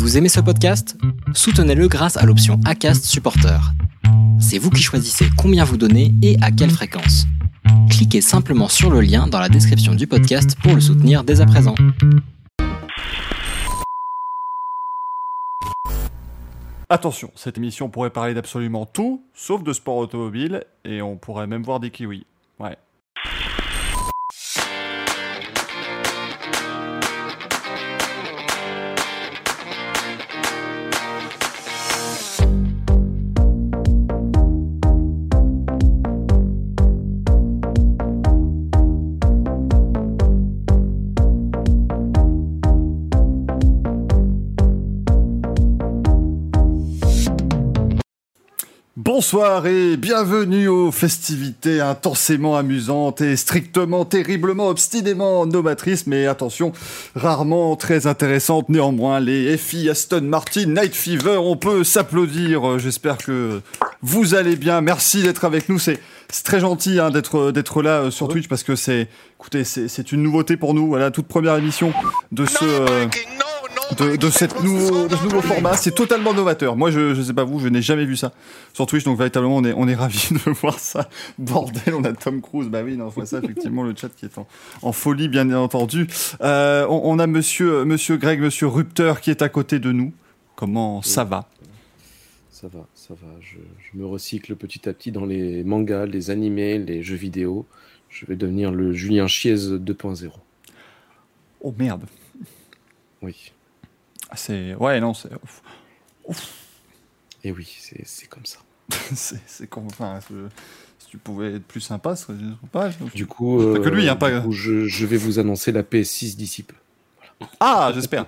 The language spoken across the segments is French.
Vous aimez ce podcast? Soutenez-le grâce à l'option ACAST Supporter. C'est vous qui choisissez combien vous donnez et à quelle fréquence. Cliquez simplement sur le lien dans la description du podcast pour le soutenir dès à présent. Attention, cette émission pourrait parler d'absolument tout, sauf de sport automobile, et on pourrait même voir des kiwis. Ouais. Bonsoir et bienvenue aux festivités intensément amusantes et strictement, terriblement, obstinément novatrices, mais attention, rarement très intéressantes néanmoins. Les FI Aston Martin Night Fever, on peut s'applaudir. J'espère que vous allez bien. Merci d'être avec nous. C'est très gentil hein, d'être d'être là euh, sur Twitch parce que c'est, écoutez, c'est une nouveauté pour nous. Voilà, toute première émission de ce. euh, de, cette nouveau, de ce nouveau format. C'est totalement novateur. Moi, je, je sais pas vous, je n'ai jamais vu ça sur Twitch, donc véritablement, on est, on est ravis de voir ça. Bordel, on a Tom Cruise. Bah oui, non, on voit ça, effectivement, le chat qui est en, en folie, bien entendu. Euh, on, on a monsieur, monsieur Greg, monsieur Rupteur qui est à côté de nous. Comment ça va Ça va, ça va. Je, je me recycle petit à petit dans les mangas, les animés, les jeux vidéo. Je vais devenir le Julien Chiez 2.0. Oh merde. Oui. Ah, C'est, ouais, non, c'est. Et oui, c'est c'est comme ça. c'est, c'est comme, enfin, si tu pouvais être plus sympa, ce serait pas. Du coup, Pas que lui, hein, du pas- coup, je, je vais vous annoncer la PS6 d'ici peu. Ah, j'espère.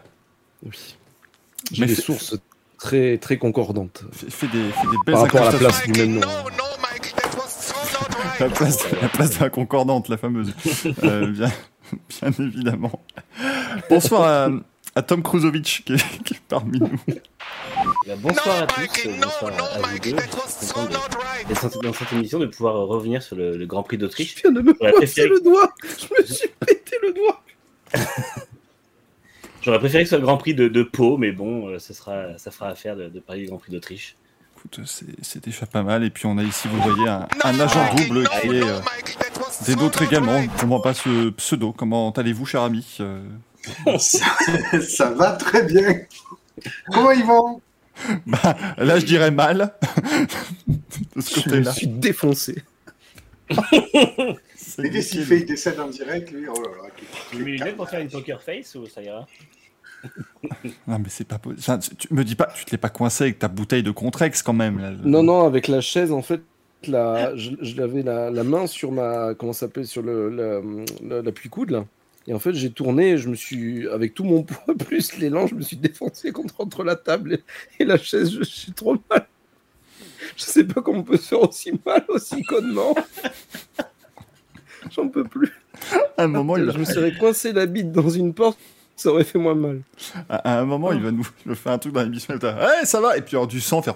Oui. J'ai Mais des sources très, très concordantes Fais, fais des, fais des belles par rapport à la place du même nom. La place, la place de la concordante, la fameuse. Euh, bien, bien évidemment. Bonsoir à, à Tom Kruzovic qui est, qui est parmi nous. Bah, bonsoir à tous, euh, bonsoir à, à vous deux. Je de- dans cette émission, de pouvoir euh, revenir sur le, le Grand Prix Je d'Autriche. viens de me J'aurais coincer préféré- le doigt Je me suis pété le doigt J'aurais préféré que ce soit le Grand Prix de, de Pau, mais bon, euh, ça, sera, ça fera affaire de, de parler du Grand Prix d'Autriche. Écoute, c'est c'est déjà pas mal. Et puis on a ici, vous voyez, un, un agent double qui est euh, des nôtres également. Je ne comprends pas ce pseudo. Comment allez-vous, cher ami Euh, Ça, ça va très bien. Comment ils vont? Bah, Là, je dirais mal. de ce Je suis défoncé. Mais qu'est-ce qu'il fait Il décède en direct, lui Oh là là. Tu mets pour faire une poker face ou ça ira? Non, mais c'est pas possible. Enfin, tu me dis pas, tu te l'es pas coincé avec ta bouteille de Contrex quand même. là. Non, non, avec la chaise, en fait, la, je, je l'avais la, la main sur ma. Comment ça s'appelle Sur le, la, la, l'appui-coude, là. Et en fait, j'ai tourné, je me suis. Avec tout mon poids plus l'élan, je me suis défoncé contre entre la table et, et la chaise. Je suis trop mal. Je sais pas comment on peut se faire aussi mal, aussi connement. J'en peux plus. À un moment, Je me serais coincé la bite dans une porte, ça aurait fait moins mal. à à un moment, il va nous il va faire un truc dans l'émission. Il va Ouais, ça va? Et puis, alors, du sang, faire.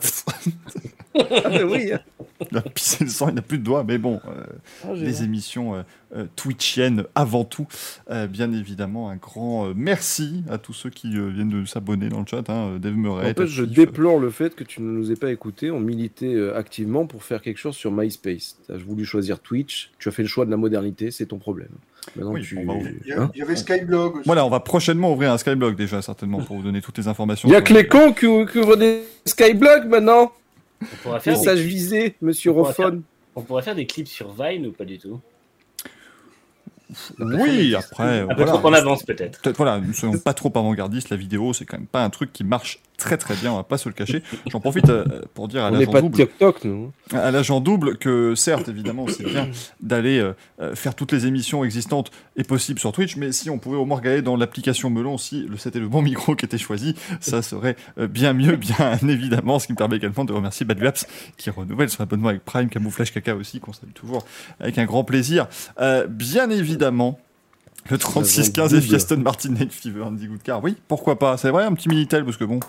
Ah, mais oui. hein. Il a pissé le sang, il n'a plus de doigts. Mais bon, euh, Ah, les émissions euh, euh, twitchiennes avant tout. Euh, bien évidemment, un grand merci à tous ceux qui viennent de s'abonner dans le chat. Hein, Dave Murray. En fait, je déplore le fait que tu ne nous aies pas écoutés. On militait activement pour faire quelque chose sur MySpace. Tu as voulu choisir Twitch. Tu as fait le choix de la modernité. C'est ton problème. Maintenant, Oui, tu. on va ouvrir. Il y, Hein a- il y avait Skyblog aussi. Voilà, on va prochainement ouvrir un Skyblog déjà, certainement, pour vous donner toutes les informations. Il y a que les cons qui, qui ouvrent des Skyblogs maintenant. on pourra, faire des, Message visé, monsieur On pourra Rophone. on pourrait faire des clips sur Vine ou pas du tout? Oui, après. Un peu voilà. trop en avance peut-être. Peut-être, voilà, nous ne soyons pas trop avant-gardistes. La vidéo, c'est quand même pas un truc qui marche très très bien, on va pas se le cacher. J'en profite euh, pour dire à l'agent double, TikTok, nous. à l'agent double que certes, évidemment, c'est bien d'aller euh, euh, faire toutes les émissions existantes et possibles sur Twitch, mais si on pouvait au moins regarder dans l'application Melon, si le- c'était le bon micro qui était choisi, ça serait bien mieux, bien évidemment, ce qui me permet également de remercier Badluaps qui renouvelle son abonnement avec Prime, Camouflage Caca aussi, qu'on salue toujours avec un grand plaisir. Euh, bien évidemment, le 3615 et. Fieston Martin Night Fever, Andy Goodcar, oui, pourquoi pas, c'est vrai, un petit Minitel, parce que bon,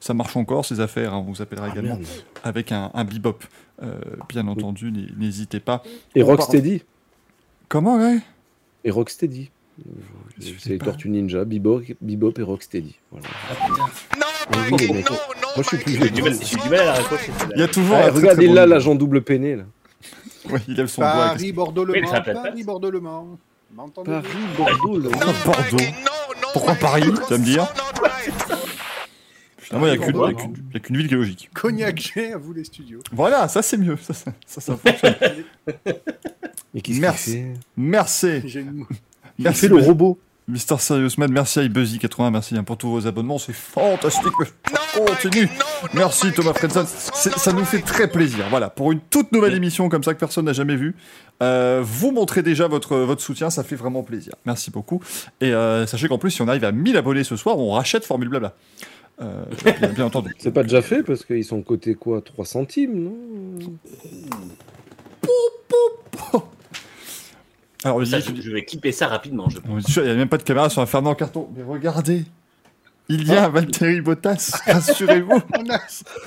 ça marche encore ces affaires, hein, on vous appellera Ah, également merde. avec un, un bebop, euh, bien entendu, n'hé- n'hésitez pas. Et parle- Rocksteady. Comment, ouais? Et Rocksteady. C'est les Tortues Ninja, Bebop, Bebop et Rocksteady. Voilà. Ah. Ah oui, les mecs. Moi, je suis plus. Il y a toujours Ah, regardez là bon- l'agent double peiné là. Ouais, il lève son doigt. Paris, Bordeaux, Le Oui, Mans, ça peut être Paris. Bordeaux, Mans. Paris, Bordeaux, là. Pourquoi Bordeaux Pourquoi Paris Tu vas me dire Finalement, il n'y a qu'une qu'une ville qui est logique. Cognac G, à vous les studios. Voilà, ça c'est mieux. Ça, ça, ça, ça fonctionne. Mais Merci. Merci. Il Merci, fait le robot. Mister Serious Man, merci à Buzzy80, merci pour tous vos abonnements, c'est fantastique, continue. Merci Thomas Fredson, ça nous fait très plaisir. Voilà, pour une toute nouvelle émission comme ça que personne n'a jamais vue, euh, vous montrez déjà votre, votre soutien, ça fait vraiment plaisir. Merci beaucoup. Et euh, sachez qu'en plus, si on arrive à 1000 abonnés ce soir, on rachète Formule Blabla. Euh, bien, bien entendu. C'est pas déjà fait parce qu'ils sont cotés quoi? 3 centimes, non? Alors, Ça, je, je vais clipper ça rapidement. Je... Sûr, Il n'y a même pas de caméra sur un Fernand Carton. Mais regardez, il y a Valtteri Bottas, rassurez-vous. On a,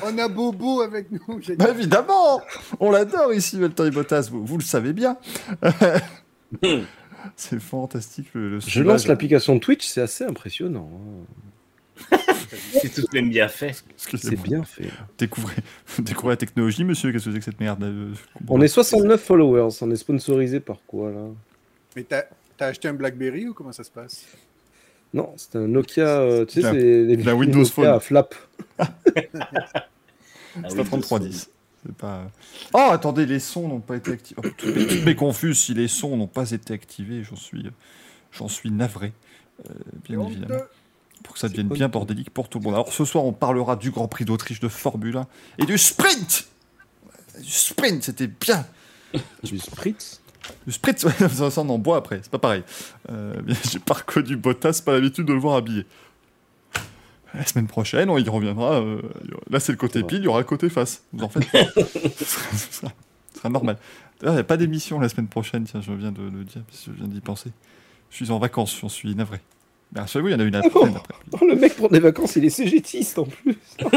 on a Bobo avec nous. Bah, évidemment, on l'adore ici, Valtteri Bottas, vous, vous le savez bien. C'est fantastique le, le Je lance l'application Twitch, c'est assez impressionnant. C'est tout de même bien fait. C'est bien fait. Découvrez, découvrez la technologie, monsieur. Qu'est-ce que c'est que cette merde euh, On est 69 followers, on est sponsorisé par quoi là? Mais t'as t'as acheté un Blackberry ou comment ça se passe? Non, c'est un Nokia, euh, tu sais, c'est les, la les Windows Nokia Phone. à flap. Ah C'est un 3310. C'est pas. Oh, attendez, les sons n'ont pas été activés. Oh, tout, est- tout m'est confus. Si les sons n'ont pas été activés, j'en suis, j'en suis navré, euh, bien évidemment. Pour que ça devienne bien bordélique pour tout le monde. Alors ce soir, on parlera du Grand Prix d'Autriche de Formule 1 et du sprint. Du sprint, c'était bien. Du Spritz. Le sprint, ouais, ça, on en boit après, c'est pas pareil. Euh, j'ai pas reconnu Bottas, pas l'habitude de le voir habillé. La semaine prochaine, on y reviendra. euh, là, c'est le côté pile, il y aura le côté face. Vous en faites pas. ce, sera, ce sera- ce sera normal. D'ailleurs, il n'y a pas d'émission la semaine prochaine, tiens, je viens de le dire, parce que je viens d'y penser. Je suis en vacances, j'en suis navré. Mais rassurez-vous, il y en a une après. Oh, le mec pour des vacances, il est cégétiste en plus.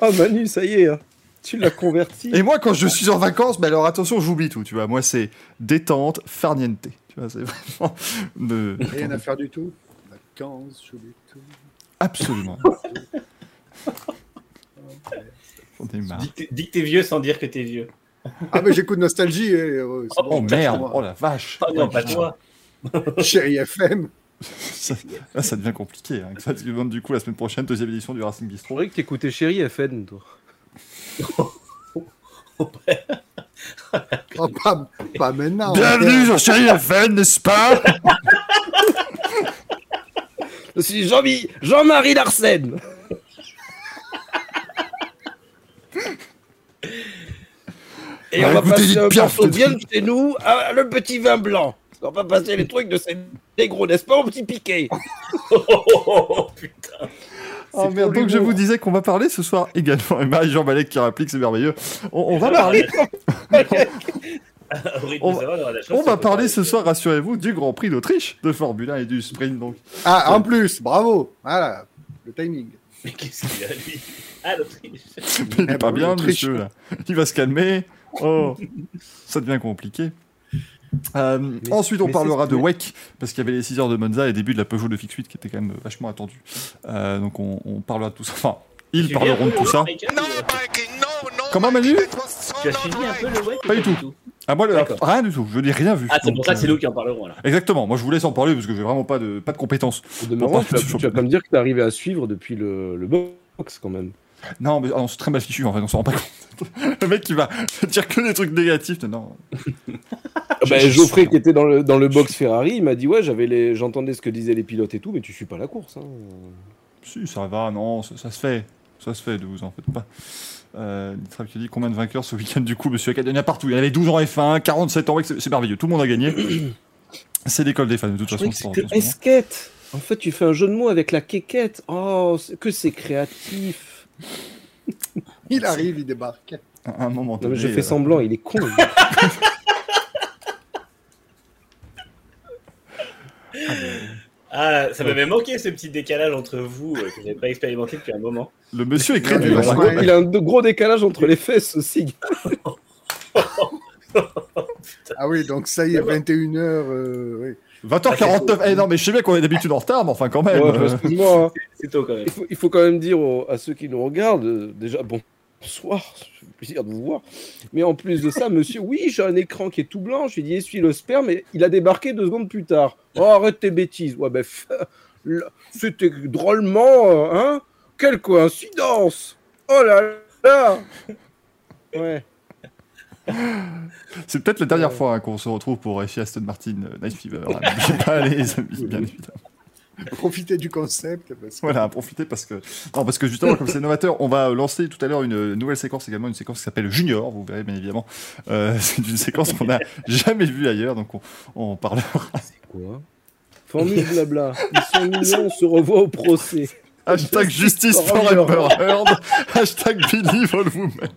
Ah Manu, ça y est, hein. tu l'as converti. Et moi, quand je suis en vacances, bah alors attention, j'oublie tout, tu vois. Moi, c'est détente, farniente. Tu vois, c'est vraiment. de- Rien à faire du tout. Vacances, dis tout. Absolument. Dis que t'es- dis que t'es vieux sans dire que t'es vieux. Ah, mais j'écoute Nostalgie. et, ouais, c'est Oh bon, merde, oh la vache. Oh non, pas toi. Chérie FM. Ça, là, ça devient compliqué. Hein. Ça, du coup la semaine prochaine, deuxième édition du Racing Je Bistro. croyais que t'écoutais Chéri FN, toi. Oh, pas, pas maintenant. Bienvenue sur Chérie FN, n'est-ce pas? Je suis Jean Jean-Marie Larsen. Et Ah, on va passer truc. chez nous, à le petit vin blanc. On va passer les trucs de ces négros, n'est-ce pas, mon petit piqué Oh, putain. Oh merde, donc je vous disais qu'on va parler ce soir également, et Marie-Jean Malek qui rapplique, c'est merveilleux. On, on va parler, On va- va, on va parler ce soir, rassurez-vous, du Grand Prix d'Autriche de Formule 1 et du sprint. Donc, Ah, en plus, bravo. Voilà, le timing. Mais qu'est-ce qu'il a, lui? Ah, l'Autriche. il est Eh pas bien, monsieur là. Il va se calmer. Oh, ça devient compliqué. Euh, Mais- ensuite, on parlera de WEC, parce qu'il y avait les 6 heures de Monza et début de la Peugeot de Fix 8 qui était quand même vachement attendu. Euh, donc, on, on parlera de tout ça. Enfin, ils Tu parleront de tout ça. Ou- Comment, Manu Tu as suivi un peu le web Pas du tout. Ah, moi, le- rien du tout. Je n'ai rien vu. Ah, c'est pour ça que c'est euh, nous qui en parlerons alors. Exactement. Moi, je vous laisse en parler parce que j'ai vraiment pas de, pas de compétences. Tu, vas, tu pas. me dire que t'es arrivé à suivre depuis le, le box quand même. Non, mais ah c'est très mal fichu en fait, on s'en rend pas compte. le mec qui va dire que des trucs négatifs. Non. Ah bah, Geoffrey qui était dans le, dans le box Ferrari, il m'a dit ouais, j'avais les, j'entendais ce que disaient les pilotes et tout, mais tu suis pas la course. Hein. Si, ça va, non, ça, ça se fait. Ça se fait, de vous en faites pas. Euh, qui dit combien de vainqueurs ce week-end du coup, monsieur Il y en a partout. Il y en avait 12 en F1, 47 en WEC, c'est merveilleux. Tout le monde a gagné. c'est l'école des fans, de toute Je façon. c'était esquette. En fait, tu fais un jeu de mots avec la quéquette. Oh, que c'est créatif. Il arrive, il débarque. À un moment Non, mais je donné, fais euh, semblant, il est con. lui. Ah, ça m'avait manqué ce petit décalage entre vous euh, que j'avais pas expérimenté depuis un moment. Le monsieur est crédule. ouais, hein. ouais. il a un gros décalage entre les fesses aussi. Ah oui, donc ça y est, 21h. Euh, oui. 20h49. Eh non, mais je sais bien qu'on est d'habitude en retard, mais enfin quand même. Ouais, excuse-moi, hein. C'est tôt quand même. il, faut, il faut quand même dire aux- à ceux qui nous regardent, euh, déjà, bon, bonsoir, fait plaisir de vous voir. Mais en plus de ça, monsieur, oui, j'ai un écran qui est tout blanc, je lui ai dit, essuie le sperme, et il a débarqué deux secondes plus tard. Oh, arrête tes bêtises. Ouais, ben, c'était drôlement, hein Quelle coïncidence Oh là là Ouais. C'est peut-être la dernière fois hein, qu'on se retrouve pour FI Aston Martin euh, Night Fever. hein. N'oubliez pas, les amis, bien évidemment. Profitez du concept. Parce que... Voilà, profitez parce que non, parce que justement comme c'est novateur, on va lancer tout à l'heure une nouvelle séquence également, une séquence qui s'appelle Junior. Vous verrez bien évidemment. Euh, c'est une séquence qu'on n'a jamais vue ailleurs, donc on, on parlera. Quoi? Formule blabla. Ils sont mignons, on se revoit au procès. Hashtag justice for for Amber Heard. Hashtag believe all women.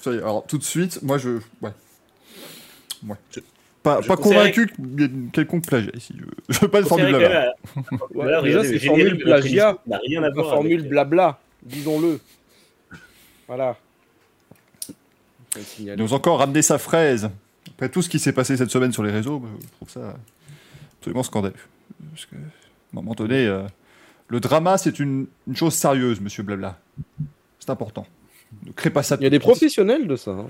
Ça y est, alors tout de suite, moi je. Ouais. Ouais. Pas, je pas conseillerais- convaincu qu'il y ait une quelconque plagiat ici. Je, je veux pas de formule Conseillerais là. quand même à- Ouais, Voilà, déjà, c'est formule plagiat, rien à pas voir formule avec- blabla, disons-le. Voilà. Ils nous encore ramené sa fraise. Après tout ce qui s'est passé cette semaine sur les réseaux, je trouve ça absolument scandaleux. Parce que, à un moment donné, euh, le drama, c'est une, une chose sérieuse, monsieur Blabla. C'est important. Ne crée pas ça. Il y a des professionnels de ça. hein.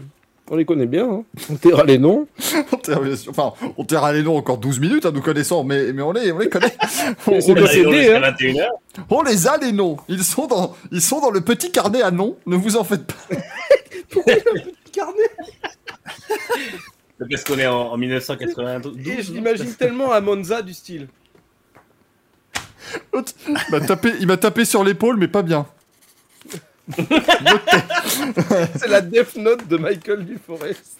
On les connaît bien. Hein. On taira les noms. On taira- Enfin, on taira les noms encore 12 minutes, hein, nous connaissons, mais, mais on, les, on les connaît. on, on les, hein. jusqu'à 21h. on les a, les noms. Ils sont, dans, ils sont dans le petit carnet à noms. Ne vous en faites pas. Parce qu'on est en, en 1992. Et je l'imagine tellement à Monza du style. Il m'a tapé, il m'a tapé sur l'épaule, mais pas bien. C'est la Death Note de Michael Duforest.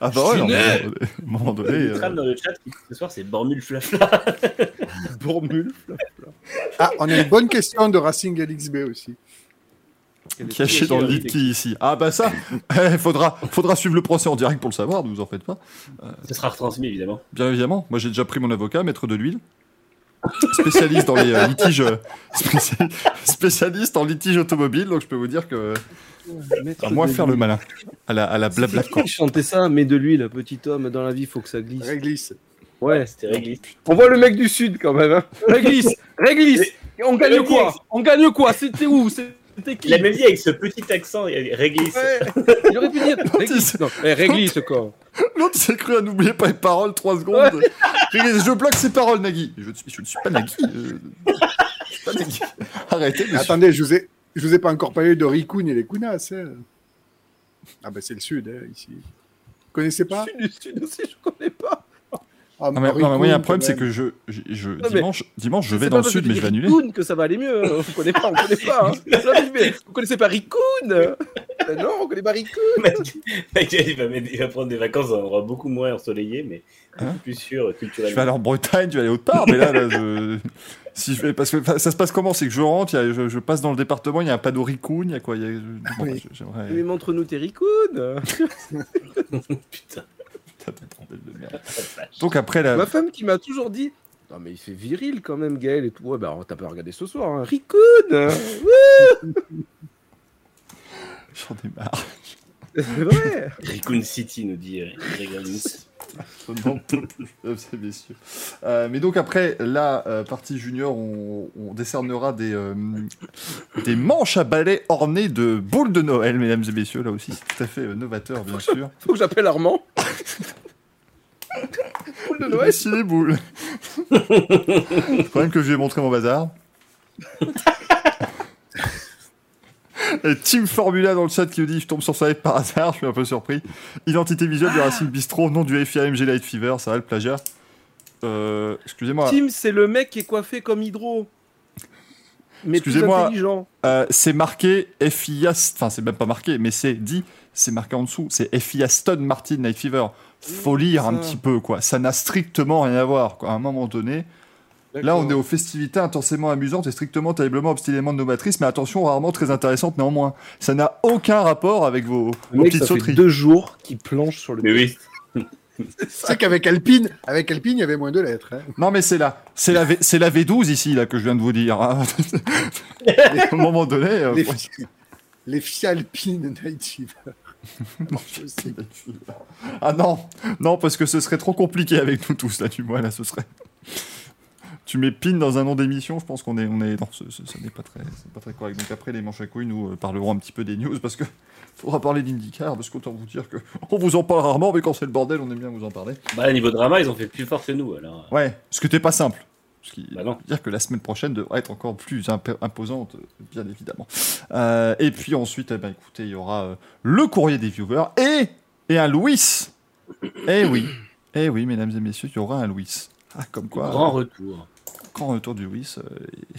Ah bah ouais, non, mais Finet. à un moment donné, euh, dans le chat qui dit ce soir c'est Bormule Flafla. Bourmule. Ah, on a une bonne question de Racing LXB aussi. caché dans le lit qui ici? Ah bah ça, il faudra, faudra suivre le procès en direct pour le savoir, ne vous en faites pas. Ce sera retransmis évidemment. Bien évidemment, moi j'ai déjà pris mon avocat, maître de l'huile, spécialiste dans les euh, litiges, euh, spécial- spécialiste en litige automobile, donc je peux vous dire que à moi faire le malin, à la, à la blabla Qui chantait ça, mais de lui, le petit homme, dans la vie, faut que ça glisse. Réglisse. Ouais. C'était régliste. On voit le mec du sud quand même. Hein. Réglisse, réglisse. Et on gagne quoi? On gagne quoi? C'était où? C'était Il a même dit avec ce petit accent, réglisse. Ouais. Il aurait pu dire réglisse. Non, eh, réglisse quoi. L'autre s'est cru à n'oublier pas les paroles, 3 secondes. Je bloque ses paroles, Nagui. Je, ne suis- je ne suis pas Nagui. Je suis pas Nagui. Arrêtez, monsieur. Attendez, je vous ai, je vous ai pas encore parlé de Rikun et les Kunas. hein. Ah ben c'est le sud, hein, ici. Vous connaissez pas? Je suis du sud aussi, je connais pas. Ah, Non, mais, non, mais Rikun, moi, il y a un problème, c'est que je, je, dimanche, dimanche, je vais dans le sud, mais je vais annuler. Rikun que ça va aller mieux. hein. Vous connaissez pas, on connaît pas. Hein. Non, mais Vous connaissez pas Rikun Non, on connaît pas Rikun. il, va mettre- il va prendre des vacances dans un endroit beaucoup moins ensoleillé, mais Hein plus sûr Je vais culturellement. aller en Bretagne, je vais aller autre part, mais là, là, je... si je vais, parce que ça se passe comment? C'est que je rentre, il y a- je, je passe dans le département, il y a un panneau Rikun, il y a quoi? Il y a- bon, oui. J'aimerais. Mais montre-nous tes Rikun. Putain. Bordel de merde. Donc après la, Ma femme qui m'a toujours dit Non, mais il fait viril quand même, Gaël et tout. Ouais, bah t'as pas regardé ce soir. Hein. Rikun j'en ai marre. C'est vrai Raccoon City nous dit euh, Grégoris. Non, c'est messieurs. Euh, mais donc après la euh, partie junior, on, on décernera des, euh, des manches à balai ornées de boules de Noël, mesdames et messieurs. Là aussi, c'est tout à fait euh, novateur, bien sûr. Faut que j'appelle Armand. Poule de Noël. Voici les boules. Le problème que je lui ai montré mon bazar. Et Team Formula dans le chat qui nous dit je tombe sur ça par hasard, je suis un peu surpris. Identité visuelle du Racing Bistro, nom du FIAMG Light Fever, ça va le plagiat. Euh, excusez-moi, Tim, c'est le mec qui est coiffé comme Hydro. Mais Excusez-moi. intelligent. euh, c'est marqué FIA, enfin c'est même pas marqué, mais c'est dit, c'est marqué en dessous, c'est FIA Aston Martin Night Fever. Faut lire un petit peu quoi, ça n'a strictement rien à voir quoi. À un moment donné, Là, on est aux festivités intensément amusantes et strictement, terriblement, obstinément novatrices, mais attention, rarement très intéressantes néanmoins. Ça n'a aucun rapport avec vos, Le vos mec, petites ça fait deux jours qu'il planche sur le Mais oui. C'est qu'avec Alpine, avec Alpine, il y avait moins de lettres. hein. Non, mais c'est là. C'est la, V- c'est la V12 ici, là, que je viens de vous dire. hein. Et à un moment donné. euh, Les, fi- les filles Alpine Night Fever. Ah non, non, parce que ce serait trop compliqué avec nous tous, là, tu vois, là, ce serait. Tu mets pin dans un nom d'émission, je pense qu'on est, on est, non, ce, ce- ce n'est pas très, c'est pas très correct. Donc après, les manches à couilles, nous euh, parlerons un petit peu des news, parce que faudra parler d'IndyCar, parce qu'autant vous dire que on vous en parle rarement, mais quand c'est le bordel, on aime bien vous en parler. Bah, niveau drama, ils ont fait plus fort que nous, alors. Ouais, ce que t'es pas simple. Ce qui Bah non. veut dire que la semaine prochaine devrait être encore plus imp- imposante, euh, bien évidemment. Euh, et puis ensuite, eh ben, écoutez, il y aura euh, le courrier des viewers et, et un Louis. Eh oui, eh oui, mesdames et messieurs, il y aura un Louis. Ah, comme quoi, Grand retour. grand retour du Louis. euh, et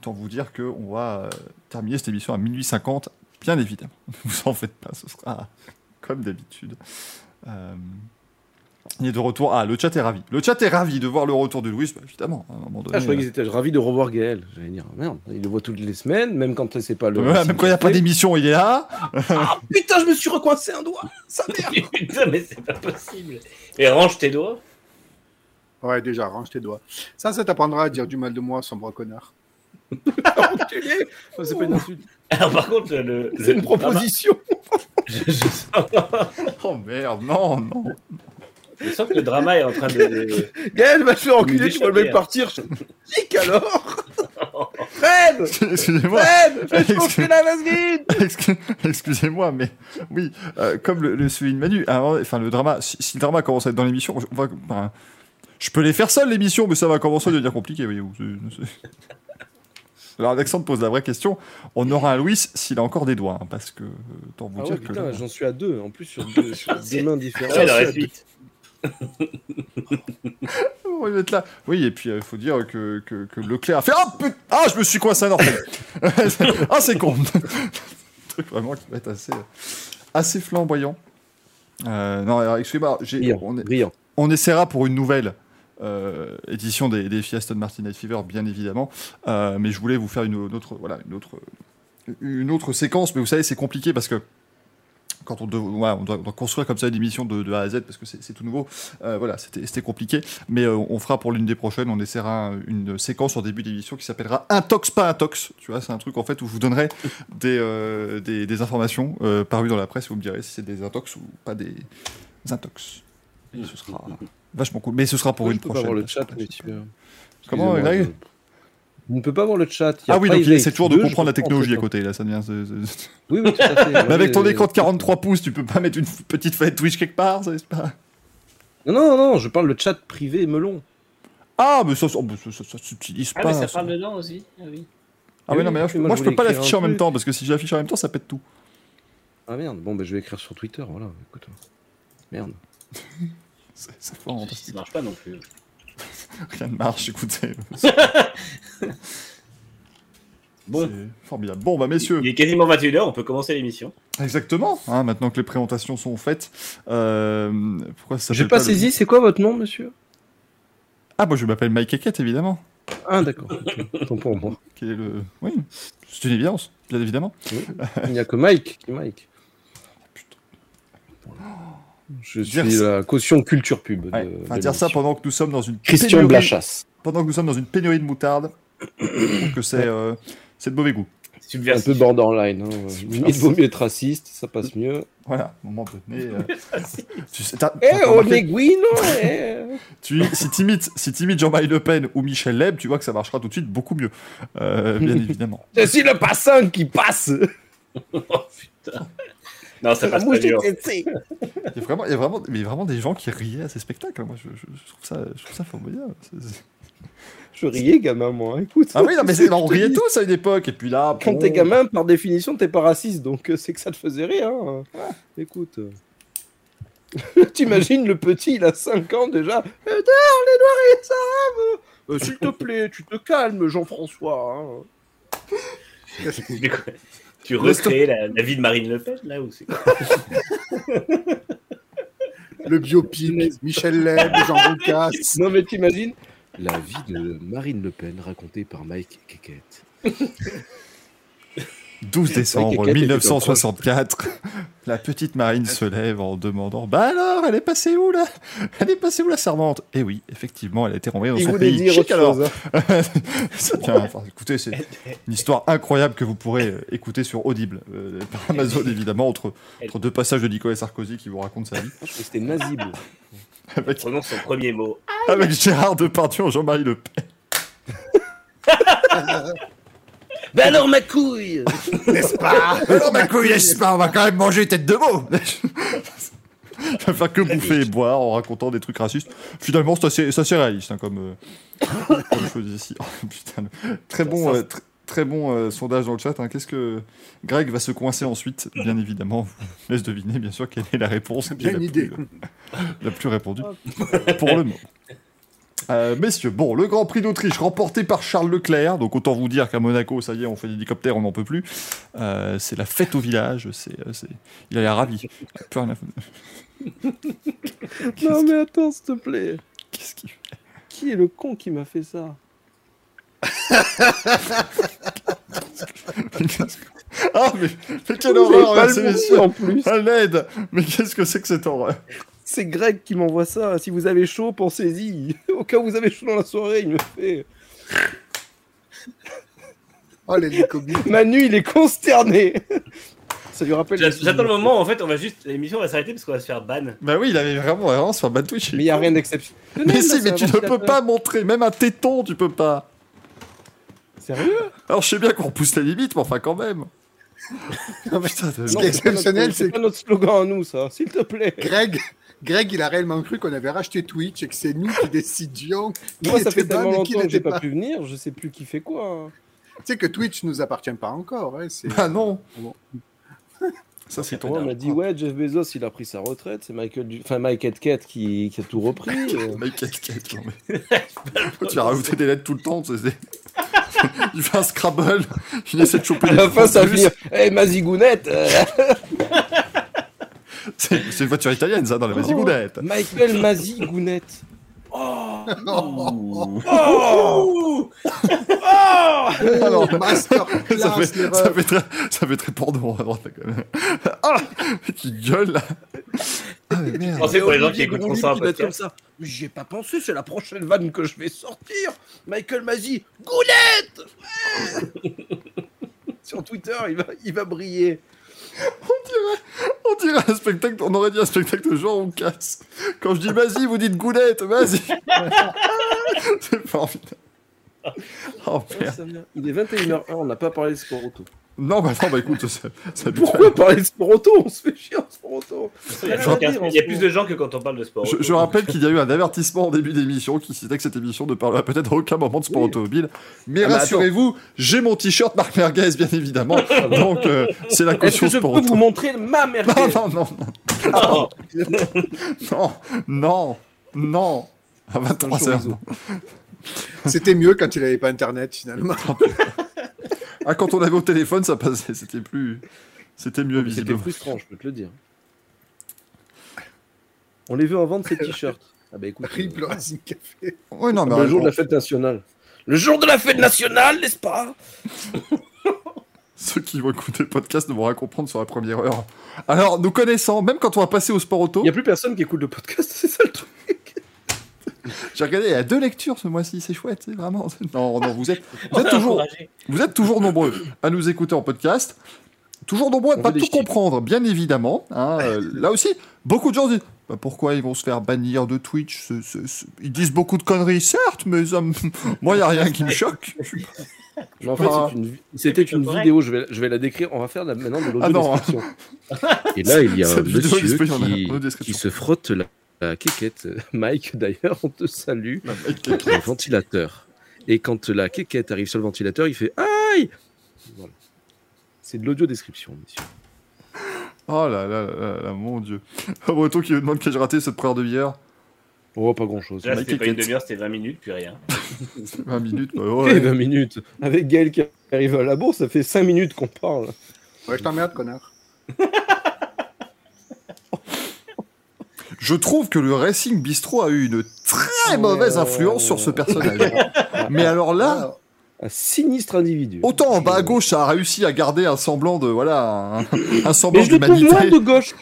autant vous dire qu'on va euh, terminer cette émission à minuit 50, bien évidemment. Ne vous en faites pas, ce sera comme d'habitude. Euh, il est de retour. Ah, le chat est ravi. Le chat est ravi de voir le retour de Louis, bah, évidemment. À un moment donné, Ah, je croyais euh, qu'ils étaient ravis de revoir Gaël. J'allais dire, merde, il le voit toutes les semaines, même quand c'est pas le. même quand il n'y a pas d'émission, il est là. Ah putain, je me suis recoincé un doigt Ça merde Putain, mais c'est pas possible. Et range tes doigts. Ouais, déjà, range tes doigts. Ça, ça t'apprendra à dire du mal de moi, sombre connard. Enculé C'est pas une insulte, Alors, par contre, le. c'est une proposition je, je sens, Oh merde, non, non. Je sens que le drama est en train de. Gaël va te faire enculer, tu vas le même partir Nick alors Fred Excusez-moi. Fred Fais la vaseline Excu- Excusez-moi, mais oui, euh, comme le, le souligne Manu, enfin le drama, si, si le drama commence à être dans l'émission, on va- je peux les faire seul l'émission, mais ça va commencer à devenir compliqué, voyez-vous. Alors Alexandre pose la vraie question. On aura un Louis s'il a encore des doigts, hein, parce que euh, tant vous Ah dire ouais, que j'en suis à deux, en plus sur deux, sur deux mains différentes. Ouais. on va être là. Oui, et puis il faut dire que, que, que Leclerc a fait ah putain, ah je me suis coincé un orteil. ah c'est con. truc vraiment qui va être assez assez flamboyant. Euh, non, alors, excusez-moi, on, on essaiera pour une nouvelle euh, édition des, des filles Aston Martin Night Fever, bien évidemment. Euh, mais je voulais vous faire une, autre, voilà, une autre, une autre séquence. Mais vous savez, c'est compliqué parce que quand on, doit, ouais, on doit- on doit construire comme ça une émission de, de A à Z parce que c'est tout nouveau. Euh, voilà, c'était compliqué. Mais euh, on fera pour l'une des prochaines, on essaiera une séquence en début d'émission qui s'appellera Intox, pas Intox. Tu vois, c'est un truc en fait où je vous donnerai des, euh, des, des informations parues dans la presse. Vous me direz si c'est des intox ou pas des intox. Et ce sera vachement cool. Mais ce sera pour une je peux pas prochaine. voir le chat, monsieur Comment, Excusez-moi, Greg? Vous ne peut pas voir le chat. il y a Ah oui, donc essaie toujours de comprendre la technologie à côté. Là, ça devient. c'est- c'est- Oui, oui, tout à fait. Mais avec ton écran de 43 pouces, tu peux pas mettre une petite fenêtre Twitch quelque part, c'est pas. Non, non, non, je parle le chat privé melon. Ah, mais ça, ça, ça, ça, ça s'utilise Ah, pas. mais ça ça. parle dedans aussi. Ah oui. Ah oui, non, mais Moi, moi, je peux pas l'afficher en même temps parce que si je l'affiche en même temps, ça pète tout. Ah merde, bon, ben je vais écrire sur Twitter, voilà. Écoute. Merde. C'est c'est Ça marche pas non plus. rien ne marche, écoutez. Bon. C'est formidable. Bon, bah, messieurs, Il est quasiment 21h, on peut commencer l'émission. exactement. hein, maintenant que les présentations sont faites, euh, pourquoi ça J'ai pas le- saisi, c'est quoi votre nom, monsieur? Ah, moi, je m'appelle Mike Eket, évidemment. Ah, d'accord. ok. Autant pour moi. Quel est le... Oui, c'est une évidence, bien évidemment. Il n'y a que Mike qui est Mike. Je Dire suis ça- la caution culture pub. Ouais, de- enfin, de dire ça pendant que nous sommes dans une Christian pénurie- Blachasse. pendant que nous sommes dans une pénurie de moutarde, je trouve que c'est euh, c'est de mauvais goût. Un peu borderline. Hein. Limite, vaut mieux être raciste, ça passe mieux. Voilà, à un moment donné. euh, tu sais, t'as- Eh, on est Guino eh. tu, si t'imites si Jean-Marie Le Pen ou Michel Leb, tu vois que ça marchera tout de suite beaucoup mieux. Euh, bien évidemment. Je suis le passant qui passe Oh putain. Non, ça passe pas dur. Il y a vraiment, il y a vraiment, mais il y a vraiment des gens qui riaient à ces spectacles. Moi, je, je- je trouve ça, je trouve ça formidable. Je riais, gamin, moi. Écoute. Ah oui, non, mais on riait dis. tous à une époque, et puis là. Quand bon, t'es gamin, par définition, t'es pas raciste, donc euh, c'est que ça te faisait rire. Hein. Écoute. T'imagines le petit, il a 5 ans déjà. Eh, les noirs et les arabes Euh, S'il te plaît, tu te calmes, Jean-François. hein. Tu recrées la, la vie de Marine Le Pen, là, ou c'est quoi Le biopic, Michel Leb, Jean Roucas. Non, mais t'imagines La vie de Marine Le Pen racontée par Mike Keket. 12 décembre Kate était 1964, la petite Marine se lève en demandant Bah alors, elle est passée où là? Elle est passée où la servante? Et oui, effectivement, elle a été renvoyée dans Il son pays. dire Chic, autre alors. chose. hein. Enfin, écoutez, c'est une histoire incroyable que vous pourrez euh, écouter sur Audible, euh, par Amazon évidemment, entre, entre deux passages de Nicolas Sarkozy qui vous raconte sa vie, Je crois que c'était Nazible. avec, Prononce son premier mot. avec Gérard Depardieu Jean-Marie Le Pen. Ben alors ma couille N'est-ce pas Alors ma couille, n'est-ce pas On va quand même manger tête de veau Il va faire que bouffer et boire en racontant des trucs racistes. Finalement, c'est assez, assez réaliste hein, comme, euh, comme chose ici. Oh, putain, très bon, euh, tr- très bon euh, sondage dans le chat. hein. Qu'est-ce que Greg va se coincer ensuite? Bien évidemment, je laisse deviner bien sûr quelle est la réponse. Bien la plus, idée. euh, la plus répandue pour le moment. Euh, messieurs, bon, le Grand Prix d'Autriche remporté par Charles Leclerc. Donc autant vous dire qu'à Monaco, ça y est, on fait l'hélicoptère, on n'en peut plus. Euh, c'est la fête au village. C'est, euh, c'est... Il a l'air ravi. Plus rien à foutre. Non mais attends, s'il te plaît. Qu'est-ce qu'il fait Qui est le con qui m'a fait ça? Ah, mais, mais quelle horreur, bon en plus. À l'aide Mais qu'est-ce que c'est que cette horreur? C'est Greg qui m'envoie ça. Si vous avez chaud, pensez-y. Au cas où vous avez chaud dans la soirée, il me fait. Oh, l'hélicobie. Manu, il est consterné. Ça lui rappelle. J'a- les J'attends le moment, en fait, on va juste. L'émission va s'arrêter parce qu'on va se faire ban. Bah oui, il avait vraiment, vraiment sur bad Twitch. Mais il n'y a rien d'exceptionnel. Mais si, mais tu ne peux pas montrer, même un téton, tu peux pas. Sérieux? Alors je sais bien qu'on repousse la limite, mais enfin quand même. Non, mais Putain, de- Ce qui est exceptionnel, c'est c'est pas notre slogan à nous, ça. S'il te plaît. Greg, Greg, il a réellement cru qu'on avait racheté Twitch et que c'est nous qui décidions. qui Moi, ça était fait tellement longtemps que j'ai n'était pas pu venir, je sais plus qui fait quoi. Tu sais que Twitch nous appartient pas encore. Hein, Ah non Bon. Ça c'est ton on m'a dit, ouais, Jeff Bezos, il a pris sa retraite. C'est Michael, du... enfin, Mike Edkett qui... qui a tout repris. euh. Mike Casquette, non mais. tu vas rajouter des lettres tout le temps, il fait un Scrabble, il essaie de choper À la fin, ça venir. Eh, Mazigounette euh, C'est c'est une voiture italienne, ça, dans la Mazigounette. Michael Mazigounette. Oh, Oh Alors, Oh, masterclass, ça, fait, ça, fait très, ça fait très porno à droite, là, quand même. Ah Qui gueule, là Ah, mais merde Pensez pour les gens qui Groulic ça comme ça. Mais J'y ai pas pensé, c'est la prochaine vanne que je vais sortir. Michael Mazi, Goulette Sur Twitter, il va, il va briller. On dirait un spectacle, on aurait dit un spectacle de Jean Roucas. Quand je dis vas-y, vous dites goulette, vas-y. C'est formidable. Oh merde. Il est 21h01, on n'a pas parlé de sport auto. Non, bah non, bah écoute, ça, Pourquoi parler de sport auto? On se fait chier en sport auto. Il y a, il y ce plus de gens que quand on parle de sport. Je, je rappelle qu'il y a eu un avertissement en début d'émission qui citait que cette émission ne parlera peut-être à aucun moment de sport Oui. automobile. Mais Ah, mais rassurez-vous, j'ai mon t-shirt Marc Merguez, bien évidemment. Donc, euh, c'est la Est-ce caution que je peux sport vous auto. montrer ma merguez? Non, non, non, non, non, non. À 23 Un heures. chorizo. C'était mieux quand il avait pas internet finalement. Ah, quand on avait au téléphone, ça passait. C'était plus. C'était mieux, C'était visiblement. frustrant, je peux te le dire. On les veut en vendre ces t-shirts. Ah bah écoute, Rip euh, Racing Café. Oui, non, mais le jour de la fête nationale. Le jour de la fête nationale, n'est-ce pas? Ceux qui vont écouter le podcast ne vont rien comprendre sur la première heure. Alors, nous connaissant, même quand on va passer au sport auto, Il n'y a plus personne qui écoute le podcast, c'est ça le truc. j'ai regardé, il y a deux lectures ce mois-ci, c'est chouette, c'est vraiment. Non, non, vous êtes, vous êtes est toujours, vous êtes toujours nombreux à nous écouter en podcast. Toujours nombreux à ne pas tout chiffres. comprendre, bien évidemment. hein. Euh, là aussi, beaucoup de gens disent bah, pourquoi ils vont se faire bannir de Twitch ce- ce- ce- Ils disent beaucoup de conneries, certes, mais ça me- moi, il n'y a rien qui me choque. Mais en fait, Ah. c'est une- c'était une vidéo, je vais, je vais la décrire. On va faire la- maintenant de Ah non. l'audio-description. Et là, il y a un monsieur qui se frotte la, la quéquette. Mike, d'ailleurs, on te salue. Le ventilateur. Et quand la quéquette arrive sur le ventilateur, il fait Aïe Voilà. C'est de l'audio-description, messieurs. Oh là là là là, là, mon dieu. Breton qui me demande que j'ai raté cette première de bière? Oh, pas grand-chose. Là, Mike c'était pas une demi-heure, c'était 20 minutes, puis rien. 20 minutes, bah ouais. 20 minutes. Avec Gaël qui arrive à la bourse, ça fait 5 minutes qu'on parle. Ouais, je t'emmerde, connard. Je trouve que le Racing Bistro a eu une très mauvaise influence sur ce personnage. Mais alors là, Un sinistre individu. Autant en bas à gauche, ça a réussi à garder un semblant de voilà, un, un semblant Mais je le trouve d'humanité. moins de gauche.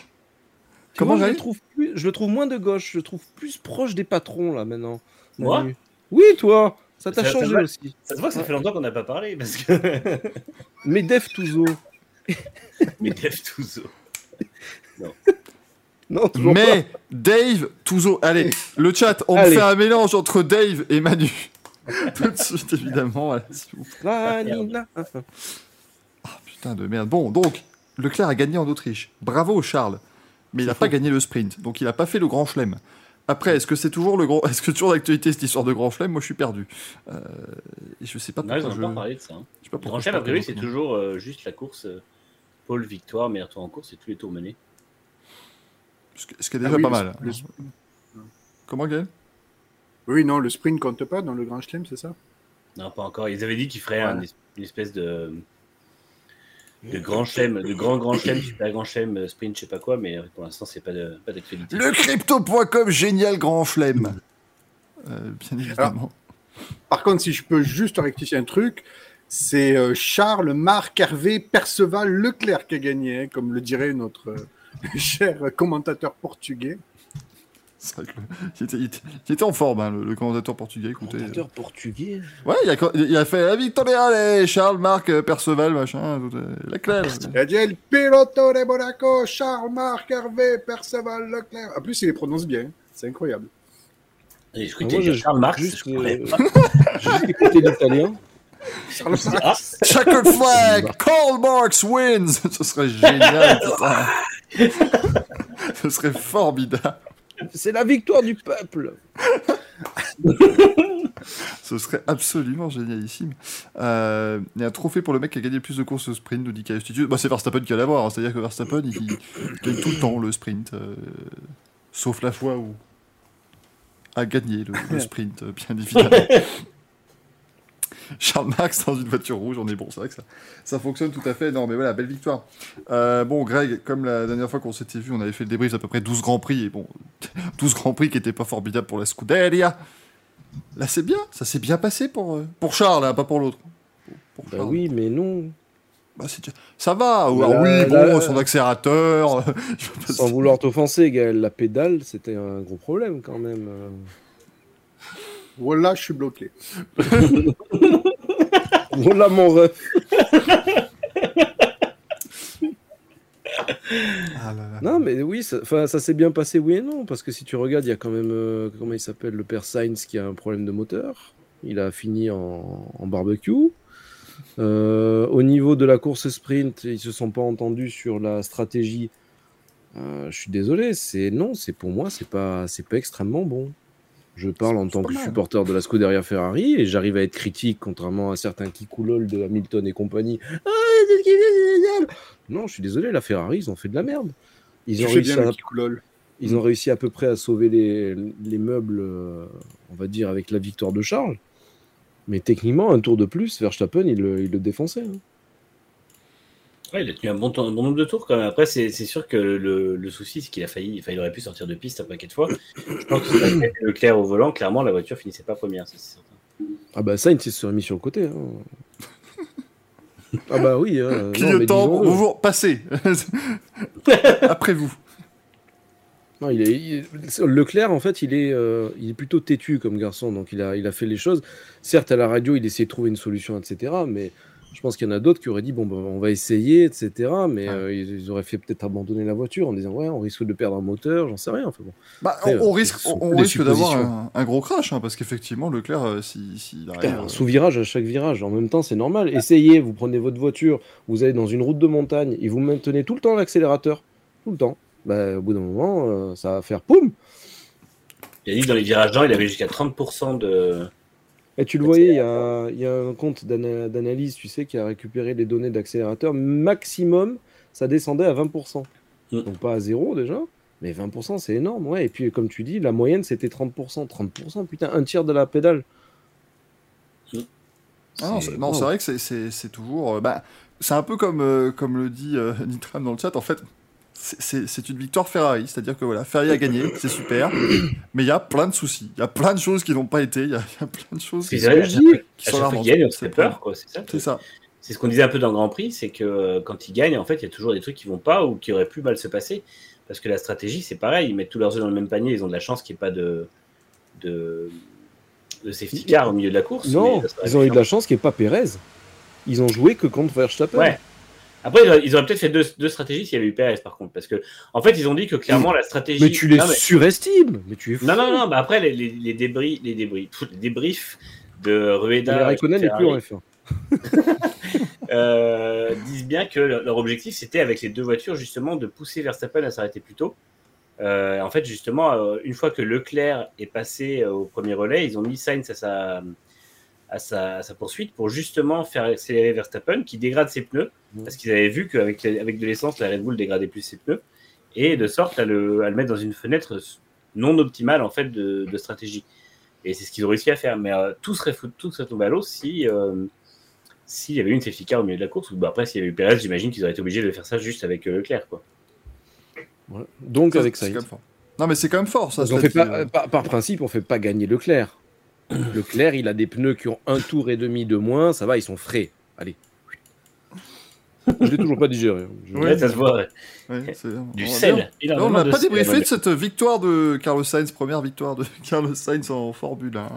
Comment, vois, je le trouve plus, je le trouve moins de gauche. Je le trouve plus proche des patrons là maintenant. Moi. Oui, toi. Ça t'a ça changé aussi. Ça se voit que ça fait longtemps qu'on n'a pas parlé parce que. Mais Def Touzo. Mais Def Touzo. Non, toujours pas. Mais Dave, Touzo, allez, le chat, on me Allez. fait un mélange entre Dave et Manu. Tout de suite, évidemment. voilà. Vanilla. Putain de merde. Bon, donc, Leclerc a gagné en Autriche. Bravo Charles. Mais il n'a pas gagné le sprint, donc il n'a pas fait le grand chelem. Après, est-ce que c'est toujours le grand, est-ce que toujours d'actualité cette histoire de grand chelem? Moi, je suis perdu. Euh, je sais pas Non, ils pourquoi n'ont je... pas parlé de ça. hein. je sais pas Le pourquoi Grand je Chelem, a priori, c'est toujours euh, juste la course euh, pôle victoire, meilleur tour en course et tous les tours menés. Ce qui- est déjà Ah oui, pas mal. le- Comment, Gaël? Oui, non, le sprint compte pas dans le Grand Chelem, c'est ça? Non, pas encore. Ils avaient dit qu'ils feraient Ouais. un es- une espèce de, de grand chelem, de grand grand chelem, super grand chelem, euh, sprint, je sais pas quoi, mais euh, pour l'instant, c'est pas de- pas d'actualité. Le crypto.com, génial grand flemme. Euh, bien évidemment. Par contre, si je peux juste rectifier un truc, c'est euh, Charles, Marc, Hervé, Perceval, Leclerc qui a gagné, hein, comme le dirait notre euh, cher commentateur portugais. C'est vrai que il, était, il était- il était en forme, hein, le, le commentateur portugais. Écoutez. Commentateur portugais. Ouais, il a, il a fait la victoire, allez, Charles, Marc, Perceval, machin, tout, euh, Leclerc. Il a dit El piloto de Monaco, Charles, Marc, Hervé, Perceval, Leclerc. En plus, il les prononce bien. C'est incroyable. Et je Ah, moi, j'ai Charles Marx, juste, je euh, juste l'italien. Charles Je dis, ah, Checkered flag, Karl Marx wins. Ce serait génial, putain. Ce serait formidable. C'est la victoire du peuple. Ce serait absolument génialissime. Euh, il y a un trophée pour le mec qui a gagné le plus de courses au sprint, nous dit Studio. Bah, c'est Verstappen qui va l'avoir. hein. C'est-à-dire que Verstappen, il, gagne tout le temps le sprint. euh, sauf la fois où a gagné le, le sprint, euh, bien évidemment. Charles Marx dans une voiture rouge, on est bon, c'est vrai que ça, ça fonctionne tout à fait. Non, mais voilà, belle victoire. Euh, bon, Greg, comme la dernière fois qu'on s'était vu, on avait fait le débrief d'à peu près 12 grands prix. Et bon, 12 grands prix qui n'étaient pas formidables pour la Scuderia. Là, c'est bien, ça s'est bien passé pour, euh, pour Charles, hein, pas pour l'autre. Pour, pour Bah oui, mais non. Bah, Ça va, ah oui, bon, là- son accélérateur. Sans vouloir t'offenser, Gaël, la pédale, c'était un gros problème quand même. Voilà, je suis bloqué. Voilà mon ref. Ah là là. Non, mais oui, ça, ça s'est bien passé, oui et non, parce que si tu regardes, il y a quand même, euh, comment il s'appelle, le père Sainz qui a un problème de moteur. Il a fini en, en barbecue. Euh, au niveau de la course sprint, ils se sont pas entendus sur la stratégie. Euh, je suis désolé, c'est non, c'est pour moi, c'est pas, c'est pas extrêmement bon. Je parle en tant que mal. supporter de la Scuderia Ferrari et j'arrive à être critique, contrairement à certains qui coulolent de Hamilton et compagnie. Ah, c'est génial non, je suis désolé, la Ferrari, ils ont fait de la merde. Ils ont réussi bien à le Kikoulol. ils ont réussi à peu près à sauver les, les meubles, euh, on va dire, avec la victoire de Charles. Mais techniquement, un tour de plus, Verstappen, il le, il le défonçait. hein. Ouais, il a tenu un bon, temps- un bon nombre de tours quand même. Après, c'est sûr que le, le souci, c'est qu'il a failli, enfin, il aurait pu sortir de piste un paquet de fois. Je pense que si Leclerc au volant, clairement, la voiture finissait pas première, ça, c'est certain. Ah bah Sainz, il se serait mis sur le côté. hein. ah bah oui. hein. Clignotant, bonjour, passez. Après vous. Non, il est, il- Leclerc, en fait, il est, euh, il est plutôt têtu comme garçon, donc il a, il a fait les choses. Certes, à la radio, il essayait de trouver une solution, etc. Mais je pense qu'il y en a d'autres qui auraient dit bon, ben, on va essayer, etc. Mais euh, ils, ils auraient fait peut-être abandonner la voiture en disant ouais, on risque de perdre un moteur, j'en sais rien. Enfin, bon. Bah, Après, on, on euh, risque, on, on risque d'avoir un, un gros crash, hein, parce qu'effectivement, Leclerc, euh, s'il si, arrive. Putain, euh, sous virage à chaque virage. En même temps, c'est normal. Essayez, vous prenez votre voiture, vous allez dans une route de montagne et vous maintenez tout le temps l'accélérateur. Tout le temps. Bah, au bout d'un moment, euh, ça va faire poum. Il a dit que dans les virages lents, il avait jusqu'à 30% de. Et tu le voyais, il y a, il y a un compte d'ana- d'analyse, tu sais, qui a récupéré les données d'accélérateur. Maximum, ça descendait à 20%. Mm. Donc pas à zéro déjà, mais 20%, c'est énorme. Ouais. Et puis, comme tu dis, la moyenne, c'était 30%. 30%, putain, un tiers de la pédale. Ah non, C'est- vrai que c'est- c'est c'est toujours. euh, bah, c'est un peu comme, euh, comme le dit euh, Nitram dans le chat. En fait, c'est- une victoire Ferrari. C'est-à-dire que voilà, Ferrari a gagné, c'est super. Mais il y a plein de soucis. Il y a plein de choses qui n'ont pas été. Il y, a il y a plein de choses qui, sont- fois- qui sont là. C'est peur, quoi. C'est ça. C'est truc. ça. C'est ce qu'on disait un peu dans le Grand Prix, c'est que euh, quand ils gagnent, en fait, il y a toujours des trucs qui vont pas ou qui auraient pu mal se passer. Parce que la stratégie, c'est pareil, ils mettent tous leurs œufs dans le même panier, ils ont de la chance qu'il n'y ait pas de, de, de safety car au milieu de la course. Non, mais ils ont eu de la chance qu'il n'y ait pas Pérez. Ils ont joué que contre Verstappen. Ouais. Après, ils auraient, peut-être fait deux, deux stratégies s'il y avait eu Perez, par contre. Parce que, en fait, ils ont dit que clairement, la stratégie. Mais tu les Non, mais- surestimes. Mais tu es fou. Non, non, non, bah après, les, les, les débris, les débris, les débriefs de Rueda. N'est plus en Ferrari, F1. euh, disent bien que leur objectif, c'était avec les deux voitures, justement, de pousser Verstappen à s'arrêter plus tôt. Euh, en fait, justement, euh, une fois que Leclerc est passé au premier relais, ils ont mis Sainz à sa, à sa, à sa poursuite pour justement faire accélérer Verstappen, qui dégrade ses pneus, parce qu'ils avaient vu qu'avec avec de l'essence, la Red Bull dégradait plus ses pneus, et de sorte à le, à le mettre dans une fenêtre non optimale en fait de, de stratégie. Et c'est ce qu'ils ont réussi à faire. Mais euh, tout serait fou- tout serait tombé à l'eau si euh, s'il y avait eu une safety car au milieu de la course. Ou bah, après, s'il y avait eu Perez, j'imagine qu'ils auraient été obligés de faire ça juste avec euh, Leclerc. Quoi. Voilà. Donc avec quand même fort. Non, mais c'est quand même fort, ça. Fait pas, euh. par, par principe, on fait pas gagner Leclerc. Leclerc, il a des pneus qui ont un tour et demi de moins. Ça va, ils sont frais. Allez. Je l'ai toujours pas digéré. hein. Je- Ouais. Ça se voit. ouais. Du sel. Non, on n'a pas débriefé de cette victoire de Carlos Sainz, première victoire de Carlos Sainz en Formule 1.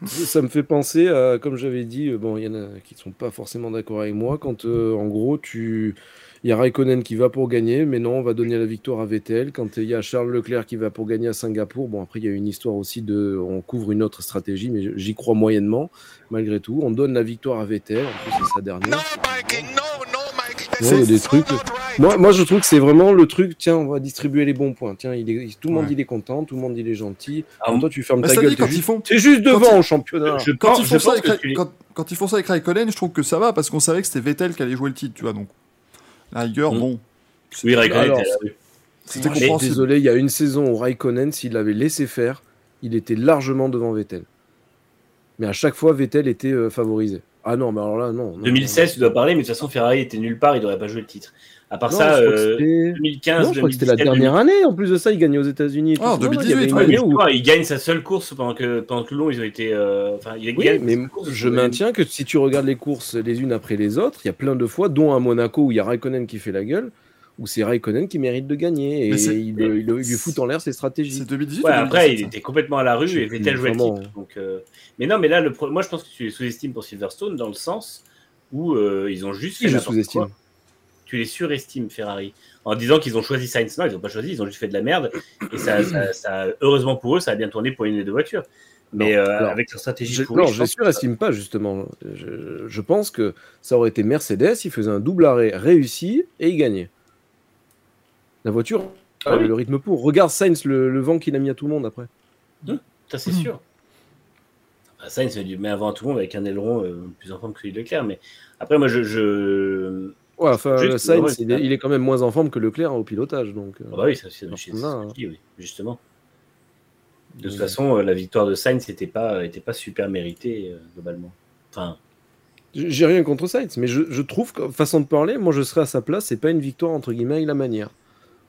Ça me fait penser à, comme j'avais dit, euh, bon, il y en a qui sont pas forcément d'accord avec moi, quand euh, en gros, tu. Il y a Raikkonen qui va pour gagner, mais non, on va donner la victoire à Vettel. Quand il y a Charles Leclerc qui va pour gagner à Singapour, bon, après, il y a une histoire aussi de. On couvre une autre stratégie, mais j'y crois moyennement, malgré tout. On donne la victoire à Vettel, en plus, c'est sa dernière. Ouais, il y a des trucs. Moi, moi, je trouve que c'est vraiment le truc. Tiens, on va distribuer les bons points. Tiens, il est, tout le monde Ouais. il est content, tout le monde il est gentil. Ah, toi, tu fermes Bah, ta ça gueule. dit, T'es quand ils juste, font- juste devant quand au championnat. Je Quand pense, ils, font ça avec, tu- quand ils font ça avec Raikkonen, je trouve que ça va parce qu'on savait que c'était Vettel qui allait jouer le titre, tu vois. Donc, la rigueur, Mm. bon. Oui, Raikkonen était à la rue. C'était suis compréhensible. désolé, il y a une saison où Raikkonen, s'il l'avait laissé faire, il était largement devant Vettel. Mais à chaque fois, Vettel était euh, favorisé. Ah non, mais alors là, non. non, 2016, tu dois parler, mais de toute façon, Ferrari était nulle part, il n'aurait pas joué le titre. À part non, ça, je crois que euh, c'était- 2015, non, je crois que c'était la 2017, dernière année. En plus de ça, il gagnait aux États-Unis. Ah, ça. Non, non, il 2018, ouais, où- il gagne sa seule course pendant que pendant que Toulon, ils ont été. euh, Enfin, il Oui, gagne mais course, je maintiens que si tu regardes les courses les unes après les autres, il y a plein de fois, dont à Monaco où il y a Raikkonen qui fait la gueule, où c'est Raikkonen qui mérite de gagner et Mais il, il- il lui fout en l'air ses stratégies. C'est 2018 Ouais, ou après, 2017, il était complètement à la rue et Vettel jouait. Donc, euh, Mais non, mais là, le pro- moi, je pense que tu les sous-estimes pour Silverstone dans le sens où euh, ils ont juste je sous-estime. Tu les surestimes, Ferrari, en disant qu'ils ont choisi Sainz. Non, ils n'ont pas choisi, ils ont juste fait de la merde. Et ça, ça- ça- heureusement pour eux, ça a bien tourné pour une des deux voitures. Mais Non, euh, alors, avec leur stratégie Je, pourrie, non, je que- surestime pas justement. Je, je pense que ça aurait été Mercedes, il faisait un double arrêt réussi et il gagnait. La voiture Ah oui. le rythme pour. Regarde Sainz, le, le vent qu'il a mis à tout le monde après. Ça, c'est sûr. Ah, Sainz met avant tout le monde avec un aileron euh, plus en forme que celui de Leclerc. Mais après, moi, je. je... Ouais, enfin, Juste, le Sainz, il, est, c'est- il est quand même moins en forme que Leclerc au pilotage. Donc, euh, Ah bah oui, ça, c'est hein. oui, justement. De toute Ouais. façon, euh, la victoire de Sainz n'était pas, était pas super méritée, euh, globalement. Enfin, J'ai rien contre Sainz, mais je, je trouve que, façon de parler, moi je serais à sa place, c'est pas une victoire entre guillemets la manière.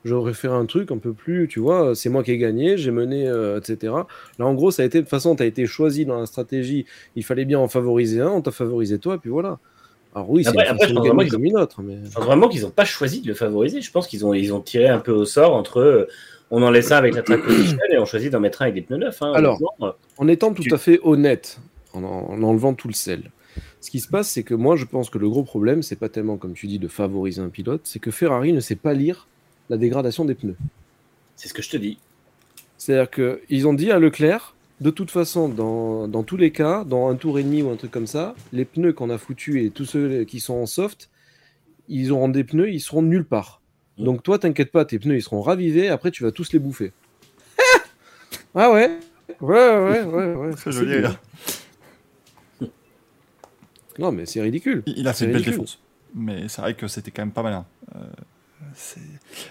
J'aurais fait un truc un peu plus, tu vois, c'est moi qui ai gagné, j'ai mené, euh, etc. Là en gros, ça a été, de toute façon, tu as été choisi dans la stratégie, il fallait bien en favoriser un, on t'a favorisé toi, et puis voilà. Alors oui, c'est Après- une après, je pense vraiment comme une autre, mais... je pense vraiment qu'ils n'ont pas choisi de le favoriser. Je pense qu'ils ont, ils ont tiré un peu au sort entre euh, on en laisse un avec la track position et on choisit d'en mettre un avec des pneus neufs. hein, Alors, euh, En étant tout Tu- à fait honnête, en, en enlevant tout le sel, ce qui se passe, c'est que moi, je pense que le gros problème, c'est pas tellement, comme tu dis, de favoriser un pilote, c'est que Ferrari ne sait pas lire la dégradation des pneus. c'est ce que je te dis. C'est-à-dire qu'ils ont dit à Leclerc, de toute façon, dans, dans tous les cas, dans un tour et demi ou un truc comme ça, les pneus qu'on a foutus et tous ceux qui sont en soft, ils auront des pneus, ils seront nulle part. Mm. Donc toi, t'inquiète pas, tes pneus, ils seront ravivés, après tu vas tous les bouffer. ah ouais? Ouais, ouais, ouais, ouais. C'est joli, bien. regarde. Non, mais c'est ridicule. Il il a fait une belle défense. Mais c'est vrai que c'était quand même pas malin. Euh,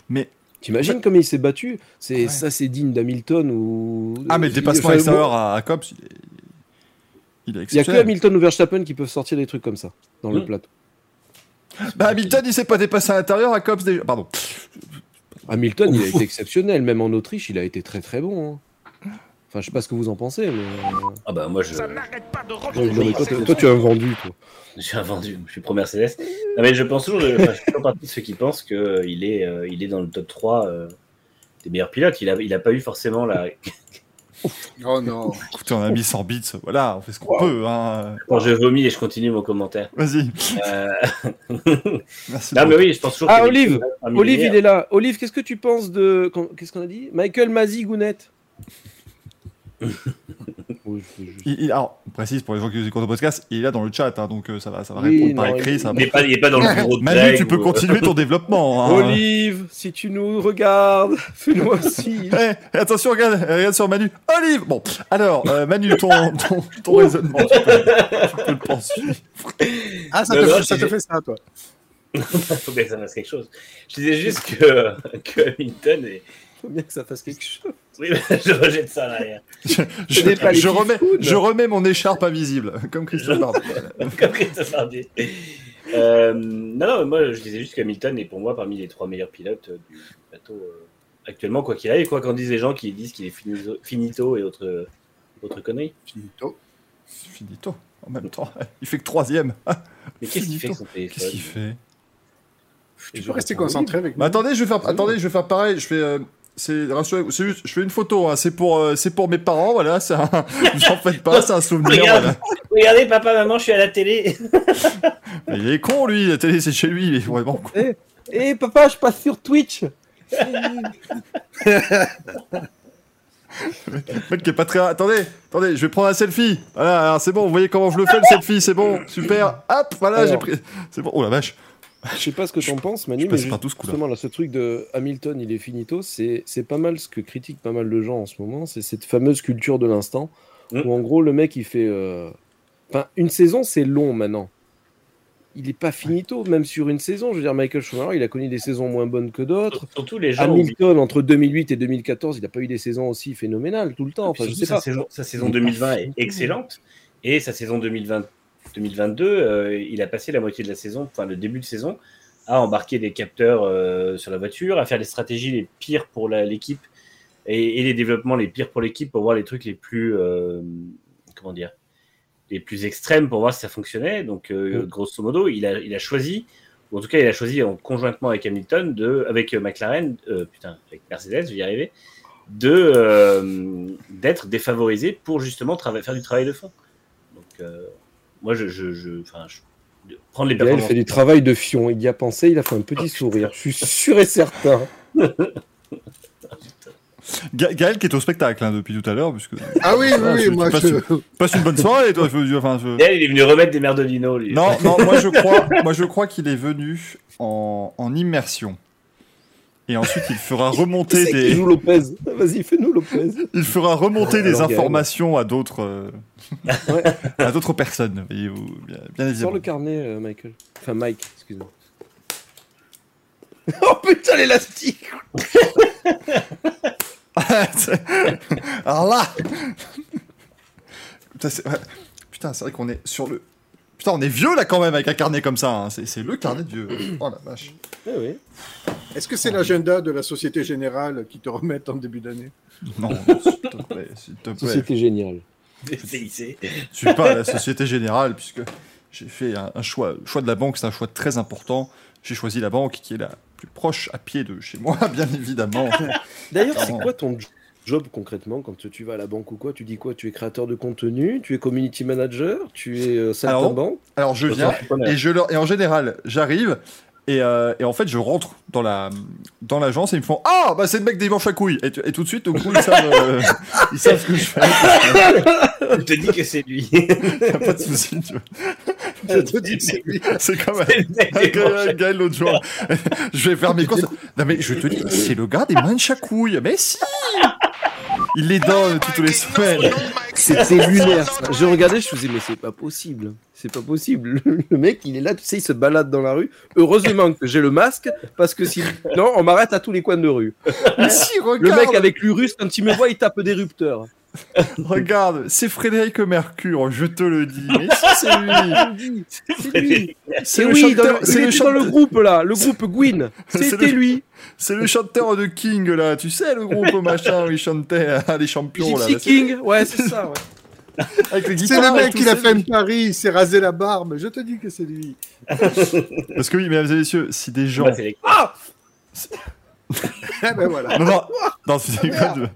mais T'imagines comme il s'est battu C'est Ouais. Ça, c'est digne d'Hamilton ou... ah mais le dépassement Enfin, extérieur à, à Cops, il est, il est Il y a que. Hamilton ou Verstappen qui peuvent sortir des trucs comme ça dans le Mm. plateau. Bah Hamilton, il s'est pas dépassé à l'intérieur à Cops déjà. Pardon. Hamilton, il a été exceptionnel. Même en Autriche, il a été très très bon. hein. Enfin, je sais pas ce que vous en pensez, mais. euh, Ah bah moi je. ouais, non, mais toi, t'es- toi, tu as vendu, toi. Je suis un vendu, je suis pro Mercedes. Non, mais je pense toujours, enfin, je suis toujours partie de ceux qui pensent qu'il est, euh, il est dans le top 3 euh, des meilleurs pilotes. Il a, il a pas eu forcément la. Oh non. Écoutez, on a mis 100 bits, voilà, on fait ce qu'on peut. Hein. Quand je vomis et je continue mon commentaire. Vas-y, Euh... merci. non mais oui, je pense toujours. Ah, Olive Olive, il est là. Olive, qu'est-ce que tu penses de. Qu'est-ce qu'on a dit? Michael Mazi Gounet. Oui, je fais juste- Il- il- alors, on précise pour les gens qui nous écoutent au podcast, il est là dans le chat, hein, donc euh, ça va, ça va Oui, répondre par non, écrit. il- Ça va pas, il est pas dans le bureau de Manu, tu peux ou- continuer ton développement. hein. Olive, si tu nous regardes, fais-nous un signe. Eh, attention, regarde, regarde sur Manu. Olive Bon, alors, euh, Manu, ton, ton, ton raisonnement, tu peux, tu peux le poursuivre. Ah, ça, te, non, fait- ça te fait ça, toi. Il faut bien que ça fasse quelque chose. Je disais juste que, que Hamilton est. Faut bien que ça fasse quelque chose. Oui, je rejette ça en arrière. Je, je- n'est pas les je remets, Fifounes. je remets mon écharpe invisible, comme Christophe Barbier. Comme Christophe Barbier. Euh, non, non, moi je disais juste qu'Hamilton est pour moi parmi les trois meilleurs pilotes euh, du bateau euh, actuellement, quoi qu'il arrive, quoi qu'en disent les gens qui disent qu'il est finito, finito et autres, autres conneries. Finito. Finito, en même temps. Il fait que troisième. Ah, Mais qu'est-ce qu'il fait Qu'est-ce qu'il fait? Tu peux rester concentré avec Mais nous. attendez, je vais faire, attendez, je vais faire pareil. Je fais, euh, c'est, juste, je fais une photo. hein, c'est pour, euh, c'est pour mes parents. Voilà, c'est un, vous en faites pas, c'est un souvenir. Regarde. Voilà. Regardez, papa, maman, je suis à la télé. Mais il est con lui. La télé, c'est chez lui. Il est vraiment con. Eh papa, je passe sur Twitch. Le mec qui est pas très. Attendez, attendez, je vais prendre un selfie. Voilà, alors c'est bon. Vous voyez comment je le fais le selfie, c'est bon, super. Hop, voilà, j'ai pris. C'est bon. Oh la vache. Je sais pas ce que t'en penses, Manu, mais juste- par tout ce justement, là, ce truc de Hamilton, il est finito, c'est pas mal ce que critiquent pas mal de gens en ce moment, c'est cette fameuse culture de l'instant, Mm. où en gros, le mec, il fait... euh, Enfin, une saison, c'est long maintenant. Il est pas finito, même sur une saison. Je veux dire, Michael Schumacher, il a connu des saisons moins bonnes que d'autres. Surtout les gens. Hamilton, entre 2008 et 2014, il n'a pas eu des saisons aussi phénoménales tout le temps. Enfin, je pas. Sa saison, sa saison 2020 est excellente. Et sa saison 2020, 2022, euh, il a passé la moitié de la saison, enfin le début de saison, à embarquer des capteurs euh, sur la voiture, à faire les stratégies les pires pour l'équipe et, et les développements les pires pour l'équipe pour voir les trucs les plus, euh, comment dire, les plus extrêmes pour voir si ça fonctionnait. Donc, euh, Mm. grosso modo, il a, il a choisi, ou en tout cas, il a choisi en conjointement avec Hamilton, de, avec McLaren, euh, putain, avec Mercedes, je vais y arriver, de euh, d'être défavorisé pour justement faire du travail de fond. Donc, moi, je, je, je, enfin, je- de prendre les Gaël performances. fait du travail de fion. Il y a pensé, il a fait un petit sourire. Je suis sûr et certain. Ga- Gaël qui est au spectacle hein, depuis tout à l'heure, puisque Ah oui, oui, Ah, oui, moi, tu passes- je... passe une bonne soirée, toi. faut- Enfin, je- D'ailleurs, il est venu remettre des merdolino, lui. Non, non, moi je crois, moi je crois qu'il est venu en, en immersion. Et ensuite, il fera remonter des, joue Lopez Vas-y, fais-nous Lopez. il fera remonter des informations à d'autres, Ouais. à d'autres personnes. Voyez-vous, bien, bien Sors évidemment. le carnet, euh, Michael. Enfin, Mike, excuse-moi. oh putain, l'élastique Alors là, putain, c'est ouais. Putain, c'est vrai qu'on est sur le. Putain, on est vieux là quand même avec un carnet comme ça. hein. C'est le carnet de vieux. Oh la vache. Eh oui. Est-ce que c'est l'agenda de la Société Générale qui te remettent en début d'année? Non, non, s'il te plaît, s'il te plaît. C'était génial. CIC. Je suis pas à la Société Générale puisque j'ai fait un, un choix. Le choix de la banque, c'est un choix très important. J'ai choisi la banque qui est la plus proche à pied de chez moi, bien évidemment. D'ailleurs, c'est quoi ton job concrètement quand tu vas à la banque ou quoi Tu dis quoi? Tu es créateur de contenu Tu es community manager Tu es euh, saltimbanque? Alors je viens et je leur et en général, j'arrive et, euh, et en fait je rentre dans la dans l'agence et ils me font ah bah c'est le mec des manches à couilles et, tout de suite au coup ils savent euh, ils savent ce que je fais. Je te dis que c'est lui. Y a pas de souci. tu vois. Je te dis, c'est lui. C'est comme à- Gaël l'autre jour. je vais faire mes courses. Non mais je te dis, c'est le gars des manches à couilles. Mais si Il les donne toutes les semaines. C'était lunaire. ça. Je regardais, je faisais, mais c'est pas possible. C'est pas possible. Le mec, il est là, tu sais, il se balade dans la rue. Heureusement que j'ai le masque, parce que sinon, on m'arrête à tous les coins de rue. Mais si, Le mec avec l'urus, quand il me voit, il tape des rupteurs. Regarde, c'est Frédéric Mercure, je te le dis. Mais si, c'est lui. C'est lui. C'est Et le oui, chanteur- le, c'est il le était dans le chanteur- groupe là, le groupe Gwyn. C'est C'était le- lui. C'est le chanteur de King, là. Tu sais, le groupe machin où il chantait à les champions, là. King. Ouais, c'est ça. Ouais. C'est le mec qui l'a fait un Paris, il s'est rasé la barbe. Je te dis que c'est lui. Parce que oui, mesdames et messieurs, si des gens. Les- Ah Eh ben voilà. Non, non, non, c'est de-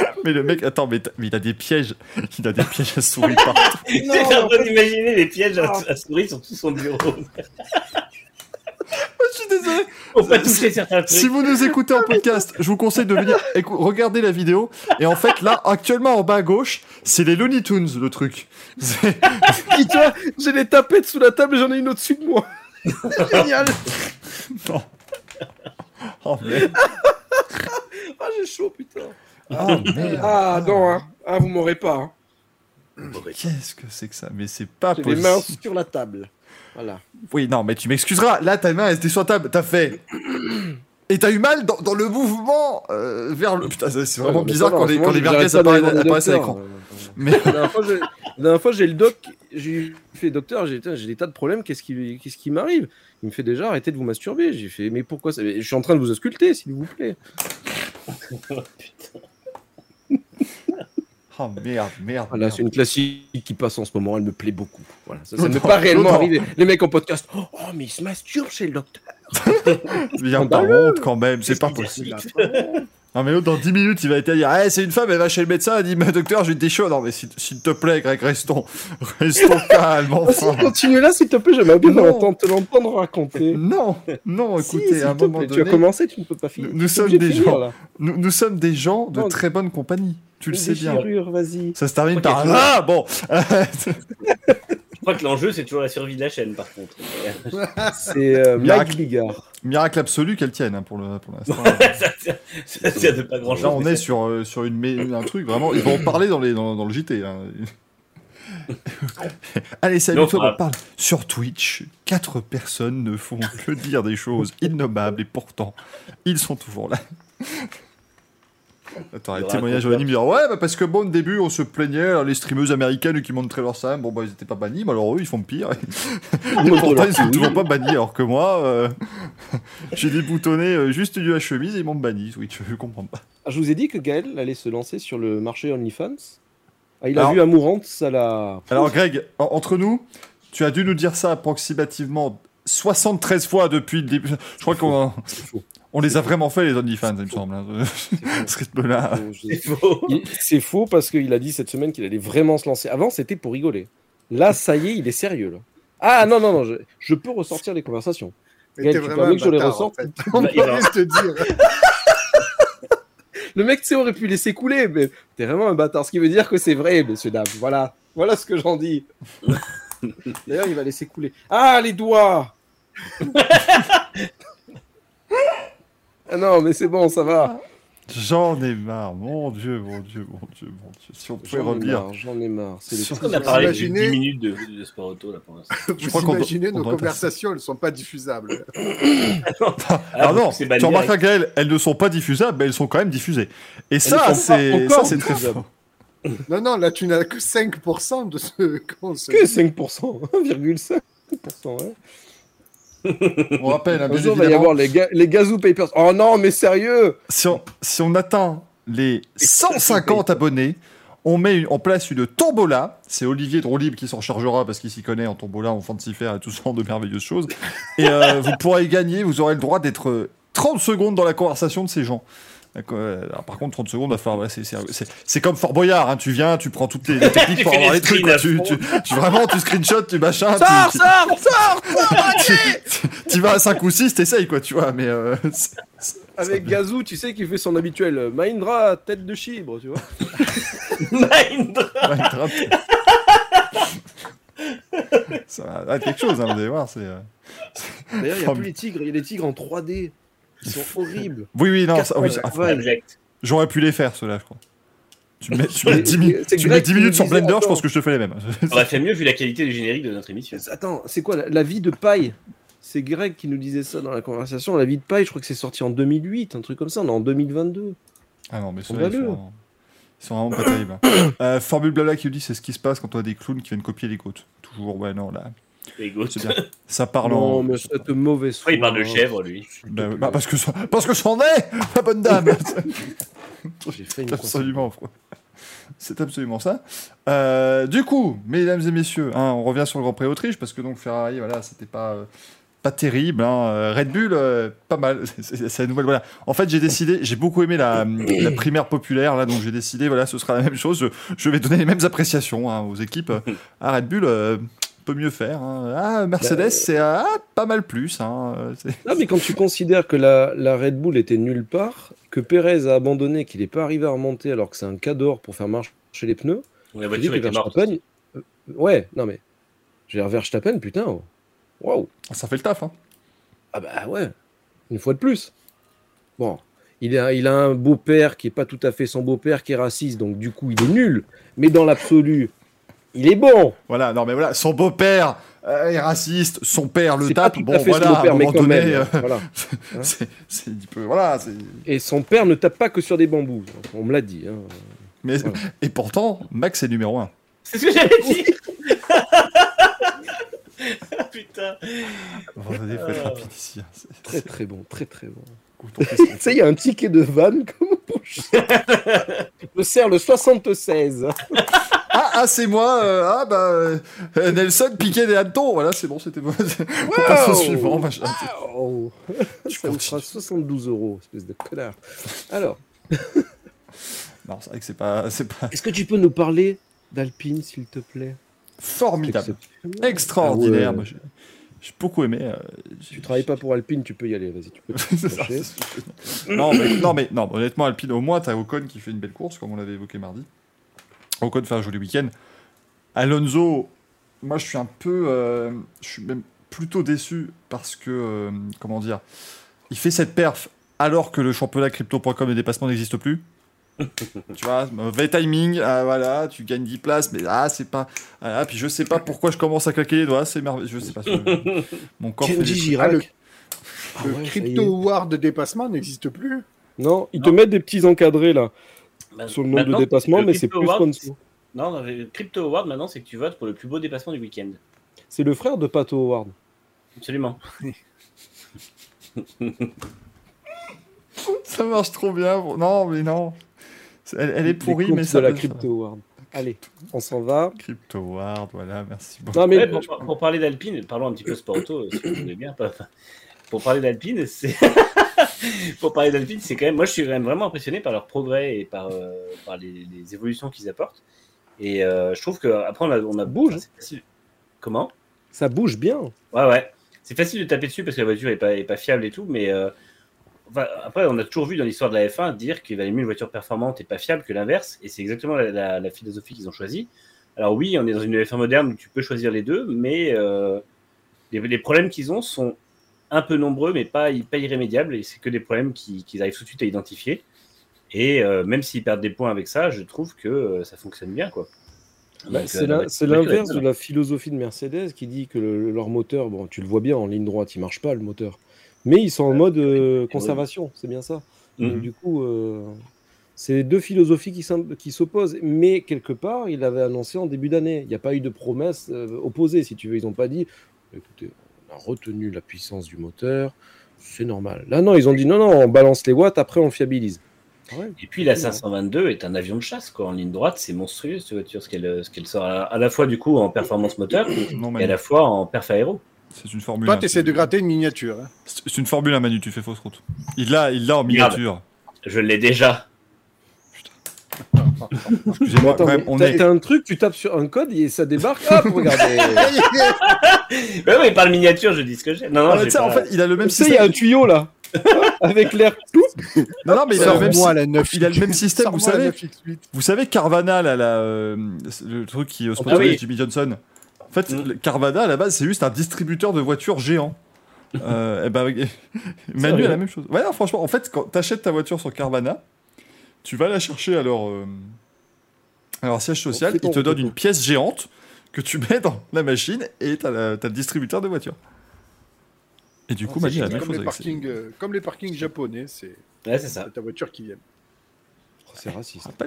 Mais le mec, attends, mais, t'as- mais il a des pièges. Il a des pièges à souris partout. J'étais en train d'imaginer les pièges à, à souris sur tout son bureau. Je suis désolé. Pour pas toucher certains trucs. Si vous nous écoutez en podcast, je vous conseille de venir regarder la vidéo. Et en fait, là, actuellement, en bas à gauche, c'est les Looney Tunes, le truc. C'est- Dis-toi, j'ai des tapettes sous la table et j'en ai une au-dessus de moi. Génial. Non. Oh, merde. Ah, j'ai chaud, putain. Oh, merde. Ah, non, hein. Ah, vous m'aurez pas. Hein. Qu'est-ce que c'est que ça? Mais c'est pas J'ai les possible. mains sur la table. Voilà. Oui, non, mais tu m'excuseras. Là, ta main, elle était sur la table. T'as fait. Et t'as eu mal dans, dans le mouvement euh, vers le. Putain, c'est vraiment Ouais, bizarre quand les, quand les merguez apparaissent, à l'écran. Euh, Mais La dernière fois, j'ai- la dernière fois, j'ai le doc, j'ai fait docteur, j'ai des tas de problèmes, qu'est-ce qui, qu'est-ce qui m'arrive? Il me fait déjà arrêtez de vous masturber. J'ai fait mais pourquoi ça? Je suis en train de vous ausculter, s'il vous plaît. Oh merde, merde. Voilà, merde. c'est une classique qui passe en ce moment, elle me plaît beaucoup. Voilà, ça, ne m'est pas réellement arrivé. Les mecs en podcast, oh, oh, mais il se masturbe chez le docteur. Viens par honte quand même, c'est pas possible. Non mais l'autre dans 10 minutes il va être à dire Eh, c'est une femme elle va chez le médecin elle dit mais docteur j'ai des choses non mais s'il s'il te plaît Greg restons restons calmes enfin Continue là, s'il te plaît, j'aimerais bien Non. l'entendre- te l'entendre raconter. non non Si, écoutez s'il à un moment plaît, Tu donné as commencé, tu ne peux pas finir. nous- sommes des finir, gens nous, nous sommes des gens de Non. très bonne compagnie tu le sais bien vas-y. ça se termine par ah bon Je crois que l'enjeu, c'est toujours la survie de la chaîne, par contre. C'est euh, Miracle. Mike Ligard. miracle absolu qu'elle tienne hein, pour le pour l'instant ça, tient, ça tient de pas grand-chose. là on est sur euh, sur une un truc vraiment ils vont en parler dans les dans, dans le JT hein. Allez, salut, toi, on parle. Sur Twitch, quatre personnes ne font que dire des choses innommables et pourtant, ils sont toujours là. Attends, Il y un aura témoignage un anonyme dire Ouais, bah parce que bon, au début, on se plaignait, les streameuses américaines qui montraient leur Sam, bon, bah ils étaient pas bannis, mais alors eux, ils font pire. Et pourtant, ils sont toujours pas bannis, alors que moi, euh, j'ai déboutonné euh, juste du la chemise et ils m'ont banni. Oui, je comprends pas. Ah, je vous ai dit que Gaël allait se lancer sur le marché OnlyFans. Ah, il a Alors- vu Amourante, ça l'a. Alors, Greg, en- entre nous, tu as dû nous dire ça approximativement 73 fois depuis le début. Je crois qu'on. On les a vraiment fait, les OnlyFans, il me semble. hein. Ce rythme-là. Bon, je- C'est faux. Il- C'est faux parce qu'il a dit cette semaine qu'il allait vraiment se lancer. Avant, c'était pour rigoler. Là, ça y est, il est sérieux. Là. Ah non, non, non, je, je peux ressortir les conversations. Mais Gaël, t'es tu vraiment permets un que je les bâtard, ressorte en fait. On Bah, peut te dire. Le mec, tu sais, aurait pu laisser couler, mais t'es vraiment un bâtard. Ce qui veut dire que c'est vrai, messieurs, dames. Voilà. Voilà ce que j'en dis. D'ailleurs, il va laisser couler. Ah, les doigts Ah non, mais c'est bon, ça va. J'en ai marre, mon Dieu, mon Dieu, mon Dieu, mon Dieu. Si on pouvait J'en ai revenir. marre, j'en ai marre. C'est les Sur- trucs- On a parlé Imaginez- 10 minutes de, de sport auto, là, pour l'instant. Crois qu'on imaginez, nos conversations, elles ne sont pas diffusables. Alors non, c'est tu banni remarques, direct. Gaël, elles ne sont pas diffusables, mais elles sont quand même diffusées. Et ça, c'est encore ça, c'est très fort. Non, non, là, tu n'as que 5% de ce qu'on Que 5%, 1,5%. Ouais. On rappelle, hein, bien jour, il va y avoir les, ga les Gazoo Papers. Oh non, mais sérieux si on, si on atteint les 150 abonnés, on met une- en place une tombola. C'est Olivier Drolib qui s'en chargera parce qu'il s'y connaît en tombola, en fantasifère et tout ce genre de merveilleuses choses. Et euh, vous pourrez gagner, vous aurez le droit d'être euh, 30 secondes dans la conversation de ces gens. Alors, par contre, 30 secondes, c'est- comme Fort Boyard, hein, tu viens, tu prends toutes les, les techniques Tu pour fais avoir des les trucs. Tu, tu- tu- vraiment, tu screenshots, tu machin. Sors, tu, sors, sors tu, tu- tu vas à 5 ou 6, t'essayes, quoi, tu vois, mais. euh, Avec Gazoo, tu sais qu'il fait son habituel euh, Mahindra, tête de chibre, tu vois. Mindra. Ça va être quelque chose, hein, vous allez voir. C'est, euh, D'ailleurs, il n'y a plus les tigres, il y a des tigres en 3D. Ils sont horribles. Oui, oui, non, ça, oui, ça- j'aurais pu les faire, ceux-là, je crois. Tu mets, tu mets C'est- 10, mi- c'est tu Greg mets 10 qui minutes sur Blender, je pense que je te fais les mêmes. On aurait fait mieux vu la qualité du générique de notre émission. Attends, c'est quoi la, la vie de paille C'est Greg qui nous disait ça dans la conversation. La vie de paille, je crois que c'est sorti en 2008, un truc comme ça. On est en 2022. Ah non, mais ceux-là, ils sont, Ils sont vraiment pas terribles. hein. Euh, Formule Blabla qui nous dit c'est ce qui se passe quand on a des clowns qui viennent copier les côtes. Toujours, ouais, non, là. C'est bien. Ça parle Non, en. mais cette mauvaise Pourquoi il parle de foi, chèvre, lui Bah, bah, parce que ça- parce que c'en est, ma bonne dame. J'ai fait une absolument. C'est absolument ça. Euh, du coup, mesdames et messieurs, hein, on revient sur le Grand Prix Autriche parce que donc Ferrari, voilà, c'était pas euh, pas terrible. hein. Euh, Red Bull, euh, pas mal. C'est c'est la nouvelle. Voilà. En fait, j'ai décidé, j'ai beaucoup aimé la, la primaire populaire là, donc j'ai décidé, voilà, ce sera la même chose. Je, je vais donner les mêmes appréciations hein, aux équipes. À Red Bull, peut mieux faire. hein. Ah, Mercedes, Bah, c'est ah, pas mal plus. Hein. Ah, mais quand tu considères que la, la Red Bull était nulle part, que Pérez a abandonné, qu'il n'est pas arrivé à remonter alors que c'est un cador pour faire marcher les pneus, La voiture que était morte. Euh, ouais, non mais. J'ai Verstappen, putain. oh. Waouh. Ça fait le taf. Hein. Ah bah ouais. Une fois de plus. Bon. Il a, il a un beau-père qui est pas tout à fait son beau-père, qui est raciste, donc du coup il est nul. Mais dans l'absolu, il est bon. Voilà, non mais voilà, son beau-père euh, est raciste, son père le tape. tout Bon, à fait voilà, son à un beau-père, mais moment quand donné, même. euh, Voilà. Hein c'est, c'est un petit peu, voilà. Et son père ne tape pas que sur des bambous. On me l'a dit. hein. Mais Voilà. et pourtant, Max est numéro un. C'est ce que j'avais dit Ah, Putain Vendredi, faut être rapide ici. hein. Très très bon, très très bon. Tu sais, il y a un ticket de vanne comme bouche. Je sers le 76. Ah, ah, c'est moi. euh, ah bah euh, Nelson piquait des hannetons. Voilà, c'est bon, c'était bon. On passe au suivant. machin. Oh. Ça fera 72 euros, espèce de connard. Alors, Non, c'est vrai que c'est pas, c'est pas est-ce que tu peux nous parler d'Alpine, s'il te plaît? Formidable, extraordinaire. Ah ouais. Moi, j'ai, j'ai beaucoup aimé. euh, j'ai- Tu travailles pas pour Alpine, tu peux y aller, vas-y, tu peux. Ça. non, mais, non, mais non, honnêtement, Alpine, au moins, t'as Ocon qui fait une belle course, comme on l'avait évoqué mardi. Ocon fait un joli week-end. Alonso, moi, je suis un peu. euh, je suis même plutôt déçu parce que. euh, comment dire Il fait cette perf alors que le championnat crypto.com et dépassement n'existe plus. tu vois, mauvais timing, ah, voilà, tu gagnes 10 places, mais ah, c'est pas. Ah, puis je sais pas pourquoi je commence à claquer les doigts, c'est merveilleux, je sais pas. je- Mon corps Kenji. Girac. Ah, le- Ah ouais, crypto award de dépassement n'existe plus. Non, ils te mettent des petits encadrés là Ma- sur le nombre de dépassements, mais c'est Crypto plus Award. Non, le Crypto Award maintenant, c'est que tu votes pour le plus beau dépassement du week-end. C'est le frère de Pato Howard. Absolument. Ça marche trop bien. Non, mais non. Elle, elle est pourrie, mais ça de la Crypto Award. Allez, on s'en va. Crypto Ward, voilà, merci beaucoup. Non mais Ouais, pour, pour parler d'Alpine, parlons un petit peu sport auto, si vous voulez bien. pas- Pour parler d'Alpine, c'est. pour parler d'Alpine, c'est quand même. Moi, je suis quand même vraiment impressionné par leur progrès et par, euh, par les, les évolutions qu'ils apportent. Et euh, je trouve qu'après, on a, on a Bouge. facile. Comment? Ça bouge bien. Ouais, ouais. C'est facile de taper dessus parce que la voiture est pas, est pas fiable et tout, mais euh, enfin, après, on a toujours vu dans l'histoire de la F1 dire qu'il valait mieux une voiture performante et pas fiable que l'inverse, et c'est exactement la, la- la philosophie qu'ils ont choisie. Alors oui, on est dans une F1 moderne où tu peux choisir les deux, mais les, les problèmes qu'ils ont sont un peu nombreux, mais pas, pas irrémédiables, et c'est que des problèmes qui- qu'ils arrivent tout de suite à identifier. Et euh, même s'ils perdent des points avec ça, je trouve que euh, ça fonctionne bien, quoi. Bah, c'est euh, voiture est l'inverse de la philosophie de Mercedes qui dit que le- leur moteur, bon, tu le vois bien en ligne droite, il marche pas le moteur. Mais ils sont en mode euh, conservation, c'est bien ça. Mhm. Donc, du coup, c'est deux philosophies qui s'opposent. Mais quelque part, il avait annoncé en début d'année. Il n'y a pas eu de promesse euh, opposée, si tu veux. Ils n'ont pas dit, écoutez, on a retenu la puissance du moteur, c'est normal. Là, non, ils ont dit, non, non, on balance les watts, après on fiabilise. Ah ouais. Et puis la 522 est un avion de chasse quoi. En ligne droite, c'est monstrueux cette voiture, ce qu'elle ce qu'elle sort à, à la fois du coup en performance moteur Non, et à la fois en perf aéro. c'est une formule. Toi, tu essaies de gratter une miniature. hein. C'est une formule, à Manu, tu fais fausse route. Il l'a, il l'a en Regarde. miniature. Je l'ai déjà. Excusez-moi, Attends, quand même, mais on t'as est. t'as un truc, tu tapes sur un code et ça débarque. Hop, regardez. Oui, par le miniature, je dis ce que j'ai. Non, non, Ah, mais tu sais, pas- en fait, il a le même tu sais, il y a un tuyau là, avec l'air tout. Non, non, mais il a le même, la 9 il a le même système, vous la savez. 9X8. Vous savez, Carvana, là, là, euh, le truc qui euh, sponsorise Ah oui. Jimmy Johnson. En fait, Mm. Carvana, à la base, c'est juste un distributeur de voitures géant. euh, et ben, Manu a la même chose. Ouais, non, franchement, en fait, quand t'achètes ta voiture sur Carvana, tu vas la chercher à leur, euh, à leur siège social, ils te donnent une pièce géante que tu mets dans la machine et t'as le distributeur de voitures. Et du coup, C'est Manu a la même comme chose les, avec parkings, euh, comme les parkings japonais, c'est Ouais, ça. ta voiture qui vient. C'est raciste. Pas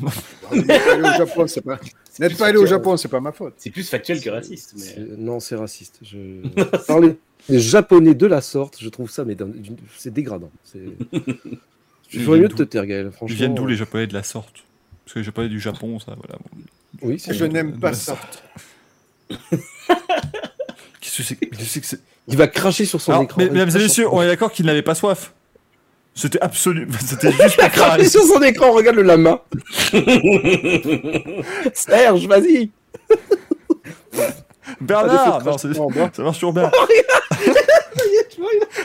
au Japon, c'est pas. Pas allé au Japon, c'est pas ma faute. C'est plus factuel que raciste. Mais... Non, c'est raciste. Je... Parler des Japonais de la sorte, je trouve ça, mais c'est dégradant. Tu ferais mieux de te taire, Gaël. Franchement. Ils viennent d'où les Japonais de la sorte? Parce que les Japonais du Japon, ça, voilà. bon. Oui, c'est Je n'aime pas ça. Qu'est-ce que c'est que c'est Il va cracher sur son Alors, écran. mais- Il Mesdames et messieurs, on est d'accord qu'il n'avait pas soif. C'était absolu. C'était juste pour Cracher cracher. sur son écran, regarde le lama. Serge, vas-y. Bernard Ah, non. Ça marche toujours bien.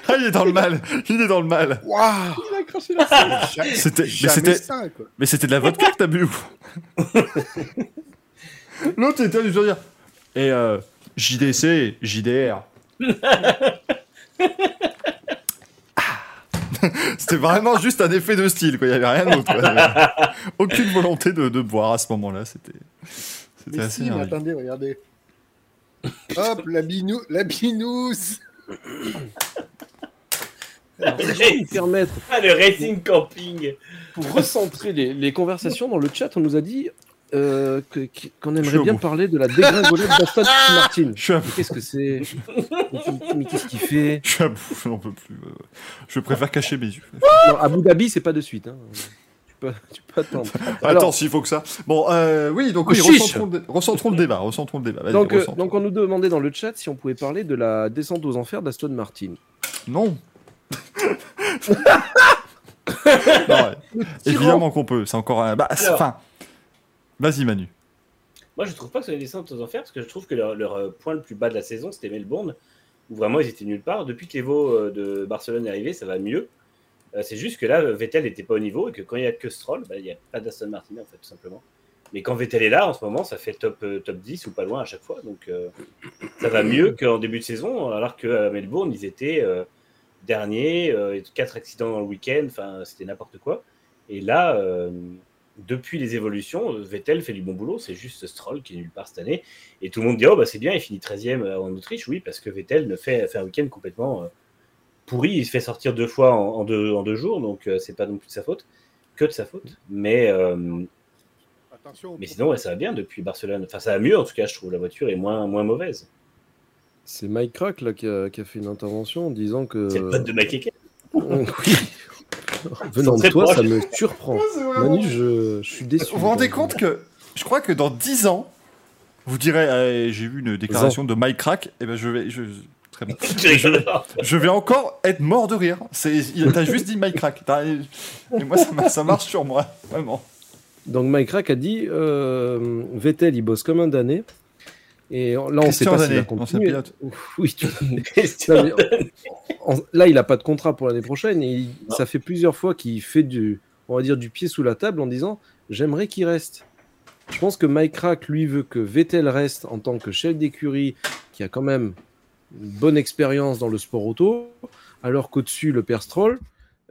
Ah, il est dans le mal. Il est dans le mal. Waouh Il a craché. C'était, mais Jamais c'était, ça, quoi. mais c'était de la vodka que t'as bu L'autre était allé dire. Et euh, JDC, JDR. Ah. C'était vraiment juste un effet de style, quoi. Il n'y avait rien d'autre. Aucune volonté de, de boire à ce moment-là. C'était, c'était Mais assez si, mais attendez, regardez. Hop, la, binou... la binousse Alors, si je peux me permettre, Ah, le Racing Camping pour recentrer les, les conversations dans le chat, on nous a dit euh, qu'on aimerait bien bout. parler de la dégringolade d'Aston Martin. Je suis à Mais qu'est-ce que c'est? Mais- qu'est-ce qu'il fait? Je suis à bout, j'en peux plus. Je préfère cacher mes yeux. Non, Abu Dhabi, c'est pas de suite. hein. Tu, peux, tu peux attendre. Alors, Attends, s'il faut que ça. Bon, euh, oui, donc oui, Oh, chiche. recentrons, le dé- recentrons le débat. Recentrons le débat. Donc, euh, donc, on nous demandait dans le chat si on pouvait parler de la descente aux enfers d'Aston Martin. Non. Non, ouais. Évidemment qu'on peut. C'est encore un. Bah, c'est- Alors. enfin. Vas-y, Manu. Moi, je trouve pas que ce soit une descente aux enfers parce que je trouve que leur, leur, euh, point le plus bas de la saison, c'était Melbourne, où vraiment ils étaient nulle part. Depuis que l'Evo euh, de Barcelone est arrivé, ça va mieux. Euh, c'est juste que là, Vettel n'était pas au niveau et que quand il n'y a que Stroll, bah, il n'y a pas d'Aston Martin en fait, tout simplement. Mais quand Vettel est là, en ce moment, ça fait top, euh, top 10 ou pas loin à chaque fois. Donc euh, ça va mieux qu'en début de saison, alors qu'à Melbourne, ils étaient euh, derniers, euh, quatre accidents dans le week-end, enfin, c'était n'importe quoi. Et là, depuis les évolutions, Vettel fait du bon boulot, c'est juste Stroll qui est nulle part cette année. Et tout le monde dit, oh bah c'est bien, il finit 13e en Autriche, oui, parce que Vettel ne fait, fait un week-end complètement pourri, il se fait sortir deux fois en, en deux, en deux jours, donc euh, c'est pas non plus de sa faute, que de sa faute. Mais, euh, Attention. mais sinon, ouais, ça va bien depuis Barcelone. Enfin, ça va mieux en tout cas, je trouve, la voiture est moins, moins mauvaise. C'est Mike Crack là, qui, a, qui a fait une intervention en disant que. C'est le pote de Mike Oui. Venant de toi, proche. ça me surprend. c'est vraiment- Manu, je, je suis déçu. Vous vous rendez compte que je crois que dans 10 ans, vous direz eh, j'ai vu une déclaration de Mike Crack, et ben je vais. Je, très bien. Tu rigoles. Je vais encore être mort de rire. C'est, il- t'as juste dit Mike Crack. Et moi, ça, ma- ça marche sur moi, vraiment. Donc Mike Rack a dit euh, Vettel il bosse comme un damné. Et là on sait pas s'il pilote. Oui, tu- Non, mais là il a pas de contrat pour l'année prochaine et il- ça fait plusieurs fois qu'il fait du on va dire du pied sous la table en disant j'aimerais qu'il reste. Je pense que Mike Rack lui veut que Vettel reste en tant que chef d'écurie qui a quand même une bonne expérience dans le sport auto alors qu'au-dessus le père Stroll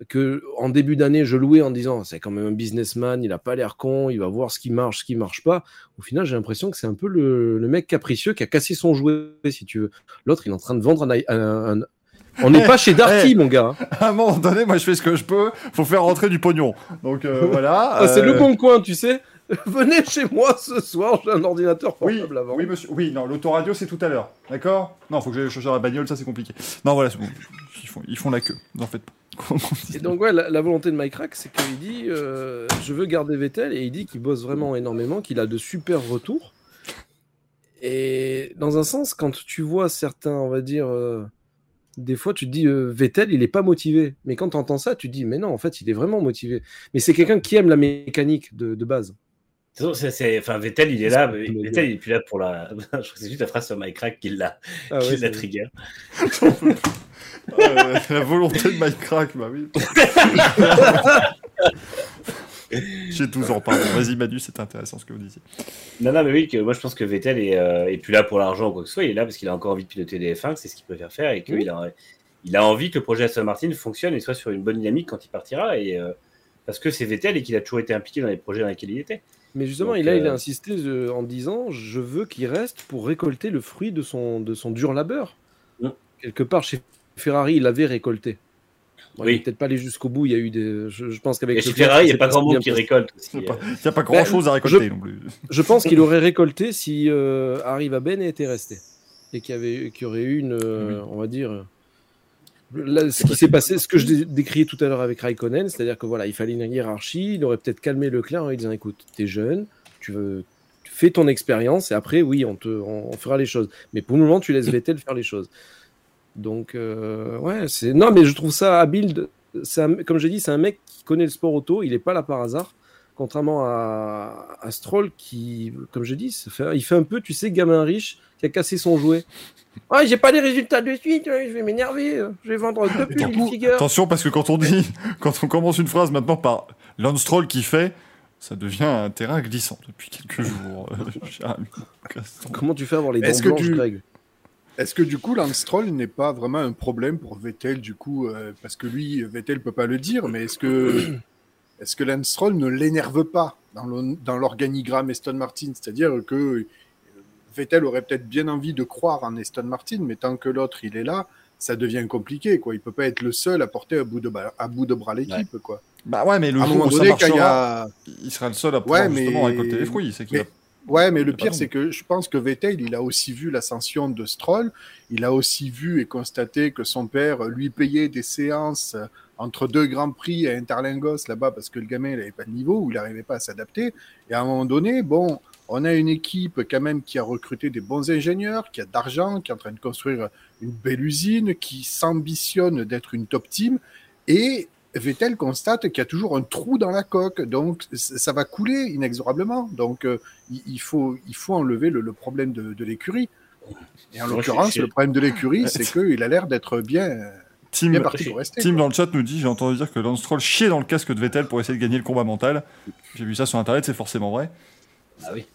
que en début d'année je louais en disant c'est quand même un businessman, il a pas l'air con, il va voir ce qui marche, ce qui marche pas. Au final, j'ai l'impression que c'est un peu le, le mec capricieux qui a cassé son jouet, si tu veux. L'autre, il est en train de vendre un. un- un- On n'est pas chez Darty, mon gars. À un moment donné, moi, je fais ce que je peux. Faut faire rentrer du pognon. Donc euh, voilà. Ah, c'est euh, le bon coin, tu sais. Venez chez moi ce soir, j'ai un ordinateur Oui, portable avant. oui, monsieur. Oui, non, l'autoradio, c'est tout à l'heure. D'accord? Non, faut que j'aille chercher la bagnole, ça, c'est compliqué. Non, voilà, c'est bon. Ils font, ils font la queue. N'en faites pas. Et donc, ouais, la, la volonté de Mike Rack, c'est qu'il dit euh, Je veux garder Vettel, et il dit qu'il bosse vraiment énormément, qu'il a de super retours. Et dans un sens, quand tu vois certains, on va dire, euh, des fois, tu te dis euh, Vettel, il est pas motivé. Mais quand tu entends ça, tu te dis Mais non, en fait, il est vraiment motivé. Mais c'est quelqu'un qui aime la mécanique de, de base. C'est- Enfin, Vettel, il est là. mais Vettel, il est plus là pour la. je crois que c'est juste la phrase sur Mike Crack qui l'a Ah qui ouais, l'a c'est- trigger. Euh, la volonté de Mike Crack, bah oui. J'ai 12 ans, pardon. Vas-y, Manu, c'est intéressant ce que vous disiez. Non, non, mais oui, que moi je pense que Vettel est, euh, est plus là pour l'argent ou quoi que ce soit. Il est là parce qu'il a encore envie de piloter des F1, que c'est ce qu'il préfère faire et qu'il a, il a envie que le projet Aston Martin fonctionne et soit sur une bonne dynamique quand il partira. Et, euh, parce que c'est Vettel et qu'il a toujours été impliqué dans les projets dans lesquels il était. Mais justement, Donc, il, a, il a euh, insisté euh, en disant Je veux qu'il reste pour récolter le fruit de son, de son dur labeur. Mm. Quelque part, chez Ferrari, il avait récolté. Bon, Oui. Il n'est peut-être pas allé jusqu'au bout. Il y a eu des. Je, je pense qu'avec chez Ferrari, il n'y a pas grand monde bien qui récolte aussi. Il n'y a, pas- grand chose à récolter non plus. Je pense qu'il aurait récolté si euh, Harry Vaben était resté et qu'il y avait, qu'il y aurait eu une, euh, on va dire, euh, là, ce qui s'est passé, ce que je dé- décriais tout à l'heure avec Raikkonen, c'est-à-dire que voilà, il fallait une hiérarchie. Il aurait peut-être calmé Leclerc en lui disant, écoute, t'es jeune, tu veux, fais ton expérience et après, oui, on te, on, on fera les choses. Mais pour le moment, tu laisses Vettel faire les choses. Donc, euh, ouais, c'est non, mais je trouve ça habile. de- un- comme j'ai dit, c'est un mec qui connaît le sport auto. Il n'est pas là par hasard. Contrairement à, à Stroll qui, comme je dis, ça fait- il fait un peu, tu sais, gamin riche qui a cassé son jouet. Ouais, j'ai pas les résultats de suite, je vais m'énerver, je vais vendre deux pulls attention parce que quand on dit, quand on commence une phrase maintenant par Lance Stroll qui fait, ça devient un terrain glissant depuis quelques jours. euh. Comment tu fais avoir les dents blanches, tu- Greg Est-ce que du coup, Lance Stroll n'est pas vraiment un problème pour Vettel, du coup, euh, parce que lui, Vettel peut pas le dire, mais est-ce que, est-ce que Lance Stroll ne l'énerve pas dans l'organigramme Aston Martin? C'est-à-dire que euh, Vettel aurait peut-être bien envie de croire en Aston Martin, mais tant que l'autre il est là, ça devient compliqué, quoi. Il peut pas être le seul à porter à bout de, ba- à bout de bras l'équipe, quoi. Bah ouais, mais le à un jour moment où ça donné, il a sera le seul à pouvoir Ouais, mais- justement récolter les fruits. C'est qu'il mais- Ouais, mais le pire, c'est que je pense que Vettel, il a aussi vu l'ascension de Stroll. Il a aussi vu et constaté que son père lui payait des séances entre deux grands prix à Interlingos là-bas parce que le gamin, il n'avait pas de niveau ou il n'arrivait pas à s'adapter. Et à un moment donné, bon, on a une équipe quand même qui a recruté des bons ingénieurs, qui a d'argent, qui est en train de construire une belle usine, qui s'ambitionne d'être une top team. Et Vettel constate qu'il y a toujours un trou dans la coque, donc ça va couler inexorablement. Donc euh, il, faut, il faut enlever le, le problème de, de l'écurie. Et en l'occurrence, le problème de l'écurie, c'est qu'il a l'air d'être bien, Tim, dans le chat nous dit j'ai entendu dire que Lance Stroll chiait dans le casque de Vettel pour essayer de gagner le combat mental. J'ai vu ça sur internet, c'est forcément vrai. Ah oui.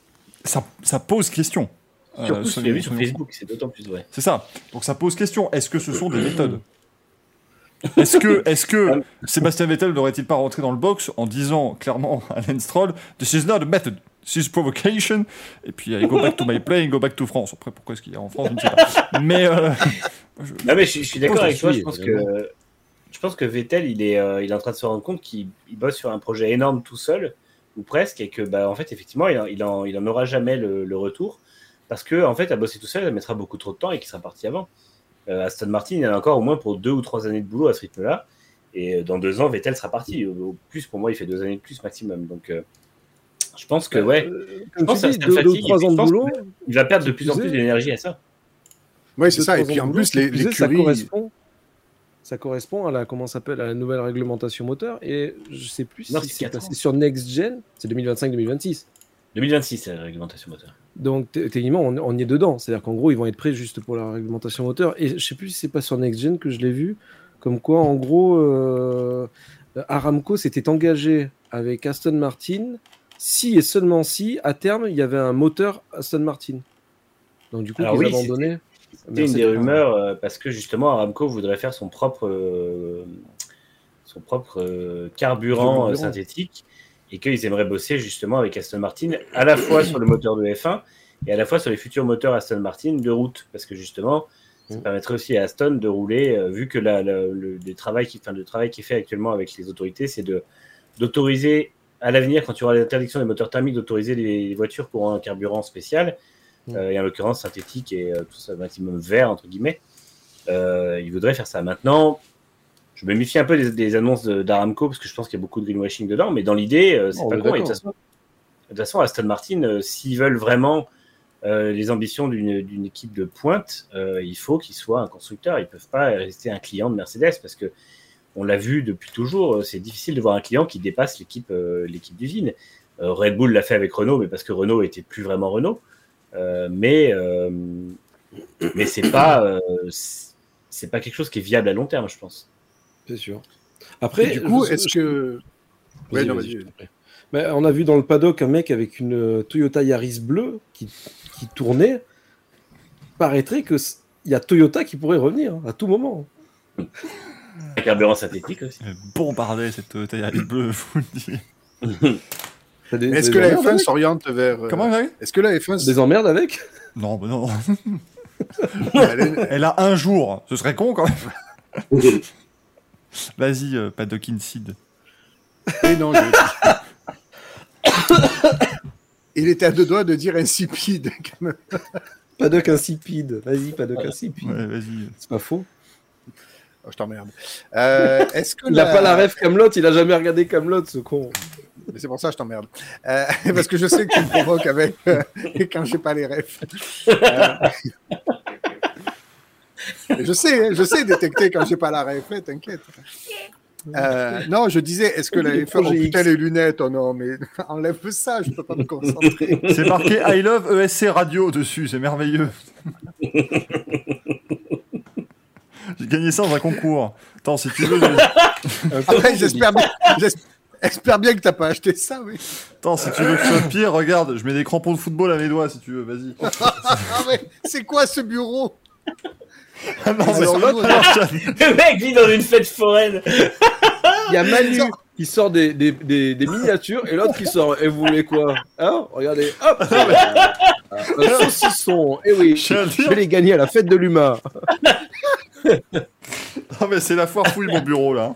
Ça, ça pose question. Euh, Surtout soyons- vu sur Facebook, c'est d'autant plus vrai. C'est ça. Donc ça pose question. Est-ce que ce sont des méthodes? Est-ce que, est que Sébastien Vettel n'aurait-il pas rentré dans le box en disant clairement à Lance Stroll This is not a method, this is provocation. Et puis allez, go back to my plane, go back to France. Après, pourquoi est-ce qu'il est en France Je ne sais pas. Mais euh, Non, mais je, je suis d'accord je avec toi. Je pense, que, je pense que Vettel, il est, euh, il est en train de se rendre compte qu'il il bosse sur un projet énorme tout seul, ou presque, et que, bah, en fait, effectivement, il en, il en, il en aura jamais le, le retour. Parce que, en fait, à bosser tout seul, ça mettra beaucoup trop de temps et qu'il sera parti avant. Euh, Aston Martin, il en a encore au moins pour deux ou trois années de boulot à ce rythme-là. Et euh, dans deux ans, Vettel sera parti. Au, au plus, pour moi, il fait deux années de plus maximum. Donc, euh, je pense que, ouais, Euh, je pense dis, ça deux, deux trois ans de boulot. il va perdre de plus en plus d'énergie à ça. Oui, c'est ça. Et puis en plus, les, plus est, ça correspond. Ça correspond à la comment s'appelle à la nouvelle réglementation moteur et je sais plus Non, si c'est passé sur next gen, c'est 2025-2026. 2026, c'est la réglementation moteur. Donc techniquement, on, on y est dedans. C'est-à-dire qu'en gros, ils vont être prêts juste pour la réglementation moteur. Et je sais plus si c'est pas sur Next Gen que je l'ai vu, comme quoi, en gros, euh, Aramco s'était engagé avec Aston Martin si et seulement si, à terme, il y avait un moteur Aston Martin. Donc du coup, Alors ils oui, abandonnaient. C'était une des de- rumeurs euh, parce que justement Aramco voudrait faire son propre, euh, son propre euh, carburant, Carburant. synthétique et qu'ils aimeraient bosser justement avec Aston Martin à la fois sur le moteur de F1 et à la fois sur les futurs moteurs Aston Martin de route parce que justement ça Mm. permettrait aussi à Aston de rouler vu que la, la- le, le travail qui, enfin, le travail qui est fait actuellement avec les autorités c'est de d'autoriser à l'avenir quand il y aura l'interdiction des moteurs thermiques d'autoriser les, voitures auront un carburant spécial Mm. euh, et en l'occurrence synthétique et euh, tout ça maximum vert entre guillemets. Euh, il voudrait faire ça. Maintenant, je me méfie un peu des, des annonces d'Aramco parce que je pense qu'il y a beaucoup de greenwashing dedans, mais dans l'idée, euh, c'est Oh, pas con. Et de toute façon, de toute façon, Aston Martin, s'ils veulent vraiment les ambitions d'une équipe de pointe, il faut qu'ils soient un constructeur. Ils peuvent pas rester un client de Mercedes parce que on l'a vu depuis toujours. euh, C'est difficile de voir un client qui dépasse l'équipe euh, l'équipe d'usine. Euh, Red Bull l'a fait avec Renault, mais parce que Renault était plus vraiment Renault. Euh, mais euh, mais c'est pas euh, c'est- pas quelque chose qui est viable à long terme, je pense. C'est sûr. Et Après, du coup, est-ce que. Ouais, non. Mais on a vu dans le paddock un mec avec une Toyota Yaris bleue qui, qui tournait. Paraîtrait que il y a Toyota qui pourrait revenir à tout moment. Un carburant synthétique aussi. Elle bombardait cette euh, taille bleue, je vous le dis. Des- Est-ce que la emmerdes F1 avec s'oriente vers. euh, Comment Est-ce que la F1 Des emmerdes avec? Non, mais non. Elle a un jour. Ce serait con quand même. Vas-y, euh, Paddock Incide. Et non, je- Il était à deux doigts de dire insipide. quand même. Paddock insipide. Vas-y, Paddock insipide. Ouais, vas-y. C'est pas faux. Oh, je t'emmerde. Euh, Est-ce que Il a pas la rêve Camelot, il a jamais regardé Camelot, ce con. Mais C'est pour ça que je t'emmerde. Euh, parce que je sais que tu me provoques avec euh, quand j'ai pas les refs. Euh, je sais, hein, je sais détecter quand j'ai pas la ref, hein, t'inquiète. Euh, non, je disais, est-ce que la F1 oh, putain les lunettes, oh non, mais enlève ça, je peux pas me concentrer. C'est marqué I love ESC Radio dessus, c'est merveilleux. J'ai gagné ça dans un concours. Attends, si tu veux, je- Après, j'espère bien, j'espère bien que t'as pas acheté ça, oui. Attends, si tu veux que ce soit pire, regarde, je mets des crampons de football à mes doigts si tu veux, vas-y. Ah ouais, c'est quoi ce bureau? Ah non, Alors, Le mec vit dans une fête foraine. Il y a Manu qui sort des, des, des, des miniatures et l'autre qui sort. Et vous voulez quoi? Hein? Regardez, hop Un saucisson. Et oui, Je vais les gagner à la fête de l'humain. Non, mais c'est la foire fouille mon bureau là.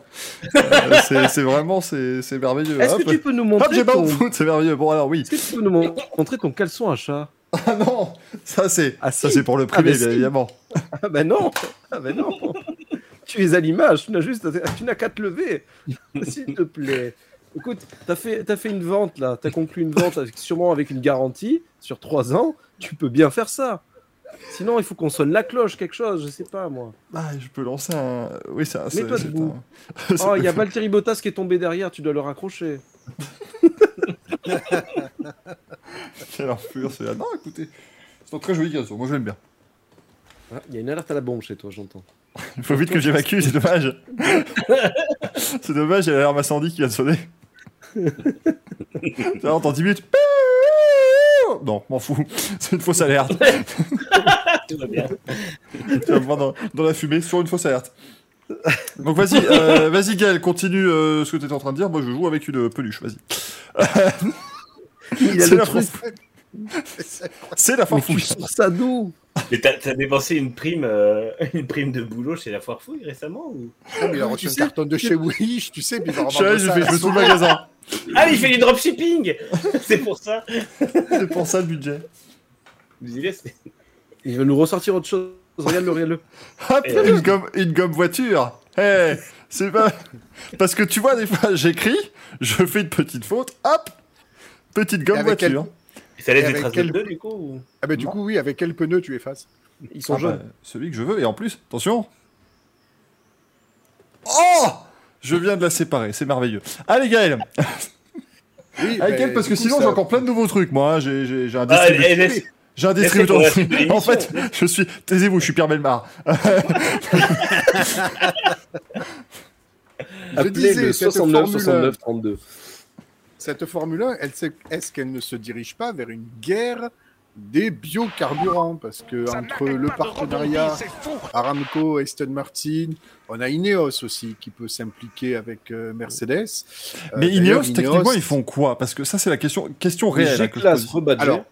Euh, c'est- vraiment, c'est merveilleux. Est-ce que tu peux nous Hop, montrer j'ai ton... foot, c'est merveilleux. Bon, alors oui. Est-ce que tu peux nous mon- montrer ton caleçon à chat? Ah non, ça c'est Ah, ça c'est pour le Ah, privé, bien si. évidemment. Ah ben non Ah ben non Tu es à l'image, tu n'as juste tu n'as qu'à te lever. S'il te plaît. Écoute, t'as fait, t'as fait une vente là, t'as conclu une vente avec, sûrement avec une garantie sur trois ans, tu peux bien faire ça. Sinon, il faut qu'on sonne la cloche, quelque chose, je sais pas moi. Ah, je peux lancer un. Oui, c'est un. Mets-toi c'est debout. un- Oh, il y a Valtteri Bottas qui est tombé derrière, tu dois le raccrocher. Quelle enflure, c'est là. Non, écoutez, c'est un très joli gazon. Moi, j'aime bien. Ah, Il y a une alerte à la bombe chez toi, j'entends. Il faut vite que j'évacue, c'est dommage. c'est dommage, il y a l'alarme incendie qui vient de sonner. Va, dans 10 minutes. Non, m'en fous. C'est une fausse alerte. Tout va bien. Tu vas me voir dans, dans la fumée sur une fausse alerte. Donc vas-y, euh, vas-y Gaël, continue euh, ce que tu étais en train de dire. Moi je joue avec une peluche, vas-y. Il a C'est le la truc, foire- C'est la mais tu farfouille. sors ça d'où? Mais t'as t'as dépensé une prime, euh, une prime de boulot chez la foire fouille récemment ou... Ah, mais il a reçu Tu un sais- carton de chez Wish, tu sais, puis il va Je suis allé, revendre j'ai ça fait à la je fais tout le magasin. Ah, mais il fait du dropshipping C'est pour ça. C'est pour ça le budget. Vous y laissez. Il va nous ressortir autre chose. Regarde-le, regarde-le. Hop, Et, euh, une gomme, une gomme voiture. Eh, c'est pas. Parce que tu vois, des fois, j'écris, je fais une petite faute, hop, petite gomme Et avec quel- voiture. Ça laisse Et des avec traces quel- de pneus du coup ou... Ah, bah, du Non. coup, oui, avec quel pneu tu effaces Ils sont Ah jeunes. bah, celui que je veux, et en plus, attention. Oh Je viens de la séparer, c'est merveilleux. Allez, Gaël Oui, Allez, Gaël, parce que coup, sinon, ça- j'ai encore plein de nouveaux trucs, moi. J'ai j'ai- j'ai un Ah, distributeur. laisse- J'ai un laissez distributeur. l'émission. en fait, je suis. Taisez-vous, je suis Pierre Belmar. Je Appelez disais, le cette 69 Formule 69 32. Cette Formule 1, elle est-ce qu'elle ne se dirige pas vers une guerre des biocarburants Parce que entre le partenariat Aramco, Aston Martin, on a Ineos aussi qui peut s'impliquer avec euh, Mercedes. Euh, Mais Ineos, techniquement, ils font quoi? Parce que ça, c'est la question, question réelle. hein, que. Alors,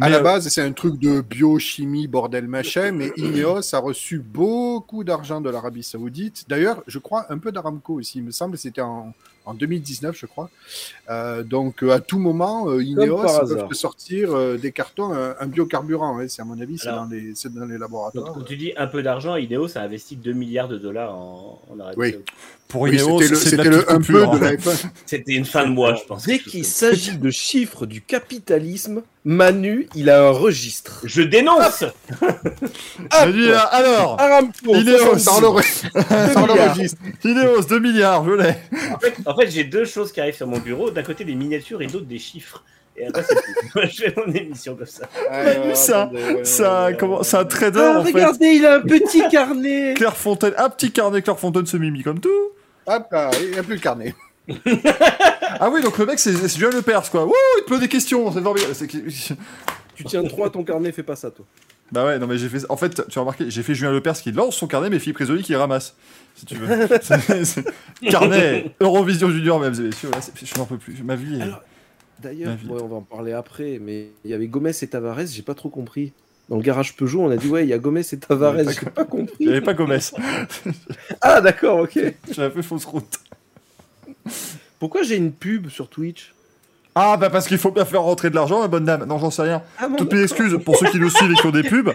À la euh, base, c'est un truc de biochimie, bordel machin, mais Ineos a reçu beaucoup d'argent de l'Arabie Saoudite. D'ailleurs, je crois un peu d'Aramco aussi, il me semble, c'était en, en 2019, je crois. Euh, donc, euh, à tout moment, euh, Ineos te sortir euh, des cartons, un, un biocarburant. hein. c'est à mon avis, c'est dans les, c'est dans les Donc, laboratoires. quand tu dis un peu d'argent, Ineos a investi 2 milliards de dollars en, en Arabie Oui. Pour Oui, Ineos, c'était le, un peu de hein. la F1. C'était une fin de mois, je pense. Dès qu'il s'agit de chiffres du capitalisme, Manu, il a un registre. Je dénonce Je dis, euh, alors, Aramco, Ineos. Dans le, dans le milliards. registre. Ineos, 2 milliards, je l'ai. En fait, en fait, j'ai deux choses qui arrivent sur mon bureau. D'un côté, des miniatures et d'autre, des chiffres. Et après, c'est tout. Moi, je fais mon émission comme ça. Manu, ça- Ça, comment, c'est un trader, Ah, en fait. regardez, il a un petit carnet. Clairefontaine, un petit carnet Clairefontaine se mimi comme tout. Hop là, il n'y a plus le carnet. Ah oui, donc le mec, c'est Julien Lepers, quoi. Wouh, il te pose des questions, c'est formidable. Tu tiens trop à ton carnet, fais pas ça, toi. Bah ouais, non mais j'ai fait. En fait, tu as remarqué, j'ai fait Julien Lepers qui lance son carnet, mais Philippe Risoli qui ramasse. Si tu veux. C'est- c'est- Carnet, Eurovision Junior, mesdames et messieurs. Là, je n'en peux plus. Ma vie. est- Alors, D'ailleurs, Ma vie. ouais, on va en parler après, mais il y avait Gomez et Tavares, j'ai pas trop compris. Dans le garage Peugeot, on a dit ouais, il y a Gomez et Tavares. Pas J'ai pas compris. Il n'y avait pas Gomez. Ah d'accord, ok. J'avais fait fausse route. Pourquoi j'ai une pub sur Twitch? Ah, bah parce qu'il faut bien faire rentrer de l'argent, ma bonne dame. Non, j'en sais rien. Ah Toutes mes excuses pour ceux qui nous suivent et qui ont des pubs.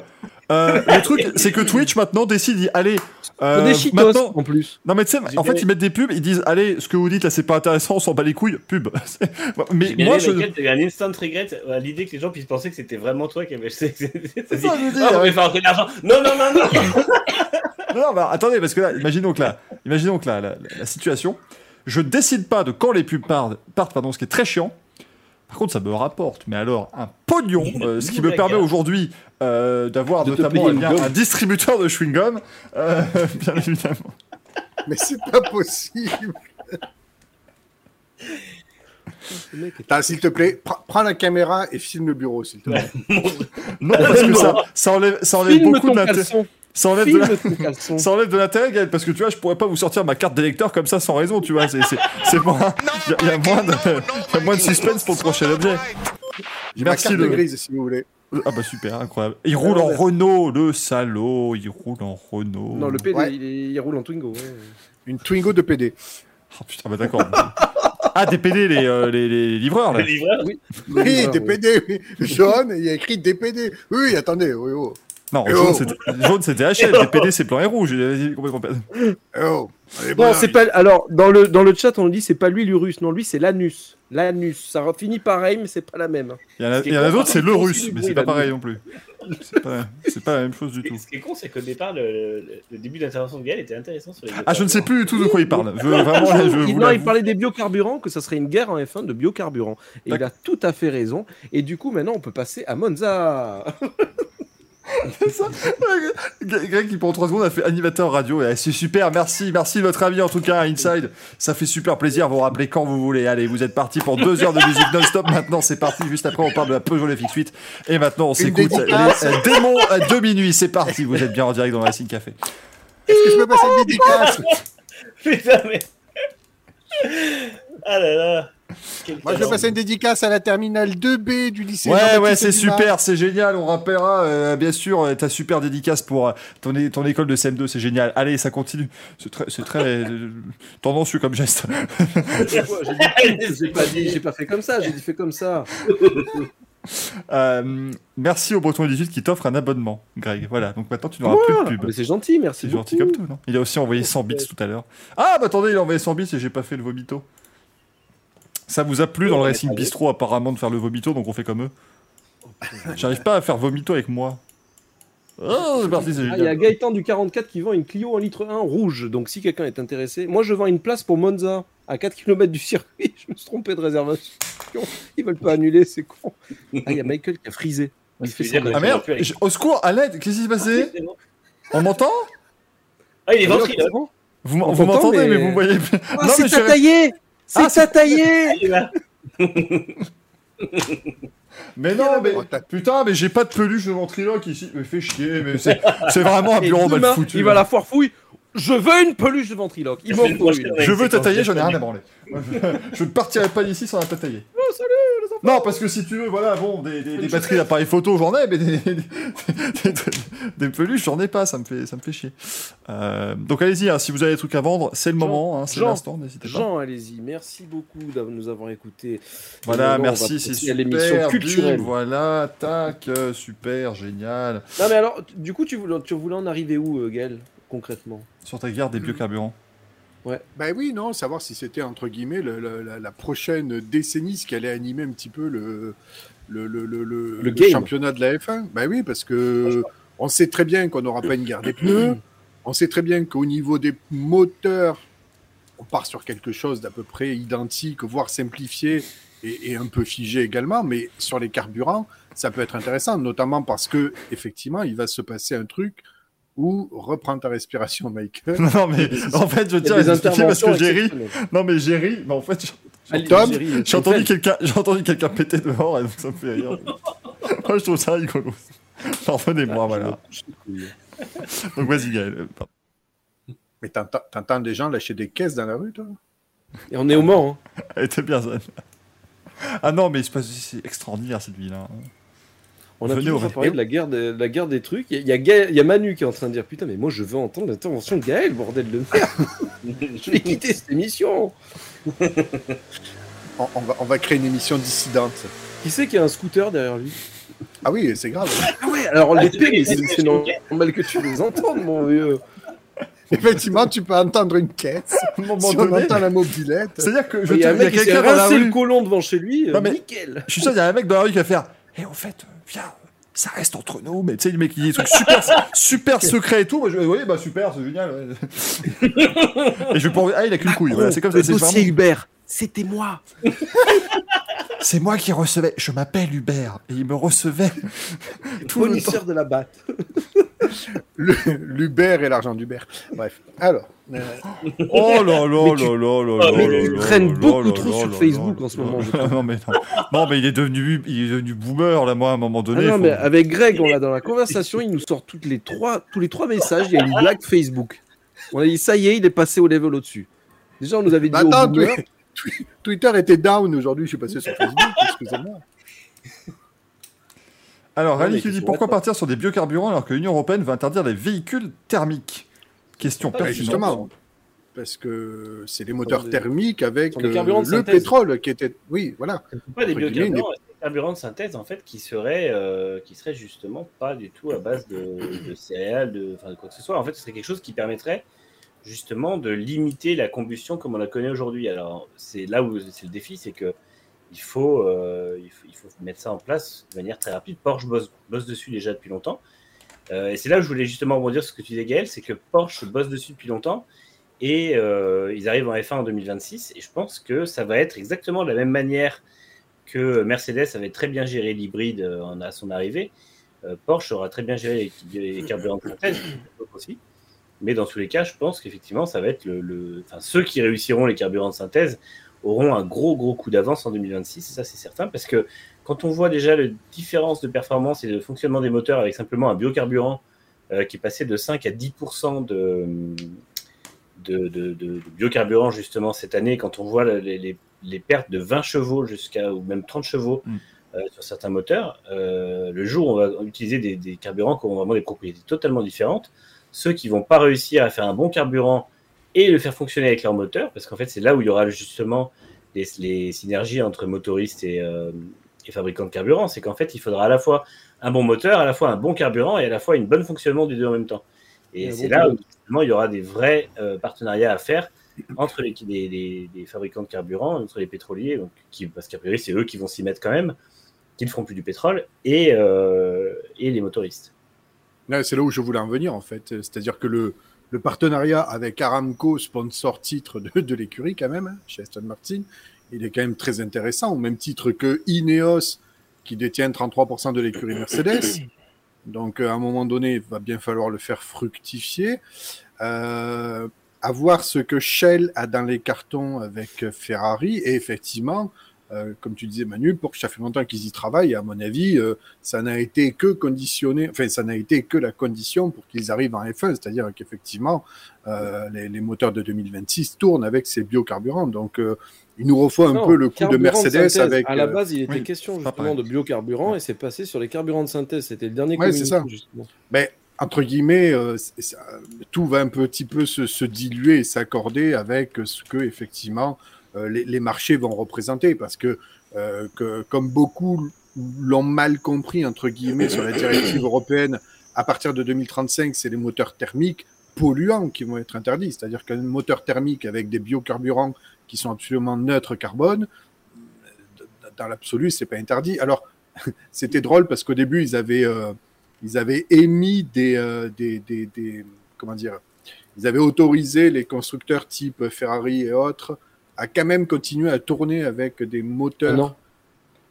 Euh, le truc, c'est que Twitch maintenant décide, allez, euh, cheatos maintenant. en plus. Non mais tu sais, en fait ils mettent des pubs, ils disent allez, ce que vous dites là c'est pas intéressant, on s'en bat les couilles, pub. Mais moi je, t'as eu un instant regret à l'idée que les gens puissent penser que c'était vraiment toi qui avais. C'est ça, je Ah, on ouais. va faire rentrer de l'argent. Non, non, non, non. non, non, bah, attendez parce que là, imaginons que là, imaginons que là, la, la- la situation, je décide pas de quand les pubs partent, partent pardon, ce qui est très chiant. Par contre, ça me rapporte, mais alors un pognon, euh, ce qui me permet aujourd'hui euh, d'avoir De notamment eh bien, un distributeur de chewing-gum, euh, bien évidemment. Mais c'est pas possible. S'il te plaît, pr- prends la caméra et filme le bureau, s'il te plaît. Non, parce que ça, ça enlève, ça enlève beaucoup de. Ça enlève de la-. Ça enlève de l'intérêt, Gaël, parce que tu vois, je pourrais pas vous sortir ma carte d'électeur comme ça sans raison, tu vois. C'est, c'est, c'est moins. Il y, a- y a moins de, y a moins de suspense pour le prochain objet. J'ai ma carte le- grise, si vous voulez. Ah bah super, incroyable. Il roule en Renault, le salaud. Il roule en Renault. Non, le PD, Ouais. il, est- il roule en Twingo. ouais. Une Twingo de PD. Oh putain, bah d'accord. Ah, des PD, les, euh, les, les livreurs, là. Le livreur. Le Oui, livreur, DPD, oui. Jaune, il y a écrit DPD. Oui, attendez, oui, oh. Non, Eh jaune, oh. c'était, jaune, c'était HL. Les PD, c'est blanc et rouge. Eh oh. Non, c'est pas. Alors, dans le, dans le chat, on dit, c'est pas lui l'Urus. Non, lui, c'est l'anus. L'anus. Ça finit pareil, mais c'est pas la même. Il y en a, d'autres, c'est le russe, mais c'est pas pareil non plus. C'est pas, pas la même chose du tout. Ce qui est con, c'est qu'au départ, le, le- le début d'intervention de Gaël était intéressant sur les Ah, je ne sais plus du tout de quoi il parle. Je, vraiment, je Il- vous non, il l'avoue. parlait des biocarburants, que ça serait une guerre en F1 de biocarburants. Et il a tout à fait raison. Et du coup, maintenant, on peut passer à Monza. C'est ça. Greg qui pendant 3 secondes a fait animateur radio. C'est super, merci, merci de votre avis en tout cas, Inside. Ça fait super plaisir, vous rappelez quand vous voulez. Allez, vous êtes partis pour 2 heures de musique non-stop. Maintenant, c'est parti. Juste après, on parle de la Peugeot FX8. Et maintenant, on s'écoute les euh, démons à deux minuit. C'est parti, vous êtes bien en direct dans la Racing Café. Est-ce que je peux passer une dédicace? Putain, mais. Ah là là. Moi, je vais passer une dédicace à la terminale 2B du lycée. Ouais, ouais, c'est super, c'est génial. On rappellera, euh, bien sûr, euh, ta super dédicace pour euh, ton, ton école de CM2, c'est génial. Allez, ça continue. C'est très, c'est très euh, tendancieux comme geste. J'ai pas dit, j'ai pas fait comme ça. J'ai dit fait comme ça. Euh, merci au Breton 18 qui t'offre un abonnement, Greg. Voilà, donc maintenant tu n'auras plus de pub. C'est gentil, merci C'est gentil comme tout, non? Il a aussi envoyé 100 bits tout à l'heure. Ah, bah attendez, il a envoyé 100 bits et j'ai pas fait le vomito. Ça vous a plu dans le Racing Bistro apparemment de faire le vomito, donc on fait comme eux. J'arrive pas à faire vomito avec moi. Oh, c'est parti, c'est Ah, il y a génial. Gaëtan du 44 qui vend une Clio en litre 1 rouge. Donc si quelqu'un est intéressé, moi je vends une place pour Monza à 4 km du circuit. Je me suis trompé de réservation. Ils veulent pas annuler, c'est con. Ah, il y a Michael qui a frisé. Il fait. Ah merde, au secours, à l'aide, qu'est-ce qui s'est passé bon. On m'entend Ah, il est ventriloque. c'est bon Vous, m'entendez, mais... mais- vous me voyez plus. Ah, mais c'est je taillé C'est Ah, taillé. Mais non, mais putain, mais j'ai pas de peluche de ventriloque ici. Mais fais chier, mais c'est c'est vraiment un bureau mal foutu. Il va la foire fouille. Je veux une peluche de ventriloque. Il La m'en faut une. Je veux quand j'en ai rien à branler. Je ne partirai pas d'ici sans un tatailler. Oh, salut les enfants Non, parce que si tu veux, voilà, bon, des, des, des batteries d'appareils photo, j'en ai, mais des, des, des- des peluches, j'en ai pas, ça me fait, ça me fait chier. Euh, donc allez-y, hein, si vous avez des trucs à vendre, c'est le Jean, moment, hein, c'est l'instant, n'hésitez pas. Jean, allez-y. Merci beaucoup de nous avoir écoutés. Voilà, merci, c'est super. l'émission culturelle. voilà, tac, euh, super, génial. Non mais alors, du coup, tu voulais, tu voulais en arriver où, euh, Gaël, concrètement Sur ta guerre des biocarburants. Ben oui, non, savoir si c'était entre guillemets le- le- la, la prochaine décennie, ce qui allait animer un petit peu le, le, le, le, le- le game. championnat de la F1. Ben oui, parce que on sait très bien qu'on n'aura pas une guerre des pneus. On sait très bien qu'au niveau des moteurs, on part sur quelque chose d'à peu près identique, voire simplifié et, et un peu figé également. Mais sur les carburants, ça peut être intéressant, notamment parce que effectivement, il va se passer un truc où reprends ta respiration, Michael. Non, mais en fait, je tiens à expliquer parce que j'ai ri. Non, mais j'ai ri, mais en fait, Tom, Jerry, j'ai entendu quelqu'un j'ai entendu quelqu'un péter dehors et donc ça me fait rire. Moi, je trouve ça rigolo. Pardonnez-moi, Ah, voilà. Donc vas-y, Gaël. euh, pardon. Mais t'entends des gens lâcher des caisses dans la rue, toi? Et on est au Mans. hein. Elle était bien, ça. Ah non, mais c'est extraordinaire, cette ville. hein. On a Venez toujours au- pas parlé de la guerre, de, de la guerre des trucs. Il y, y y a Manu qui est en train de dire Putain, mais moi je veux entendre l'intervention de Gaël, bordel de merde. je vais quitter cette émission. On, on va, on va créer une émission dissidente. Qui sait qu'il y a un scooter derrière lui? Ah oui, c'est grave. Ah ouais, alors Ah, les pings, c'est- normal que tu les entendes, mon vieux. Effectivement, tu peux entendre une caisse. Moment Si on donné, entend la mobilette. C'est-à-dire que je Il y a quelqu'un le rue. colon devant chez lui. euh, Non, mais- Nickel. Je suis sûr, il y a un mec dans la rue qui va faire Et en fait, euh, viens, ça reste entre nous. Mais tu sais, le mec qui dit des trucs super, super secrets et tout. Moi, je oui, bah super, c'est génial. ouais. et je vais pas Ah, il a qu'une couille. Voilà, c'est comme ça. c'est Hubert, c'était moi. C'est moi qui recevais. Je m'appelle Hubert. Et il me recevait tout le temps. Fournisseur de la batte. L'Uber et l'argent d'Uber. Bref. Alors. euh, Oh là là Mais tu- là là là mais là là traînes là beaucoup là trop là sur là Facebook là en ce là moment. Non mais non. Non mais il est devenu il est devenu boomer là moi à un moment Ah donné. non, faut- mais avec Greg, on l'a dans la conversation, il nous sort toutes les trois, tous les trois messages, il y a une blague Facebook. On a dit, ça y est, il est passé au level au-dessus. Déjà, on nous avait dit bah au attends, boomer, Twi- Twi- Twitter était down aujourd'hui. Je suis passé sur Facebook. Excusez-moi. Alors, Rally qui dit pourquoi partir sur des biocarburants alors que l'Union européenne va interdire les véhicules thermiques? Question Ah, pertinente. justement. Parce que c'est des moteurs des- thermiques avec euh, le pétrole qui était. Oui, voilà. pas des biocarburants, des carburants de synthèse en fait qui seraient, euh, qui seraient justement pas du tout à base de, de céréales, de, enfin, de quoi que ce soit. En fait, ce serait quelque chose qui permettrait justement de limiter la combustion comme on la connaît aujourd'hui. Alors, c'est là où c'est le défi, c'est que il faut, euh, il faut, mettre ça en place de manière très rapide. Porsche bosse, dessus déjà depuis longtemps. Euh, et c'est là où je voulais justement rebondir sur ce que tu disais, Gaël, c'est que Porsche bosse dessus depuis longtemps et euh, ils arrivent en F1 en 2026. Et je pense que ça va être exactement de la même manière que Mercedes avait très bien géré l'hybride à son arrivée. Porsche aura très bien géré les, les carburants de synthèse aussi. Mais dans tous les cas, je pense qu'effectivement, ça va être le, le- enfin, ceux qui réussiront les carburants de synthèse auront un gros gros coup d'avance en 2026, ça c'est certain, parce que quand on voit déjà la différence de performance et de fonctionnement des moteurs avec simplement un biocarburant euh, qui est passé de 5 à 10% de, de, de, de- de biocarburant justement cette année, quand on voit les, les- les pertes de 20 chevaux jusqu'à ou même 30 chevaux Mm. euh, sur certains moteurs, euh, le jour où on va utiliser des, des carburants qui ont vraiment des propriétés totalement différentes, ceux qui vont pas réussir à faire un bon carburant et le faire fonctionner avec leur moteur, parce qu'en fait c'est là où il y aura justement les, les synergies entre motoristes et, euh, et fabricants de carburant, c'est qu'en fait il faudra à la fois un bon moteur, à la fois un bon carburant et à la fois une bonne fonctionnement des deux en même temps. Et c'est bon là où justement, il y aura des vrais euh, partenariats à faire entre les, les- les- les fabricants de carburant, entre les pétroliers, donc, qui, parce qu'a priori c'est eux qui vont s'y mettre quand même, qui ne feront plus du pétrole, et, euh, et les motoristes. C'est là où je voulais en venir, en fait. C'est-à-dire que le, le partenariat avec Aramco, sponsor titre de, de l'écurie, quand même, hein, chez Aston Martin, il est quand même très intéressant, au même titre que Ineos, qui détient 33% de l'écurie Mercedes. Donc, euh, à un moment donné, il va bien falloir le faire fructifier. Euh, à voir ce que Shell a dans les cartons avec Ferrari. Et effectivement, euh, comme tu disais, Manu, pour que ça fait longtemps qu'ils y travaillent, et à mon avis, euh, ça n'a été que conditionné, enfin, ça n'a été que la condition pour qu'ils arrivent en F1, c'est-à-dire qu'effectivement, euh, les, les moteurs de 2026 tournent avec ces biocarburants. Donc, euh, il nous refaut un Non, peu le coup de Mercedes avec. À la base, il était oui, question justement de pareil. biocarburant et c'est passé sur les carburants de synthèse. C'était le dernier Ouais, c'est ça. justement. ben, entre guillemets, euh, ça- tout va un petit peu se, se diluer et s'accorder avec ce que effectivement euh, les, les marchés vont représenter, parce que, euh, que comme beaucoup l'ont mal compris entre guillemets sur la directive européenne, à partir de 2035, c'est les moteurs thermiques polluants qui vont être interdits, c'est-à-dire qu'un moteur thermique avec des biocarburants qui sont absolument neutres carbone, euh, dans l'absolu, c'est pas interdit. Alors, c'était drôle parce qu'au début, ils avaient euh, ils avaient émis des, euh, des, des, des- comment dire, ils avaient autorisé les constructeurs type Ferrari et autres à quand même continuer à tourner avec des moteurs Ah non.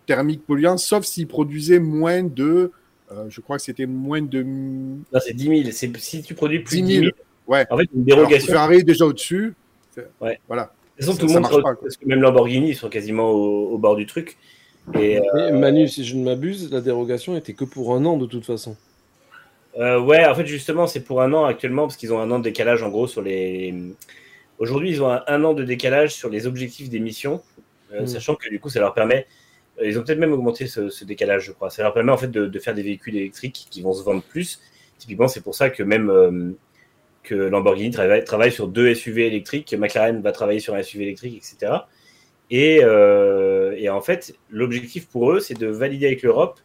thermiques polluants, sauf s'ils produisaient moins de, euh, je crois que c'était moins de, Non, c'est 10 000. C'est- Si tu produis plus 10 de 000. 10 000, Ouais. en fait, une Alors, dérogation. Ferrari est déjà au-dessus. Ouais. Voilà. De toute façon, tout le monde pas, parce que même Lamborghini, ils sont quasiment au, au bord du truc. Et, euh, Manu, si je ne m'abuse, la dérogation était que pour un an de toute façon. Euh, ouais, en fait, justement, c'est pour un an actuellement, parce qu'ils ont un an de décalage en gros sur les. Aujourd'hui, ils ont un, un an de décalage sur les objectifs d'émission, euh, Mm. sachant que du coup, ça leur permet Ils ont peut-être même augmenté ce, ce décalage, je crois. Ça leur permet en fait de, de faire des véhicules électriques qui vont se vendre plus. Typiquement, c'est pour ça que même euh, que Lamborghini travaille, travaille sur deux SUV électriques, que McLaren va travailler sur un SUV électrique, etc. Et, euh, et en fait, l'objectif pour eux, c'est de valider avec l'Europe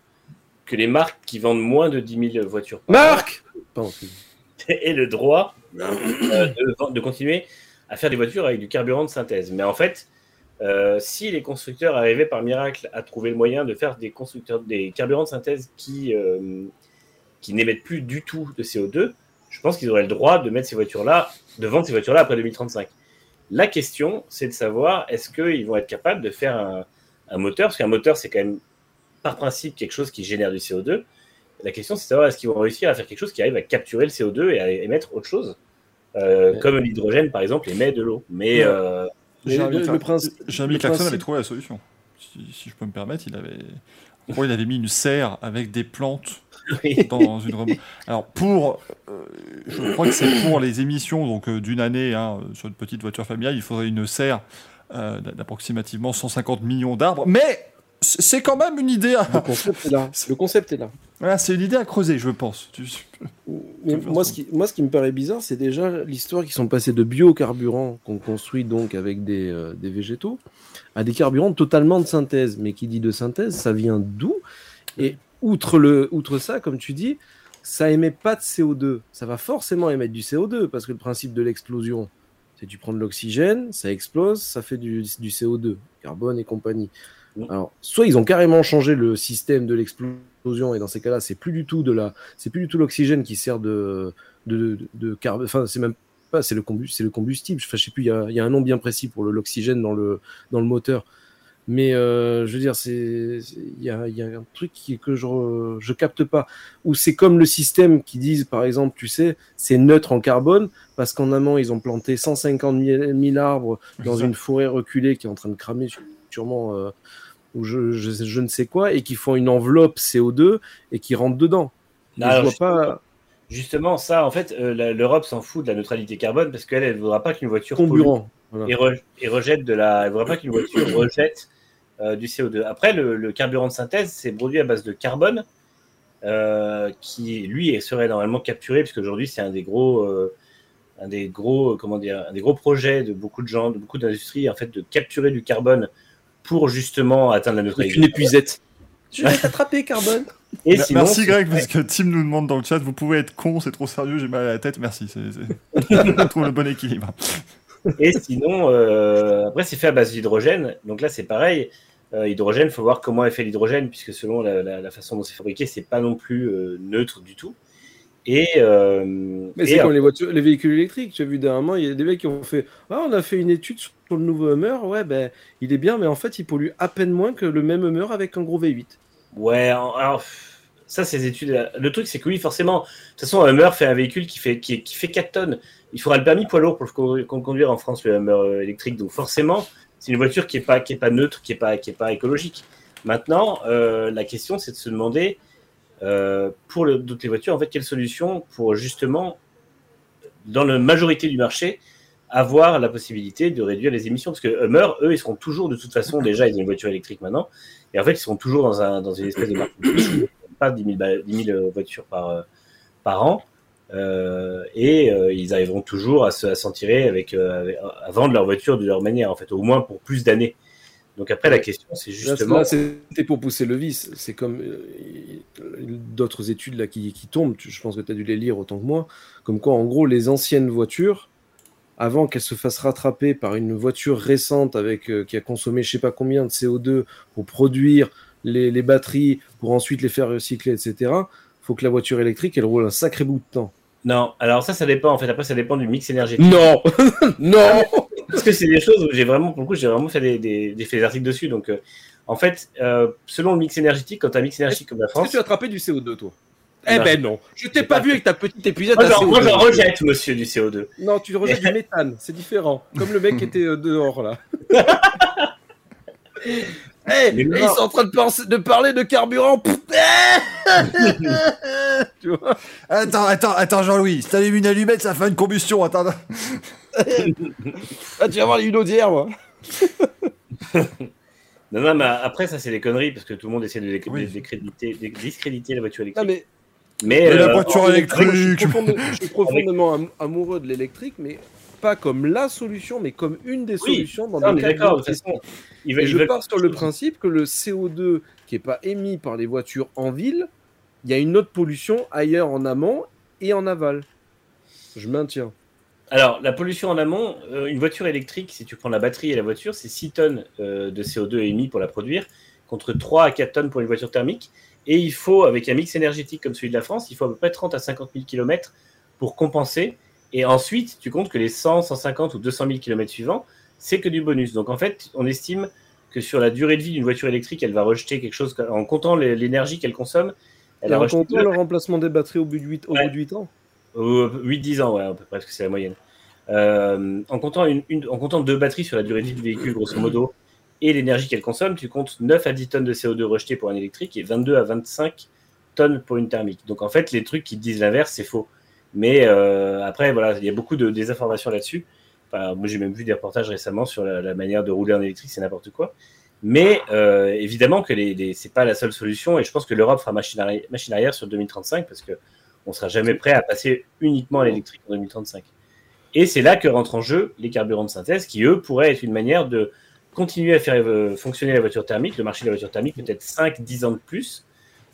que les marques qui vendent moins de 10 000 voitures par an Marc aient le droit euh, de, de continuer à faire des voitures avec du carburant de synthèse. Mais en fait, euh, si les constructeurs arrivaient par miracle à trouver le moyen de faire des constructeurs des carburants de synthèse qui euh, qui n'émettent plus du tout de CO2, je pense qu'ils auraient le droit de mettre ces voitures-là, de vendre ces voitures-là après 2035. La question, c'est de savoir est-ce qu'ils vont être capables de faire un, un moteur, parce qu'un moteur, c'est quand même par principe quelque chose qui génère du CO2. La question, c'est de savoir est-ce qu'ils vont réussir à faire quelque chose qui arrive à capturer le CO2 et à émettre autre chose, Euh, Ouais. comme l'hydrogène, par exemple, émet de l'eau. Mais euh, Mais le- principe- Claxon principe- avait trouvé la solution. Si, si je peux me permettre, il avait. En gros, il avait mis une serre avec des plantes dans une remorque. Alors pour, euh, je crois que c'est pour les émissions donc d'une année hein, sur une petite voiture familiale, il faudrait une serre euh, d'approximativement 150 millions d'arbres. Mais c'est quand même une idée. À... Le concept est là. Le concept est là. Voilà, c'est une idée à creuser, je pense. Tu- Mais moi ce, qui, moi, ce qui me paraît bizarre, c'est déjà l'histoire qui sont passés de biocarburants qu'on construit donc avec des, euh, des végétaux à des carburants totalement de synthèse. Mais qui dit de synthèse, ça vient d'où? Et outre, le, outre ça, comme tu dis, ça émet pas de CO2. Ça va forcément émettre du CO2 parce que le principe de l'explosion, c'est tu prends de l'oxygène, ça explose, ça fait du, du CO2, carbone et compagnie. Mm. Alors, soit ils ont carrément changé le système de l'explosion et dans ces cas-là, c'est plus du tout de la, c'est plus du tout l'oxygène qui sert de de, de, de carbone. Enfin, c'est même pas, c'est le combustible, le combustible. Enfin, je sais plus, il y a, y a un nom bien précis pour l'oxygène dans le dans le moteur. Mais euh, je veux dire, c'est il y a, y a un truc qui, que je re- je capte pas. Ou c'est comme le système qui disent, par exemple, tu sais, c'est neutre en carbone parce qu'en amont ils ont planté 150 000 000 arbres dans une forêt reculée qui est en train de cramer sûrement euh, ou je, je, je ne sais quoi et qui font une enveloppe CO2 et qui rentrent dedans. Je vois justement, pas Justement, ça, en fait, euh, l'Europe s'en fout de la neutralité carbone parce qu'elle, elle ne voudra pas qu'une voiture comburant. Voilà. et, re- et rejette de la. Elle ne voudra pas qu'une voiture rejette euh, du CO2. Après, le, le carburant de synthèse, c'est produit à base de carbone euh, qui, lui, serait normalement capturé puisque aujourd'hui, c'est un des gros. euh, un des gros, comment dire, un des gros projets de beaucoup de gens, de beaucoup d'industries, en fait, de capturer du carbone pour justement atteindre la neutralité. une épuisette. Je vais t'attraper, carbone. Et Mer- sinon, Merci Greg, parce que Tim nous demande dans le chat, vous pouvez être con, c'est trop sérieux, j'ai mal à la tête, merci. c'est- c'est- On trouve le bon équilibre. Et sinon, euh, après, c'est fait à base d'hydrogène. Donc là, c'est pareil. Euh, hydrogène, il faut voir comment est fait l'hydrogène, puisque selon la, la- la façon dont c'est fabriqué, c'est pas non plus euh, neutre du tout. Et, euh, Mais c'est comme les voitures, les véhicules électriques. J'ai vu dernièrement, il y a des mecs qui ont fait Ah, on a fait une étude sur le nouveau Hummer. Ouais, ben, il est bien, mais en fait, il pollue à peine moins que le même Hummer avec un gros V8. Ouais, alors ça, ces études. Le truc, c'est que oui, forcément, de toute façon, un Hummer fait un véhicule qui fait, qui, qui fait 4 tonnes. Il faudra le permis poids lourd pour le co- con- conduire en France, le Hummer euh, électrique. Donc forcément, c'est une voiture qui n'est pas, qui est pas neutre, qui n'est pas, qui est pas écologique. Maintenant, euh, la question, c'est de se demander, pour toutes les voitures, en fait, quelle solution pour justement, dans la majorité du marché, avoir la possibilité de réduire les émissions. Parce que Hummer, eux, ils seront toujours, de toute façon, déjà, ils ont une voiture électrique maintenant. Et en fait, ils seront toujours dans, un, une espèce de pas 10 000, ba- 10 000 voitures par, euh, an. Euh, et euh, ils arriveront toujours à se- à s'en tirer euh, avec- à vendre leur voiture de leur manière, en fait, au moins pour plus d'années. Donc après, la question, c'est justement. là, c'était pour pousser le vice. C'est comme euh, d'autres études là qui, qui tombent. Je pense que tu as dû les lire autant que moi. Comme quoi, en gros, les anciennes voitures, avant qu'elles se fassent rattraper par une voiture récente avec euh, qui a consommé je sais pas combien de CO2 pour produire les, les batteries, pour ensuite les faire recycler, etc. Faut que la voiture électrique, elle roule un sacré bout de temps. Non, alors ça, ça dépend, en fait. Après, ça dépend du mix énergétique. Non, non. Parce que c'est des choses où j'ai vraiment, pour le coup, j'ai vraiment fait des, des, des, fait des articles dessus. Donc, euh, en fait, euh, selon le mix énergétique, quand tu as un mix énergétique comme la Est-ce que France, tu as attrapé du CO2, toi? Eh Non. ben non. Je t'ai pas vu avec ta petite épuisette moi, moi, CO2. j'en rejette, monsieur, du CO2. Non, tu rejettes du méthane, c'est différent. Comme le mec qui était euh, dehors là. Hey, Mais hey, ils sont en train de, penser- de parler de carburant. Pff, tu vois? Attends, attends, attends, Jean-Louis, si t'allumes une allumette, ça fait une combustion, attends. Ah, tu vas voir une audière, moi. Non, non, mais après, ça, c'est des conneries parce que tout le monde essaie de Oui. de décréditer, de discréditer la voiture Non, électrique. mais mais la euh, voiture je électrique. suis, je suis profondément am- amoureux de l'électrique, mais pas comme la solution, mais comme une des Oui, solutions dans ça, on le cas. De façon, ils Et veulent- ils je pars sur le principe que le CO2 qui n'est pas émis par les voitures en ville, il y a une autre pollution ailleurs en amont et en aval. Je maintiens. Alors, la pollution en amont, euh, une voiture électrique, si tu prends la batterie et la voiture, c'est 6 tonnes euh, de CO2 émis pour la produire, contre 3 à 4 tonnes pour une voiture thermique. Et il faut, avec un mix énergétique comme celui de la France, il faut à peu près 30 à 50 000 km pour compenser. Et ensuite, tu comptes que les 100, 150 ou 200 000 km suivants, c'est que du bonus. Donc en fait, on estime que sur la durée de vie d'une voiture électrique, elle va rejeter quelque chose, en comptant l'énergie qu'elle consomme, elle Et a en rejeté comptant le remplacement des batteries au bout de 8, au Ouais. bout de 8 ans. 8-10 ans, ouais, à peu près, parce que c'est la moyenne. Euh, en, comptant en comptant deux batteries sur la durée de vie du véhicule, grosso modo, et l'énergie qu'elle consomme, tu comptes 9 à 10 tonnes de CO2 rejetées pour un électrique et 22 à 25 tonnes pour une thermique. Donc en fait, les trucs qui disent l'inverse, c'est faux. Mais euh, après, voilà, il y a beaucoup de désinformations là-dessus. Moi, j'ai même vu des reportages récemment sur la, manière de rouler en électrique, c'est n'importe quoi. Mais euh, évidemment que les, les- c'est pas la seule solution, et je pense que l'Europe fera machine arrière sur 2035 parce que on sera jamais prêt à passer uniquement à l'électrique en 2035. Et c'est là que rentrent en jeu les carburants de synthèse, qui eux pourraient être une manière de continuer à faire euh, fonctionner la voiture thermique, le marché de la voiture thermique peut-être 5-10 ans de plus.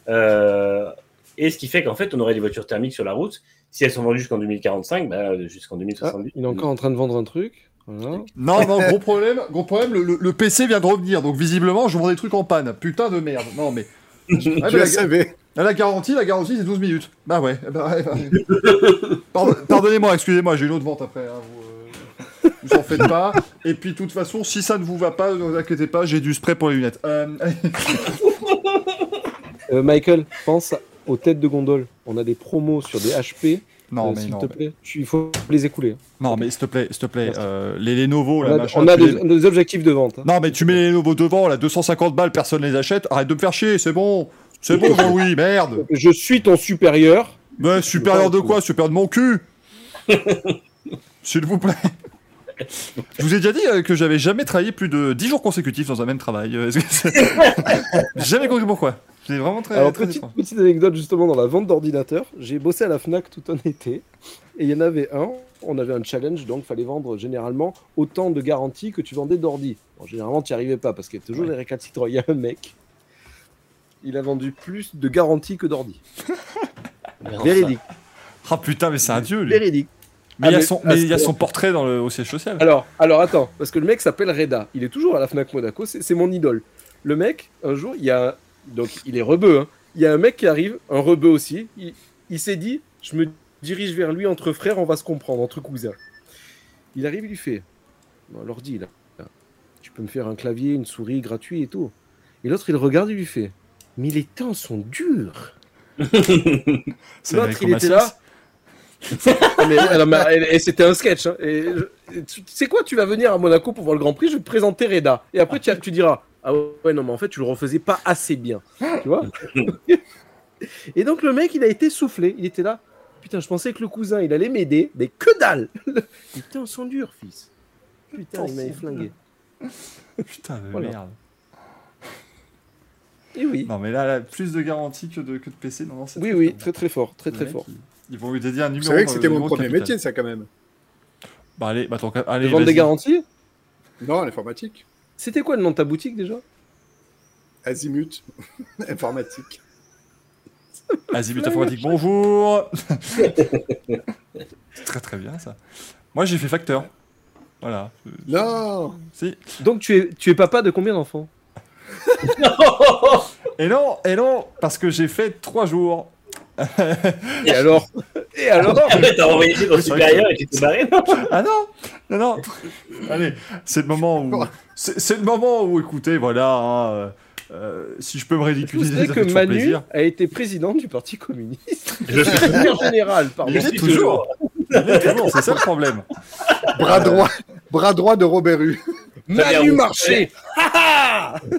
Euh, et ce qui fait qu'en fait, on aurait des voitures thermiques sur la route. Si elles sont vendues jusqu'en 2045, bah, jusqu'en Ah, 2070. il est encore en train de vendre un truc. Voilà. Non, non, gros problème, gros problème, le, le- le PC vient de revenir, donc visiblement, je vends des trucs en panne. Putain de merde. Non, mais. Ah, le la, savais. La garantie, la garantie, c'est 12 minutes. Bah ouais. bah ouais, bah ouais. Pardon- Pardonnez-moi, excusez-moi, j'ai une autre vente après. hein, vous, euh, vous en faites pas. Et puis, de toute façon, si ça ne vous va pas, ne vous inquiétez pas, j'ai du spray pour les lunettes. Euh, Euh, Michael, pense aux têtes de gondole. On a des promos sur des HP. non, Euh, mais S'il non. te plaît, il faut les écouler. Non, mais s'il te plaît, s'il te plaît, les Lenovo, On là, a, machin. on a des, les- objectifs de vente. hein. Non, mais tu mets les Lenovo devant, là, 250 balles, personne les achète. Arrête de me faire chier, c'est bon. C'est bon, oui, merde. Je suis ton supérieur. Mais supérieur de quoi? Supérieur de mon cul S'il vous plaît. Je vous ai déjà dit euh, que j'avais jamais travaillé plus de 10 jours consécutifs dans un même travail. Euh, que jamais compris pourquoi. C'est vraiment très, Alors, très petite, anecdote justement dans la vente d'ordinateurs. J'ai bossé à la Fnac tout un été et il y en avait un. On avait un challenge, donc fallait vendre généralement autant de garanties que tu vendais d'ordi. Bon, généralement, tu n'y arrivais pas parce qu'il y a toujours Ouais. des récalcitrants. Il y a un mec, il a vendu plus de garanties que d'ordi. Véridique, Ah putain, mais c'est un dieu, lui. véridique. Mais il y a Ah, son, mais- mais il y a son c'est- portrait dans le, au siège social. Alors, alors attends, parce que le mec s'appelle Reda. Il est toujours à la Fnac Monaco. C'est mon idole. Le mec, un jour, il y a donc il est rebeu. hein. Il y a un mec qui arrive, un rebeu aussi. Il, il s'est dit, je me dirige vers lui entre frères, on va se comprendre entre cousins. Il arrive, il lui fait, l'ordi là, là, tu peux me faire un clavier, une souris gratuit et tout. Et l'autre, il regarde, il lui fait, mais les temps sont durs. C'est L'autre, il était là. Mais, alors, mais, et- et c'était un sketch. hein. Et, je- tu tu sais quoi, tu vas venir à Monaco pour voir le Grand Prix, je vais te présenter Reda. Et après, tu, tu diras Ah ouais, non, mais en fait, tu le refaisais pas assez bien. Tu vois Et donc, le mec, il a été soufflé. Il était là. Putain, je pensais que le cousin, il allait m'aider, mais que dalle Putain, ils sont durs, fils. Putain, il m'avait flingué. Putain de Voilà. merde. Et oui. Non, mais là, là, plus de garantie que de, que de PC. Non, non, c'est Oui, très oui, fort. très très fort, très très fort. Ils, ils vont lui dédier un numéro. C'est vrai que c'était mon premier capital. métier, ça, quand même. Bah, allez, bah, ton cas- allez, vendre des garanties Non, l'informatique. C'était quoi le nom de ta boutique déjà? Azimut. Informatique. Azimut informatique, bonjour C'est très très bien ça. Moi j'ai fait facteur. Voilà. Non Si. Donc, tu es, tu es papa de combien d'enfants? Et non, et non, parce que j'ai fait trois jours. Et alors? Et alors? Après, t'as envoyé c'est vrai supérieur et tu t'es barré, Ah non Non, non Allez, c'est le moment où. C'est c'est le moment où, écoutez, voilà, hein, euh, euh, si je peux me ridiculiser, ça que Manu plaisir. a été président du Parti communiste? Je suis Secrétaire général, pardon. Il est toujours toujours, c'est ça le problème. Bras droit, bras droit de Robert Hue. Manu Marché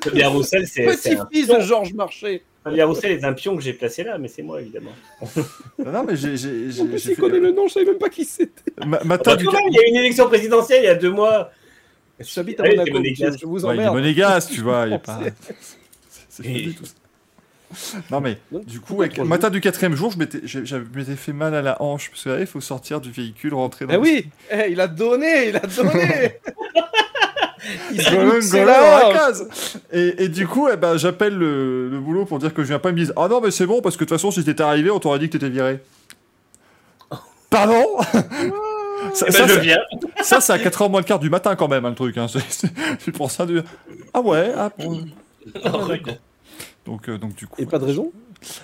Fabien Roussel, c'est Petit-fils de Georges Marché Fabien Roussel est un pion que j'ai placé là, mais c'est moi évidemment. Non, non, mais j'ai. En plus, il fait- connaît le nom, je savais même pas qui c'était. Ma- Ah Matin bah, du même, il y a eu une élection présidentielle il y a deux mois. J'habite à Allez, Monaco. Je vous Ouais, il est emmerde. monégasque, tu vois. Il est pas... C'est- C'est fini, tout ça. Non mais du coup, avec- le matin du quatrième jour, je je m'étais fait mal à la hanche parce que là, il faut sortir du véhicule, rentrer dans. Eh le- oui, eh, il a donné, il a donné. Il s'est Golem, mixé golem la dans la hanche. case. Et, et du coup, eh ben, j'appelle le, le boulot pour dire que je viens pas. Ils me disent Ah non, mais c'est bon parce que de toute façon, si t'étais arrivé, on t'aurait dit que t'étais viré. Pardon? Ça, Eh ça, ben, je c'est- viens. ça, c'est à 4h moins le quart du matin quand même, hein, le truc. Hein. C'est, pour ça du. Ah ouais, ah bon. D'accord. Donc, euh, donc du coup. Et pas de raison?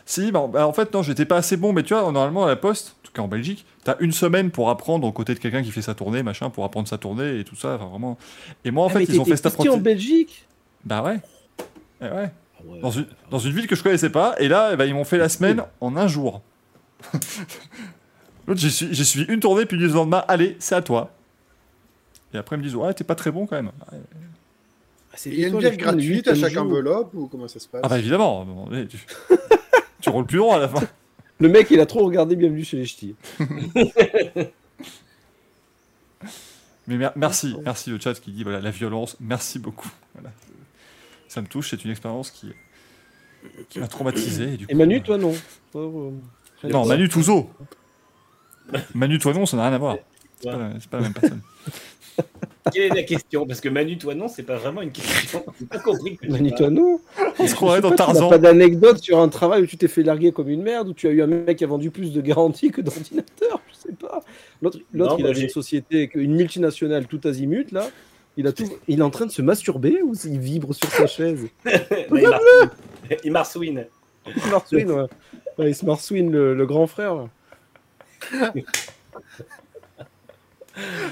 Si, bah, bah, en fait, non, j'étais pas assez bon, mais tu vois, normalement, à la poste, en tout cas en Belgique, t'as une semaine pour apprendre aux côtés de quelqu'un qui fait sa tournée, machin, pour apprendre sa tournée et tout ça, enfin, vraiment. Et moi, en Ah, fait, ils ont fait cet parti en apprentissage. Belgique? Bah ouais. Eh ouais. Ah ouais. Dans une, dans une ville que je connaissais pas, et là, eh ben, ils m'ont fait la semaine en un jour. L'autre, j'ai su- j'ai suivi une tournée, puis le lendemain, allez, c'est à toi. Et après, ils me disent, ouais, t'es pas très bon quand même. C'est Il y a une bière gratuite à chaque enveloppe ou comment ça se passe? Ah bah évidemment, tu, tu roules plus droit à la fin. Le mec, il a trop regardé Bienvenue chez les Ch'tis. Mais mer- merci, merci le chat qui dit voilà la violence, merci beaucoup. Voilà. Ça me touche, c'est une expérience qui, qui m'a traumatisé. Et, du Et coup, Manu, euh, toi, non Toi, euh, Non, Manu Touzo. Manu toi non, ça n'a rien à voir. C'est pas, pas la même personne. Quelle est la question? Parce que Manu, toi, non, c'est pas vraiment une question. J'ai pas compris. que Manu, toi, non On se croirait dans Tarzan. pas d'anecdote sur un travail où tu t'es fait larguer comme une merde, où tu as eu un mec qui a vendu plus de garanties que d'ordinateurs, je sais pas. L'autre, il avait une société, une multinationale tout azimut, là. Il, a tout... il est en train de se masturber ou il vibre sur sa chaise? Il marsouine. Il marsouine. Il se marsouine, ouais. Ouais, il se marsouine, le, le grand frère. là.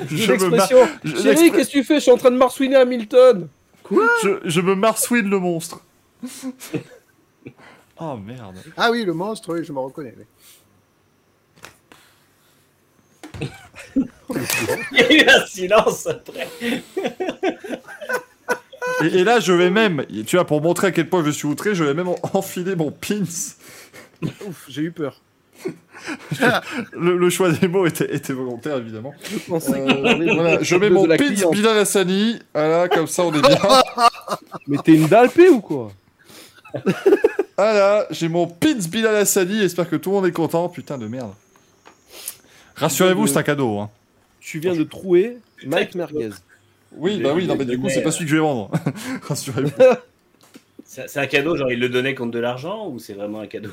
Je, J'ai me, mar- l'expression Chérie, qu'est-ce que tu fais? Je suis en train de marsouiner Hamilton. je, je me marsouine le monstre. oh merde. Ah oui, le monstre, oui, je me reconnais. oui. Il y a eu un silence après. Et, et là, je vais même, tu vois, pour montrer à quel point je suis outré, je vais même en- enfiler mon pins. Ouf, j'ai eu peur. Le, le choix des mots était, était volontaire, évidemment. Euh, voilà, je mets mon la pins cliente. Bilal Hassani. Voilà, comme ça, on est bien. Mais t'es une dalpée ou quoi? Voilà, j'ai mon pins Bilal Hassani. J'espère que tout le monde est content. Putain de merde. Rassurez-vous, c'est un cadeau. Hein. Tu viens de trouer Mike Merguez. Oui, bah oui, non, mais du coup, c'est pas celui que je vais vendre. Rassurez-vous. C'est c'est un cadeau, genre il le donnait contre de l'argent ou c'est vraiment un cadeau?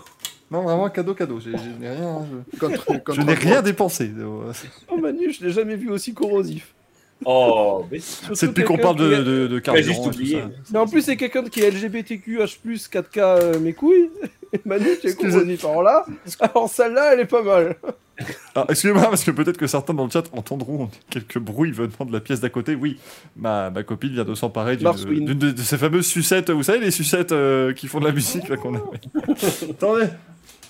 Non, vraiment, cadeau, cadeau. J'ai- Je n'ai rien, je, Contre, je contre n'ai rien dépensé. Oh Manu, je l'ai jamais vu aussi corrosif. Oh, mais C'est depuis qu'on parle de, de, de carburant juste et tout oublié. ça. Mais en plus, c'est quelqu'un qui est LGBTQH+, 4K, euh, mes couilles. Et Manu, tu es corrosif. Alors là, alors celle-là, elle est pas mal. Ah, excusez-moi, parce que peut-être que certains dans le chat entendront quelques bruits venant de la pièce d'à côté. Oui, ma, ma copine vient de s'emparer d'une Marsouine. d'une de, de ces fameuses sucettes. Vous savez, les sucettes euh, qui font de la musique là qu'on a. Attendez,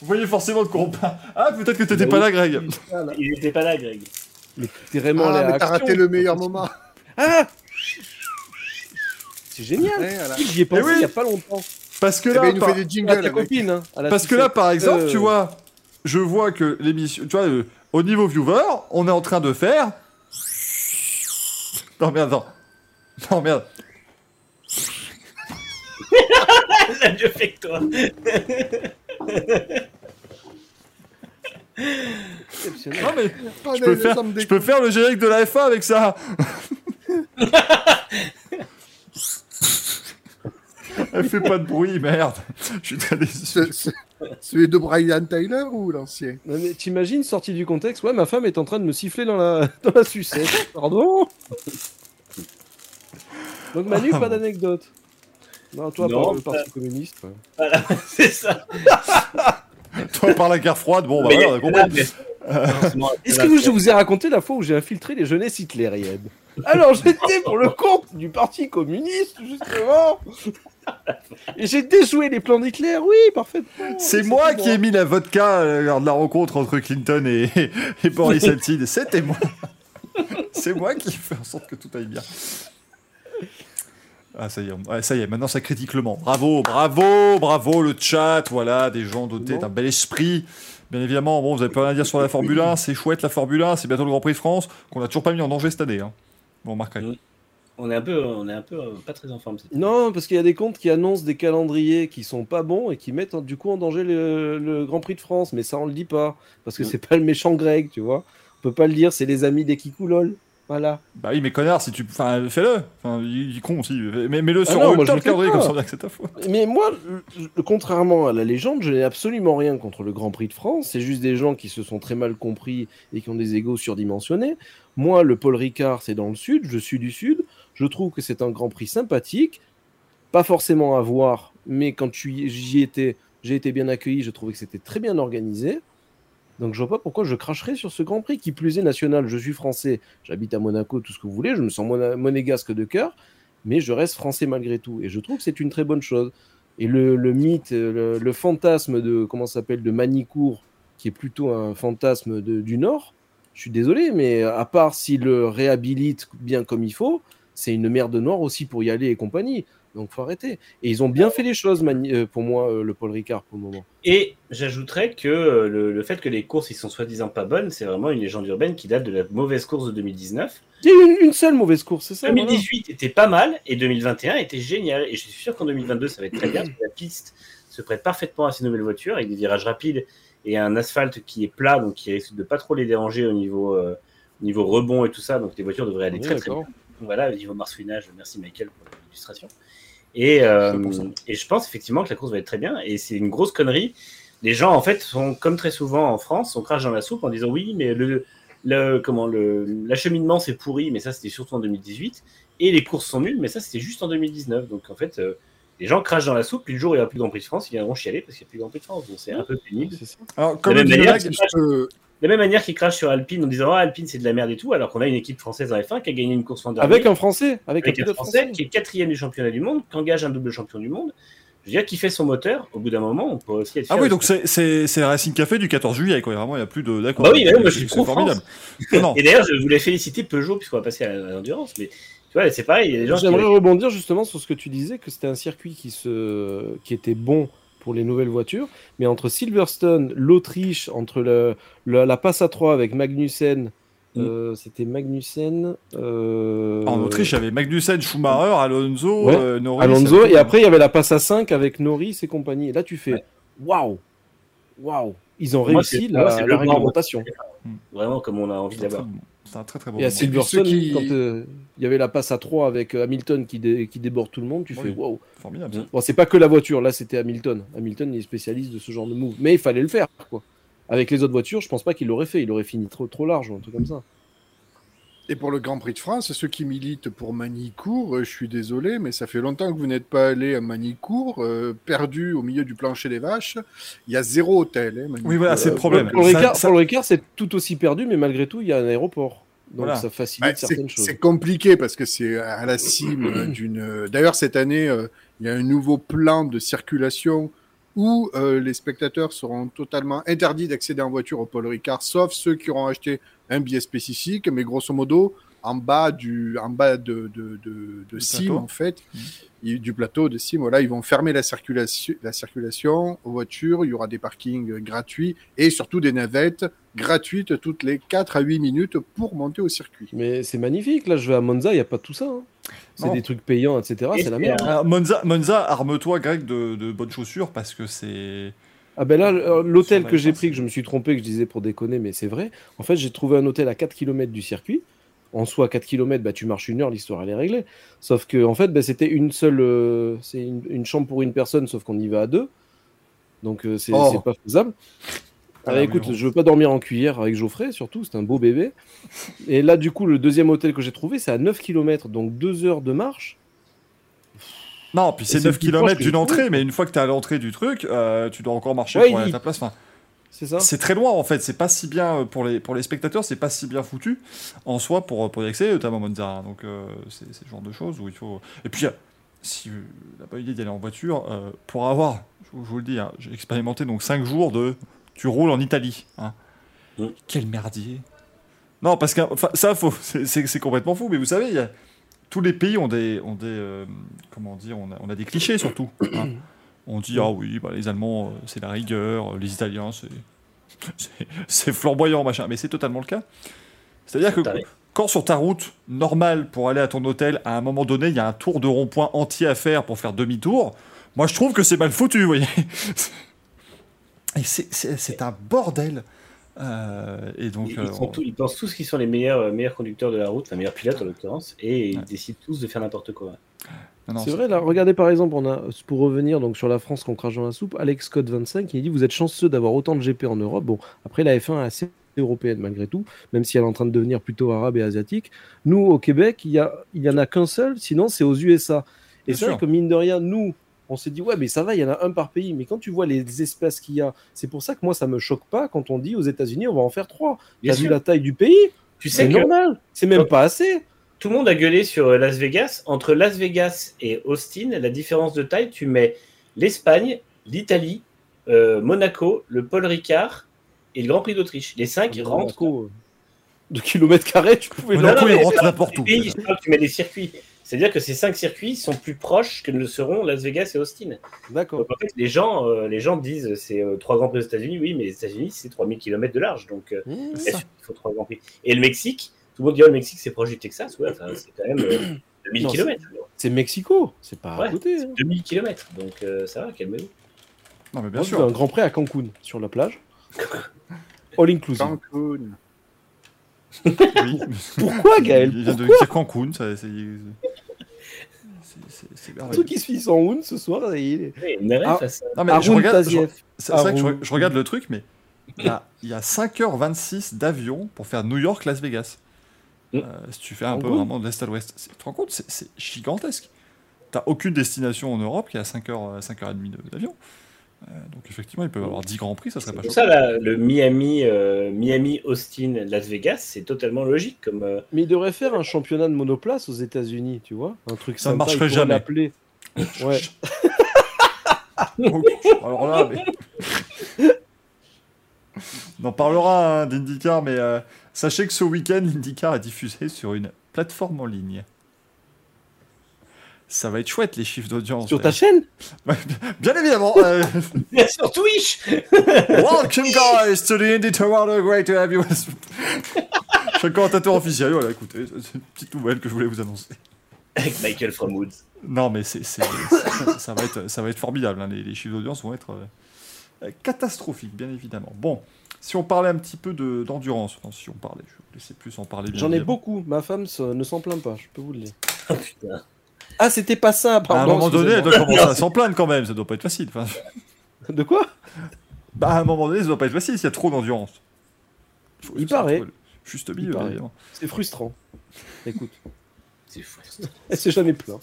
vous voyez forcément de quoi on parle. Ah, peut-être que t'étais pas là, Greg. Il était pas là, Greg. Mais t'es vraiment Ah, t'as raté le meilleur moment. Ah C'est génial. Ouais, voilà. J'y ai pensé oui. il y a pas longtemps. Parce que Eh ben, là, il nous par- fait des À jingles. ta copine, hein, à la parce que là, par exemple, Euh, tu vois, je vois que l'émission, tu vois, euh, au niveau viewer, on est en train de faire. Non merde, non. Non merde. Il a mieux fait que toi. Non mais je peux, faire, hommes des- je peux faire le générique de la F1 avec ça. Elle fait pas de bruit, merde. Je suis très déçu. Ce- ce- Celui de Brian Tyler ou l'ancien? T'imagines, sorti du contexte, ouais, ma femme est en train de me siffler dans la, dans la sucette. Pardon? Donc Manu, pas d'anecdote. Non, toi, Non, par le Parti communiste. ouais. Voilà, c'est ça. Toi, par la guerre froide, bon, bah on a compris. Est-ce que je vous ai raconté la fois où j'ai infiltré les jeunesses hitlériennes? Alors j'étais pour le compte du Parti communiste, justement Et j'ai déjoué les plans d'Hitler, oui, parfaitement C'est moi qui ai mis la vodka euh, lors de la rencontre entre Clinton et, et Boris Yeltsin. C'était moi. C'est moi qui fais en sorte que tout aille bien. Ah, ça y est, on- ça y est, maintenant ça critique le monde. Bravo, bravo, bravo le chat, voilà, des gens dotés d'un bel esprit. Bien évidemment, bon, vous avez pas rien à dire sur la Formule 1, c'est chouette la Formule 1, c'est bientôt le Grand Prix de France, qu'on a toujours pas mis en danger cette année. Hein. Remarquerez. Mm. On est un peu, on est un peu euh, pas très en forme. cette année. Non, parce qu'il y a des comptes qui annoncent des calendriers qui sont pas bons et qui mettent du coup en danger le, le Grand Prix de France. Mais ça, on le dit pas. Parce que c'est pas le méchant Greg, tu vois. On peut pas le dire, c'est les amis des Kikoulol. Voilà. Bah oui, mais connard, si tu. Enfin, fais-le. Enfin, il est con aussi. Mais mets-le Ah sur non, le moi, je le pas. comme ça dirait que c'est ta faute. Mais moi, je- contrairement à la légende, je n'ai absolument rien contre le Grand Prix de France. C'est juste des gens qui se sont très mal compris et qui ont des égos surdimensionnés. Moi, le Paul Ricard, c'est dans le sud. Je suis du sud. Je trouve que c'est un Grand Prix sympathique. Pas forcément à voir, mais quand j'y étais, j'ai été bien accueilli. Je trouvais que c'était très bien organisé. Donc je vois pas pourquoi je cracherais sur ce Grand Prix. Qui plus est national, je suis français, j'habite à Monaco, tout ce que vous voulez. Je me sens monégasque de cœur mais je reste français malgré tout. Et je trouve que c'est une très bonne chose. Et le, mythe, le, fantasme de, comment s'appelle, de Manicourt, qui est plutôt un fantasme de- du Nord, je suis désolé, mais à part s'il le réhabilite bien comme il faut, c'est une merde noire aussi pour y aller et compagnie. Donc faut arrêter. Et ils ont bien fait les choses, euh, pour moi, euh, le Paul Ricard, pour le moment. Et j'ajouterais que euh, le, le fait que les courses ils sont soi-disant pas bonnes, c'est vraiment une légende urbaine qui date de la mauvaise course de 2019. Il y a eu une, une seule mauvaise course, c'est ça voilà. 2018 était pas mal et 2021 était génial. Et je suis sûr qu'en 2022 ça va être très bien parce que la piste se prête parfaitement à ces nouvelles voitures avec des virages rapides et un asphalte qui est plat donc qui risque de pas trop les déranger au niveau, euh, au niveau rebond et tout ça. Donc les voitures devraient aller Oui, très très bien. Voilà, au niveau marsouinage, merci Michael pour l'illustration. Et, euh, et je pense effectivement que la course va être très bien. Et c'est une grosse connerie. Les gens, en fait, sont comme très souvent en France, on crache dans la soupe en disant oui, mais le, le, comment, le, l'acheminement c'est pourri, mais ça c'était surtout en 2018. Et les courses sont nulles, mais ça c'était juste en 2019. Donc en fait, euh, les gens crachent dans la soupe, puis le jour où il n'y a plus de Grand Prix de France, ils viendront chialer parce qu'il n'y a plus de Grand Prix de France. Donc c'est un peu pénible. Alors, comme même manière, Lag, Je peux- De la même manière qu'ils crachent sur Alpine en disant ah, Alpine c'est de la merde et tout, alors qu'on a une équipe française en F1 qui a gagné une course en dernier. Avec un Français, avec, avec un un Français français. qui est quatrième du championnat du monde, qui engage un double champion du monde. Je veux dire, qui fait son moteur, au bout d'un moment, on peut aussi être Ah oui, donc c'est- Racing Café du 14 juillet, quoi. Vraiment, il n'y a plus de. D'accord. Bah oui, bah oui, moi, je suis formidable. Non. Et d'ailleurs, je voulais féliciter Peugeot, puisqu'on va passer à l'endurance, mais tu vois, c'est pareil, il y a des gens qui. J'aimerais rebondir justement sur ce que tu disais, que c'était un circuit qui, se... qui était bon pour les nouvelles voitures, mais entre Silverstone, l'Autriche, entre le, le- la passe à 3 avec Magnussen, Mm. euh, c'était Magnussen. euh, En Autriche, il y avait Magnussen, Schumacher, Alonso, Ouais, euh, Norris. Alonso, et après il y avait la passe à 5 avec Norris et compagnie. Et là tu fais Ouais. waouh, waouh, ils ont Moi, réussi la, c'est la grand réglementation. Vraiment comme on a envie d'avoir. C'est un très très bon. Et à moment. Silverstone, ceux qui- quand euh, il y avait la passe à 3 avec euh, Hamilton qui, dé- qui déborde tout le monde, tu Oui. fais waouh. Formidable. Bon, c'est pas que la voiture, là c'était Hamilton. Hamilton il est spécialiste de ce genre de move. Mais il fallait le faire, quoi. Avec les autres voitures, je pense pas qu'il l'aurait fait. Il aurait fini trop, trop large ou un truc comme ça. Et pour le Grand Prix de France, ceux qui militent pour Manicourt, euh, je suis désolé, mais ça fait longtemps que vous n'êtes pas allé à Manicourt, euh, perdu au milieu du plancher des vaches. Il y a zéro hôtel. hein. Oui, voilà, c'est le problème. Pour le Ricard, ça- pour le Ricard, c'est tout aussi perdu, mais malgré tout, il y a un aéroport. Donc Voilà. ça facilite c'est certaines choses. c'est compliqué parce que c'est à la cime euh, d'une. D'ailleurs, cette année, euh, il y a un nouveau plan de circulation où euh, les spectateurs seront totalement interdits d'accéder en voiture au Paul Ricard, sauf ceux qui auront acheté un billet spécifique. Mais grosso modo, en bas du, en bas de, de, de, de Du cime, plateau. en fait, Mhm. il- du plateau de cime, voilà, ils vont fermer la circulation, la circulation aux voitures. Il y aura des parkings gratuits et surtout des navettes gratuites toutes les 4 à 8 minutes pour monter au circuit. Mais c'est magnifique. Là, je vais à Monza, il n'y a pas tout ça. hein. C'est des trucs payants, etc. Et C'est la merde. Monza, Monza arme-toi, Greg, de, de bonnes chaussures parce que c'est. Ah ben là, euh, l'hôtel que j'ai pris, que je me suis trompé, que je disais pour déconner, mais c'est vrai. En fait, j'ai trouvé un hôtel à 4 km du circuit. En soi, 4 km, bah, tu marches une heure, l'histoire elle est réglée. Sauf que en fait, bah, c'était une seule, euh, c'est une, une chambre pour une personne, sauf qu'on y va à deux. Donc euh, c'est Oh. c'est pas faisable. Ah, oui, écoute, bon. je veux pas dormir en cuillère avec Geoffrey, surtout, c'est un beau bébé. Et là, du coup, le deuxième hôtel que j'ai trouvé, c'est à 9 km, donc 2 heures de marche. Non, puis c'est c'est 9 le plus proche km d'une entrée, mais une fois que t'es à l'entrée du truc, euh, tu dois encore marcher Ouais, pour aller à ta place. Enfin, C'est ça c'est très loin en fait, c'est pas si bien euh, pour les, pour les spectateurs, c'est pas si bien foutu en soi pour, pour y accéder, notamment à Monza. hein. Donc euh, c'est le genre de choses où il faut. Et puis, si euh, la bonne idée d'y aller en voiture, euh, pour avoir, je vous, je vous le dis, hein, j'ai expérimenté donc 5 jours de. Tu roules en Italie. Hein. Quel merdier. Non, parce que ça, faut, c'est- c'est c'est complètement fou, mais vous savez, il y a- tous les pays ont des. Ont des euh, comment dire on a, on a des clichés surtout. hein. On dit, ah oui, bah, les Allemands, euh, c'est la rigueur, les Italiens, c'est. flamboyant, machin. Mais c'est totalement le cas. C'est-à-dire que Taré. quand sur ta route normale pour aller à ton hôtel, à un moment donné, il y a un tour de rond-point entier à faire pour faire demi-tour, moi je trouve que c'est mal foutu, vous voyez. Et c'est un bordel. Euh, et donc, Ils, euh, ils sont tous- ils pensent tous qu'ils sont les meilleurs, euh, meilleurs conducteurs de la route, enfin meilleurs pilotes en l'occurrence, et ils Ouais. décident tous de faire n'importe quoi. C'est vrai, là, regardez par exemple, on a, pour revenir donc sur la France qu'on crache dans la soupe, Alex Scott 25, il dit Vous êtes chanceux d'avoir autant de GP en Europe. Bon, après, la F1 est assez européenne malgré tout, même si elle est en train de devenir plutôt arabe et asiatique. Nous, au Québec, il y, a, il y en a qu'un seul, sinon c'est aux USA. Et c'est vrai que mine de rien, nous, on s'est dit Ouais, mais ça va, il y en a un par pays. Mais quand tu vois les espaces qu'il y a, c'est pour ça que moi, ça me choque pas quand on dit aux États-Unis, on va en faire trois. T'as vu la taille du pays? Tu sais C'est que normal. C'est même pas assez. tout le monde a gueulé sur euh, Las Vegas. Entre Las Vegas et Austin, la différence de taille, tu mets l'Espagne, l'Italie, euh, Monaco, le Paul Ricard et le Grand Prix d'Autriche. Les cinq rentrent. Monaco, euh, de kilomètres carrés, tu pouvais Non, mais rentre n'importe où. pays, je parle, tu mets des circuits. C'est-à-dire que ces cinq circuits sont plus proches que ne le seront Las Vegas et Austin. D'accord. Donc en fait, les gens, euh, les gens disent c'est euh, trois grands prix aux États-Unis, oui, mais les États-Unis c'est 3000 km de large, donc euh, Mmh. sûr qu'il faut trois grands prix. Et le Mexique, tout le monde dit oh, le Mexique c'est proche du Texas, ouais, enfin, c'est quand même euh, 2000 Non, km. C'est Mexico, c'est pas à côté. hein. 2000 km, donc euh, ça va, calmez-vous. Non, mais bien Moi, sûr. un grand prix à Cancun, sur la plage. All inclusive. Cancun. Oui. Pourquoi, Gaël Il vient de dire Cancun, ça, c'est. c'est- c'est- truc qui se finit en Hoon ce soir, il ref Ah. Non, mais je regarde, je- c'est vrai que je, je regarde le truc, mais il y a, il y a 5h26 d'avion pour faire New York-Las Vegas. Mm. Euh, si tu fais un En peu gros. vraiment de l'Est à l'Ouest. C'est- Tu te rends compte, c'est- c'est gigantesque. T'as aucune destination en Europe qui a 5h, 5h30 de- d'avion. Euh, donc effectivement, ils peuvent avoir 10 grands prix, ça serait pas pour choquant. ça, là, le Miami, euh, Miami, Austin, Las Vegas, c'est totalement logique. Comme, euh, Mais il devrait faire un championnat de monoplace aux États-Unis, tu vois Un truc Ça sympa, marcherait jamais. l'appeler. Ouais. Alors là, mais... On en parlera hein, d'IndyCar, mais euh, sachez que ce week-end, IndyCar est diffusé sur une plateforme en ligne. Ça va être chouette les chiffres d'audience. Sur ta chaîne Bien évidemment. euh, Sur Twitch welcome guys to the Indy Toronto. Great to have you. as- Je suis le commentateur officiel. Voilà, écoutez, c'est une petite nouvelle que je voulais vous annoncer. Avec Michael from Woods. Non, mais c'est, c'est- ça, ça va être, ça va être formidable. hein. Les, les chiffres d'audience vont être euh, catastrophiques, bien évidemment. Bon, si on parlait un petit peu de, d'endurance, si on parlait, je vais vous laisser plus en parler. bien J'en ai évidemment. beaucoup. Ma femme ne s'en plaint pas, je peux vous le dire. Oh putain. Ah, c'était pas ça, À un pardon. moment donné, elle doit commencer à s'en plaindre quand même. Ça doit pas être facile. Enfin, De quoi? Bah, à un moment donné, ça doit pas être facile s'il y a trop d'endurance. Il paraît. Juste Il milieu, paraît. évidemment. C'est frustrant. Écoute, C'est fou. elle s'est jamais plaint.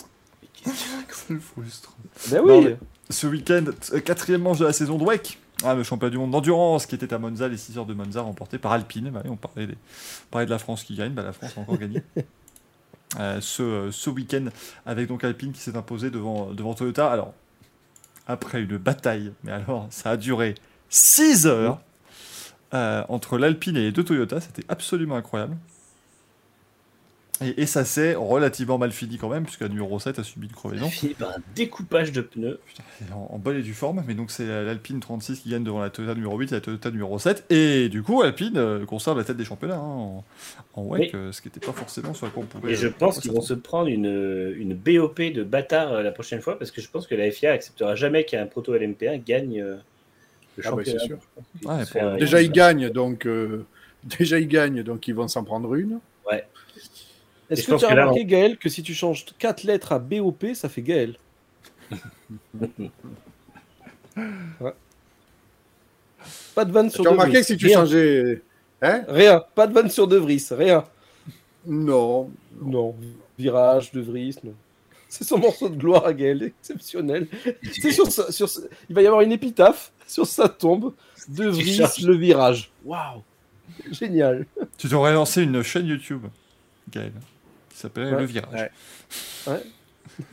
C'est frustrant. Ben oui. Ce week-end, euh, quatrième manche de la saison de WEC. Ah, le championnat du monde d'endurance qui était à Monza, les 6 heures de Monza remportées par Alpine. Bah oui, on, parlait des- on parlait de la France qui gagne, bah, la France a encore gagné. Euh, ce euh, ce week-end, avec donc Alpine qui s'est imposé devant, devant Toyota. Alors, après une bataille, mais alors ça a duré 6 heures euh, entre l'Alpine et les deux Toyota, c'était absolument incroyable. Et, et ça s'est relativement mal fini quand même, puisque la numéro 7 a subi une crevaison. fini par un découpage de pneus. C'est en, en bonne et due forme, mais donc c'est l'Alpine 36 qui gagne devant la Toyota numéro 8 et la Toyota numéro 7. Et du coup, Alpine euh, conserve la tête des championnats hein, en, en WEC, euh, ce qui n'était pas forcément à quoi on pouvait. Et je euh, pense qu'ils vont se prendre une, une BOP de bâtard euh, la prochaine fois parce que je pense que la FIA acceptera jamais qu'un proto LMP1 gagne euh, le Ah bah, championnat. sûr. Ouais, Déjà, ils gagnent, donc euh, déjà ils gagnent, donc ils vont s'en prendre une. Est-ce que tu as que là, remarqué, Gaël, que si tu changes 4 lettres à BOP, ça fait Gaël? Ouais. Pas de vanne sur Tu as remarqué que si tu rien. changeais. Hein? Rien. Pas de vanne sur De Vries. Rien. Non. Non. Virage, De Vries, non. C'est son morceau de gloire à Gaël, exceptionnel. C'est sur sa- sur sa- Il va y avoir une épitaphe sur sa tombe. De Vries, cherches. le virage. Waouh. Génial. Tu devrais lancer une chaîne YouTube, Gaël, qui s'appelait Ouais. Le Virage. Ouais.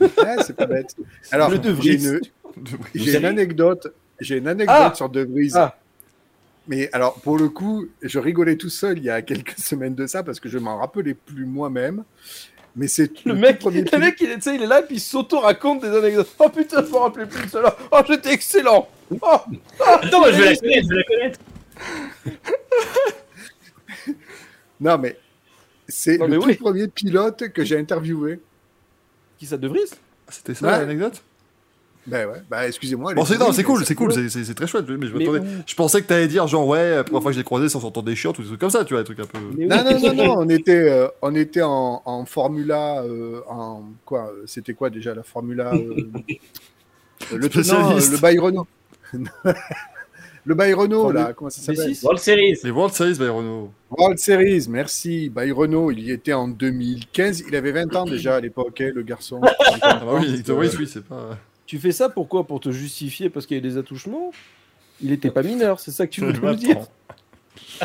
Ouais, c'est pas bête. Alors, Le De j'ai Vries. une, anecdote. J'ai une anecdote Ah sur De Vries. Ah. Mais alors, pour le coup, je rigolais tout seul il y a quelques semaines de ça parce que je m'en rappelais plus moi-même. Mais c'est Le tout mec, premier le mec il, est, il est là et puis il s'auto-raconte des anecdotes. Oh putain, je me rappelais plus de cela. Oh, j'étais excellent. Oh, Attends, je vais la connaître, je vais la connaître. Non, mais C'est le mais tout oui. premier pilote que j'ai interviewé. Qui ça de Vries? C'était ça Ouais. l'anecdote? Ben ouais, bah excusez-moi. Bon, est c'est cool, c'est cool, c'est- très chouette. Mais je, m'attendais- je pensais que t'allais dire genre ouais, la première fois que je l'ai croisé, sans s'entendre des chiottes ou des trucs comme ça, tu vois, des trucs un peu. Non, non, non, non, on était, euh, on était en, en Formula, euh, en quoi euh, C'était quoi déjà la Formula euh, Le Spécialiste. le Byrono. Le Byrono, Formule- là, comment ça s'appelle V6 World Series. Les World Series by Renault. World Series, merci. Byrono, il y était en 2015. Il avait 20 ans déjà à l'époque, hein, le garçon. Ah bah oui, Victor Reis, oui, c'est pas. Tu fais ça pourquoi? Pour te justifier parce qu'il y a des attouchements? Il était pas mineur, c'est ça que tu veux Je me dire?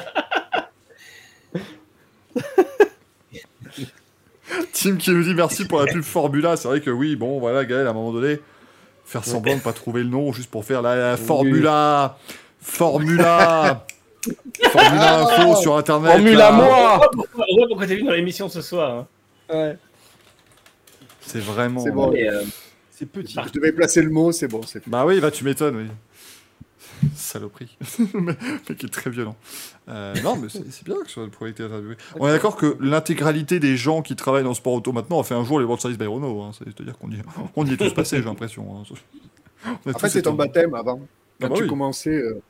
Tim qui nous dit merci pour la pub Formula. C'est vrai que oui, bon, voilà, Gaël, à un moment donné, faire semblant de pas trouver le nom juste pour faire la, la Formula. Formula. Formula Info sur internet. Formula là. moi On voit pourquoi t'es venu dans l'émission ce soir. hein. Ouais, C'est vraiment. C'est bon. Mais, euh, c'est petit. Je devais placer le mot, c'est bon. c'est. Bah oui, bah tu m'étonnes, oui. Saloperie. le mec est très violent. Euh, non, mais c'est c'est bien que ce soit le projet été interviewé. On est d'accord que l'intégralité des gens qui travaillent dans le sport auto maintenant ont fait un jour les World Series by Renault. hein. C'est-à-dire qu'on y, on y est tous passés, j'ai l'impression. hein. On a En tous fait, c'est été- ton baptême avant. Quand bah tu oui. commençais, euh,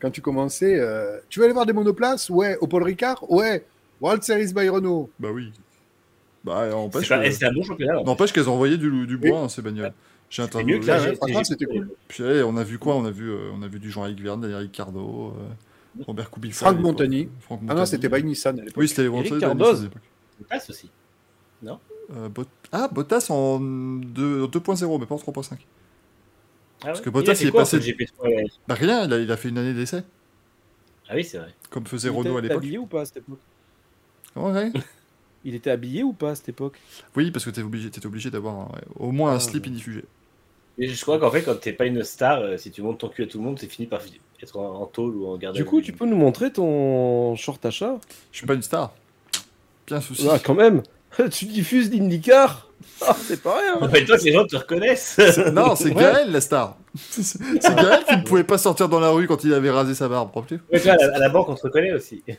quand tu commençais, euh, tu veux aller voir des monoplaces? Ouais. Au Paul Ricard? Ouais. World Series by Renault. Bah oui. Bah, c'est n'empêche pas- que- qu'elles ont envoyé du, du bois, hein, ces bagnoles. J'ai C'était mieux la ouais, c'était cool. Puis allez, on a vu quoi? On a vu, euh, on a vu du Jean-Éric Verne, Daniel Ricardo, euh, Robert Kubica. Franck. Montagny. Franck Ah non, c'était by Nissan à l'époque. Oui, c'était Cardoz. Nissan. Bottas aussi. Euh, Bot- Ah, Bottas en deux- 2.0, mais pas en 3.5. Ah ouais que Bottas, il est quoi passé- entre le GP3 et- Bah rien, il a, il a fait une année d'essai, Ah oui, c'est vrai. comme faisait Il Renault à était l'époque. habillé ou pas à cette époque? Comment, ouais Il était habillé ou pas à cette époque? Oui, parce que t'es obligé, t'étais obligé d'avoir au moins un Ah, slip ouais. inifugé. Et je crois qu'en fait, quand t'es pas une star, euh, si tu montes ton cul à tout le monde, c'est fini par être en, en tôle ou en garde à Du coup, tu peux nous montrer ton short achat Je suis pas une star. Bien souci. Ah, quand même Tu diffuses l'IndyCar? C'est pas rien En fait, toi, ces gens te reconnaissent. Non, c'est Ouais. Gaël la star. C'est Gaël qui ne pouvait pas sortir dans la rue quand il avait rasé sa barbe. Ouais, à, la, à la banque, on te reconnaît aussi.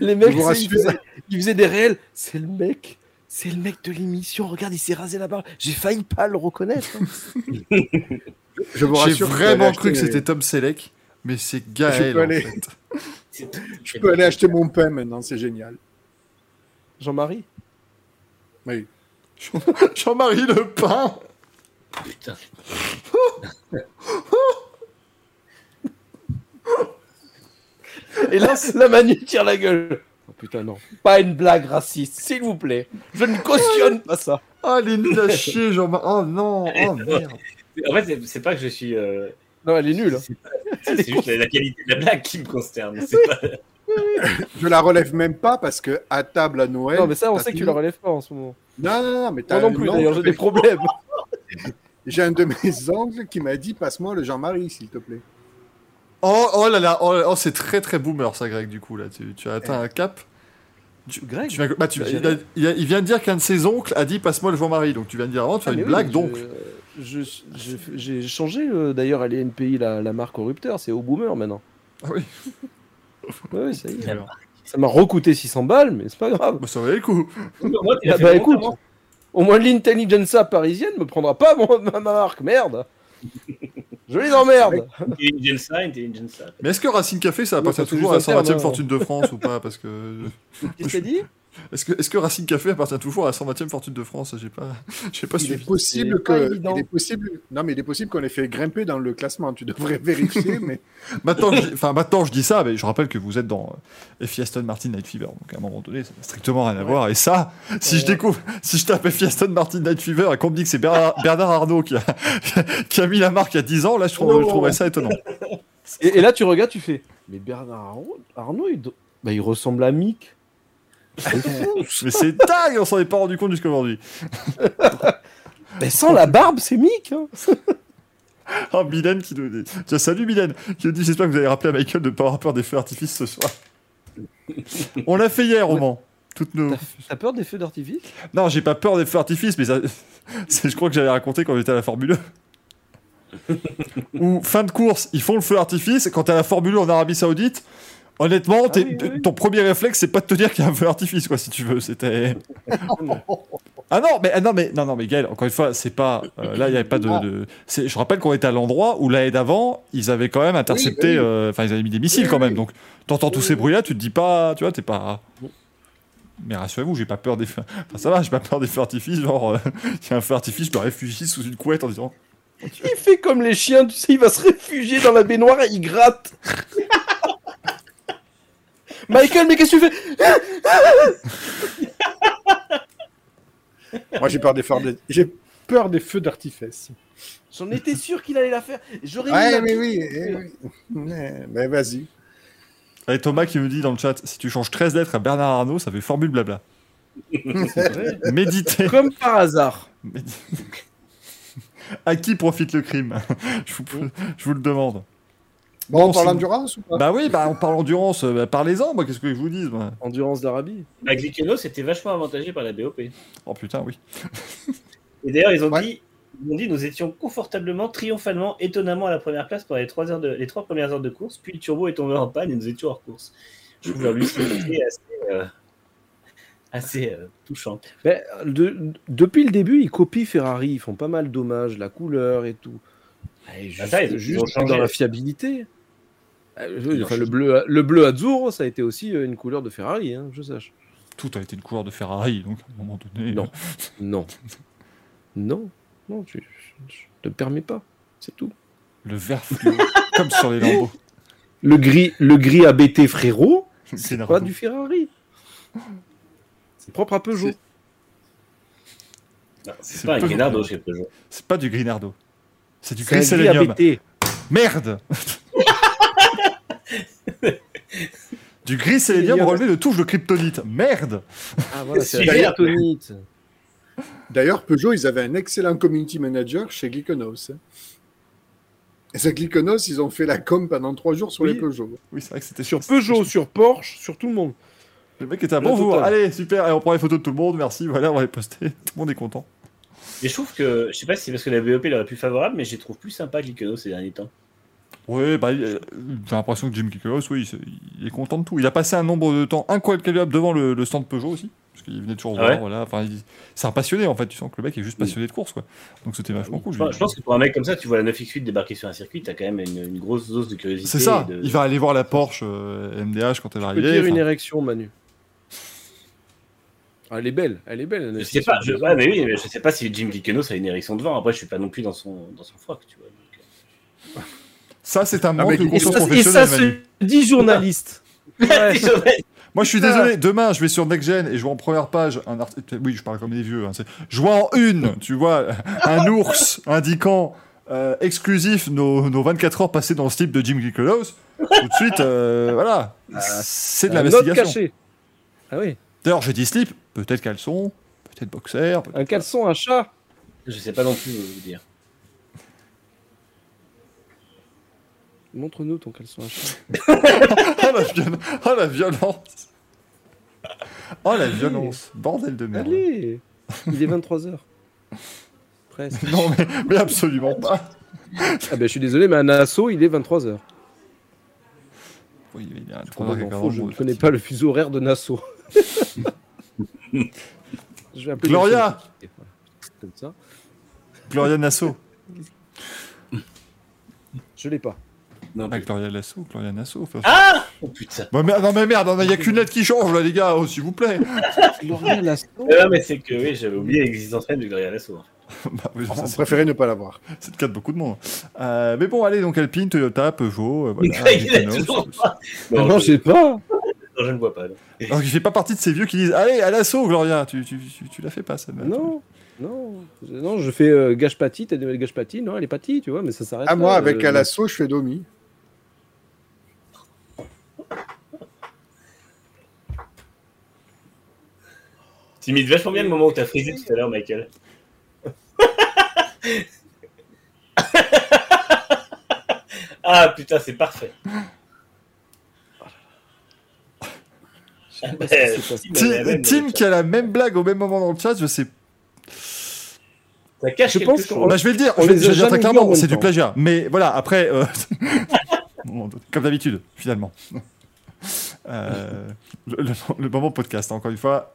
Les mecs, ils faisaient, ils faisaient des réels. C'est le mec. C'est le mec de l'émission. Regarde, il s'est rasé la barbe. J'ai failli pas le reconnaître. hein. Je vous J'ai rassure. vraiment cru que c'était Tom Selleck, mais c'est Gaël peux en aller- fait. C'est- Je peux aller acheter mon pain maintenant, c'est génial. Jean-Marie? Oui. Jean-Marie Le Pain Putain. Et là, la Manu tire la gueule. Oh putain, non. Pas une blague raciste, s'il vous plaît. Je ne cautionne pas ça. Ah, les nuls à chier, Jean-Marie. Oh non, oh merde. En fait, c'est- pas que je suis. euh, Non, elle est nulle. hein. C'est juste la, la qualité de la blague qui me consterne. C'est pas... Je la relève même pas parce que à table à Noël. Non, mais ça, on sait que tu la relèves pas en ce moment. Non, non, non, mais t'as Moi non plus, d'ailleurs, j'ai des problèmes. J'ai un de mes oncles qui m'a dit passe-moi le Jean-Marie, s'il te plaît. Oh, oh là là, oh, oh, c'est très très boomer ça, Greg, du coup, là. Tu, tu as atteint un cap. Greg Tu viens, bah, tu- il, a- il a- il vient de dire qu'un de ses oncles a dit passe-moi le Jean-Marie, donc tu viens de dire avant, tu fais Ah, mais une oui, blague, donc. J'ai changé euh, d'ailleurs à l'ENPI la, la marque au rupteur, c'est au boomer maintenant. Ah oui, Ouais, ouais, ça y est. alors. Ça m'a recoûté 600 balles, mais c'est pas grave. Bah, ça valait le coup. Moi, Ah fait bah longtemps, écoute, au moins l'intelligentsia parisienne me prendra pas mon- ma, ma marque, merde. Je les emmerde. Mais est-ce que Racing Café, ça appartient toujours à la juste un 120e terme, hein. fortune de France ou pas Parce que. Qu'est-ce que t'as dit? Est-ce que, est que Racing Café appartient toujours à la 120e fortune de France? J'ai pas, j'ai pas Il est suivi. possible C'est pas que. Il est possible. Non, mais il est possible qu'on ait fait grimper dans le classement. Tu devrais vérifier, mais. Maintenant, je, dis- enfin, maintenant, je dis ça, mais je rappelle que vous êtes dans euh, FI Aston Martin Night Fever. Donc, à un moment donné, ça n'a strictement rien à voir. Et ça, si je découvre, si je tape FI Aston Martin Night Fever et qu'on me dit que c'est Bernard, Bernard Arnault qui a, qui a mis la marque il y a 10 ans, là, je, trouve, je trouverais ça étonnant. et, et là, tu regardes, tu fais. Mais Bernard Arnault, Arnault, il, do- bah, il ressemble à Mick. Mais c'est dingue, on s'en est pas rendu compte jusqu'aujourd'hui. Mais sans la barbe, c'est Mick. hein. Oh, Mylène qui nous dit. Tiens, salut Mylène, qui nous dit J'espère que vous allez rappeler à Michael de ne pas avoir peur des feux d'artifice ce soir. On l'a fait hier au Mans. Toutes nos... T'as- peur des feux d'artifice? Non, j'ai pas peur des feux d'artifice, mais ça... je crois que j'avais raconté quand j'étais à la Formule 1. Où, fin de course, ils font le feu d'artifice, quand t'es à la Formule 1 en Arabie Saoudite, Honnêtement, oui, oui. ton premier réflexe, c'est pas de te dire qu'il y a un feu d'artifice, quoi, si tu veux. C'était. Ah non, mais ah non, mais non, non, mais Gaël, encore une fois, c'est pas. euh, là, il y avait pas de. de- c'est- je rappelle qu'on était à l'endroit où l'année d'avant, ils avaient quand même intercepté. Oui, euh, Enfin, ils avaient mis des missiles quand même. Donc, t'entends tous ces bruits-là, tu te dis pas, tu vois, t'es pas. Mais rassurez-vous, j'ai pas peur des feux. Enfin, ça va, j'ai pas peur des feux d'artifice. Genre, euh, il y a un feu d'artifice, je me réfugie sous une couette en disant. Il fait comme les chiens, tu sais, il va se réfugier dans la baignoire et il gratte. Michael, mais qu'est-ce que tu fais Moi, j'ai peur des feux j'ai peur des feux d'artifice. J'en étais sûr qu'il allait la faire. J'aurais mis Ouais, la- mais oui, eh oui. Mais, mais vas-y. Et Thomas qui me dit dans le chat si tu changes 13 lettres à Bernard Arnault, ça fait formule blabla. Vrai. Méditez. Comme par hasard. À qui profite le crime? Je, vous, je vous le demande. Bon, Bon, on parle endurance ou pas Bah oui, bah on parle endurance, bah, parlez-en, moi, qu'est-ce que je vous dis Endurance d'Arabie. Bah, Glickenhaus c'était vachement avantagé par la BOP. Oh putain, oui. Et d'ailleurs, ils ont Ouais. dit, ils ont dit, nous étions confortablement, triomphalement, étonnamment à la première place pendant les trois heures de, les trois premières heures de course. Puis le turbo est tombé en panne et nous étions hors course. Je trouve leur lucidité assez, euh, assez euh, touchante. Ben, de- depuis le début, ils copient Ferrari. Ils font pas mal d'hommages, la couleur et tout. Et juste ça, ils- dans la fiabilité. Enfin, le bleu, le bleu azzurro, ça a été aussi euh, une couleur de Ferrari, hein, je sache. Tout a été une couleur de Ferrari, donc à un moment donné. Non. euh, Non. Non. Non, tu, te permets pas. C'est tout. le vert fluo, comme sur les lambeaux. Le gris, le gris ABT frérot, C'est pas du Ferrari. C'est propre à Peugeot. C'est- pas un Grinardo chez Peugeot. C'est pas du Grinardo. C'est du gris. ABT. Merde Du gris sélénium relevé de touches de kryptonite. Merde Ah voilà, c'est la d'ailleurs- kryptonite. D'ailleurs, Peugeot, ils avaient un excellent community manager chez hein. Et c'est Glickenhaus, ils ont fait la com pendant trois jours sur Oui. les Peugeot. Oui, c'est vrai que c'était Sur Peugeot, sur Porsche, sur tout le monde. Le mec était à bonjour. Allez, super. Et on prend les photos de tout le monde. Merci. Voilà, on va les poster. Tout le monde est content. Mais je trouve que, je sais pas si c'est parce que la BOP l'aurait plus favorable, mais je les trouve plus sympa Glickenhaus ces derniers temps. Oui, bah, j'ai l'impression que Jim Kikos, oui, il, est content de tout. Il a passé un nombre de temps incalculable devant le, le stand Peugeot aussi, parce qu'il venait toujours Ah voir. voilà. Enfin, il- c'est un passionné en fait. Tu sens que le mec est juste passionné de course, quoi. Donc c'était vachement cool. Je pense, je pense que pour un mec comme ça, tu vois la 9X8 débarquer sur un circuit, t'as quand même une, une grosse dose de curiosité. C'est ça. de- Il va aller voir la Porsche euh, MDH quand elle va arriver. dire une érection, Manu. Ah, elle est belle, elle est belle. Je sais pas, je, ouais, mais oui, mais je sais pas si Jim Glickenhaus a une érection devant. Après, je suis pas non plus dans son, dans son froc, tu vois. donc, euh. Ça, c'est un manque mais de conscience ça, et professionnelle. ça Manu. se dit journaliste. Ouais. Moi, je suis désolé. Demain, je vais sur Next Gen et je vois en première page un article. Oui, je parle comme des vieux. Hein, je vois en une, tu vois, un ours indiquant euh, exclusif nos, nos 24 heures passées dans le slip de Jim Kikos. Tout de suite, euh, voilà. C'est de l'investigation. Ah oui. D'ailleurs, j'ai dit slip, peut-être caleçon, peut-être boxer. peut-être- Un caleçon, un chat. Je sais pas non plus vous dire. Montre-nous ton caleçon, un chat. oh, la viol- oh, la violence. Oh la violence. Bordel de merde. Allez Il est 23h. Presque. Non, mais, mais absolument pas. Ah ben je suis désolé, mais un assaut, il est 23h. Oui, il y a un Je, je ne connais pas le fuseau horaire de Nassau. Je vais appeler Gloria le- Comme ça. Gloria Nassau. Je l'ai pas. Non, Ah, Gloria Nassau, Gloria Nassau. enfin, Ah Oh putain. Ouais, mais, non mais merde, il n'y a qu'une lettre qui change là les gars, oh, s'il vous plaît. Gloria Nassau. Non, mais c'est que oui, j'avais oublié l'existence même de Gloria Lasso. Bah, oui, On préférait ne pas l'avoir. c'est le cas de beaucoup de monde. Euh, mais bon, allez, donc Alpine, Toyota, Peugeot, euh, voilà. Il a Glickenhaus. toujours pas. Non, je, je sais pas. non, je ne vois pas. non. Alors il fait pas partie de ces vieux qui disent Allez, à l'assaut, Gloria Tu, tu, tu, tu la fais pas, ça Non, non, non, je fais euh, gage pâti, t'as gage pâti, non, elle est pâti, tu vois, mais ça s'arrête. Ah, là, moi, avec euh, Alasso, je fais Domi. Tu imites vachement bien le moment où t'as frisé tout à l'heure, Michael? ah putain, c'est parfait. je sais pas ce qui s'est passé. Tim- Tim, qui a la même blague au même moment dans le chat, je sais. Ça cache Je pense chose. Bah, je vais le dire, on je vais, les dire très clairement, c'est du plagiat. Mais voilà, après, euh, comme d'habitude, finalement. Euh, le, le- le moment podcast, encore une fois,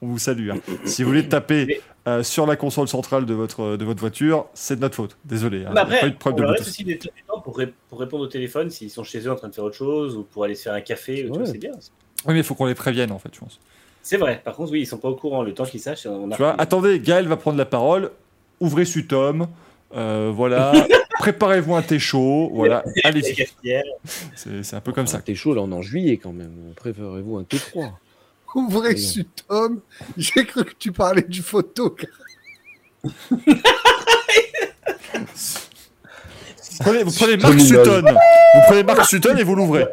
on vous salue. hein. Si vous voulez taper euh, sur la console centrale de votre, de votre voiture, c'est de notre faute. Désolé. hein. Mais Il y a pas eu après, de preuve on de leur laisse Bluetooth. aussi des temps pour, ré- pour répondre au téléphone s'ils sont chez eux en train de faire autre chose ou pour aller se faire un café. Ouais. C'est bien. Oui, mais il faut qu'on les prévienne, en fait, je pense. C'est vrai. Par contre, oui, ils sont pas au courant. Le temps qu'ils sachent, on a Tu vois, attendez, Gaël va prendre la parole. Ouvrez Sutom. Euh, voilà. Préparez-vous un thé chaud. Voilà. Allez-y. C'est un peu comme ça. T'es chaud là, on est en juillet quand même. Préférez-vous un thé froid Ouvrez. Sutom. J'ai cru que tu parlais du photo. Prenez- vous prenez Marc Tommy Lloyd. Sutton. Vous prenez Sutton et vous l'ouvrez.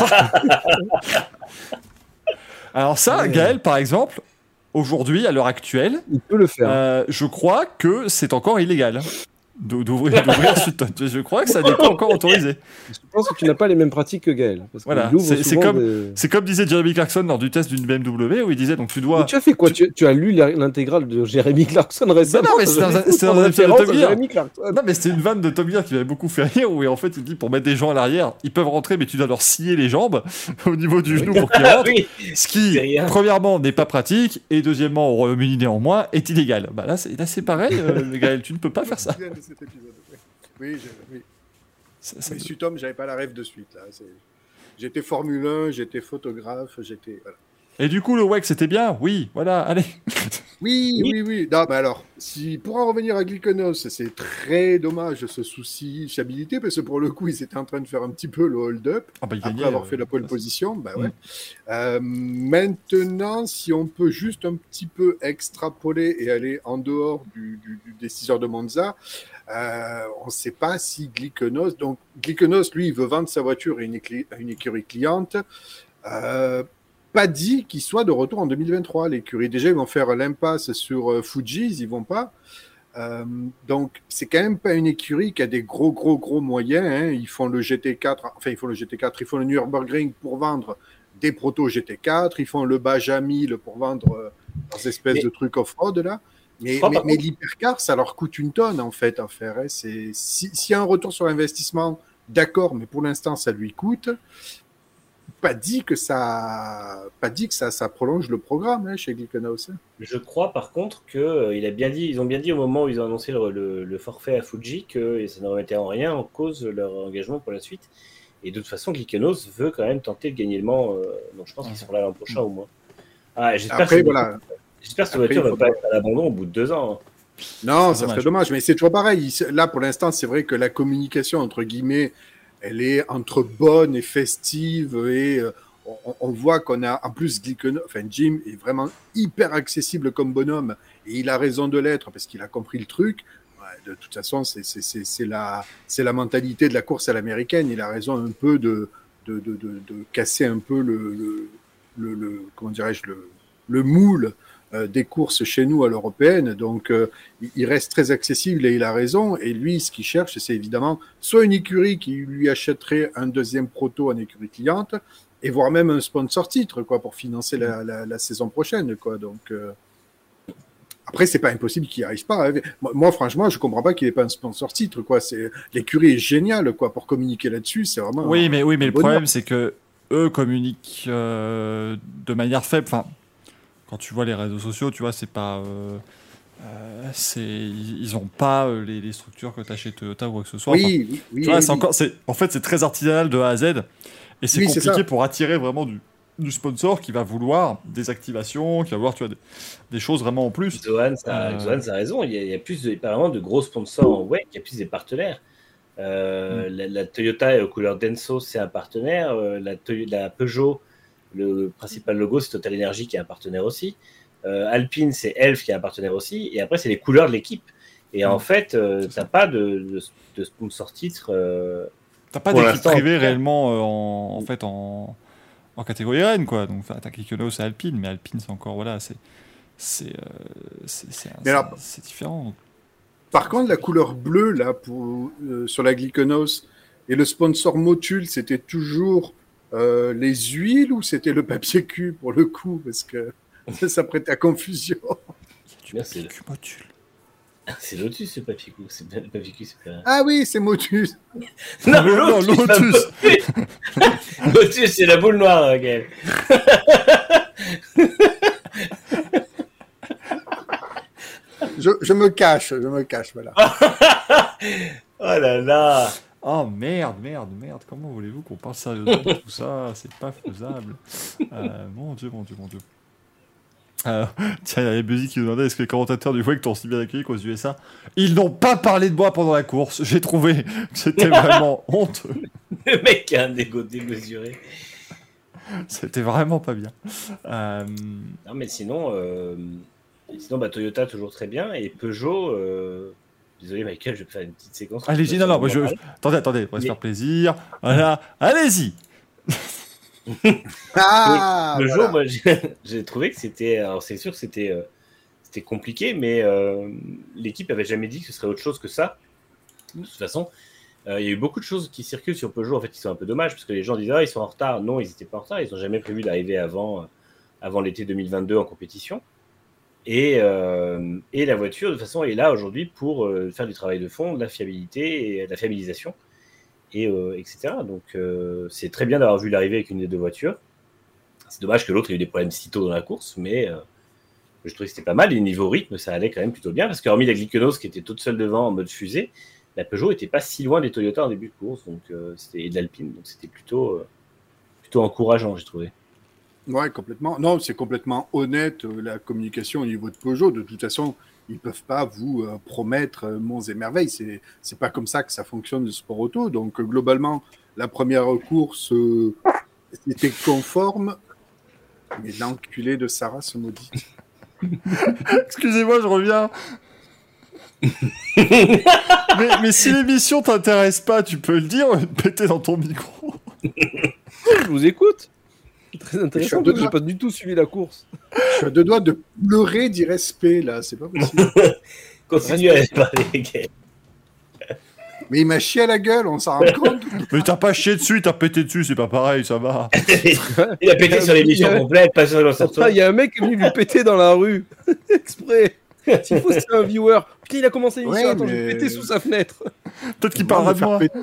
Alors ça. Gaël, par exemple, aujourd'hui, à l'heure actuelle, Il peut le faire. euh, je crois que c'est encore illégal d'ouvrir d'ouvrir Sutton. Je crois que ça n'est pas encore autorisé. Je pense que tu n'as pas les mêmes pratiques que Gaël. Parce Voilà, c'est- comme- des- C'est comme disait Jeremy Clarkson lors du test d'une BMW où il disait donc tu Mais dois. tu as fait quoi? tu, tu as lu l'intégrale de Jérémy Clarkson récemment? Non, mais c'est dans un- un épisode de à Gear. Non mais c'était une vanne de Tom Gear qui m'avait beaucoup fait rire où en fait il dit pour mettre des gens à l'arrière ils peuvent rentrer mais tu dois leur scier les jambes au niveau du genou pour qu'ils rentrent oui. Ce qui, premièrement, n'est pas pratique, et deuxièmement, au Royaume-Uni néanmoins, est illégal. Bah là, c'est, là, c'est pareil, euh, Gaël, tu ne peux pas faire ça. Je cet épisode. Oui, j'ai- oui. Ça- ça- Mais Sutom, j'avais pas la rêve de suite. Là. J'étais Formule 1, j'étais photographe, j'étais. voilà. Et du coup, le WEC, c'était bien Oui, voilà, allez. Oui, oui, oui. Non, alors, si, pour en revenir à Glyconos, c'est très dommage ce souci fiabilité, parce que pour le coup, ils étaient en train de faire un petit peu le hold-up. Ah bah, Après avoir euh, fait la pole position, bah Mm. ouais. Euh, maintenant, si on peut juste un petit peu extrapoler et aller en dehors du, du, du déciseur de Monza, euh, on ne sait pas si Glyconos, donc Glyconos, lui, il veut vendre sa voiture à une, écli- à une écurie cliente. Euh, pas dit qu'il soit de retour en 2023. L'écurie, déjà, ils vont faire l'impasse sur euh, Fuji, ils y vont pas. Euh, donc, c'est quand même pas une écurie qui a des gros, gros, gros moyens. hein. Ils font le GT4, enfin, ils font le GT4, ils font le Nürburgring pour vendre des protos GT4, ils font le Bajamil pour vendre euh, leurs espèces Mais- de trucs off-road là. Mais, l'hypercar, ça leur coûte une tonne en fait à faire. hein. C'est si- s'il y a un retour sur investissement, d'accord, mais pour l'instant, ça lui coûte. Pas dit que ça, pas dit que ça, ça prolonge le programme hein, chez Glyconos. hein. Je crois par contre que euh, il a bien dit, ils ont bien dit au moment où ils ont annoncé le, le- le forfait à Fuji que ça ne remettait en rien en cause leur engagement pour la suite. Et de toute façon, Glykenos veut quand même tenter de gagner le Mans. euh, donc je pense qu'ils seront là l'an prochain au moins. Ah, j'espère Après, que, voilà. J'espère que cette voiture ne va pas être à l'abandon au bout de deux ans. hein. Non, C'est ça dommage. serait dommage, mais c'est toujours pareil. Il- Là, pour l'instant, c'est vrai que la communication, entre guillemets, elle est entre bonne et festive et euh, on, on voit qu'on a, en plus, enfin, Jim est vraiment hyper accessible comme bonhomme et il a raison de l'être parce qu'il a compris le truc. Ouais, de toute façon, c'est- la, mentalité de la course à l'américaine. Il a raison un peu de, de, de, de, de casser un peu le, le, le, le- comment dirais-je, le, le moule euh, des courses chez nous à l'européenne. Donc, euh, il- reste très accessible et il a raison. Et lui, ce qu'il cherche, c'est évidemment soit une écurie qui lui achèterait un deuxième proto en écurie cliente, et voire même un sponsor titre, quoi, pour financer la, la, la saison prochaine, quoi. Donc, euh, après, c'est pas impossible qu'il n'y arrive pas. hein. Moi, franchement, je comprends pas qu'il n'ait pas un sponsor titre, quoi. C'est l'écurie est géniale, quoi, pour communiquer là-dessus. C'est vraiment. Oui, mais, oui, mais le problème, c'est que eux communiquent euh, de manière faible. Enfin, quand tu vois les réseaux sociaux, tu vois, c'est pas. euh, euh, c'est, ils ont pas euh, les, les structures que tu as chez Toyota ou quoi que ce soit. Enfin, Oui, oui, oui. tu vois, oui, encore, c'est, en fait, c'est très artisanal de A à Z. Et c'est compliqué pour attirer vraiment du, du sponsor qui va vouloir des activations, qui va vouloir tu vois, des, des choses vraiment en plus. Zohan, ça, Euh. Zohan, ça a raison. Il y a, il y a plus de, apparemment de gros sponsors en WEC, il y a plus des partenaires. Euh, la, la Toyota aux couleurs Denso, c'est un partenaire. Euh, la Peugeot, le principal logo, c'est Total Energy qui est un partenaire aussi. Euh, Alpine, c'est Elf qui est un partenaire aussi. Et après, c'est les couleurs de l'équipe. Et en fait, euh, t'as pas de, de, de sponsor titre. euh, T'as pas d'équipe privée réellement euh, en, en fait en, en catégorie Rennes quoi. Donc t'as Kikonos et Alpine, mais Alpine c'est encore voilà c'est c'est euh, c'est c'est- différent. Par contre, la couleur bleue là pour, euh, sur la Glyconos et le sponsor Motul, c'était toujours euh, les huiles ou c'était le papier cul pour le coup Parce que ça, ça prête à confusion. Module. C'est Lotus, ce papier cul. C'est bien le papier cul, c'est pas- Ah oui, c'est Motus. Non, non, il va Lotus. Au-dessus, c'est la boule noire, Gaël. Je, je me cache, je me cache, voilà. Oh là là. Oh merde, merde, merde, comment voulez-vous qu'on parle sérieusement de tout ça? C'est pas faisable. Euh, mon dieu, mon dieu, mon dieu. Euh, tiens, il y a Buzzy qui nous demandait est-ce que les commentateurs du WEC t'ont si bien accueilli qu'aux USA Ils n'ont pas parlé de moi pendant la course. J'ai trouvé que c'était vraiment honteux. Le mec a un ego démesuré. C'était vraiment pas bien. Euh, Non, mais sinon, sinon bah, Toyota toujours très bien et Peugeot. Désolé, Michael, je vais faire une petite séquence. Allez-y, non, non, moi je. Attendez, attendez, on va se faire plaisir. Voilà, allez-y Ah, Le voilà. jour, moi, j'ai trouvé que c'était. Alors, c'est sûr que c'était euh, c'était compliqué, mais euh, l'équipe avait jamais dit que ce serait autre chose que ça. De toute façon, euh, il y a eu beaucoup de choses qui circulent sur Peugeot, en fait, qui sont un peu dommages, parce que les gens disent Ah, ils sont en retard. Non, ils n'étaient pas en retard. Ils n'ont jamais prévu d'arriver avant, avant l'été 2022 en compétition. Et, euh, et la voiture, de toute façon, est là aujourd'hui pour euh, faire du travail de fond, de la fiabilité et de la fiabilisation, et, euh, etc. Donc, c'est très bien d'avoir vu l'arrivée avec une des deux voitures. C'est dommage que l'autre ait eu des problèmes si tôt dans la course, mais je trouvais que c'était pas mal. Et niveau rythme, ça allait quand même plutôt bien, parce qu'hormis la Glickenhaus qui était toute seule devant en mode fusée, la Peugeot était pas si loin des Toyota en début de course, donc et de l'Alpine, donc c'était plutôt, plutôt encourageant, j'ai trouvé. Ouais, complètement. Non, c'est complètement honnête euh, la communication au niveau de Peugeot. De toute façon, ils peuvent pas vous euh, promettre euh, monts et merveilles. C'est c'est pas comme ça que ça fonctionne le sport auto. Donc euh, globalement, la première course euh, était conforme. Mais l'enculé de Sarah se maudit. Excusez-moi, je reviens. mais, mais si l'émission t'intéresse pas, tu peux le dire, péter dans ton micro. Je vous écoute. Très Je suis intéressant. J'ai doigts. pas du tout suivi la course. Je suis à deux doigts de pleurer d'irrespect là. C'est pas possible. Continue à parler. Mais il m'a chié à la gueule, on s'en rend compte. Mais t'as pas chié dessus, t'as pété dessus, c'est pas pareil, ça va. Il a pété sur l'émission a- complète, pas sur. Ah, Il y a un mec qui est venu lui péter dans la rue. Exprès. S'il faut, c'est un viewer. Putain, il a commencé l'émission. Ouais, Attends, je vais mais- péter sous sa fenêtre. Peut-être qu'il parlera de moi. péter-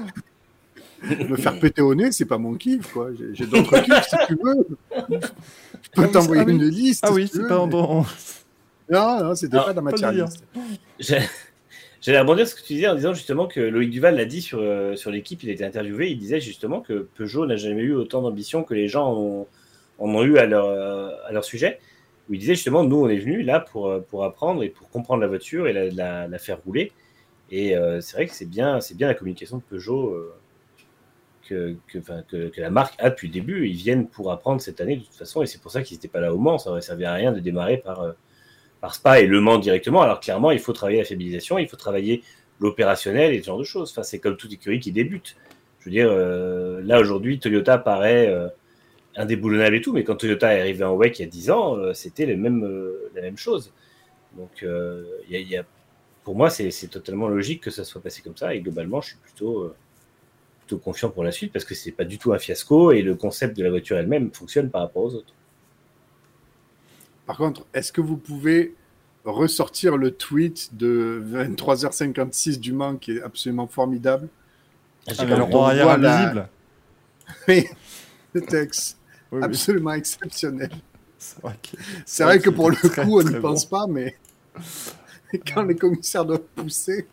Me faire péter au nez, c'est pas mon kiff, quoi. J'ai- d'autres kiffs, si tu veux. Je peux Ah oui, t'envoyer ah oui. une liste. Ah si oui, c'est pas mais- dans... Non, non, c'était Non, pas dans ma tier list. J'allais rebondir sur ce que tu disais en disant justement que Loïc Duval l'a dit sur, euh, sur l'équipe, il a été interviewé, il disait justement que Peugeot n'a jamais eu autant d'ambition que les gens ont- en ont eu à leur, euh, à leur sujet. Où il disait justement, nous on est venus là pour, euh, pour apprendre et pour comprendre la voiture et la, la- la faire rouler. Et euh, c'est vrai que c'est bien, c'est bien la communication de Peugeot euh, que, la marque a depuis le début. Ils viennent pour apprendre cette année de toute façon et c'est pour ça qu'ils n'étaient pas là au Mans. Ça aurait servi à rien de démarrer par, euh, Spa et Le Mans directement. Alors clairement, il faut travailler la fiabilisation, il faut travailler l'opérationnel et ce genre de choses. Enfin, c'est comme toute écurie qui débute. Je veux dire, euh, là aujourd'hui, Toyota paraît euh, indéboulonnable et tout, mais quand Toyota est arrivé en WEC il y a 10 ans, c'était la même chose. Donc, pour moi, c'est totalement logique que ça soit passé comme ça et globalement, je suis plutôt, plutôt confiant pour la suite parce que c'est pas du tout un fiasco et le concept de la voiture elle-même fonctionne par rapport aux autres. Par contre, est-ce que vous pouvez ressortir le tweet de 23h56 du Mans qui est absolument formidable? Ah, j'ai Ah, le roi arrière voit la- invisible. Oui, le texte, Oui, oui, absolument exceptionnel. c'est vrai que- C'est vrai que pour le Très, coup, on bon. pense pas, mais quand les commissaires doivent pousser,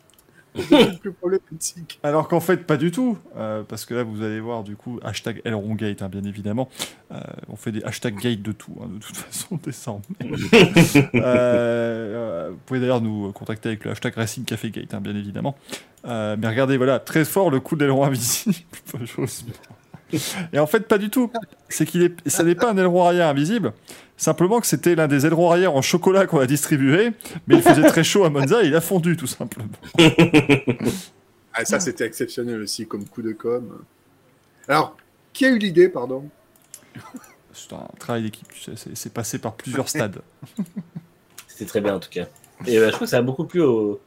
Alors qu'en fait, pas du tout. euh, parce que là, vous allez voir, du coup, hashtag Elrongate, hein, bien évidemment. Euh, on fait des hashtag gate de tout, hein, de toute façon, désormais. Euh, euh, vous pouvez d'ailleurs nous contacter avec le hashtag Racing Café Gate, hein, bien évidemment. Mais regardez, voilà, très fort le coup d'aileron invisible. Et en fait, pas du tout. C'est qu'il est, ça n'est pas un aileron arrière invisible. Simplement que c'était l'un des ailerons arrière en chocolat qu'on a distribué, mais il faisait très chaud à Monza et il a fondu, tout simplement. Ah, ça, c'était exceptionnel aussi comme coup de com. Alors, qui a eu l'idée, pardon? C'est un travail d'équipe, tu sais, c'est- passé par plusieurs stades. C'était très bien en tout cas. Et euh, je trouve que ça a beaucoup plu au-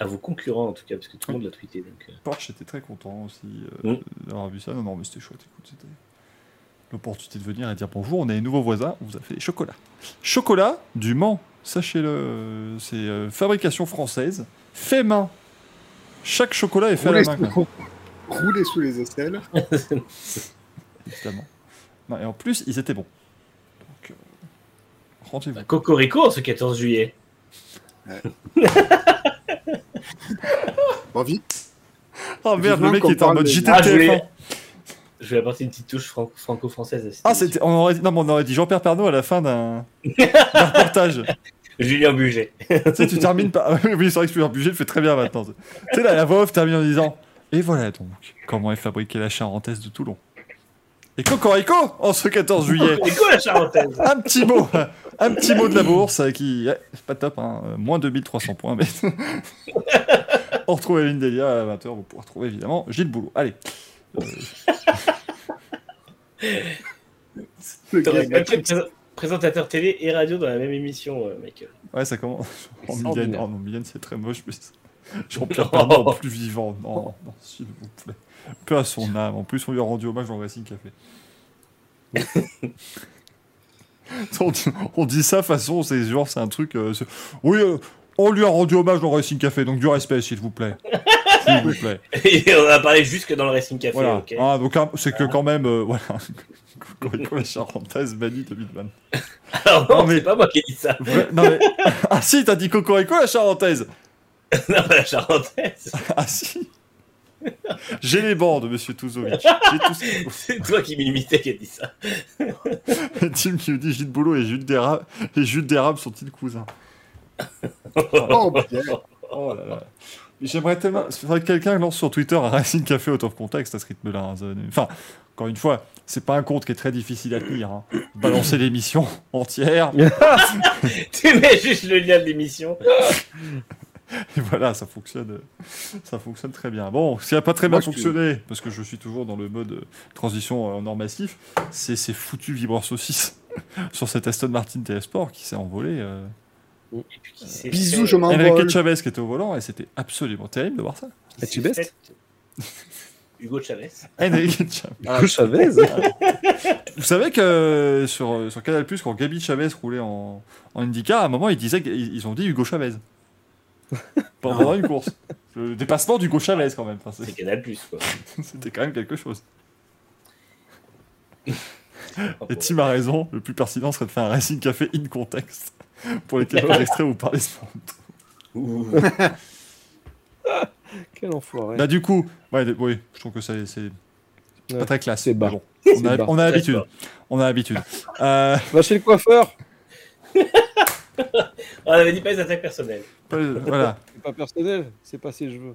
à vos concurrents en tout cas, parce que tout le monde l'a tweeté. Donc, euh. Porsche était très content aussi euh, Mm. d'avoir vu ça. Non, non, mais c'était chouette. Écoute, c'était l'opportunité de venir et dire bonjour. On a des nouveaux voisins. On vous a fait des chocolats. Chocolat du Mans, sachez-le. C'est euh, fabrication française, fait main. Chaque chocolat est fait à la main. sous, rouler sous les aisselles. évidemment. Non, et en plus, ils étaient bons. Donc, euh, rendez-vous. Bah, Cocorico en ce 14 juillet. Bon, vite. Oh merde, le mec était en mode de- JT Ah, je TF1. voulais, je voulais apporter une petite touche fran- franco-française. Ah, c'était, on aurait, non, mais on aurait dit Jean-Pierre Pernaud à la fin d'un, d'un reportage. Julien Buget. tu sais, tu termines par. oui, c'est vrai que Julien Buget le fait très bien maintenant. Tu sais, là, la voix off termine en disant Et voilà donc comment est fabriquée la charentaise de Toulon. Et Cocorico, en ce 14 juillet, la charentaise un petit mot, un petit mot de la bourse euh, qui. ouais, c'est pas top, hein, euh, moins 2300 points, mais. on retrouve Eline Delia à 20h, vous pourrez retrouver évidemment Gilles Boulot. Allez. Euh, présentateur télé et radio dans la même émission, euh, mec. ouais, ça commence. Mylène, Extraordinaire. oh non, Mylène, c'est très moche, mais. Jean-Pierre Pernaut en plus vivant. Non, non, s'il vous plaît. Peu à son âme. En plus, on lui a rendu hommage dans le Racing Café. on, dit, on dit ça façon, c'est genre, c'est un truc. euh, oui, euh, on lui a rendu hommage dans Racing Café, donc du respect, s'il vous plaît. S'il vous plaît. Et on a parlé jusque dans le Racing Café, Voilà. Ah, donc, hein, c'est que quand même. euh, voilà. Cocorico la Charentaise, Manu 2020. Alors non, Non, mais- c'est pas moi qui ai dit ça. Vrai- non, mais... Ah, si, t'as dit Cocorico la Charentaise non, pas la charentaise. Ah, si J'ai les bandes, monsieur Touzovic. Tout. C'est toi qui m'imitais qui a dit ça. Tim qui nous dit Gilles Boulot et Jules d'érable, et Jules d'érable sont-ils cousins? Oh, bien. Oh là là. J'aimerais tellement. Il faudrait que quelqu'un lance sur Twitter un Racing Café out of context à ce rythme-là. Enfin, encore une fois, c'est pas un compte qui est très difficile à tenir. hein. Balancer l'émission entière, tu mets juste le lien de l'émission. et voilà, ça fonctionne. Ça fonctionne très bien. Bon, ce qui n'a pas très bien Moi, fonctionné, parce que je suis toujours dans le mode euh, transition euh, en or massif, c'est ces foutus vibreurs saucisses sur cet Aston Martin TS Sport qui s'est envolé. euh, Et puis qui s'est Bisous, fait- je m'envole. Enrique Chavez qui était au volant et c'était absolument terrible de voir ça. qui tu fait- Hugo Chavez. Enrique Chavez. Ah, Chavez Vous savez que euh, sur, sur Canal quand Gabi Chavez roulait en, en IndyCar, à un moment ils disaient qu'ils ils ont dit Hugo Chavez. Pendant une course. Le dépassement d'Hugo Chavez quand même. Enfin, C'est c'est- Canal Plus, quoi. C'était quand même quelque chose. Et Tim a raison, le plus pertinent serait de faire un Racing Café in context pour les quelques extraits vous parlez. Ouh. Quel enfoiré. Bah du coup, ouais, oui, je trouve que c'est c'est pas Ouais, très classe. c'est bas. bon, on a, bas. on a l'habitude. bas. On a l'habitude. Euh, Va chez le coiffeur On avait dit pas les attaques personnelles. euh, voilà. C'est pas personnel, c'est pas ses cheveux.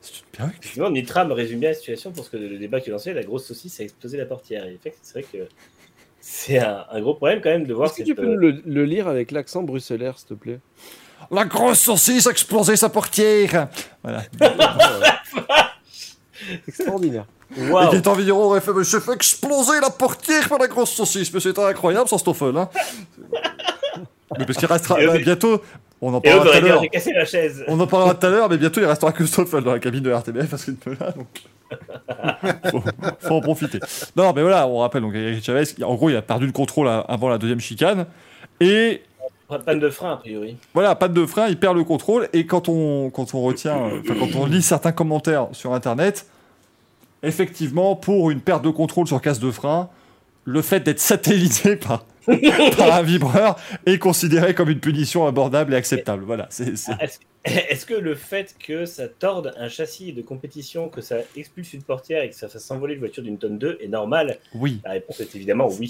C'est une perruque. Effectivement, Nitra me résume bien la situation pour ce que le débat qu'il a lancé, la grosse saucisse a explosé la portière. Et en fait, c'est vrai que c'est un, un gros problème quand même de voir Est-ce que tu peux euh, le, le lire avec l'accent bruxellaire, s'il te plaît? La grosse saucisse a explosé sa portière. Voilà. Extraordinaire. Et Waouh Gaëtan Vigneron aurait fait, mais j'ai fait exploser la portière par la grosse saucisse. Mais c'était incroyable sans Stoffel. Hein. mais parce qu'il restera Et bah, bientôt. On en Et parlera tout à dit l'heure. On en parlera tout à l'heure, mais bientôt il restera que Stoffel dans la cabine de RTBF à ce rythme-là. Donc, faut, faut en profiter. Non, mais voilà, on rappelle donc Eric Chavez. En gros, il a perdu le contrôle avant la deuxième chicane. Et Pas de panne de frein, a priori. voilà, pas de frein, il perd le contrôle. Et quand on, quand on retient, euh, quand on lit certains commentaires sur Internet, effectivement, pour une perte de contrôle sur casse de frein, le fait d'être satellisé par, par un vibreur est considéré comme une punition abordable et acceptable. Voilà, c'est- Est-ce que le fait que ça torde un châssis de compétition, que ça expulse une portière et que ça fasse s'envoler une voiture d'une tonne 2 est normal? Oui, La réponse est évidemment oui.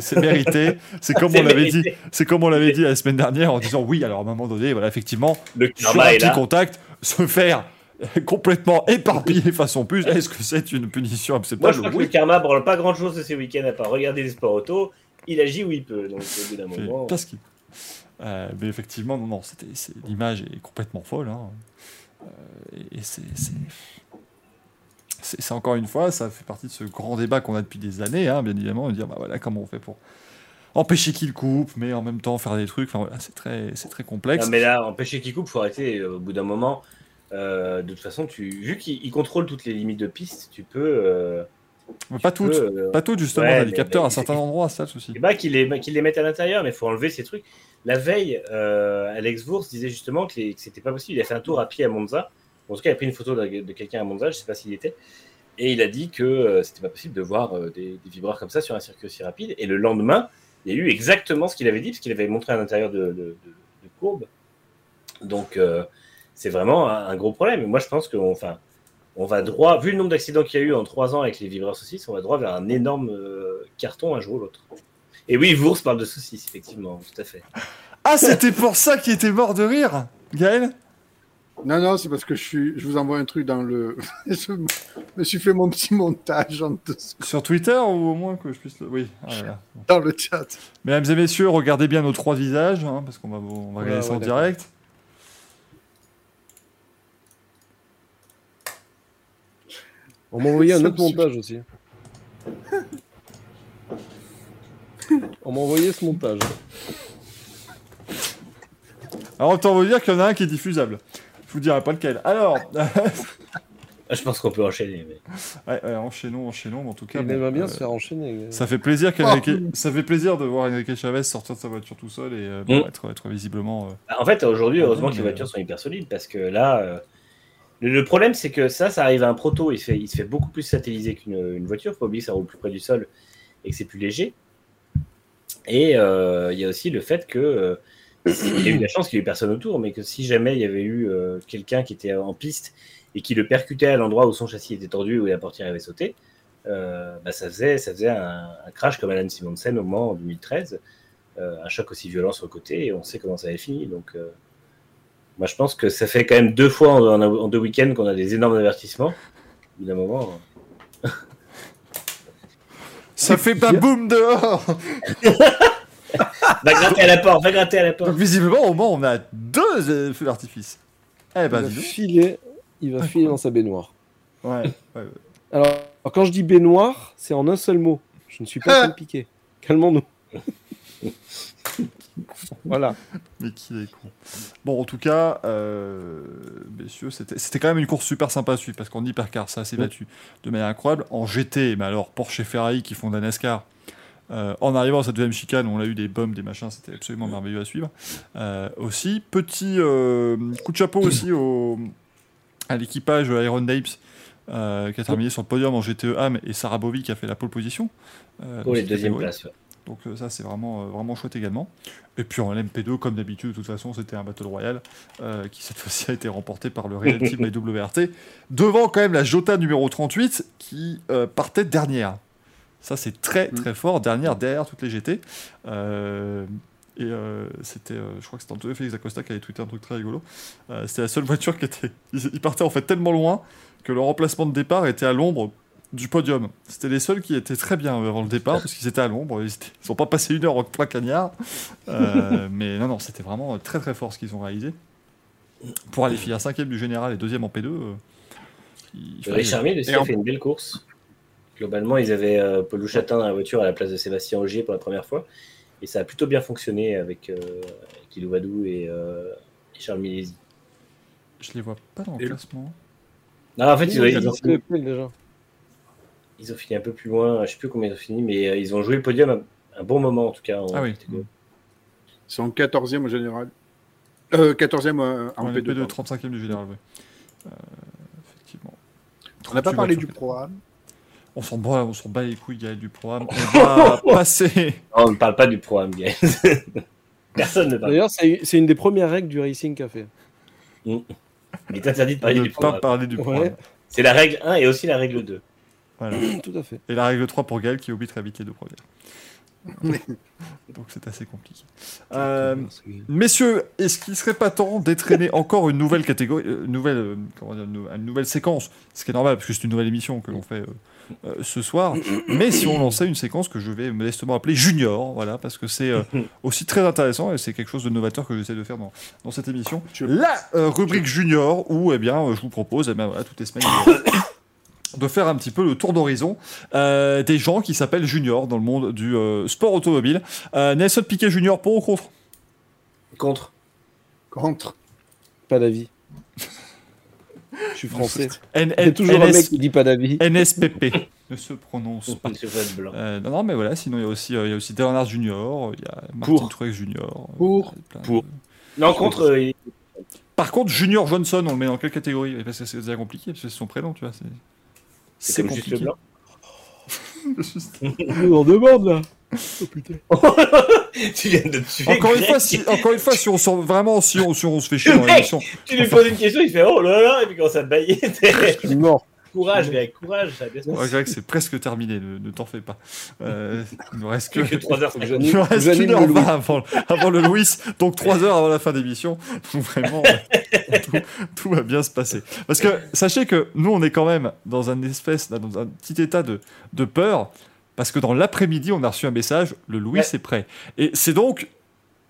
c'est mérité. C'est comme on l'avait dit. C'est comme on l'avait dit la semaine dernière en disant oui. Alors à un moment donné, voilà, effectivement, Le sur karma un petit contact, se faire complètement éparpiller façon plus. Est-ce que c'est une punition Moi, acceptable? je crois que Oui. le karma branle pas grand chose de ces week-ends à part regarder les sports auto. Il agit où il peut. Donc, au bout d'un moment. qu'il- Euh, mais effectivement, non, non, c'était, l'image est complètement folle. hein. Euh, et et c'est, encore une fois, ça fait partie de ce grand débat qu'on a depuis des années, hein, bien évidemment, de dire bah voilà comment on fait pour empêcher qu'il coupe, mais en même temps faire des trucs. Enfin voilà, c'est très, c'est très complexe. Non, mais là, empêcher qu'il coupe, faut arrêter. euh, Au bout d'un moment, euh, de toute façon, tu, vu qu'il il contrôle toutes les limites de piste, tu peux. Mais pas toutes, euh, pas toutes justement. ouais, on a des capteurs mais à certains endroits, ça le souci. Et bah qu'ils les, les mettent à l'intérieur, mais il faut enlever ces trucs. La veille, euh, Alex Wurz disait justement que, les- que c'était pas possible. Il a fait un tour à pied à Monza. En tout cas, il a pris une photo de, de quelqu'un à Monza, je sais pas s'il était. Et il a dit que euh, c'était pas possible de voir des, des vibreurs comme ça sur un circuit aussi rapide. Et le lendemain, il y a eu exactement ce qu'il avait dit, parce qu'il avait montré à l'intérieur de, de, de- de courbe. Donc, c'est vraiment un, un gros problème. Et moi, je pense qu'on enfin, on va droit, vu le nombre d'accidents qu'il y a eu en trois ans avec les vibreurs saucisses, on va droit vers un énorme euh, carton un jour ou l'autre. Et oui, Vours parle de saucisses, effectivement, tout à fait. Ah, c'était pour ça qu'il était mort de rire, Gaël? Non, non, c'est parce que je, suis... je vous envoie un truc dans le. je me suis fait mon petit montage en dessous, Sur Twitter ou au moins que je puisse le. Oui, ah, voilà. dans le chat. Mesdames et messieurs, regardez bien nos trois visages, hein, parce qu'on va, on va regarder Ouais, ça en ouais, direct. On m'a envoyé un autre montage aussi. On m'a envoyé ce montage. Alors, autant vous dire qu'il y en a un qui est diffusable. Je vous dirai pas lequel. Alors, Ah, Je pense qu'on peut enchaîner. Mais... ouais, ouais, enchaînons, enchaînons, mais en tout cas. Il bon, aimerait bien euh, se faire enchaîner. Ça fait plaisir qu'Enrique- ça fait plaisir de voir Enrique Chavez sortir de sa voiture tout seul et euh, bon, Mm. être, être visiblement. euh, En fait, aujourd'hui, heureusement que les voitures sont hyper solides parce que là, euh, le, problème, c'est que ça, ça arrive à un proto. Il, se fait, il beaucoup plus satelliser qu'une une voiture. Faut pas oublier que ça roule plus près du sol et que c'est plus léger. Et euh, il y a aussi le fait que euh, il y a eu la chance qu'il n'y ait personne autour, mais que si jamais il y avait eu euh, quelqu'un qui était en piste et qui le percutait à l'endroit où son châssis était tordu où la portière avait sauté, bah, ça faisait, ça un, crash comme Alan Simonsen au Mans en 2013, euh, un choc aussi violent sur le côté, et on sait comment ça avait fini. Donc, moi, je pense que ça fait quand même deux fois en, en- en deux week-ends qu'on a des énormes avertissements. Au bout d'un moment, euh, Ça fait pas boum dehors va gratter à la porte, va gratter à la porte. Donc, visiblement, au Mans, on a deux euh, feux d'artifice. Eh il ben, va dis donc. filer, il va filer dans sa baignoire. Ouais, ouais, ouais. Alors, alors, quand je dis baignoire, c'est en un seul mot. Je ne suis pas en train de piquer. Calmons-nous. Voilà. Mais qui est con. Bon, en tout cas, euh, messieurs, c'était quand même une course super sympa à suivre parce qu'en hypercar, ça s'est battu de manière incroyable. En GT, mais alors Porsche et Ferrari qui font de la NASCAR, euh, en arrivant à cette deuxième chicane, on a eu des bombes, des machins, c'était absolument merveilleux à suivre. Euh, aussi, petit euh, coup de chapeau aussi au, à l'équipage Iron Dapes. euh, qui a terminé sur le podium en GTE AM et Sarah Bovy qui a fait la pole position. euh, Pour les deuxièmes places. ouais. Donc euh, ça c'est vraiment, euh, vraiment chouette également. Et puis en LMP2, comme d'habitude, de toute façon, c'était un Battle Royale euh, qui cette fois-ci a été remporté par le Real Team WRT, devant quand même la Jota numéro 38 qui euh, partait dernière. Ça c'est très très fort, dernière derrière toutes les GT. Euh, et c'était, je crois que c'était Antonio Félix Acosta qui avait tweeté un truc très rigolo. C'était la seule voiture qui était. Ils, ils partaient en fait tellement loin que leur emplacement de départ était à l'ombre du podium. C'était les seuls qui étaient très bien avant le départ parce qu'ils étaient à l'ombre. Ils sont pas passés une heure en plein cagnard. Euh, mais non, non, c'était vraiment très très fort ce qu'ils ont réalisé. Pour aller finir cinquième du général et deuxième en P2. euh, il fallait- Richard Mille aussi a en- fait une belle course. Globalement, ils avaient euh, Paul Louchatin dans la voiture à la place de Sébastien Ogier pour la première fois. Et ça a plutôt bien fonctionné avec, euh, avec Ilou Vadou et, euh, et Charles Milesi. Je les vois pas dans le Et- classement. Non, en fait, ils ont, ils ont lequel, déjà. Ils ont fini un peu plus loin. Je sais plus combien ils ont fini, mais euh, ils ont joué le podium à un bon moment en tout cas. en Ah oui. Ils sont 14e au général. Euh, 14e euh, en Ouais, le P2. P2, pardon. 35e du général, oui. Euh, effectivement. On n'a pas 38 parlé du programme. On s'en bat, on s'en bat les couilles, Gaël, du programme. On va passer. Non, on ne parle pas du programme, Gaël. Personne ne parle. D'ailleurs, c'est une des premières règles du racing qu'a fait. Il est interdit de parler ne du pas programme. parler du programme. Ouais, C'est la règle 1 et aussi la règle 2. Voilà. tout à fait. Et la règle 3 pour Gaël qui oublie très vite les deux premières. Donc c'est assez compliqué. Euh, messieurs, est-ce qu'il serait pas temps d'étraîner encore une nouvelle catégorie, euh, nouvelle, euh, comment dire, une, nou- une nouvelle séquence? Ce qui est normal parce que c'est une nouvelle émission que l'on fait ce soir. Mais si on lançait une séquence que je vais modestement appeler Junior, voilà, parce que c'est aussi très intéressant et c'est quelque chose de novateur que j'essaie de faire dans, dans cette émission. La rubrique Junior où eh bien, je vous propose eh bien, voilà, toutes les semaines. de- faire un petit peu le tour d'horizon euh, des gens qui s'appellent Junior dans le monde du euh, sport automobile. Euh, Nelson Piquet Junior, pour ou contre? Contre. Contre. Pas d'avis. Je suis français. N- Il y a N- toujours un mec qui dit pas d'avis. NSPP ne se prononce pas. Euh, non, non, mais voilà, sinon il y a aussi, euh, il y a aussi Junior, il y a Martin Pour. Truex Junior. euh, Pour. de- Pour. Non, contre. euh, il- Par contre, Junior Johnson, on le met dans quelle catégorie? Parce que c'est déjà compliqué, parce que c'est son prénom, tu vois. C'est- comme juste le compliqué. blanc. Nous on demande là. Oh putain. tu viens de tuer Encore une Greg. fois, si, encore une fois, si on sort vraiment, si on, si on se fait chier dans l'émission, Tu lui poses une question, il fait oh là là, et puis il commence à te bailler. Je suis mort. Courage, Greg, courage, ça Ouais. Greg, c'est presque terminé, ne, ne t'en fais pas. Euh, il nous reste que, que 3 heures. Il nous reste une le heure vingt avant, avant le Louis, donc 3 heures avant la fin d'émission. Vraiment, tout, tout va bien se passer. Parce que sachez que nous, on est quand même dans un espèce, dans un petit état de, de peur, parce que dans l'après-midi, on a reçu un message, le Louis Ouais. est prêt. Et c'est donc,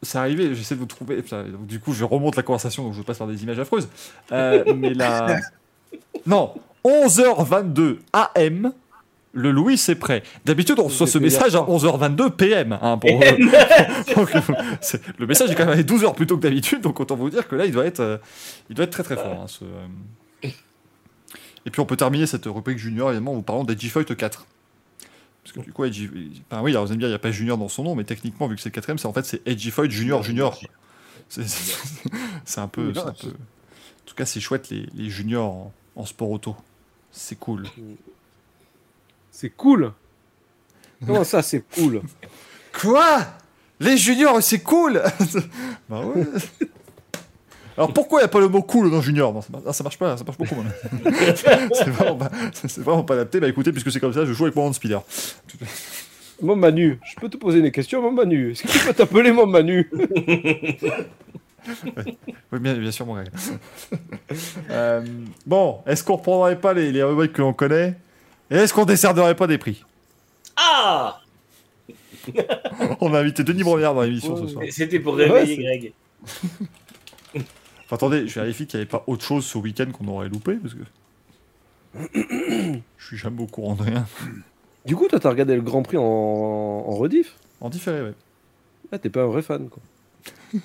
c'est arrivé, j'essaie de vous trouver, du coup, je remonte la conversation, donc je passe par des images affreuses. Euh, mais la... Non, 11h22 AM, le Louis est prêt. D'habitude, on reçoit ce message à 11h22 PM. hein, pour, donc, euh, c'est- le message est quand même allé 12 heures plus tôt que d'habitude, donc autant vous dire que là, il doit être, euh, il doit être très très fort. hein, ce, euh. Et puis on peut terminer cette rubrique junior évidemment en vous parlant d'Edgy-Fight 4. Parce que du coup, Edgy... enfin, oui, alors vous allez me dire, il n'y a pas junior dans son nom, mais techniquement, vu que c'est le quatrième, c'est en fait c'est Edgy-Fight Junior Junior. C'est- C'est c'est un peu, c'est un peu. En tout cas, c'est chouette les, les juniors en, en sport auto. C'est cool. C'est cool. Comment ça, c'est cool? Quoi? Les juniors, c'est cool Bah ouais. Alors pourquoi il n'y a pas le mot cool dans junior? Non, ça, marche, ah, ça marche pas, ça marche beaucoup. moi. c'est vraiment, pas- c'est vraiment pas adapté. Bah écoutez, puisque c'est comme ça, je joue avec mon hand speeder. Mon Manu, je peux te poser des questions, mon Manu? Est-ce que tu peux t'appeler mon Manu? Oui, bien, bien sûr, mon gars. Euh, bon, est-ce qu'on reprendrait pas les, les rubriques que l'on connaît? Et est-ce qu'on décernerait pas des prix? Ah On a invité Denis Brognard dans l'émission ce soir. C'était pour réveiller Greg. Enfin, attendez, je vérifie qu'il n'y avait pas autre chose ce week-end qu'on aurait loupé, parce que... je suis jamais au courant de rien. Du coup, toi, t'as regardé le Grand Prix en, en rediff? En différé, ouais. Ah, t'es pas un vrai fan, quoi.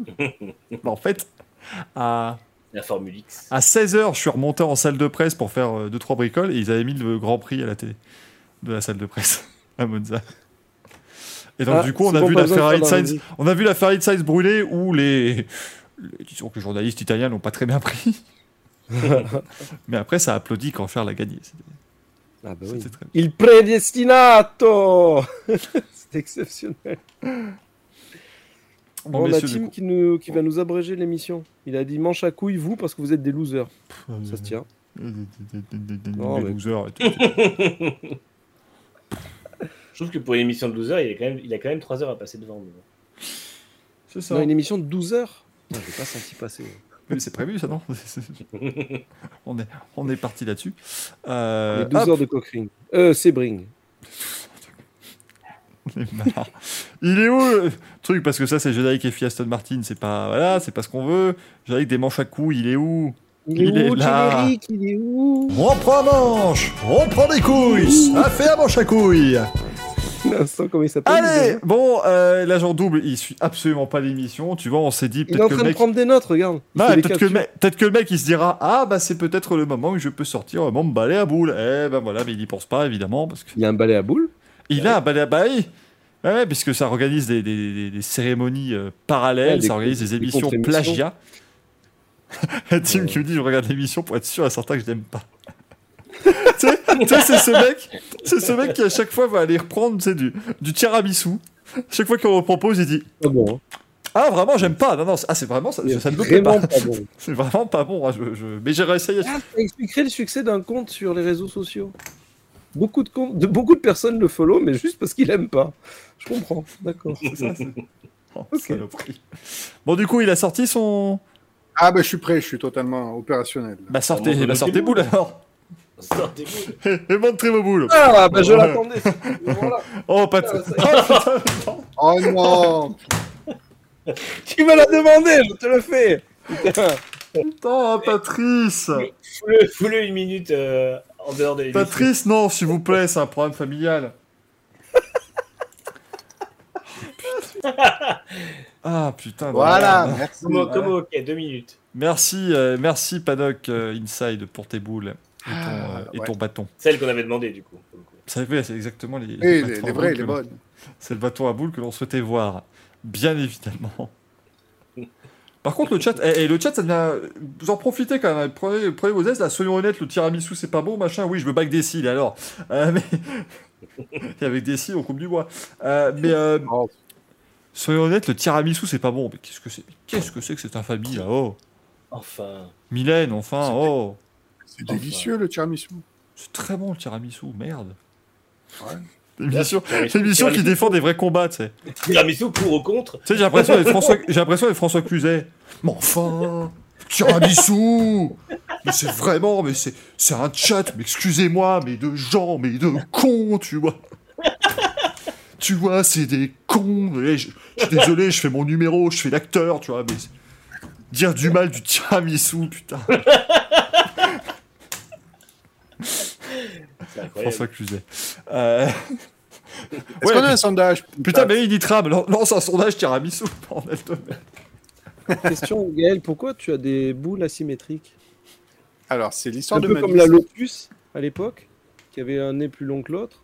Bah, en fait, à, La Formule X. à 16h, je suis remonté en salle de presse pour faire 2-3 bricoles et ils avaient mis le Grand Prix à la télé de la salle de presse à Monza. Et donc, Ah, du coup, on a, bon, vu la Ferrari de faire la Sainz, rediff. on a vu la Ferrari de Sainz brûler où les, les- disons que les journalistes italiens l'ont pas très bien pris. Mais après, ça applaudit quand Ferrari l'a gagné. C'était Ah, bah oui. c'était très Il predestinato C'est exceptionnel. Bon, on a Tim qui, nous, qui va nous abréger l'émission. Il a dit manche à couilles, vous, parce que vous êtes des losers. Ça se tient. Non, mais- losers et tout. Je trouve que pour une émission de 12 heures, il, est quand même, il a quand même 3 heures à passer devant. mais. C'est ça. Non, une émission de 12 heures Je l'ai pas senti passer. Oui, c'est prévu, ça, non on, est, on est parti là-dessus. Euh, Les 12 hop, heures de Cochrane. Euh, Sebring. on est marre. Il est où le truc? Parce que ça, c'est générique et Aston Martin, c'est pas. Voilà, c'est pas ce qu'on veut. Générique des manches à couilles, il est où? Il est Il est où, là. Il est où? On prend manche On prend des couilles Ça fait un manche à couilles L'instant, comment il s'appelle Allez Bon, euh, l'agent double, il suit absolument pas l'émission. Tu vois, on s'est dit Il est peut-être en que train le de mec. prendre des notes, regarde. Des peut-être que, que le mec il se dira Ah bah c'est peut-être le moment où je peux sortir mon balai à boule. Eh ben voilà, mais il y pense pas évidemment parce que Il y a un balai à boules. Il a un balai à bah oui. Ouais, ouais, puisque ça organise des, des- des- des cérémonies euh, parallèles, Ouais, ça organise des des émissions plagiat. Tim qui me dit je regarde l'émission pour être sûr et certain que je l'aime pas. tu sais, c'est ce mec, c'est ce mec qui à chaque fois va aller reprendre du, du tiramisu. Chaque fois qu'on me propose, il dit Pas bon. hein. Ah vraiment j'aime pas. Non non, c'est- ah c'est vraiment ça, ça ne me plaît Vraiment pas. pas bon. C'est vraiment pas bon. hein, je- je- Mais j'ai réussi à Ah, ça expliquerait le succès d'un compte sur les réseaux sociaux. Beaucoup de, beaucoup de personnes le follow, mais juste parce qu'il aime pas. Je comprends, d'accord. Oh. Bon, du coup, il a sorti son. Ah, ben je suis prêt, je suis totalement opérationnel. Bah, sortez, Ah, bah, bah, sortez boule alors. Sortez-vous. Et montrez vos boules. Ah, bah je l'attendais. Voilà. Oh, pas de. Ah, Oh, putain, non. Oh non Tu me l'as demandé, je te le fais. Putain. Putain, Patrice. Fous-le une minute euh, en dehors de l'émission. Patrice, non, s'il vous plaît, c'est un problème familial. Ah putain. Voilà, non. merci. Comme, ok, deux minutes. Merci, euh, merci Paddock euh, Inside pour tes boules et ton, Ah, euh, et ouais. ton bâton. Celle qu'on avait demandé, du coup. c'est exactement les. Les, les boules vraies, les bonnes. C'est le bâton à boules que l'on souhaitait voir, bien évidemment. Par contre, le chat, et, le chat, ça devient. Vous en profitez quand même. Prenez, prenez vos aises, là, soyons honnêtes, le tiramisu, c'est pas bon, machin. Oui, je veux back des cils, alors. Euh, mais. et avec des cils, on coupe du bois. Euh, mais. euh, Oh, soyons honnêtes, le tiramisu, c'est pas bon. Mais qu'est-ce que c'est? Qu'est-ce que c'est que cette infamie, là? Oh Enfin. Mylène, enfin, oh c'est délicieux le tiramisu. C'est très bon, le tiramisu, merde. Ouais. L'émission l'émission qui défend des vrais combats, tu sais. Tiramisu pour ou contre Tu sais, j'ai l'impression d'être François, j'ai l'impression d'être François Cluzet. Mais enfin, tiramisu Mais c'est vraiment, mais c'est, c'est un chat, mais excusez-moi, mais de gens, mais de cons, tu vois. Tu vois, c'est des cons. Je, je suis désolé, je fais mon numéro, je fais l'acteur, tu vois, mais dire du mal du tiramisu, putain. François Cluzet. Euh... Est-ce Ouais, qu'on a un sondage Putain, mais il dit tram, lance un sondage tiramisu, bordel de merde. Question, Gaël, pourquoi tu as des boules asymétriques Alors, c'est l'histoire de peu ma comme vie. la Lotus à l'époque, qui avait un nez plus long que l'autre.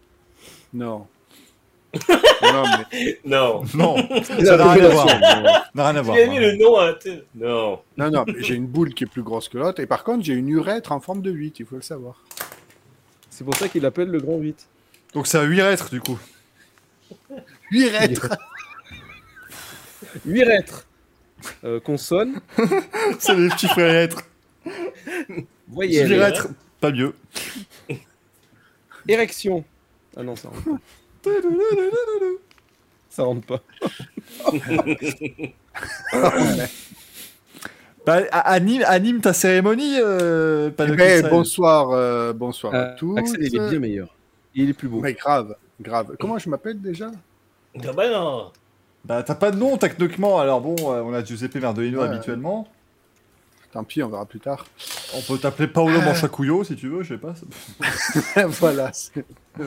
Non. non, mais... Non. Ça n'a rien à voir. n'a rien à Tu voir. as mis le nom à. Non. non, non, j'ai une boule qui est plus grosse que l'autre. Et par contre, j'ai une urètre en forme de 8, il faut le savoir. C'est pour ça qu'il l'appelle le grand 8. Donc c'est un 8 rêtres, du coup. Urètre 8 rêtres. Euh, consonne, C'est les petits frères rêtres. voyelle, 8 rêtres, pas mieux. érection. Ah non, ça rentre pas. Ça rentre pas. Bah, anime, anime ta cérémonie, euh, pas de Eh ben, bonsoir, euh, bonsoir à Euh, tous. Axel, il est bien meilleur. Il est plus beau. Mais grave, grave. Comment je m'appelle déjà? Ah bah non. Bah t'as pas de nom techniquement, alors bon, euh, on a Giuseppe Merdolino Ouais. habituellement. Tant pis, on verra plus tard. On peut t'appeler Paolo Manchacuyo si tu veux, je sais pas. voilà, c'est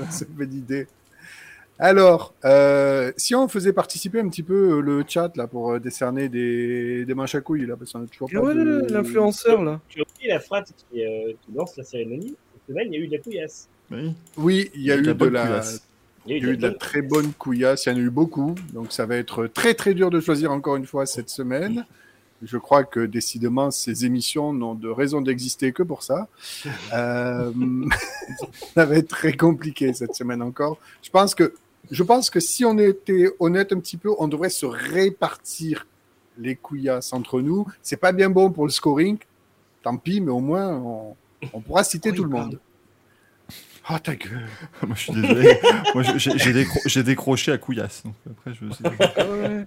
c'est une bonne idée. Alors, euh, si on faisait participer un petit peu euh, le chat là pour euh, décerner des, des manches à couilles là, parce qu'on a toujours Et pas ouais, de... l'influenceur là. Tu as oublié la phrase qui, euh, qui lance la cérémonie. Cette semaine, il y a eu de la couillasse. Oui. Oui, il y a eu de la, couillasse. Il y a eu eu de la très bonne couillasse. Il y en a eu beaucoup, donc ça va être très très dur de choisir encore une fois cette semaine. Je crois que décidément ces émissions n'ont de raison d'exister que pour ça. Euh, ça va être très compliqué cette semaine encore. Je pense que je pense que si on était honnête un petit peu, on devrait se répartir les couillasses entre nous. C'est pas bien bon pour le scoring. Tant pis, mais au moins on, on pourra citer Oui, tout le monde. Oh ta gueule. Moi je suis désolé. Moi j'ai j'ai décro- j'ai décroché à couillasse. Donc après je me suis dit- Ah.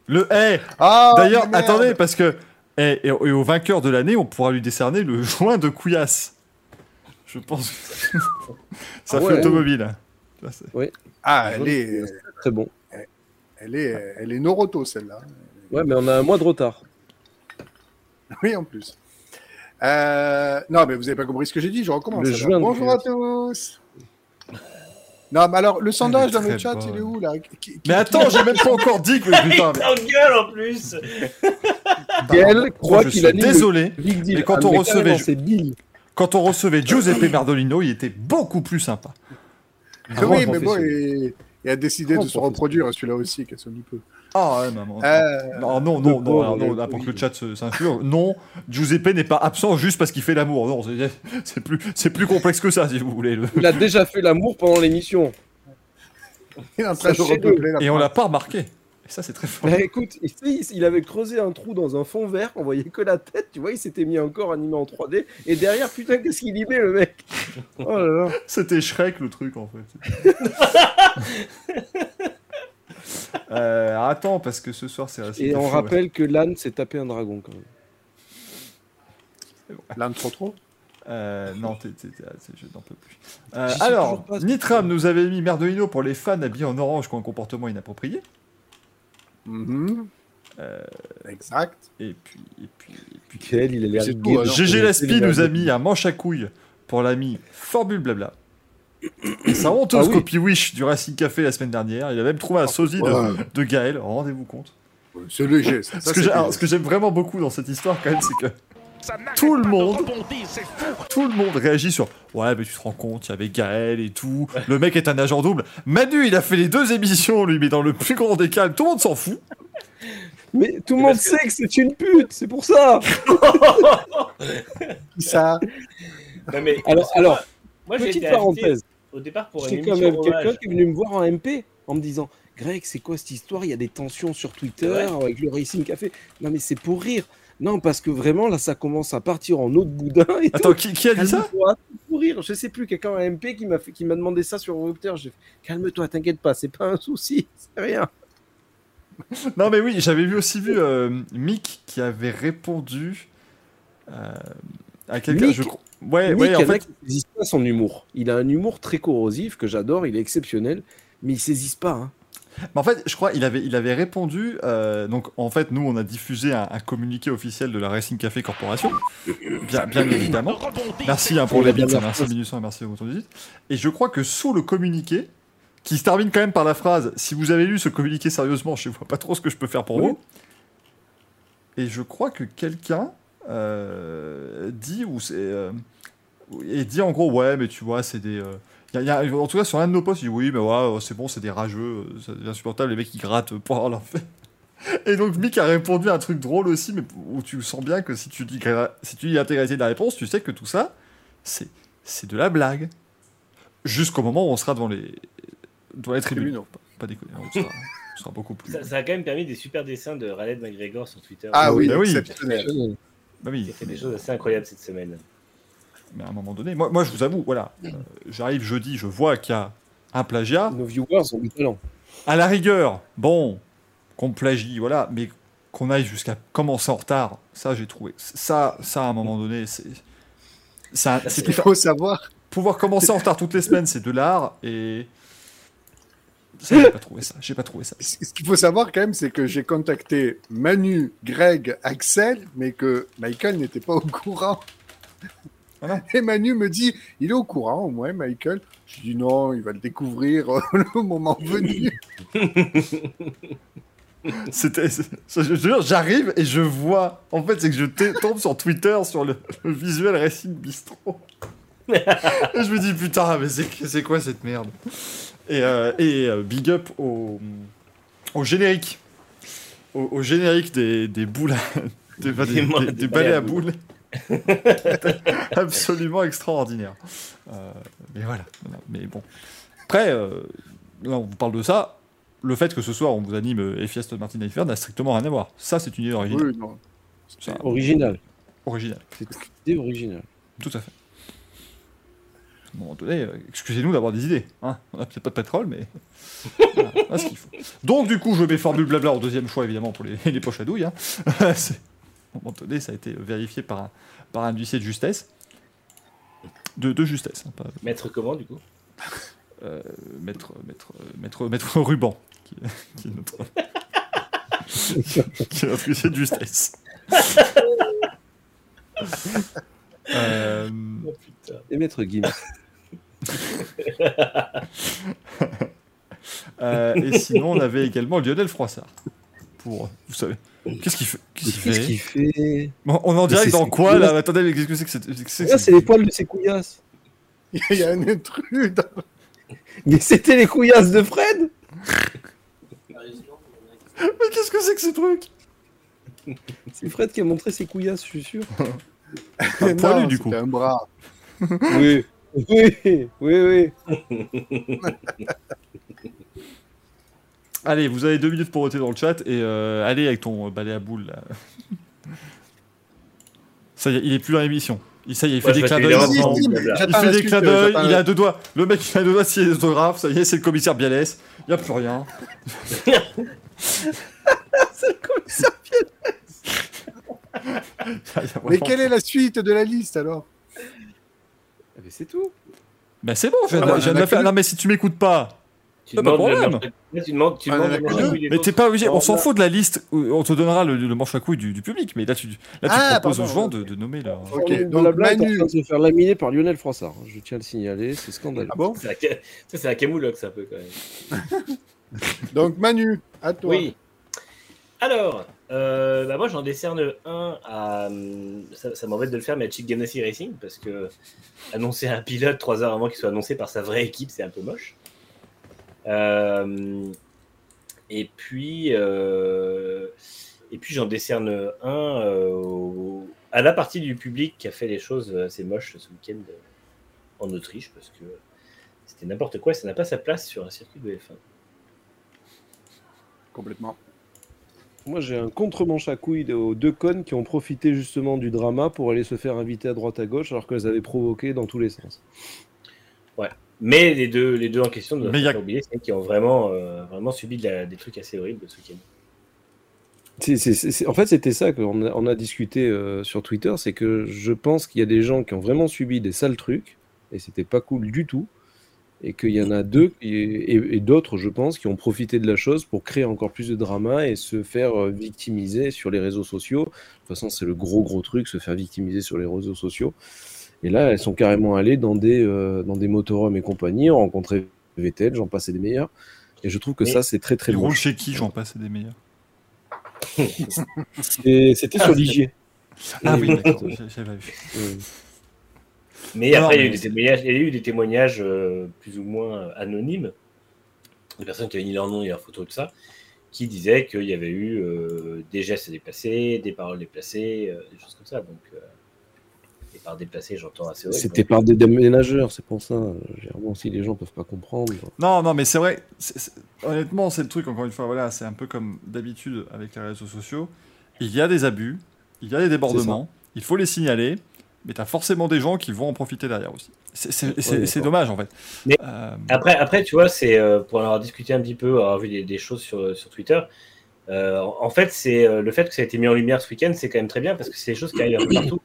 Le hey Ah, D'ailleurs, merde. attendez, parce que. eh, et, et au vainqueur de l'année, on pourra lui décerner le joint de couillasse. Je pense. que Ça Ah fait ouais. automobile. C'est- Ah, elle est, Très bon. elle est, elle est Noroto celle-là. Ouais, mais on a un mois de retard. Oui, en plus. Euh, non, mais vous avez pas compris ce que j'ai dit, je recommence. Le Bonjour à tous. Non, mais alors, le sondage dans le chat, il est où là Qui- qui- Mais attends, j'ai même pas encore dit que. Il Putain, mais- t'engueule en plus. Gaël croit je qu'il le désolé. Mais quand Ah, on mais recevait- carrément, c'est Bill. Quand on recevait Giuseppe Merdolino, il était beaucoup plus sympa. Ah oui, mais bon, il, il a décidé Grand de se reproduire, celui-là aussi, qu'elle sonne peu. Ah ouais, maman. Euh, Non, non, non, non, pauvre, non, là, oui. pour que le chat s'influe. Non, Giuseppe n'est pas absent juste parce qu'il fait l'amour. Non, c'est- plus, c'est plus complexe que ça, si vous voulez. le- Il a déjà fait l'amour pendant l'émission. Et on l'a pas remarqué. Et ça, c'est très fort. Bah écoute, il, avait creusé un trou dans un fond vert, on voyait que la tête, tu vois, il s'était mis encore animé en 3D, et derrière, putain, qu'est-ce qu'il y met le mec? Oh là là C'était Shrek le truc en fait. euh, attends, parce que ce soir c'est Et on rappelle que l'âne s'est tapé un dragon quand même. L'un trop trop? Euh, non, t'es- t'es- t'es- t'es- je n'en peux plus. Euh, alors, pas. Nitram nous avait mis Merdolino pour les fans habillés en orange qui ont un comportement inapproprié. Mhm. Euh, Exact. et puis, et puis, et puis. Quel, il a l'air. GG Laspi nous a mis un manche à couilles pour l'ami Formule Blabla. Et sa honteuse Ah oui. copie Wish du Racing Café la semaine dernière. Il a même trouvé un sosie de, Ouais, de Gaël, rendez-vous compte. C'est léger. Ça, ce que j'aime vraiment beaucoup dans cette histoire, quand même, c'est que tout le monde, tout le monde réagit sur ouais, mais tu te rends compte, il y avait Gaël et tout. Le mec est un agent double. Manu, il a fait les deux émissions, lui, mais dans le plus grand des calmes, tout le monde s'en fout. Mais tout le monde que- sait que c'est une pute, c'est pour ça. Ça Non, mais, Alors, alors moi, petite parenthèse. au départ pour une quand même quelqu'un qui est venu me voir en MP en me disant Greg, c'est quoi cette histoire? Il y a des tensions sur Twitter Ouais. avec le Racing Café. Non, mais c'est pour rire. Non, parce que vraiment, là, ça commence à partir en eau de boudin. Et tout. Attends, qui, qui a dit ça rire. Je sais plus, quelqu'un en MP qui m'a fait- qui m'a demandé ça sur Twitter. J'ai fait Calme-toi, t'inquiète pas, c'est pas un souci, c'est rien. Non, mais oui, j'avais vu aussi vu euh, Mick qui avait répondu euh, à quelqu'un. Mick je Ouais, Nick, ouais, en il fait. saisissent pas son humour. Il a un humour très corrosif que j'adore, il est exceptionnel, mais il saisissent pas. hein. Mais en fait, je crois il avait, il avait répondu. euh, donc, en fait, nous, on a diffusé un, un communiqué officiel de la Racing Café Corporation, bien, bien évidemment. Merci hein, pour les bits, hein, merci Minution et merci au visite. Et je crois que sous le communiqué, qui se termine quand même par la phrase Si vous avez lu ce communiqué sérieusement, je ne vois pas trop ce que je peux faire pour Oui. vous. Et je crois que quelqu'un euh, dit ou c'est euh, et dit en gros ouais mais tu vois c'est des euh, y a- y a- en tout cas sur un de nos posts il dit oui mais ouais c'est bon c'est des rageux euh, ça devient insupportable les mecs qui grattent pour avoir leur fait et donc Mick a répondu à un truc drôle aussi mais où tu sens bien que si tu dis si tu dis l'intégralité de la réponse tu sais que tout ça c'est c'est de la blague jusqu'au moment où on sera devant les devant les Tribunaux. pas, pas déconner on sera, on sera beaucoup plus Ça, ça a quand même permis des super dessins de Raled McGregor sur Twitter. Ah oui, Bah oui. exceptionnel. bah Il oui a fait des choses assez incroyables cette semaine. Mais à un moment donné moi, moi je vous avoue voilà euh, j'arrive jeudi je vois qu'il y a un plagiat Nos viewers ont du talent. À la rigueur, bon, qu'on plagie, voilà, mais qu'on aille jusqu'à commencer en retard, ça j'ai trouvé. Ça, ça à un moment donné, c'est. ça- c'est Il faut savoir, pouvoir commencer en retard toutes les semaines, c'est de l'art, et. Ça, j'ai pas trouvé ça. J'ai pas trouvé ça. ce qu'il faut savoir quand même, c'est que j'ai contacté Manu, Greg, Axel, mais que Michael n'était pas au courant. Ah Et Manu me dit, il est au courant au moins, Michael. Je dis non, il va le découvrir euh, le moment venu. C'était. Je jure, j'arrive et je vois. En fait, c'est que je tombe sur Twitter sur le, le visuel Racing Bistro. et je me dis putain, mais c'est quoi cette merde? Et, euh, et euh, big up au, au générique. Au, au générique des, des boules. à- Des, balais à boules. Absolument extraordinaire. Euh, mais voilà. Mais bon. Après, euh, là, on vous parle de ça. Le fait que ce soir on vous anime euh, Effie Aston Martin Eiffel n'a strictement rien à voir. Ça, c'est une idée originale. Oui, non. Ça, Original. originale. C'est une idée originale. Tout à fait. À un moment donné, euh, excusez-nous d'avoir des idées. Hein on n'a peut-être pas de pétrole, mais voilà, ce qu'il faut. Donc, du coup, je mets Formule Blabla en deuxième choix, évidemment, pour les, les poches à douille. Hein. C'est- un moment donné, ça a été vérifié par un, par un huissier de justesse. De, de justesse, hein, pas Maître comment du coup? Euh, maître, maître, maître, maître ruban, qui, qui est notre, qui est notre huissier de justesse. Euh, Oh putain. Et Maître Gims. Euh, et sinon, on avait également Lionel Froissart. Pour, vous savez, qu'est-ce qu'il fait? Qu'est-ce qu'il fait? qu'il fait? Bon, On en direct c'est- dans quoi là? Attendez, mais qu'est-ce que c'est que que c'est c'est les poils de ses couillasses. Il y a un intrus dans... Mais c'était les couillasses de Fred? Mais qu'est-ce que c'est que ce truc? C'est Fred qui a montré ses couillasses, je suis sûr. Un poilu, du coup. un bras. Oui. Oui, oui, oui. Allez, vous avez deux minutes pour voter dans le chat et euh, allez avec ton euh, balai à boules là. Ça y est, il est plus dans l'émission. Il- Ça y est, il fait Ouais, des je clins d'œil. mais Il fait des clins euh, d'œil, il a deux doigts. Le mec, il a deux doigts de signer les autographes. Ça y est, c'est le commissaire Bialès. Il n'y a plus rien. Il y a Mais vraiment- quelle est la suite de la liste alors? Mais c'est tout. Ben c'est bon, je viens de- Ah, je viens de on a la faire. Non, mais si tu m'écoutes pas, Tu pas de demandes le problème. manche- Là, tu demandes, tu Ah, mais t'es pas obligé. On s'en fout de la liste. On te donnera le, le manche à couilles du, du public. Mais là, tu, là, tu Ah, proposes aux gens de, de nommer leur. Ok, Formule donc Blabla est en Manu. train de se faire laminer par Lionel Froissart. Je tiens à le signaler, c'est scandaleux. Ah bon C'est la, ça, la camoulox un peu quand même. Donc Manu, à toi. Oui. Alors, euh, bah moi j'en décerne un à. hum, Ça, ça m'embête de le faire, mais à Chick Ganassi Racing, parce que annoncer un pilote trois heures avant qu'il soit annoncé par sa vraie équipe, c'est un peu moche. Euh, et puis. euh, Et puis j'en décerne un euh, au- à la partie du public qui a fait les choses assez moches ce week-end en Autriche parce que c'était n'importe quoi et ça n'a pas sa place sur un circuit de F1. Complètement. Moi, j'ai un contre-manche à couilles aux deux connes qui ont profité justement du drama pour aller se faire inviter à droite à gauche alors qu'elles avaient provoqué dans tous les sens. Mais les deux, les deux en question ne doivent pas oublier, c'est qui ont vraiment, euh, vraiment subi de la- des trucs assez horribles ce week-end. En fait, c'était ça qu'on a, on a discuté euh, sur Twitter, c'est que je pense qu'il y a des gens qui ont vraiment subi des sales trucs, et c'était pas cool du tout, et qu'il y en a deux, et d'autres, je pense, qui ont profité de la chose pour créer encore plus de drama et se faire euh, victimiser sur les réseaux sociaux. De toute façon, c'est le gros gros truc, se faire victimiser sur les réseaux sociaux. Et là, elles sont carrément allées dans des, euh, dans des motorhomes et compagnie, ont rencontré Vettel, j'en passais des meilleurs. Et je trouve que Mais- ça, c'est très très moche. chez qui J'en passe des meilleurs. Et C'était sur l'IG. Ah oui, Et- d'accord. j'avais vu. Euh, Mais Non, après, il, y a eu des témoignages, il y a eu des témoignages euh, plus ou moins anonymes, des personnes qui avaient ni leur nom ni leur photo, tout ça, qui disaient qu'il y avait eu euh, des gestes déplacés, des paroles déplacées, euh, des choses comme ça. Donc, euh, et par déplacé, j'entends assez. C'était par des déménageurs, c'est pour ça. Généralement, si les gens peuvent pas comprendre. Non, non, mais c'est vrai. Honnêtement, c'est le truc, encore une fois, voilà, c'est un peu comme d'habitude avec les réseaux sociaux. Il y a des abus, il y a des débordements, il faut les signaler, mais t'as forcément des gens qui vont en profiter derrière aussi. C'est dommage, en fait. Mais- Euh, Après, après, tu vois, c'est euh, pour en avoir discuté un petit peu, avoir vu des, des choses sur, sur Twitter. euh, en fait, c'est euh, le fait que ça a été mis en lumière ce week-end, c'est quand même très bien parce que c'est des choses qui arrivent partout.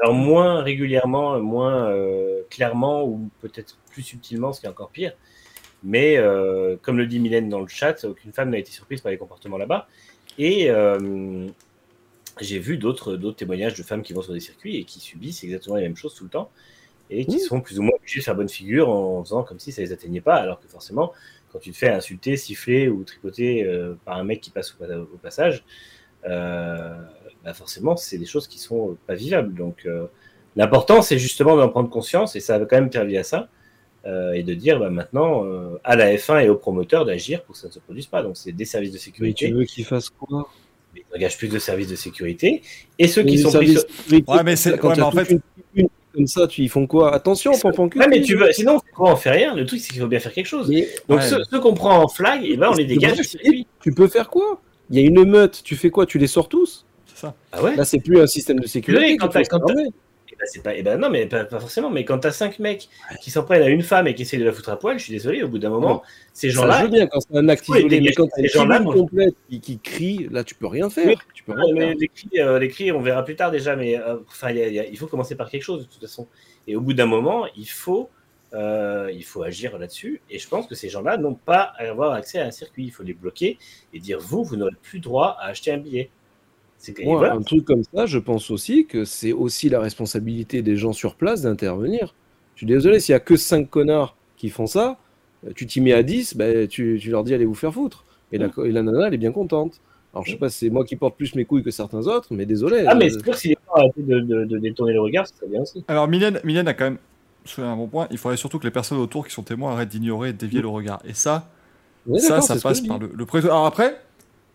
Alors moins régulièrement, moins euh, clairement ou peut-être plus subtilement, ce qui est encore pire. Mais euh, comme le dit Mylène dans le chat, aucune femme n'a été surprise par les comportements là-bas. Et euh, j'ai vu d'autres témoignages de femmes qui vont sur des circuits et qui subissent exactement les mêmes choses tout le temps et qui Oui. sont plus ou moins obligées de faire bonne figure en faisant comme si ça les atteignait pas, alors que forcément, quand tu te fais insulter, siffler ou tripoter euh, par un mec qui passe au, au passage, euh, bah forcément, c'est des choses qui sont pas vivables. Donc, euh, l'important, c'est justement d'en prendre conscience et ça va quand même servi à ça. euh, et de dire bah, maintenant euh, à la F1 et aux promoteurs d'agir pour que ça ne se produise pas. Donc c'est des services de Mais sécurité, tu veux qu'ils fassent quoi? Mais ils engagent plus de services de sécurité. Et ceux qui sont pris services sécurité, Ouais, mais c'est- quand ouais, y a mais en fait- une tribune comme ça, tu, ils font quoi? Attention, pampan cul. Ouais, mais tu veux, sinon, quoi, on fait rien. Le truc, c'est qu'il faut bien faire quelque chose. Mais Donc Ouais. ceux, ceux qu'on prend en flag, et ben, on les C'est dégage tu peux faire quoi? Il y a une meute, tu fais quoi? Tu les sors tous? C'est ça. Ah ouais Là, c'est plus un système de sécurité. Oui, qu'il quand faut t'as- se quand t'as- fermer. Eh ben, c'est pas, eh ben, non, mais pas, pas forcément. Mais quand t'as cinq mecs qui s'en prennent à une femme et qui essayent de la foutre à poil, je suis désolé, au bout d'un moment, ces Ça, je gens-là, veux bien quand c'est un acte isolé, mais quand t'as ces une gens-là, complète qui, qui crie, là, tu peux rien faire. Oui. Tu peux Ouais, rien mais faire. les cris, euh, les cris, on verra plus tard déjà, mais euh, enfin, il y a- il y a- il faut commencer par quelque chose de toute façon. Et au bout d'un moment, il faut, euh, il faut agir là-dessus. Et je pense que ces gens-là n'ont pas à avoir accès à un circuit. Il faut les bloquer et dire vous, vous n'aurez plus droit à acheter un billet. Moi, voilà. un truc comme ça, je pense aussi que c'est aussi la responsabilité des gens sur place d'intervenir. Je suis désolé, s'il y a que 5 connards qui font ça, euh, tu t'y mets à 10, bah, tu, tu leur dis allez vous faire foutre. Et la, et la nana, elle est bien contente. Alors, je sais pas si c'est moi qui porte plus mes couilles que certains autres, mais désolé. Ah, mais euh, c'est sûr que si les gens arrêtaient de, de- de détourner le regard, c'est bien aussi. Alors, Mylène, Mylène a quand même soulevé un bon point. Il faudrait surtout que les personnes autour qui sont témoins arrêtent d'ignorer et de dévier le regard. Et ça, ouais, ça, ça passe par le, le pré- Alors après,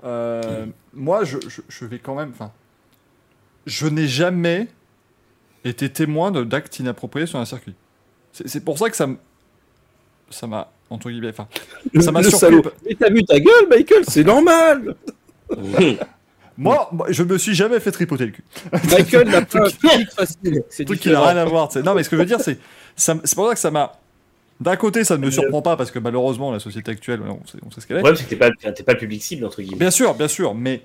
euh, moi, je, je- je vais quand même. Enfin, je n'ai jamais été témoin de- d'actes inappropriés sur un circuit. C'est pour ça que ça m- ça m'a entre guillemets. Enfin, Le- ça m'a surpris. Mais t'as vu ta gueule, Michael C'est normal moi, moi, je me suis jamais fait tripoter le cul. Michael n'a pas un physique facile. C'est Un truc qui n'a rien à voir. Non, mais ce que je veux dire, c'est c'est pour ça que ça m'a. D'un côté, ça ne me surprend pas parce que malheureusement, la société actuelle, on sait, on sait ce qu'elle Le est. problème, c'est que t'es pas, t'es pas le public cible, entre guillemets. Bien sûr, bien sûr, mais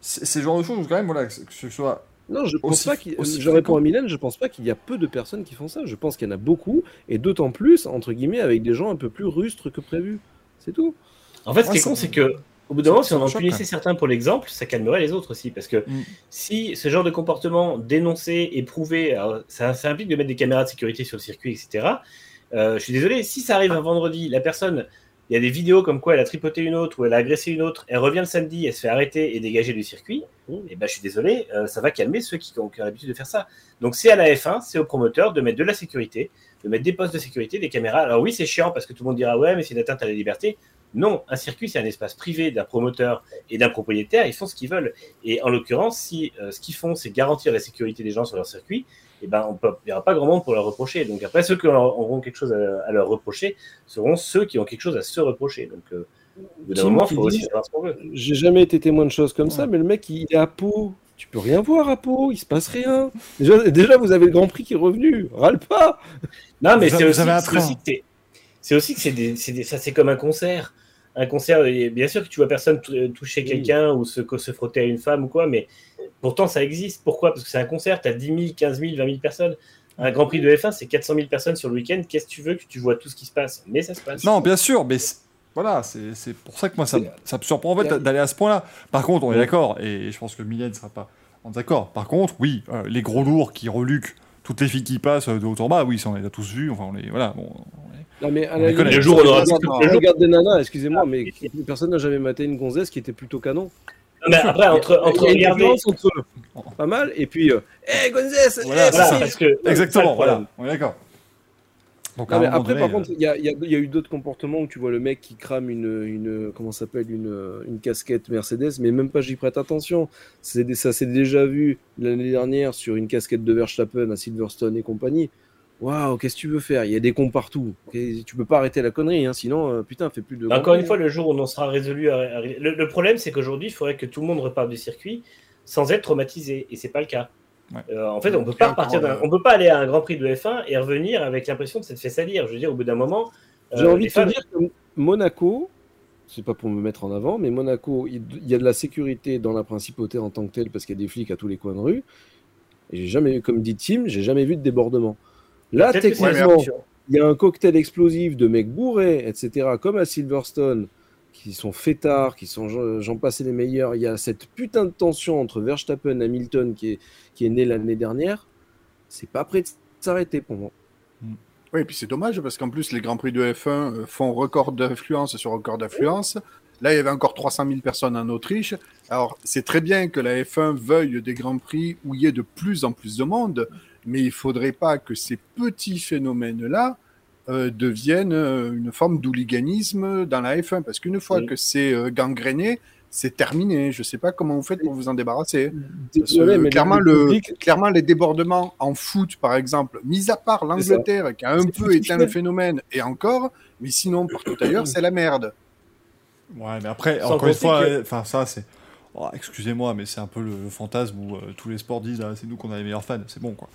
c'est le genre de choses quand même, voilà, que ce soit Non, je pense Aussi- pas qu'il. Je réponds à Mylène, je pense pas qu'il y a peu de personnes qui font ça. Je pense qu'il y en a beaucoup, et d'autant plus, entre guillemets, avec des gens un peu plus rustres que prévu. C'est tout. En fait, ce Ouais, qui est con, c'est que au bout d'un moment, si on en choque, punissait certains pour l'exemple, ça calmerait les autres aussi. Parce que Mm. si ce genre de comportement dénoncé et prouvé, alors, ça, ça implique de mettre des caméras de sécurité sur le circuit, etc. Euh, je suis désolé, si ça arrive un vendredi, la personne, il y a des vidéos comme quoi elle a tripoté une autre ou elle a agressé une autre, elle revient le samedi, elle se fait arrêter et dégager du circuit, et ben je suis désolé, euh, ça va calmer ceux qui ont, qui ont l'habitude de faire ça. Donc c'est à la F1, c'est au promoteur de mettre de la sécurité, de mettre des postes de sécurité, des caméras. Alors oui, c'est chiant parce que tout le monde dira ouais, mais c'est une atteinte à la liberté. Non, un circuit, c'est un espace privé d'un promoteur et d'un propriétaire. Ils font ce qu'ils veulent. Et en l'occurrence, si euh, ce qu'ils font, c'est garantir la sécurité des gens sur leur circuit, eh ben, on peut, il n'y aura pas grand monde pour leur reprocher. Donc après, ceux qui auront quelque chose à, leur reprocher seront ceux qui ont quelque chose à se reprocher. Donc, euh, au bout d'un moment, il faut aussi savoir ce qu'on veut. J'ai jamais été témoin de choses comme ça, mais le mec, il est à Pau. Tu peux rien voir à Pau, il se passe rien. Déjà, déjà vous avez le Grand Prix qui est revenu. Râle pas. Non, mais c'est aussi, aussi, que c'est aussi que c'est ça, c'est comme un concert un concert, bien sûr que tu vois personne toucher quelqu'un ou se, se frotter à une femme ou quoi, mais pourtant ça existe. Pourquoi? Parce que c'est un concert, tu as 10 000, 15 000, 20 000 personnes. Un Grand Prix de F1, c'est 400 000 personnes sur le week-end. Qu'est-ce que tu veux que tu vois tout ce qui se passe? Mais ça se passe. Non, bien sûr, mais voilà, c'est pour ça que moi ça, ça me surprend en fait d'aller à ce point-là. Par contre, on est d'accord, et je pense que Mylène ne sera pas d'accord. Par contre, oui, euh, les gros lourds qui reluquent toutes les filles qui passent de haut en bas, oui, ça on les a tous vus. Enfin, on les, voilà, bon, non, mais à la le jour, on aura regarde des nanas, excusez-moi, mais personne n'a jamais maté une gonzesse qui était plutôt canon. Mais après, entre, entre regarder. Entre pas mal, et puis, hé, euh, gonzesse voilà, parce que, Exactement, voilà, on est d'accord. Donc, non, mais après, par contre, il y, y, a eu d'autres comportements où tu vois le mec qui crame une, une comment s'appelle une, une casquette Mercedes, mais même pas j'y prête attention. Ça s'est déjà vu l'année dernière sur une casquette de Verstappen à Silverstone et compagnie. Waouh, qu'est-ce que tu veux faire? Il y a des cons partout. Tu peux pas arrêter la connerie, hein, sinon, euh, putain, fais plus de. Encore une fois, le jour où on sera résolu. Le, problème, c'est qu'aujourd'hui, il faudrait que tout le monde reparte du circuit sans être traumatisé, et c'est pas le cas. Euh, en fait, on peut pas repartir on peut pas aller à un Grand Prix de F1 et revenir avec l'impression de s'être fait salir. Je veux dire, au bout d'un moment. J'ai euh, envie de te dire que Monaco, c'est pas pour me mettre en avant, mais Monaco, il y a de la sécurité dans la principauté en tant que telle parce qu'il y a des flics à tous les coins de rue. Et j'ai jamais, comme dit Tim, j'ai jamais vu de débordement. Là, techniquement, il y a un cocktail explosif de mecs bourrés, etc., comme à Silverstone, qui sont fêtards, qui sont, j'en passais les meilleurs. Il y a cette putain de tension entre Verstappen et Hamilton qui est, qui est née l'année dernière. C'est pas prêt de s'arrêter pour moi. Mm. Oui, et puis c'est dommage parce qu'en plus, les Grands Prix de F1 euh, font record d'affluence sur record d'affluence. Là, il y avait encore 300 000 personnes en Autriche. Alors, c'est très bien que la F1 veuille des Grands Prix où il y ait de plus en plus de monde, mais il faudrait pas que ces petits phénomènes-là euh, deviennent euh, une forme d'hooliganisme dans la F1, parce qu'une fois que c'est euh, gangréné, c'est terminé. Je ne sais pas comment vous faites pour vous en débarrasser. clairement, le, clairement, les débordements en foot, par exemple, mis à part l'Angleterre qui a un peu éteint le phénomène, et encore, mais sinon, partout ailleurs, c'est la merde. Ouais, mais après, encore une fois, enfin, ça, c'est. Oh, excusez-moi, mais c'est un peu le, fantasme où tous les sports disent ah, c'est nous qu'on a les meilleurs fans, c'est bon quoi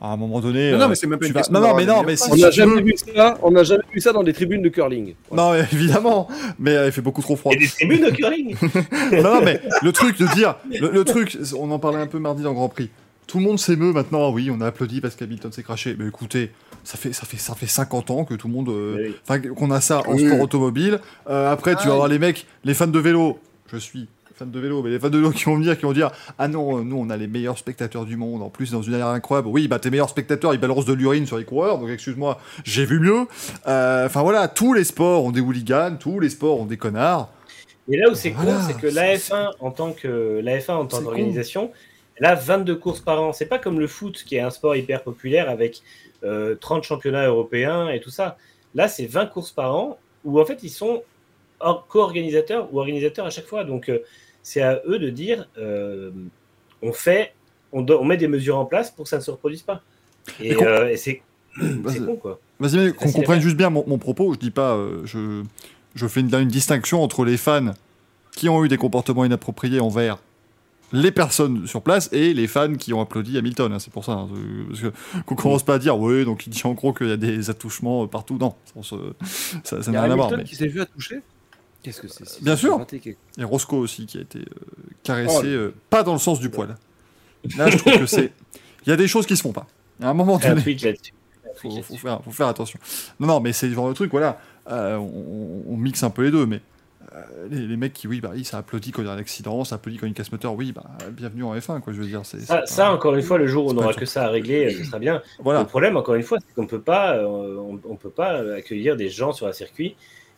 à un moment donné. Non, non mais c'est même pas une Non, non, mais non, mais on n'a jamais vu ça. On n'a jamais vu ça dans des tribunes de curling. Non, évidemment, mais il fait beaucoup trop froid. Des tribunes de curling. non, non, mais le truc de dire, le, truc, on en parlait un peu mardi dans Grand Prix. Tout le monde s'émeut maintenant. Oui, on a applaudi parce qu'Hamilton s'est craché. Mais écoutez, ça fait, ça, fait, ça fait 50 ans que tout le monde. Euh, qu'on a ça en sport automobile. Euh, après, tu vas voir les mecs, les fans de vélo. Je suis fans de vélo, mais les fans de vélo qui vont venir, qui vont dire Ah non, nous on a les meilleurs spectateurs du monde, en plus dans une aire incroyable. Oui, bah tes meilleurs spectateurs ils balancent de l'urine sur les coureurs, donc excuse-moi, j'ai vu mieux. Euh, enfin voilà, tous les sports ont des hooligans, tous les sports ont des connards. Et là où c'est con, c'est que la F1 en tant que la F1 en tant qu'organisation, elle a 22 courses par an. C'est pas comme le foot qui est un sport hyper populaire avec 30 euh, championnats européens et tout ça. Là, c'est 20 courses par an où en fait ils sont co-organisateurs ou organisateurs à chaque fois. Donc euh, c'est à eux de dire euh, on fait, on, on, met des mesures en place pour que ça ne se reproduise pas. Et, euh, c'est con, quoi. Vas-y, qu'on comprenne juste bien mon, propos. Je dis pas, euh, je, je fais une, une, distinction entre les fans qui ont eu des comportements inappropriés envers les personnes sur place et les fans qui ont applaudi Hamilton. Hein, c'est pour ça. Hein, parce que, qu'on commence pas à dire, oui, donc il dit en gros qu'il y a des attouchements partout. Non, ça n'a rien à voir. Mais... qui s'est vu attoucher? Qu'est-ce que c'est Bien sûr. Et Roscoe aussi qui a été euh, caressé, oh, euh, pas dans le sens du poil. Là, je trouve que c'est. Il y a des choses qui se font pas. À un moment donné. Il faut, faire, faut, faire, attention. Non, non, mais c'est le genre de truc, voilà. Euh, on, mixe un peu les deux, mais les, mecs qui, oui, bah, ça applaudit quand il y a un accident, ça applaudit quand il y a une casse-moteur, oui, bah, bienvenue en F1, quoi, je veux dire. ça, encore une fois, le jour où on n'aura que ça à régler, ce sera bien. Voilà. Le problème, encore une fois, c'est qu'on peut pas, on, on, peut pas accueillir des gens sur un circuit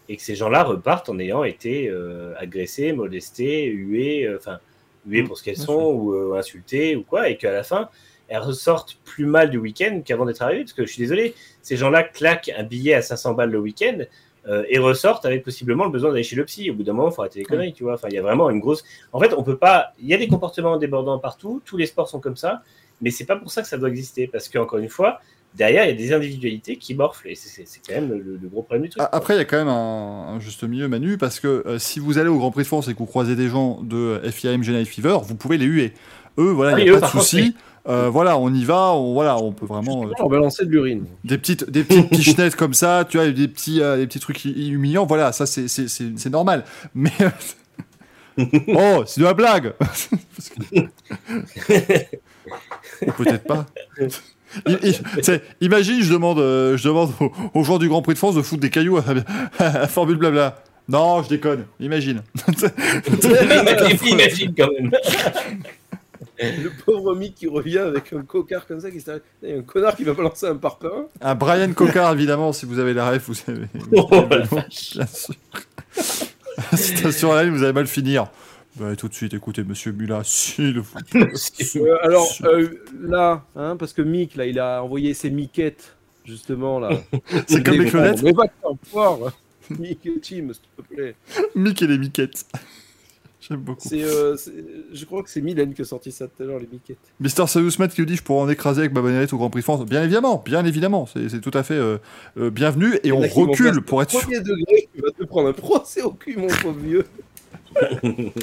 et que ces gens-là repartent en ayant été euh, agressés, molestés, hués, euh, enfin, hués pour ce qu'elles sont, ou euh, insultés, ou quoi, et qu'à la fin, elles ressortent plus mal du week-end qu'avant d'être arrivées, parce que je suis désolé, ces gens-là claquent un billet à 500 balles le week-end, euh, et ressortent avec possiblement le besoin d'aller chez le psy. Au bout d'un moment, il faut arrêter les conneries, tu vois. Enfin, il y a vraiment une grosse. En fait, on peut pas. Il y a des comportements débordants partout. Tous les sports sont comme ça, mais c'est pas pour ça que ça doit exister. Parce qu'encore une fois, derrière, il y a des individualités qui morflent. Et c'est c'est quand même le, le gros problème du truc. A- Après, il y a quand même un, un juste milieu, Manu, parce que euh, si vous allez au Grand Prix de France et que vous croisez des gens de FIAM Genai Fever, vous pouvez les huer. Eux, voilà, il Ah n'y a eux, pas de souci. Euh, voilà, on y va, on, voilà, on peut vraiment. euh, On va lancer de l'urine. des petites, des petites pichenettes comme ça, tu vois, des petits, euh, des petits trucs hu- humiliants, voilà, ça c'est, c'est, c'est, c'est normal. Mais. oh, c'est de la blague Parce que- Ou peut-être pas. Imagine, je demande, euh, je demande aux, aux joueurs du Grand Prix de France de foutre des cailloux à, à Formule Blabla. Non, je déconne, imagine. imagine, imagine quand même. Le pauvre Mick qui revient avec un cocard comme ça, qui. Il y a un connard qui va balancer un par un. Brian Cocard, évidemment, si vous avez la ref, vous savez. Oh, la Bien sûr. Station à la ligne, vous allez mal finir. Bah, tout de suite, écoutez, monsieur Mula, s'il vous plaît. Euh, alors euh, là, hein, parce que Mick, là, il a envoyé ses miquettes, justement, là. C'est comme les clonettes, Mais va te faire voir, Mick et Tim, s'il te plaît. Mick et les miquettes. J'aime beaucoup. C'est, euh, je crois que c'est Mylène qui a sorti ça tout à l'heure, les miquettes. Mister Sayousmat qui nous dit je pourrais en écraser avec ma bonnette au Grand Prix France. Bien évidemment, bien évidemment, c'est tout à fait euh, euh, bienvenu et on recule pour être sûr. Premier degré, tu vas te prendre un procès au cul, mon pauvre vieux.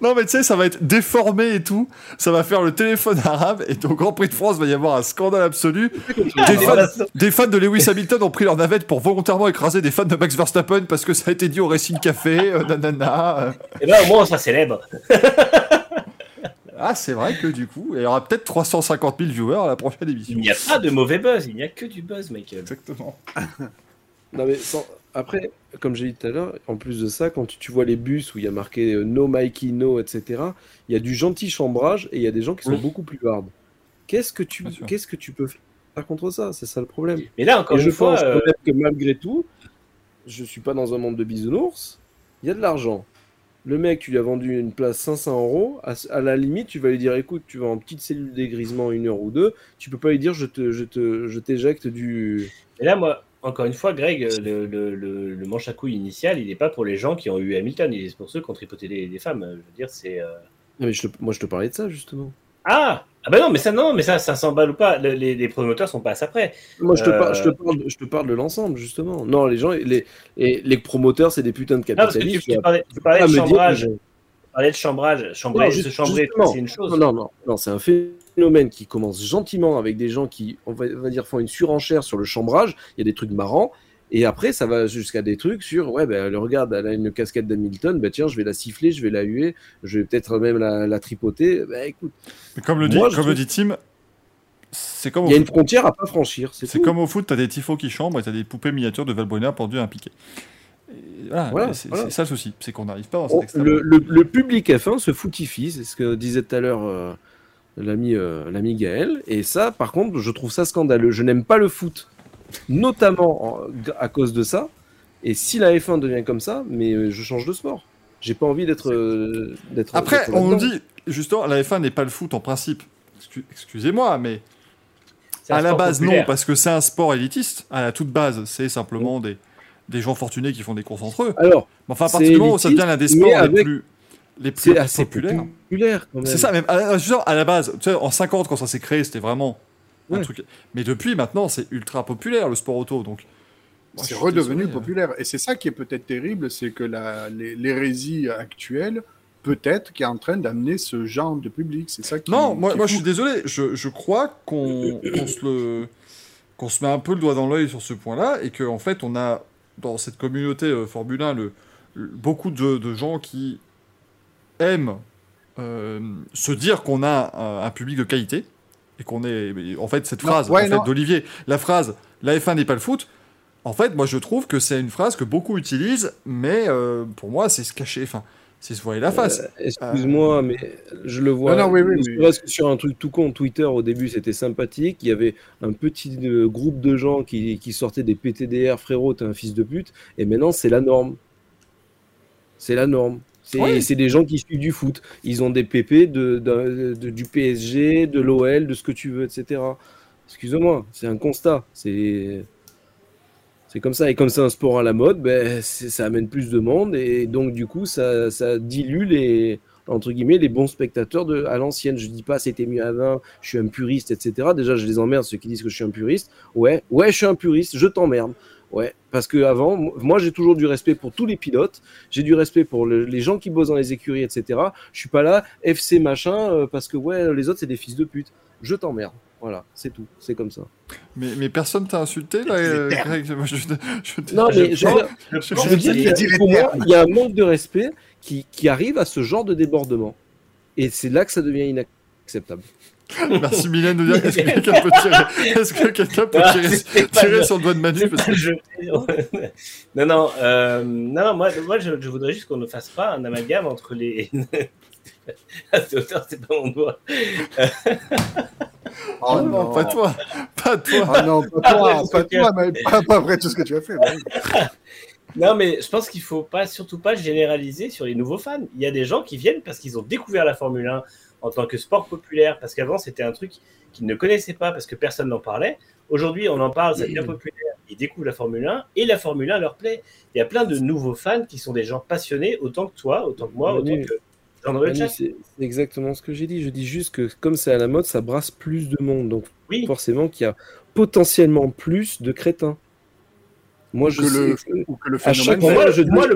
Non mais tu sais, ça va être déformé et tout. Ça va faire le téléphone arabe et au Grand Prix de France, il va y avoir un scandale absolu. Des fans, des fans de Lewis Hamilton ont pris leur navette pour volontairement écraser des fans de Max Verstappen parce que ça a été dit au Racing Café, euh, nanana. euh. Et là, au moins, on sera célèbre. Ah, c'est vrai que du coup, il y aura peut-être 350 000 viewers à la prochaine émission. Il n'y a pas de mauvais buzz, il n'y a que du buzz, Michael. Exactement. Non, mais sans- après, comme j'ai dit tout à l'heure, en plus de ça, quand tu, tu vois les bus où il y a marqué euh, No Mikey No, etc., il y a du gentil chambrage et il y a des gens qui sont Oui. beaucoup plus hard. Qu'est-ce que tu, qu'est-ce que tu peux faire contre ça? C'est ça le problème. Mais là, encore Et une je fois, pense euh, que malgré tout, je suis pas dans un monde de bisounours. Il y a de l'argent. Le mec, tu lui as vendu une place 500 euros. À, à la limite, tu vas lui dire écoute, tu vas en petite cellule dégrisement une heure ou deux. Tu peux pas lui dire je te, je te, je t'éjecte du. Et là, moi, encore une fois, Greg, le, le, le, le manche à couilles initial, il n'est pas pour les gens qui ont eu Hamilton, il est pour ceux qui ont tripoté des, des femmes. Je veux dire, c'est. euh, Non, mais je te- moi, je te parlais de ça justement. Ah Ah bah non, mais ça, non, mais ça, 500 balles ou pas, le- les, les promoteurs sont pas à après. Moi, je te, Euh, par- je te parle, je te parle de l'ensemble, justement. Non, les gens, les, les promoteurs, c'est des putains de Non, parce que tu, capitalistes. tu parlais, tu parlais Ah, de me dire que chambrage, je- tu parlais de chambrage, chambrer, Non, se chambrer, c'est une chose. Non, non, non, non, c'est un phénomène qui commence gentiment avec des gens qui, on va, on va dire, font une surenchère sur le chambrage. Il y a des trucs marrants. Et après, ça va jusqu'à des trucs sur, ouais, ben, le regarde, elle a une casquette d'Hamilton, ben tiens, je vais la siffler, je vais la huer, je vais peut-être même la, la tripoter. Ben écoute, Mais comme le dit, Moi, comme le dit Tim, c'est comme, il y a une frontière à pas franchir. C'est comme au foot, t'as des tifos qui chambrent et t'as des poupées miniatures de Valbuena pendues à un piquet. Et voilà, Voilà, et c'est voilà. c'est ça le souci, c'est qu'on n'arrive pas dans cet On- extrême. le, le- le public F1 se foutifie, c'est ce que disait tout à l'heure euh, l'ami euh, l'ami Gaël. Et ça, par contre, je trouve ça scandaleux. Je n'aime pas le foot, notamment en- à cause de ça. Et si la F1 devient comme ça, mais euh, je change de sport. J'ai pas envie d'être euh, d'être. Après, d'être on nous dit, justement, la F1 n'est pas le foot en principe. Excu- Excusez-moi, mais à la sport base, non, parce que c'est un sport élitiste. À la toute base, c'est simplement des, des gens fortunés qui font des courses entre eux. Alors, Mais enfin, à partir du moment où ça devient l'un des sports les avec- plus, les plus c'est assez populaires. populaire. C'est ça, même à, dire, à la base, tu sais, en 50, quand ça s'est créé, c'était vraiment un truc. Mais depuis, maintenant, c'est ultra populaire le sport auto. Donc, C'est redevenu désolé, euh. populaire. Et c'est ça qui est peut-être terrible, c'est que l'hérésie actuelle, peut-être, qui est en train d'amener ce genre de public. C'est ça qui Non, moi, qui est moi je suis désolé. Je, je crois qu'on qu'on se le qu'on se met un peu le doigt dans l'œil sur ce point-là et qu'en en fait on a dans cette communauté euh, Formule 1 le, le- beaucoup de, de gens qui aiment euh, se dire qu'on a un, un public de qualité et qu'on est en fait cette phrase ouais, en fait, non. d'Olivier la phrase la F1 n'est pas le foot en fait moi je trouve que c'est une phrase que beaucoup utilisent mais euh, pour moi c'est se cacher enfin c'est se voiler la face Euh, Excuse-moi, mais je le vois. Non, non, oui, oui, sur un truc tout con, Twitter, au début, c'était sympathique. Il y avait un petit euh, groupe de gens qui, qui sortaient des PTDR, frérot, t'es un fils de pute. Et maintenant, c'est la norme. C'est la norme. C'est Oui. des gens qui suivent du foot. Ils ont des PP de, de- de- du PSG, de l'OL, de ce que tu veux, etc. Excuse-moi, c'est un constat. C'est. Comme ça. Et comme c'est un sport à la mode, ben, ça amène plus de monde. Et donc, du coup, ça, ça dilue les, entre guillemets, les bons spectateurs de, à l'ancienne. Je dis pas c'était mieux avant, je suis un puriste, etc. Déjà, je les emmerde ceux qui disent que je suis un puriste. Ouais, ouais, je suis un puriste, je t'emmerde. Ouais, parce que avant, moi, j'ai toujours du respect pour tous les pilotes. J'ai du respect pour le- les gens qui bossent dans les écuries, etc. Je suis pas là, FC machin, euh, parce que ouais, les autres, c'est des fils de pute. Je t'emmerde. Voilà, c'est tout. C'est comme ça. Mais, mais personne t'a insulté là, euh, Greg? Moi, je, je Non, mais je- je, Je Je- pense je veux dire, est- qu'il y a- pour moi, il y a un manque de respect qui, qui arrive à ce genre de débordement. Et c'est là que ça devient inacceptable. Merci Mylène de dire est-ce que quelqu'un peut tirer, est-ce que quelqu'un peut Ah, tirer, tirer sur le doigt de Manu parce que Je- non, non, euh, non, non, moi, moi je, je voudrais juste qu'on ne fasse pas un amalgame entre les. à cette hauteur, c'est pas mon doigt. Oh non, non, pas toi, pas toi. Ah non, pas Ah, toi, ouais, pas toi, mais pas, pas après tout ce que tu as fait. Non, mais je pense qu'il faut pas, surtout pas généraliser sur les nouveaux fans. Il y a des gens qui viennent parce qu'ils ont découvert la Formule 1 en tant que sport populaire, parce qu'avant c'était un truc qu'ils ne connaissaient pas parce que personne n'en parlait. Aujourd'hui, on en parle, ça devient populaire. Ils découvrent la Formule 1 et la Formule 1 leur plaît. Il y a plein de nouveaux fans qui sont des gens passionnés, autant que toi, autant que moi, autant que c'est exactement ce que j'ai dit. Je dis juste que comme c'est à la mode, ça brasse plus de monde. Donc Oui, forcément qu'il y a potentiellement plus de crétins. Moi, je que sais le, que- ou que le à chaque phénomène. Pour fois, moi, je, moi, le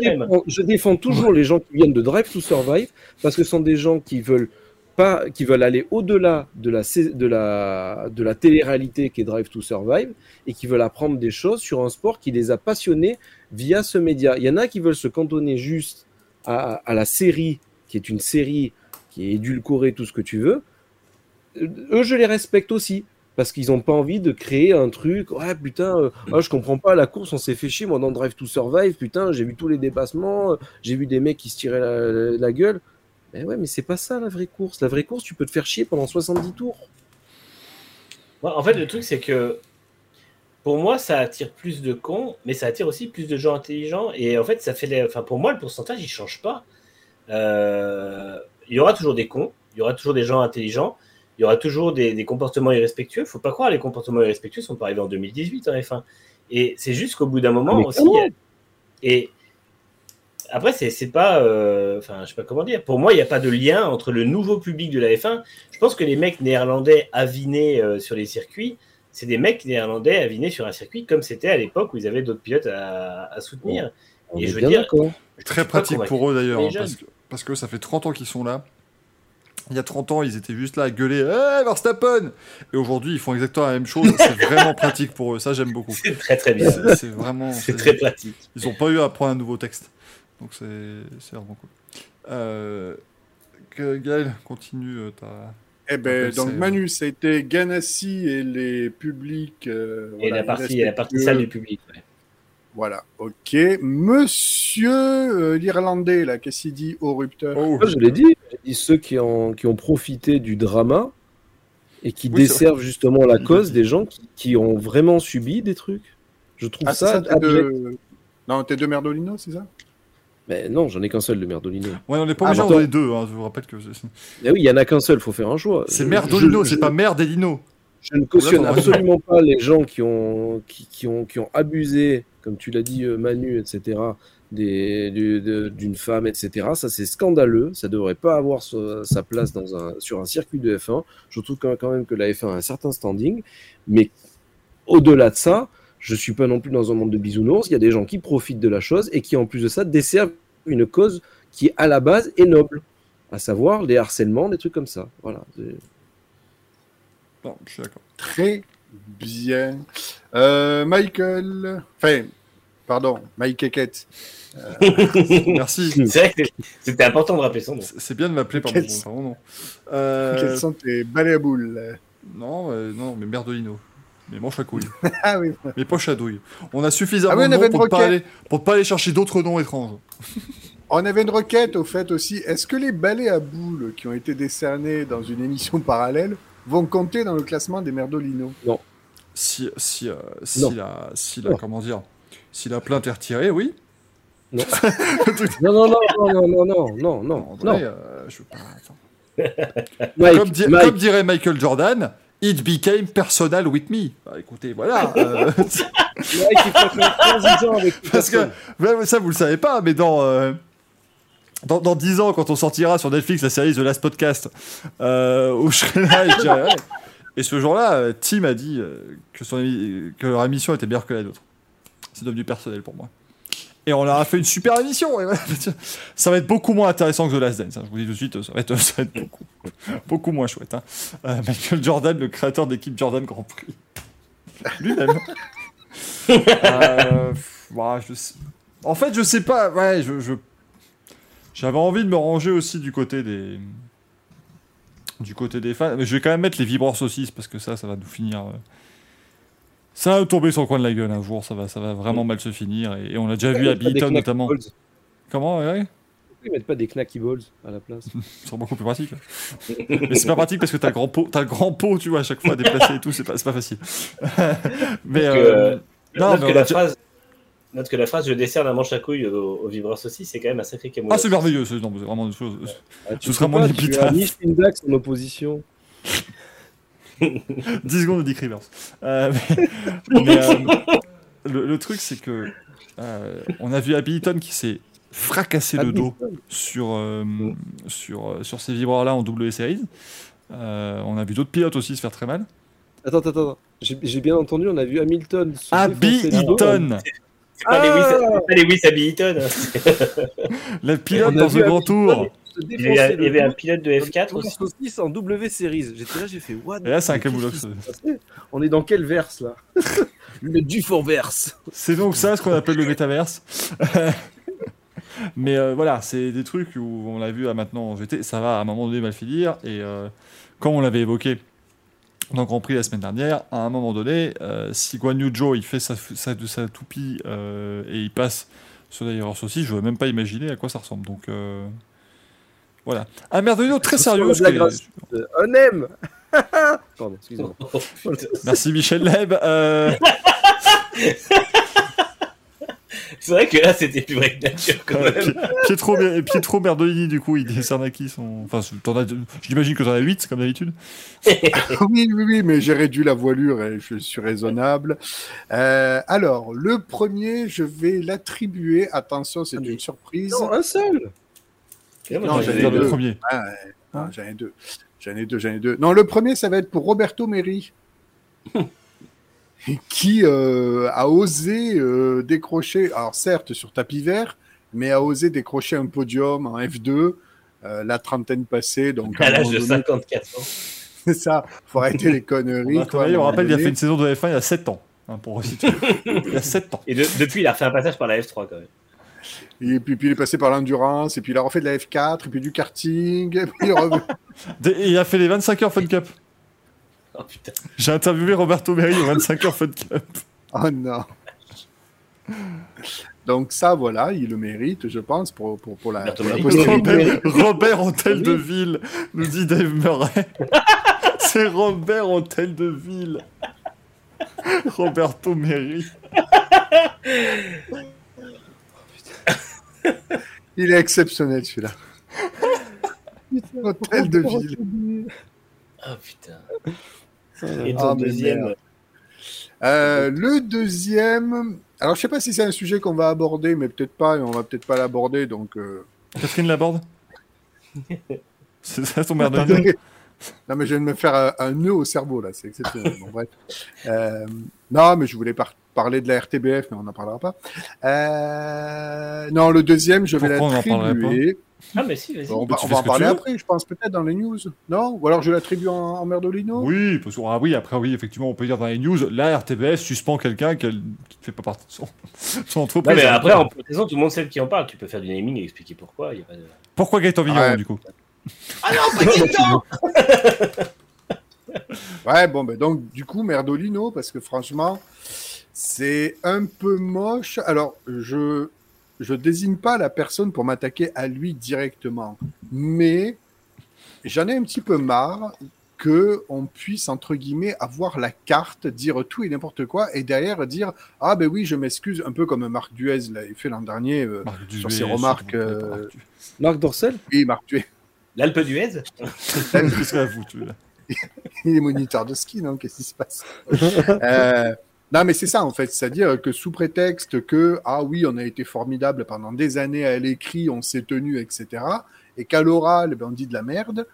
défends, je défends toujours les gens qui viennent de Drive to Survive parce que ce sont des gens qui veulent pas, qui veulent aller au-delà de la, de la, de la télé-réalité qui est Drive to Survive et qui veulent apprendre des choses sur un sport qui les a passionnés via ce média. Il y en a qui veulent se cantonner juste à, à la série, qui est une série qui est édulcorée, tout ce que tu veux. Euh, Eux, je les respecte aussi parce qu'ils n'ont pas envie de créer un truc. Ouais, putain, euh, ah, je comprends pas la course, on s'est fait chier. Moi, dans Drive to Survive, putain, j'ai vu tous les dépassements, euh, j'ai vu des mecs qui se tiraient la, la gueule. Mais ouais, mais c'est pas ça la vraie course. La vraie course, tu peux te faire chier pendant 70 tours. Ouais, en fait, le truc, c'est que pour moi, ça attire plus de cons, mais ça attire aussi plus de gens intelligents. Et en fait, ça fait les... enfin, pour moi, le pourcentage, il change pas. Euh, Il y aura toujours des cons, il y aura toujours des gens intelligents, il y aura toujours des, des comportements irrespectueux. Faut pas croire, les comportements irrespectueux sont pas arrivés en 2018 en F1. Et c'est juste qu'au bout d'un moment Ah, mais aussi. Et après, c'est c'est pas. euh, Enfin, je sais pas comment dire. Pour moi, il n'y a pas de lien entre le nouveau public de la F1. Je pense que les mecs néerlandais avinés euh, sur les circuits, c'est des mecs néerlandais avinés sur un circuit comme c'était à l'époque où ils avaient d'autres pilotes à, à soutenir. Et je veux dire- Très pratique pour eux d'ailleurs, hein, parce, que, parce que ça fait 30 ans qu'ils sont là. Il y a 30 ans, ils étaient juste là à gueuler Hey, Verstappen Et aujourd'hui, ils font exactement la même chose. C'est vraiment pratique pour eux. Ça, j'aime beaucoup. C'est très très bien. C'est vraiment. C'est très pratique. Ils n'ont pas eu à apprendre un nouveau texte. Donc c'est c'est vraiment cool. Euh, que- Gaël, continue euh, ta. Eh ben, donc Manu, ça a été Ganassi et les publics. euh, Et voilà, la partie, la partie salle du public. ouais. Voilà, ok. Monsieur euh, l'Irlandais, là, qu'est-ce qu'il dit au rupteur? Oh, je l'ai dit. J'ai dit ceux qui, ont qui ont profité du drama et qui Oui, desservent justement la cause des gens qui, qui ont vraiment subi des trucs. Je trouve Ah, ça, de... Non, t'es de Merdolino, c'est ça? Mais non, j'en ai qu'un seul de Merdolino. Ouais, on n'est pas Ah, obligé d'en donner deux. hein, je vous rappelle que c'est- Mais oui, il y en a qu'un seul, faut faire un choix. c'est Merdolino, je- c'est pas Merdelino. Je ne cautionne absolument pas les gens qui ont, qui, qui ont, qui ont abusé, comme tu l'as dit, euh, Manu, etc., d'une femme, etc. Ça, c'est scandaleux. Ça devrait pas avoir sa, place sur un circuit de F1. Je trouve quand même que la F1 a un certain standing. Mais au-delà de ça, je suis pas non plus dans un monde de bisounours. Il y a des gens qui profitent de la chose et qui, en plus de ça, desservent une cause qui, à la base, est noble. À savoir les harcèlements, des trucs comme ça. Voilà. Très bien. Euh, Michael. Enfin, pardon, Mike Ekett. Merci. C'est vrai que c'était important de rappeler son nom. C'est bien de m'appeler par Quel- mon nom. Euh, Quels sont tes balais à boules Non, euh, non, mais Merdolino. Mes manches à couilles. Ah oui. Mes poches à douille. On a suffisamment Ah oui, on de noms pour ne pas, aller, pas chercher d'autres noms étranges. On avait une requête au fait aussi. Est-ce que les balais à boules qui ont été décernés dans une émission parallèle vont compter dans le classement des Merdolino Si, si, euh, si Non. la, si la, Non. comment dire, si la plainte est retirée, oui. Non. Non, non, non, non, non, non, non, non, euh, je veux pas-. Mike, comme, di- Mike, comme dirait Michael Jordan, It became personal with me. Bah, écoutez, voilà. euh, avec parce que ouais, ça, vous le savez pas, mais dans. euh, dans, dans 10 ans, quand on sortira sur Netflix la série The Last Podcast, euh, où je serai là et je dirai, ouais. Et ce jour-là, euh, Tim a dit euh, que, son, émi- que leur émission était meilleure que la nôtre. C'est devenu personnel pour moi. Et on leur a fait une super émission. Ça va être beaucoup moins intéressant que The Last Dance. hein. Je vous dis tout de suite, ça va être, beaucoup, beaucoup moins chouette. hein. Euh, Michael Jordan, le créateur de l'équipe Jordan Grand Prix. Lui-même. Euh, En fait, je sais pas. Ouais, je. J'avais envie de me ranger aussi du côté des. Du côté des fans. Mais je vais quand même mettre les vibreurs saucisses parce que ça, ça va nous finir. euh, Ça va tomber sur le coin de la gueule un jour. Ça va, ça va vraiment mal se finir. Et, et on a déjà vu à Beaton notamment. balls. Comment ouais Ils mettent pas des knacky balls à la place. C'est beaucoup plus pratique. Mais c'est pas pratique parce que t'as le grand pot, t'as le grand pot, tu vois, à chaque fois à déplacer et tout, c'est pas, c'est pas facile. mais Parce que, euh, non, note, mais que la phrase, note que la phrase je dessert la manche à couilles au, au vibreur saucisse, c'est quand même un sacré ah camouflage. c'est merveilleux, c'est non, mais c'est vraiment une chose. Ah, tu Ce sera peux mon épitaphe. Tu as en opposition. 10 secondes de Dick Rivers. Euh, mais mais, euh, le, le truc c'est que euh, on a vu Abby Eaton qui s'est fracassé le dos sur euh, sur sur ces vibreurs là en W series. On a vu d'autres pilotes aussi se faire très mal. Attends, attends, attends. J'ai bien entendu, on a vu Hamilton. se C'est pas, Ah les Lewis- Hamilton. le pilote On a dans le grand tour. Il y avait, il y le avait un pilote de F4 dans aussi. en W Series. J'étais là, j'ai fait what Et là, c'est un camoulox. On est dans quel verse là? Le Dufour verse. C'est donc ça ce qu'on appelle le métaverse. Mais euh, voilà, c'est des trucs où on l'a vu à maintenant en GT, ça va à un moment donné mal finir. Et euh, comme on l'avait évoqué le Grand Prix la semaine dernière, à un moment donné, euh, si Guan Yu Zhou il fait sa, sa, sa toupie euh, et il passe sur l'ailleurs aussi, je ne veux même pas imaginer à quoi ça ressemble. Donc euh, voilà. Un merveilleux très sérieux. la on aime Pardon, excusez-moi. Merci Michel Leb. C'est vrai que là, c'était plus vrai que nature quand même. Pi- Pietro, et Pietro Merdolini, du coup, il décerne à qui son. Enfin, j'imagine que t'en as 8, comme d'habitude. oui, oui, oui, mais j'ai réduit la voilure et je suis raisonnable. Euh, alors, le premier, je vais l'attribuer. Attention, c'est Ah, une surprise. Non, un seul Non, j'en ai deux. premier. Ah, ouais. Ah, j'en ai deux. J'en ai deux, j'en ai deux. Non, le premier, ça va être pour Roberto Meri. qui euh, a osé euh, décrocher, alors certes sur tapis vert, mais a osé décrocher un podium en F2, euh, la trentaine passée. Donc, À un l'âge de donné, 54 ans. C'est ça, faut arrêter les conneries. On, quoi, rappelle, il a fait une saison de F1 il y a 7 ans. hein, pour resituer. il y a 7 ans. Et de- depuis, il a refait un passage par la F3 quand même. Et puis, puis il est passé par l'endurance, et puis il a refait de la F4, et puis du karting, et puis il est revenu. Des- et il a fait les 25 heures Fun Cup. Oh putain. J'ai interviewé Roberto Meri aux 25 heures Fun Cup. Oh non. Donc ça, voilà, il le mérite, je pense, pour, pour, pour la, Roberto pour la postérité. Robert, Robert Hôtel de Ville, nous dit Dave Murray. C'est Robert Hôtel de Ville. Roberto Meri. Il est exceptionnel, celui-là. Hôtel de ville. Oh putain. Et ton Ah, mais deuxième. merde. Euh, le deuxième... Alors, je sais pas si c'est un sujet qu'on va aborder, mais peut-être pas, et on va peut-être pas l'aborder, donc... euh, Catherine Laborde C'est ça ton merde. Non, mais je viens de me faire un, un nœud au cerveau, là, c'est exceptionnel. Bon, bref. Euh, non, mais je voulais par- parler de la RTBF, mais on n'en parlera pas. Euh, non, le deuxième, je vais Pourquoi l'attribuer. Ah, mais si, vas-y. On Bah, va, on en parler après, je pense peut-être dans les news. Non? Ou alors je l'attribue en, en Merdolino? Oui, parce que, ah oui, après, oui, effectivement, on peut dire dans les news, la RTBS suspend quelqu'un qui ne fait pas partie de son, son Non, mais après, en protestant, tout le monde sait de qui on parle. Tu peux faire du naming et expliquer pourquoi. il Y a pas de... Pourquoi Gaëtan Vigneron, Ouais. du coup? Ouais, bon, ben donc, du coup, Merdolino, parce que franchement, c'est un peu moche. Alors, je je désigne pas la personne pour m'attaquer à lui directement, mais j'en ai un petit peu marre que on puisse entre guillemets avoir la carte, dire tout et n'importe quoi, et derrière dire ah ben oui je m'excuse, un peu comme Marc Duez l'avait fait l'an dernier. euh, Marc Sur ses remarques, euh, Marc Dorcel? Oui Marc Duez. L'Alpe là il est moniteur de ski, non? Qu'est-ce qui se passe? Euh, Non, mais c'est ça, en fait. C'est-à-dire que sous prétexte que, ah oui, on a été formidable pendant des années à l'écrit, on s'est tenu, etc. Et qu'à l'oral, ben, on dit de la merde.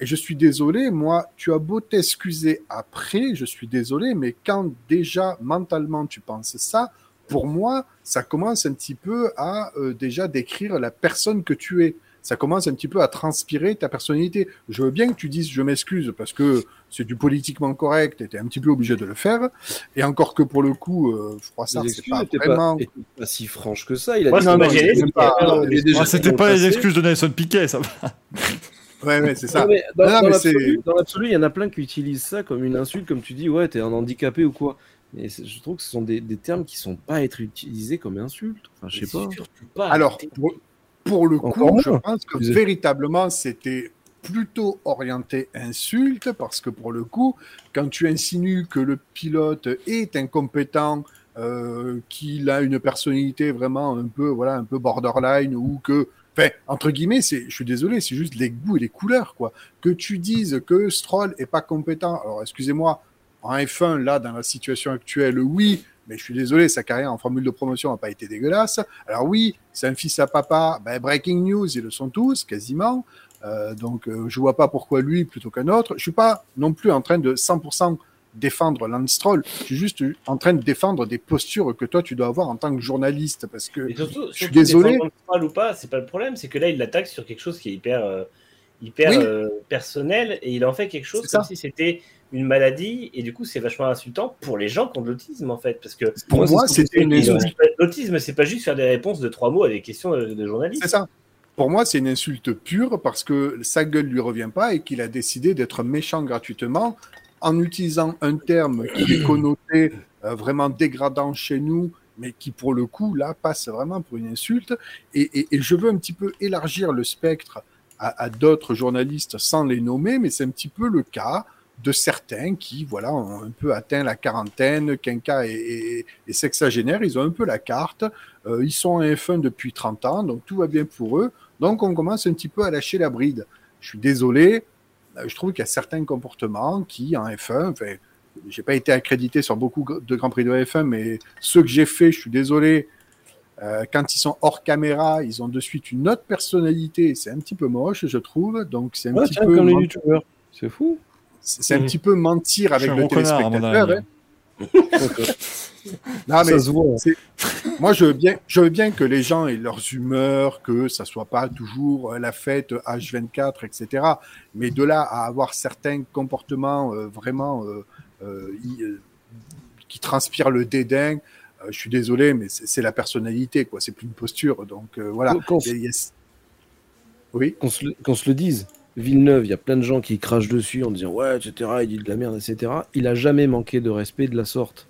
Et je suis désolé, moi, tu as beau t'excuser après, je suis désolé, mais quand déjà mentalement tu penses ça, pour moi, ça commence un petit peu à euh, déjà décrire la personne que tu es. Ça commence un petit peu à transpirer ta personnalité. Je veux bien que tu dises je m'excuse parce que c'est du politiquement correct et tu es un petit peu obligé de le faire. Et encore que pour le coup, euh, je crois ça, c'est pas vraiment. Pas, pas si franche que ça. Il a dit non, non, pas- C'était pas le les passé. excuses de Nelson Piquet, ça va. Ouais, ouais, c'est ça. Non, mais dans, l'absolu, il y en a plein qui utilisent ça comme une insulte, comme tu dis, ouais, t'es un handicapé ou quoi. Mais je trouve que ce sont des, des termes qui sont pas à être utilisés comme insulte. Enfin, je sais pas. Alors, pour, pour le Encore coup, je pense que véritablement, c'était plutôt orienté insulte, parce que pour le coup, quand tu insinues que le pilote est incompétent, euh, qu'il a une personnalité vraiment un peu, voilà, un peu borderline, ou que, enfin, entre guillemets, c'est, je suis désolé, c'est juste les goûts et les couleurs, quoi. Que tu dises que Stroll est pas compétent, alors excusez-moi, en F1, là, dans la situation actuelle, oui, mais je suis désolé, sa carrière en formule de promotion n'a pas été dégueulasse. Alors oui, c'est un fils à papa, ben, breaking news, ils le sont tous, quasiment. Euh, donc euh, je vois pas pourquoi lui plutôt qu'un autre. Je suis pas non plus en train de 100% défendre Lance Stroll. Je suis juste en train de défendre des postures que toi tu dois avoir en tant que journaliste parce que surtout, je suis désolé. Stroll ou pas, c'est pas le problème, c'est que là il l'attaque sur quelque chose qui est hyper, euh, hyper Oui. euh, personnel et il en fait quelque chose comme ça. si c'était une maladie et du coup c'est vachement insultant pour les gens qui ont de l'autisme en fait parce que pour Moi, c'est moi c'était une insulte. l'autisme c'est pas juste faire des réponses de trois mots à des questions de, de journalistes. C'est ça. Pour moi, c'est une insulte pure parce que sa gueule lui revient pas et qu'il a décidé d'être méchant gratuitement en utilisant un terme qui est connoté euh, vraiment dégradant chez nous, mais qui pour le coup là passe vraiment pour une insulte. Et, et- et je veux un petit peu élargir le spectre à, à d'autres journalistes sans les nommer, mais c'est un petit peu le cas de certains qui, voilà, ont un peu atteint la quarantaine, quinca et, et, et sexagénaires, ils ont un peu la carte. Euh, ils sont en F1 depuis 30 ans, donc tout va bien pour eux. Donc on commence un petit peu à lâcher la bride. Je suis désolé, euh, je trouve qu'il y a certains comportements qui, en F1, enfin, j'ai pas été accrédité sur beaucoup de Grands Prix de F1, mais ceux que j'ai fait, je suis désolé, euh, quand ils sont hors caméra, ils ont de suite une autre personnalité. C'est un petit peu moche, je trouve. Donc c'est un Ouais, petit tiens, peu comme les men- youtubeurs. C'est fou. C'est un Mhm. petit peu mentir avec le téléspectateur. hein. Non, mais ça se voit. Moi, je veux bien, je veux bien que les gens aient leurs humeurs, que ça soit pas toujours euh, la fête H24, etc. Mais de là à avoir certains comportements euh, vraiment euh, euh, euh, qui transpirent le dédain, euh, je suis désolé, mais c'est la personnalité, quoi. C'est plus une posture. Donc euh, voilà. Qu'on Oui. se, qu'on se le dise. Villeneuve, il y a plein de gens qui crachent dessus en disant ouais, etc. Il dit de la merde, etc. Il a jamais manqué de respect de la sorte.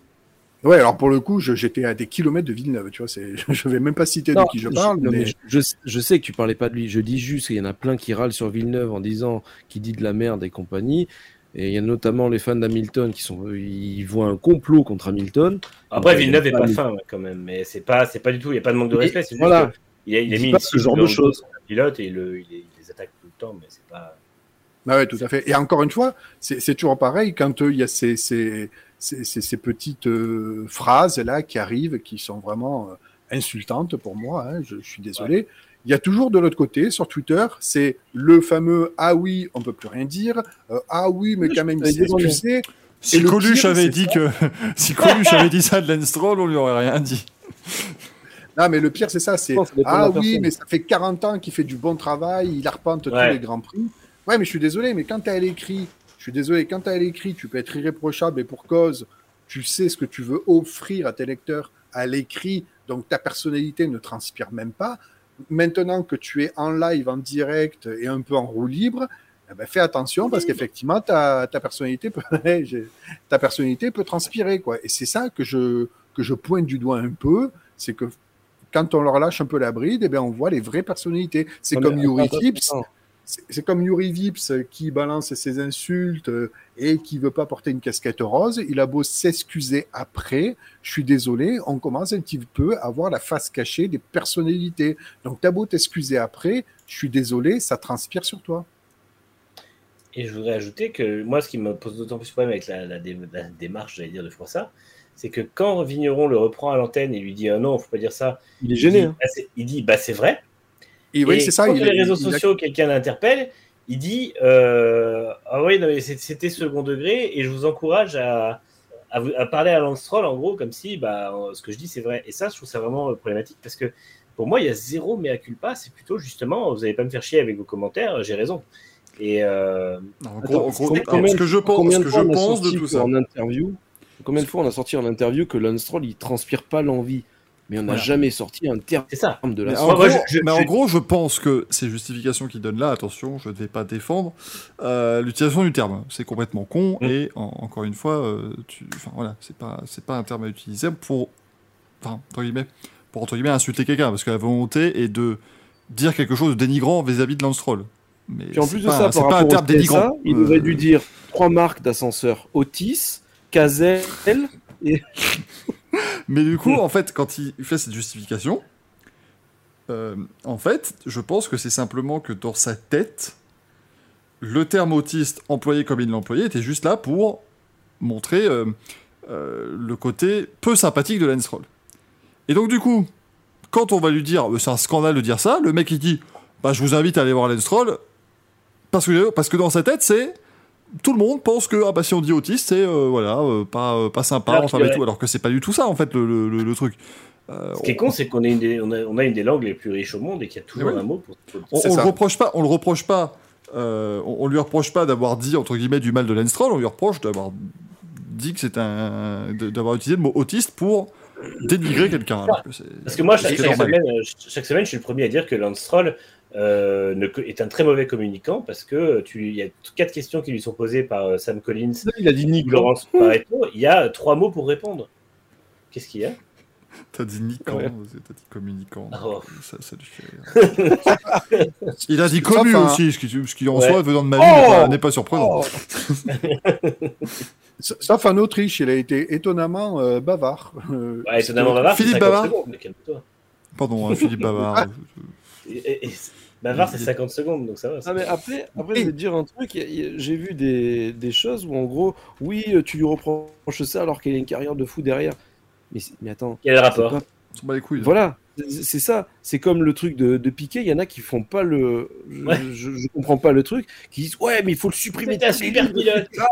Ouais. Alors pour le coup, je- j'étais à des kilomètres de Villeneuve. Tu vois, je vais même pas citer de qui je parle, non, mais, mais je, je- je sais que tu parlais pas de lui. Je dis juste qu'il y en a plein qui râlent sur Villeneuve en disant qu'il dit de la merde et compagnie. Et il y a notamment les fans d'Hamilton qui sont, ils voient un complot contre Hamilton. Après Donc, Villeneuve est a pas pas- fin ouais, quand même, mais c'est pas c'est pas du tout, il y a pas de manque de respect, juste voilà. que il a, il a Il mis pas ce genre de choses. pilote et il, le- il les, il les attaque tout le temps, mais c'est pas. Ah ouais, tout à fait. Et encore une fois, c'est c'est toujours pareil quand euh, il y a ces, ces, ces, ces- ces petites euh, phrases là qui arrivent, qui sont vraiment euh, insultantes pour moi. hein, je, je suis désolé. Il y a toujours de l'autre côté sur Twitter, c'est le fameux ah oui, on peut plus rien dire. euh, ah oui, mais Oui, quand même, demandé. excusé. Si Coluche avait c'est dit ça. que si Coluche avait dit ça de Lance Stroll, on lui aurait rien dit. Non, mais le pire, c'est ça, c'est ah oui, personne. mais ça fait 40 ans qu'il fait du bon travail, il arpente tous les grands prix. Ouais, mais je suis désolé, mais quand tu à l'écrit, je suis désolé, quand tu à l'écrit, tu peux être irréprochable et pour cause, tu sais ce que tu veux offrir à tes lecteurs à l'écrit, donc ta personnalité ne transpire même pas. Maintenant que tu es en live, en direct et un peu en roue libre, eh ben, fais attention parce qu'effectivement, ta, ta, personnalité peut, ta personnalité peut transpirer. Quoi. Et c'est ça que je, que je pointe du doigt un peu, c'est que quand on leur lâche un peu la bride, eh bien, on voit les vraies personnalités. C'est comme Yuri Vips, c'est comme Yuri Vips qui balance ses insultes euh, et qui veut pas porter une casquette rose. Il a beau s'excuser après, je suis désolé, on commence un petit peu à voir la face cachée des personnalités. Donc t'as beau t'excuser après, je suis désolé, ça transpire sur toi. Et je voudrais ajouter que moi, ce qui me pose d'autant plus problème avec la, la dé- la démarche, j'allais dire, de Froissart, c'est que quand Vigneron le reprend à l'antenne et lui dit ah non, faut pas dire ça, Il est gêné. il dit, bah, c'est- il dit bah c'est vrai. Et oui, Et c'est ça. Quand il- les réseaux il a- sociaux, quelqu'un l'interpelle, il dit euh, Ah oui, c'était second degré et je vous encourage à, à, vous- à parler à Lance en gros comme si bah, ce que je dis c'est vrai. Et ça, je trouve ça vraiment euh, problématique parce que pour moi, il y a zéro mea culpa. C'est plutôt justement, vous n'allez pas me faire chier avec vos commentaires, j'ai raison. Et euh, Non, en Attends, gros, en gros, combien- ce que je pense, ce de que je pense de tout ça. En interview, combien de fois on a sorti en interview que Lance Stroll il transpire pas l'envie, mais on n'a Voilà. jamais sorti un terme c'est ça. de la Mais, sorte. en, gros, je- je- mais en gros, je pense que ces justifications qu'il donne là, attention, je ne vais pas défendre euh, l'utilisation du terme. C'est complètement con Mm. et en- encore une fois, euh, tu, voilà, c'est pas, c'est pas un terme à utiliser pour, enfin entre guillemets, pour entre guillemets insulter quelqu'un, parce que la volonté est de dire quelque chose de dénigrant vis-à-vis de Lance Stroll. Mais Puis en plus de pas, ça, c'est par pas un rapport terme au TSA, dénigrant. il Euh, aurait dû dire trois marques d'ascenseurs Otis, Mais du coup, en fait, quand il fait cette justification, euh, en fait, je pense que c'est simplement que dans sa tête, le terme autiste employé comme il l'a employé était juste là pour montrer euh, euh, le côté peu sympathique de Lance Stroll. Et donc, du coup, quand on va lui dire c'est un scandale de dire ça, le mec il dit bah, je vous invite à aller voir Lance Stroll parce que, parce que dans sa tête, c'est tout le monde pense que ah bah si on dit autiste c'est euh, voilà euh, pas euh, pas sympa Alors enfin que, ouais. tout alors que c'est pas du tout ça en fait le, le- le- le truc Euh, Ce qui est con, c'est qu'on est une des- on a, on a une des langues les plus riches au monde et qu'il y a toujours oui. un mot pour. on, on le reproche pas on le reproche pas euh, on, on lui reproche pas d'avoir dit entre guillemets du mal de Lance Stroll on lui reproche d'avoir dit que c'est un d'avoir utilisé le mot autiste pour dénigrer quelqu'un Parce que moi, chaque, semaine, chaque semaine, je suis le premier à dire que Lance Stroll euh, ne est un très mauvais communicant parce que tu, il y a quatre questions qui lui sont posées par euh, Sam Collins il a dit ou Nico. Laurence Pareto. Il y a trois mots pour répondre. Qu'est-ce qu'il y a? T'as dit niquant Ouais. t'as dit communicant Oh. ça, ça lui fait rire. il a dit commu un- aussi ce qui, ce qui en Ouais. soi venant de ma vie Oh n'est pas- n'est pas surprenant Oh, Sauf en Autriche, il a été étonnamment euh, bavard. Euh, Ouais, étonnamment bavard, c'est Philippe 50 Bavard secondes. pardon hein, Philippe Bavard Et- et- et- Bavard, c'est 50 secondes, donc ça va. Ah mais après, après je vais te dire un truc, j'ai vu des, des choses où en gros, oui, euh, tu lui reproches ça alors qu'il a une carrière de fou derrière. Mais, mais attends, Quel est le c'est rapport pas- on bat les couilles là. voilà, c'est ça. C'est comme le truc de, de Piqué, il y en a qui font pas le... Je, Ouais. je, je comprends pas le truc, qui disent, ouais, mais il faut le supprimer. C'est un super pilote. etc.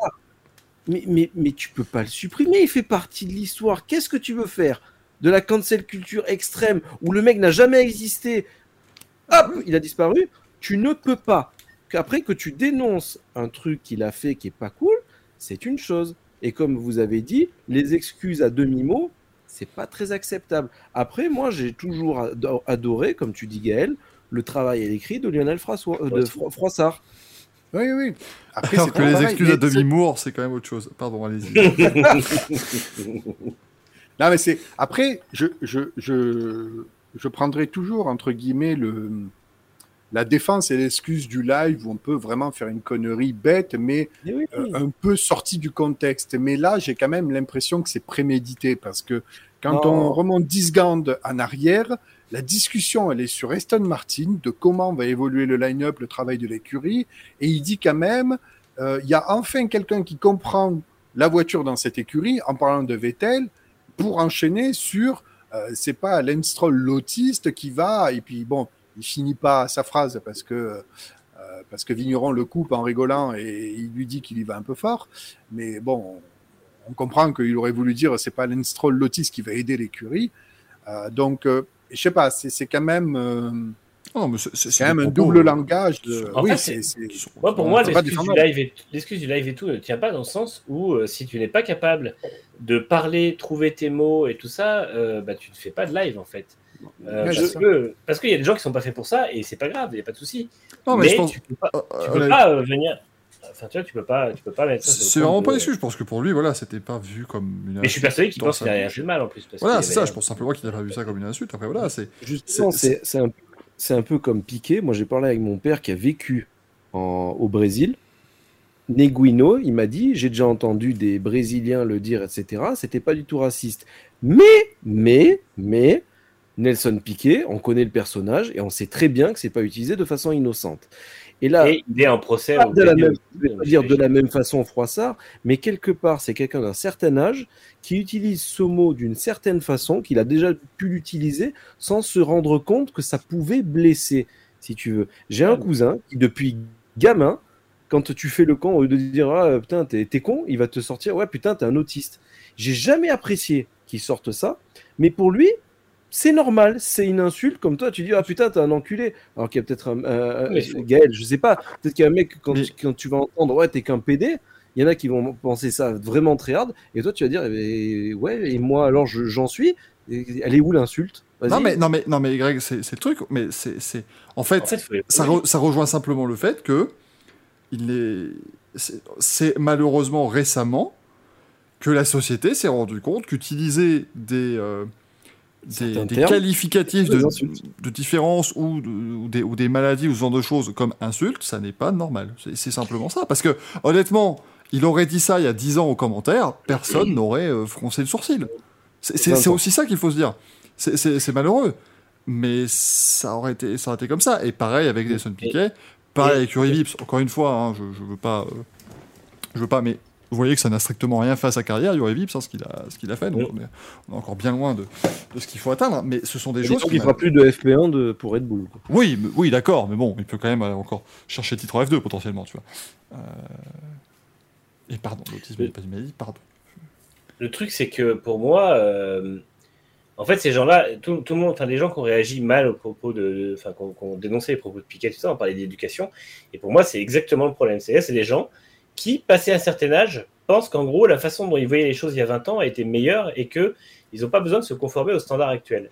Mais, mais, mais tu peux pas le supprimer, il fait partie de l'histoire. Qu'est-ce que tu veux faire? De la cancel culture extrême, où le mec n'a jamais existé, hop, il a disparu Tu ne peux pas. Qu'après que tu dénonces un truc qu'il a fait qui est pas cool, c'est une chose. Et comme vous avez dit, les excuses à demi-mot, c'est pas très acceptable. Après, moi, j'ai toujours ado- adoré, comme tu dis Gaël, le travail à l'écrit de Lionel François, euh, de Fro- Froissart. Oui, oui. Après, alors c'est que les pareil, excuses à demi-mour c'est quand même autre chose pardon allez-y Non, mais c'est. Après, je, je, je, je prendrai toujours, entre guillemets, le, la défense et l'excuse du live où on peut vraiment faire une connerie bête, mais Mais oui, euh, un peu sortie du contexte. Mais là, j'ai quand même l'impression que c'est prémédité parce que quand on remonte 10 secondes en arrière, la discussion, elle est sur Aston Martin, de comment va évoluer le line-up, le travail de l'écurie, et il dit quand même, euh, il y a enfin quelqu'un qui comprend la voiture dans cette écurie, en parlant de Vettel, pour enchaîner sur, euh, c'est pas Lance Stroll l'autiste qui va, et puis bon, il finit pas sa phrase parce que euh, parce que Vigneron le coupe en rigolant et il lui dit qu'il y va un peu fort, mais bon, on comprend qu'il aurait voulu dire c'est pas Lance Stroll l'autiste qui va aider l'écurie, Euh, donc euh, je sais pas, c'est c'est quand même euh, c'est quand même un double euh, langage. De... En oui, fait, pour moi, l'excuse du, live et, l'excuse du live et tout ne tient pas dans le sens où euh, si tu n'es pas capable de parler, trouver tes mots et tout ça, euh, bah, tu ne fais pas de live en fait. Euh, Ouais, parce, que, parce qu'il y a des gens qui sont pas faits pour ça et c'est pas grave, il n'y a pas de souci. non mais, mais je pense tu peux pas, euh, tu euh, peux pas euh, venir. Enfin, tu vois, tu peux pas, tu peux pas mettre ça. C'est vraiment de- pas excuse, je pense que pour lui, voilà, c'était pas vu comme une Mais je suis persuadé qu'il pense qu'il a rien fait de mal en plus. parce Voilà, c'est ça, je pense simplement qu'il n'a pas vu ça comme une insulte. Après, voilà, c'est. Justement, C'est- un, c'est un peu comme Piqué. Moi, j'ai parlé avec mon père qui a vécu en- au Brésil. Neguino, il m'a dit, j'ai déjà entendu des Brésiliens le dire, etc. C'était pas du tout raciste. Mais, mais, mais, Nelson Piquet, on connaît le personnage et on sait très bien que c'est pas utilisé de façon innocente. Et là, Et il est en procès. pas de la même, dire de la même façon Froissart, mais quelque part, c'est quelqu'un d'un certain âge qui utilise ce mot d'une certaine façon, qu'il a déjà pu l'utiliser sans se rendre compte que ça pouvait blesser, si tu veux. J'ai un cousin qui, depuis gamin, quand tu fais le con, au lieu de dire ah, putain, t'es t'es con, il va te sortir ouais, putain, t'es un autiste. J'ai jamais apprécié qu'il sorte ça, mais pour lui, c'est normal, c'est une insulte. Comme toi, tu dis ah putain, t'es un enculé. Alors qu'il y a peut-être un, Oui, Gaël, je sais pas, peut-être qu'il y a un mec, quand, tu vas entendre ouais, t'es qu'un PD, il y en a qui vont penser ça vraiment très hard, et toi, tu vas dire eh ben, ouais, et moi, alors je- j'en suis. Elle est où l'insulte? Non mais, non, mais, non, mais Greg, c'est le truc. Mais c'est. c'est- En fait, En ça, re- ça rejoint simplement le fait que il est, c'est- c'est malheureusement récemment que la société s'est rendue compte qu'utiliser des, euh, des, qualificatifs de, de différence ou, de- ou des, ou des maladies ou ce genre de choses comme insulte, ça n'est pas normal. C'est- simplement ça. Parce que honnêtement, il aurait dit ça il y a 10 ans aux commentaires, personne n'aurait euh, froncé le sourcil. C'est- C'est c'est 20 ans. aussi ça qu'il faut se dire. C'est- malheureux. Mais ça aurait, été, ça aurait été comme ça. Et pareil avec Nelson Piquet, pareil avec Uri Vips. Encore une fois, hein, je, je veux pas. euh, je veux pas, mais vous voyez que ça n'a strictement rien fait à sa carrière, Uri Vips, hein, ce qu'il a, fait. Donc on, est, on est encore bien loin de, de ce qu'il faut atteindre. Mais ce sont des choses. qu'il qui fera plus de FP1 de, pour Red Bull. quoi. oui, mais- oui, d'accord, mais bon, il peut quand même euh, encore chercher titre en F2 potentiellement, tu vois. Euh, Et pardon, l'autisme n'est pas une maladie, pardon. Le truc, c'est que pour moi, euh, en fait, ces gens-là, tout, tout le monde, enfin, les gens qui ont réagi mal aux propos de, enfin, qui ont, dénoncé les propos de Piquet, tout ça, on parlait d'éducation. Et pour moi, c'est exactement le problème. C'est c'est des gens qui, passé un certain âge, pensent qu'en gros, la façon dont ils voyaient les choses il y a 20 ans a été meilleure et que ils n'ont pas besoin de se conformer aux standards actuels.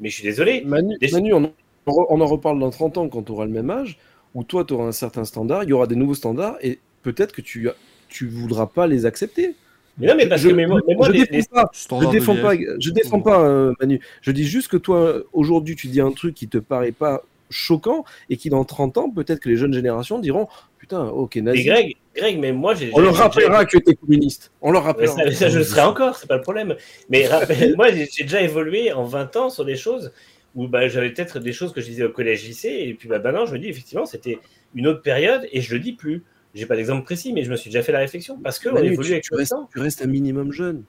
Mais je suis désolé. Manu, Des- Manu, on, en- on en reparle dans 30 ans quand tu auras le même âge, où toi tu auras un certain standard, il y aura des nouveaux standards, et peut-être que tu tu voudras pas les accepter. Mais non, mais parce je, que mais moi, mais moi, je les- défends les- pas, je défends pas, vieillesse. je défends pas euh, Manu. Je dis juste que toi aujourd'hui tu dis un truc qui te paraît pas choquant et qui dans 30 ans peut-être que les jeunes générations diront putain ok nazi. Greg, Greg, mais moi, j'ai. On leur rappellera que tu es communiste. On leur Mais rappellera. ça, mais ça, je le serai encore, c'est pas le problème. Mais rappelle- moi, j'ai déjà évolué en 20 ans sur des choses où bah, j'avais peut-être des choses que je disais au collège, lycée, et puis bah, maintenant, je me dis effectivement, c'était une autre période, et je le dis plus. J'ai pas d'exemple précis, mais je me suis déjà fait la réflexion parce que on évolue tu, avec tu le restes, temps. tu restes un minimum jeune.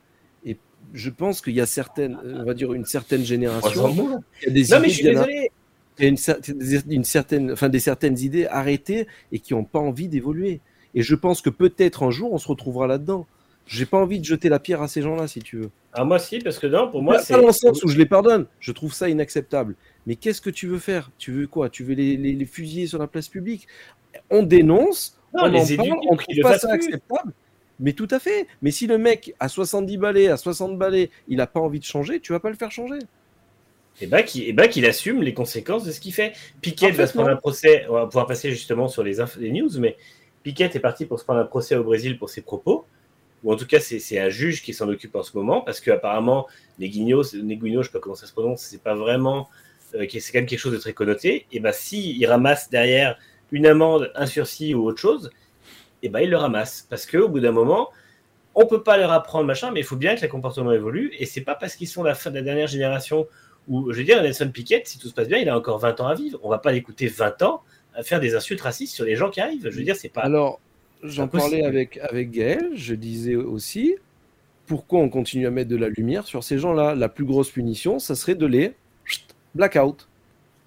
Et je pense qu'il y a certaines, on va dire une certaine génération, Franchement, il y a des Non, mais je suis désolé. Il y a une, une certaine, enfin, des certaines idées arrêtées et qui n'ont pas envie d'évoluer. Et je pense que peut-être un jour on se retrouvera là-dedans. J'ai pas envie de jeter la pierre à ces gens-là, si tu veux. Ah, moi, si, parce que non, pour moi, c'est. pas dans le sens où je les pardonne. Je trouve ça inacceptable. Mais qu'est-ce que tu veux faire? Tu veux quoi? Tu veux les, les, les fusiller sur la place publique? On dénonce, Non, on les en parle, on trouve pas ça plus. acceptable. Mais tout à fait. Mais si le mec à 70 balais, à 60 balais, il n'a pas envie de changer, tu vas pas le faire changer. Et bah, qu'il bah, assume les conséquences de ce qu'il fait. Piquet En fait, va se prendre non. un procès, on va pouvoir passer justement sur les, les news, mais Piquet est parti pour se prendre un procès au Brésil pour ses propos, ou en tout cas, c'est un juge qui s'en occupe en ce moment, parce qu'apparemment, les guignos, Neguino, je sais pas comment ça se prononce, c'est pas vraiment, euh, c'est quand même quelque chose de très connoté, et bah, si il ramasse derrière une amende, un sursis ou autre chose, et bah, il le ramasse, parce qu'au bout d'un moment, on peut pas leur apprendre machin, mais il faut bien que le comportement évolue, et c'est pas parce qu'ils sont la fin de la dernière génération où, je veux dire, Nelson Piquet, si tout se passe bien, il a encore 20 ans à vivre. On va pas l'écouter 20 ans à faire des insultes racistes sur les gens qui arrivent. Je veux dire, c'est pas. Alors, j'en parlais avec, avec Gaël, je disais aussi, pourquoi on continue à mettre de la lumière sur ces gens-là? La plus grosse punition, ça serait de les chut, blackout.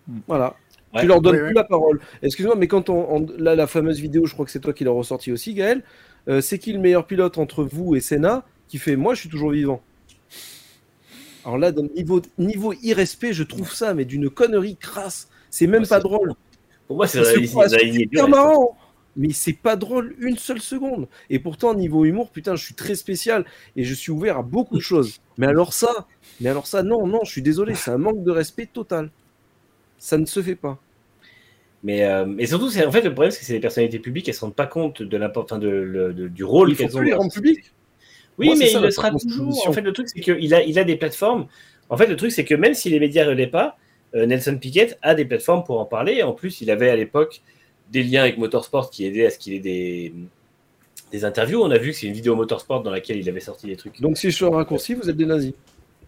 Hmm. Voilà. Ouais. Tu leur donnes plus la parole. Excuse-moi, mais quand on, on- là, la fameuse vidéo, je crois que c'est toi qui l'as ressorti aussi, Gaël, euh, c'est qui le meilleur pilote entre vous et Senna qui fait moi, je suis toujours vivant? Alors là, dans le niveau, niveau irrespect, je trouve ça, mais d'une connerie crasse. C'est même pas drôle. Pour moi, c'est super marrant, mais c'est pas drôle une seule seconde. Et pourtant, niveau humour, putain, je suis très spécial et je suis ouvert à beaucoup de choses. Mais alors ça, mais alors ça, non, non, je suis désolé, c'est un manque de respect total. Ça ne se fait pas. Mais, euh, mais surtout, c'est en fait le problème, c'est que c'est des personnalités publiques, elles se rendent pas compte de de- du rôle qu'elles ont. plus les rendre publics. Oui, Moi, mais ça, il le sera toujours. En fait, le truc, c'est qu'il a, il a des plateformes. En fait, le truc, c'est que même si les médias ne relaient pas, euh, Nelson Piquet a des plateformes pour en parler. En plus, il avait à l'époque des liens avec Motorsport qui aidaient à ce qu'il ait des, des interviews. On a vu que c'est une vidéo Motorsport dans laquelle il avait sorti des trucs. Donc, si je fais un raccourci, vous êtes des nazis.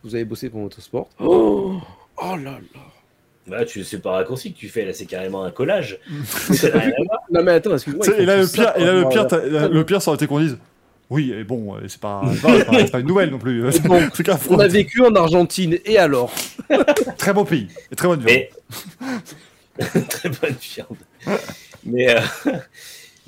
Vous avez bossé pour Motorsport. Oh, oh là là. Bah, tu c'est pas un raccourci que tu fais là, c'est carrément un collage. Non, mais attends, excuse-moi. Sais, Et là, le pire, et là, le pire, le pire, ça aurait été qu'on dise. Oui, et bon, euh, c'est pas, pas, c'est pas- c'est pas une nouvelle non plus. Bon, On a vécu en Argentine, et alors? Très beau pays. Et très bonne viande. Mais très bonne viande. Mais euh,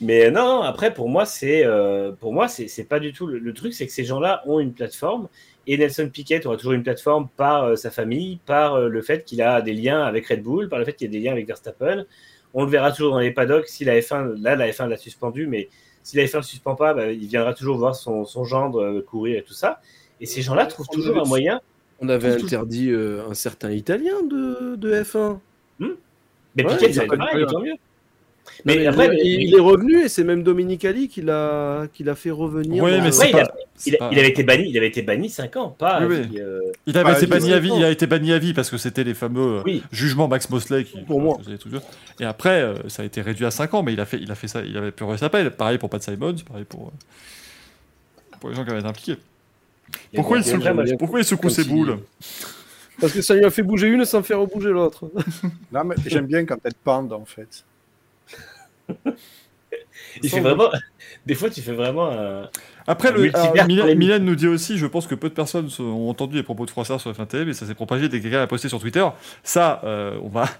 mais non, après pour moi c'est euh, pour moi c'est c'est pas du tout le, le truc, c'est que ces gens-là ont une plateforme et Nelson Piquet aura toujours une plateforme par euh, sa famille, par le fait qu'il a des liens avec Red Bull, par le fait qu'il y a des liens avec Verstappen. On le verra toujours dans les paddocks. Si la F1 là la F1 l'a suspendu, mais si la F1 ne suspend pas, bah, il viendra toujours voir son, son gendre euh, courir et tout ça. Et ces gens-là trouvent On toujours avait- un moyen. On avait Tout- interdit euh, un certain Italien de, de F1. Mais Ouais, Piquet, il ça pas pareil, problème. tant mieux. Mais Mais après, il, il est revenu et c'est même Dominique Ali qui l'a qui l'a fait revenir. Oui, mais il pas. a- Il, pas- il avait été banni, il avait été banni 5 ans, pas Oui, à oui. vie, euh, Il avait été banni à vie. Il a été banni à vie parce que c'était les fameux euh, Oui. jugements Max Mosley qui Pour moi. Et après, euh, ça a été réduit à 5 ans, mais il a fait, il a fait ça. Il avait purgé sa peine. Pareil pour Pat Simons, pareil pour pour les gens qui avaient été impliqués. Pourquoi il secoue, pourquoi il ses boules Parce que ça lui a fait bouger une sans faire bouger l'autre. Non, mais j'aime bien quand elles pendent, en fait. Il fait vraiment. Des fois, tu fais vraiment un. Après, Un le, alors, polémique. Milan nous dit aussi, je pense que peu de personnes ont entendu les propos de Froissart sur F1 TV, mais ça s'est propagé dès que quelqu'un l'a posté sur Twitter. Ça, euh, on va.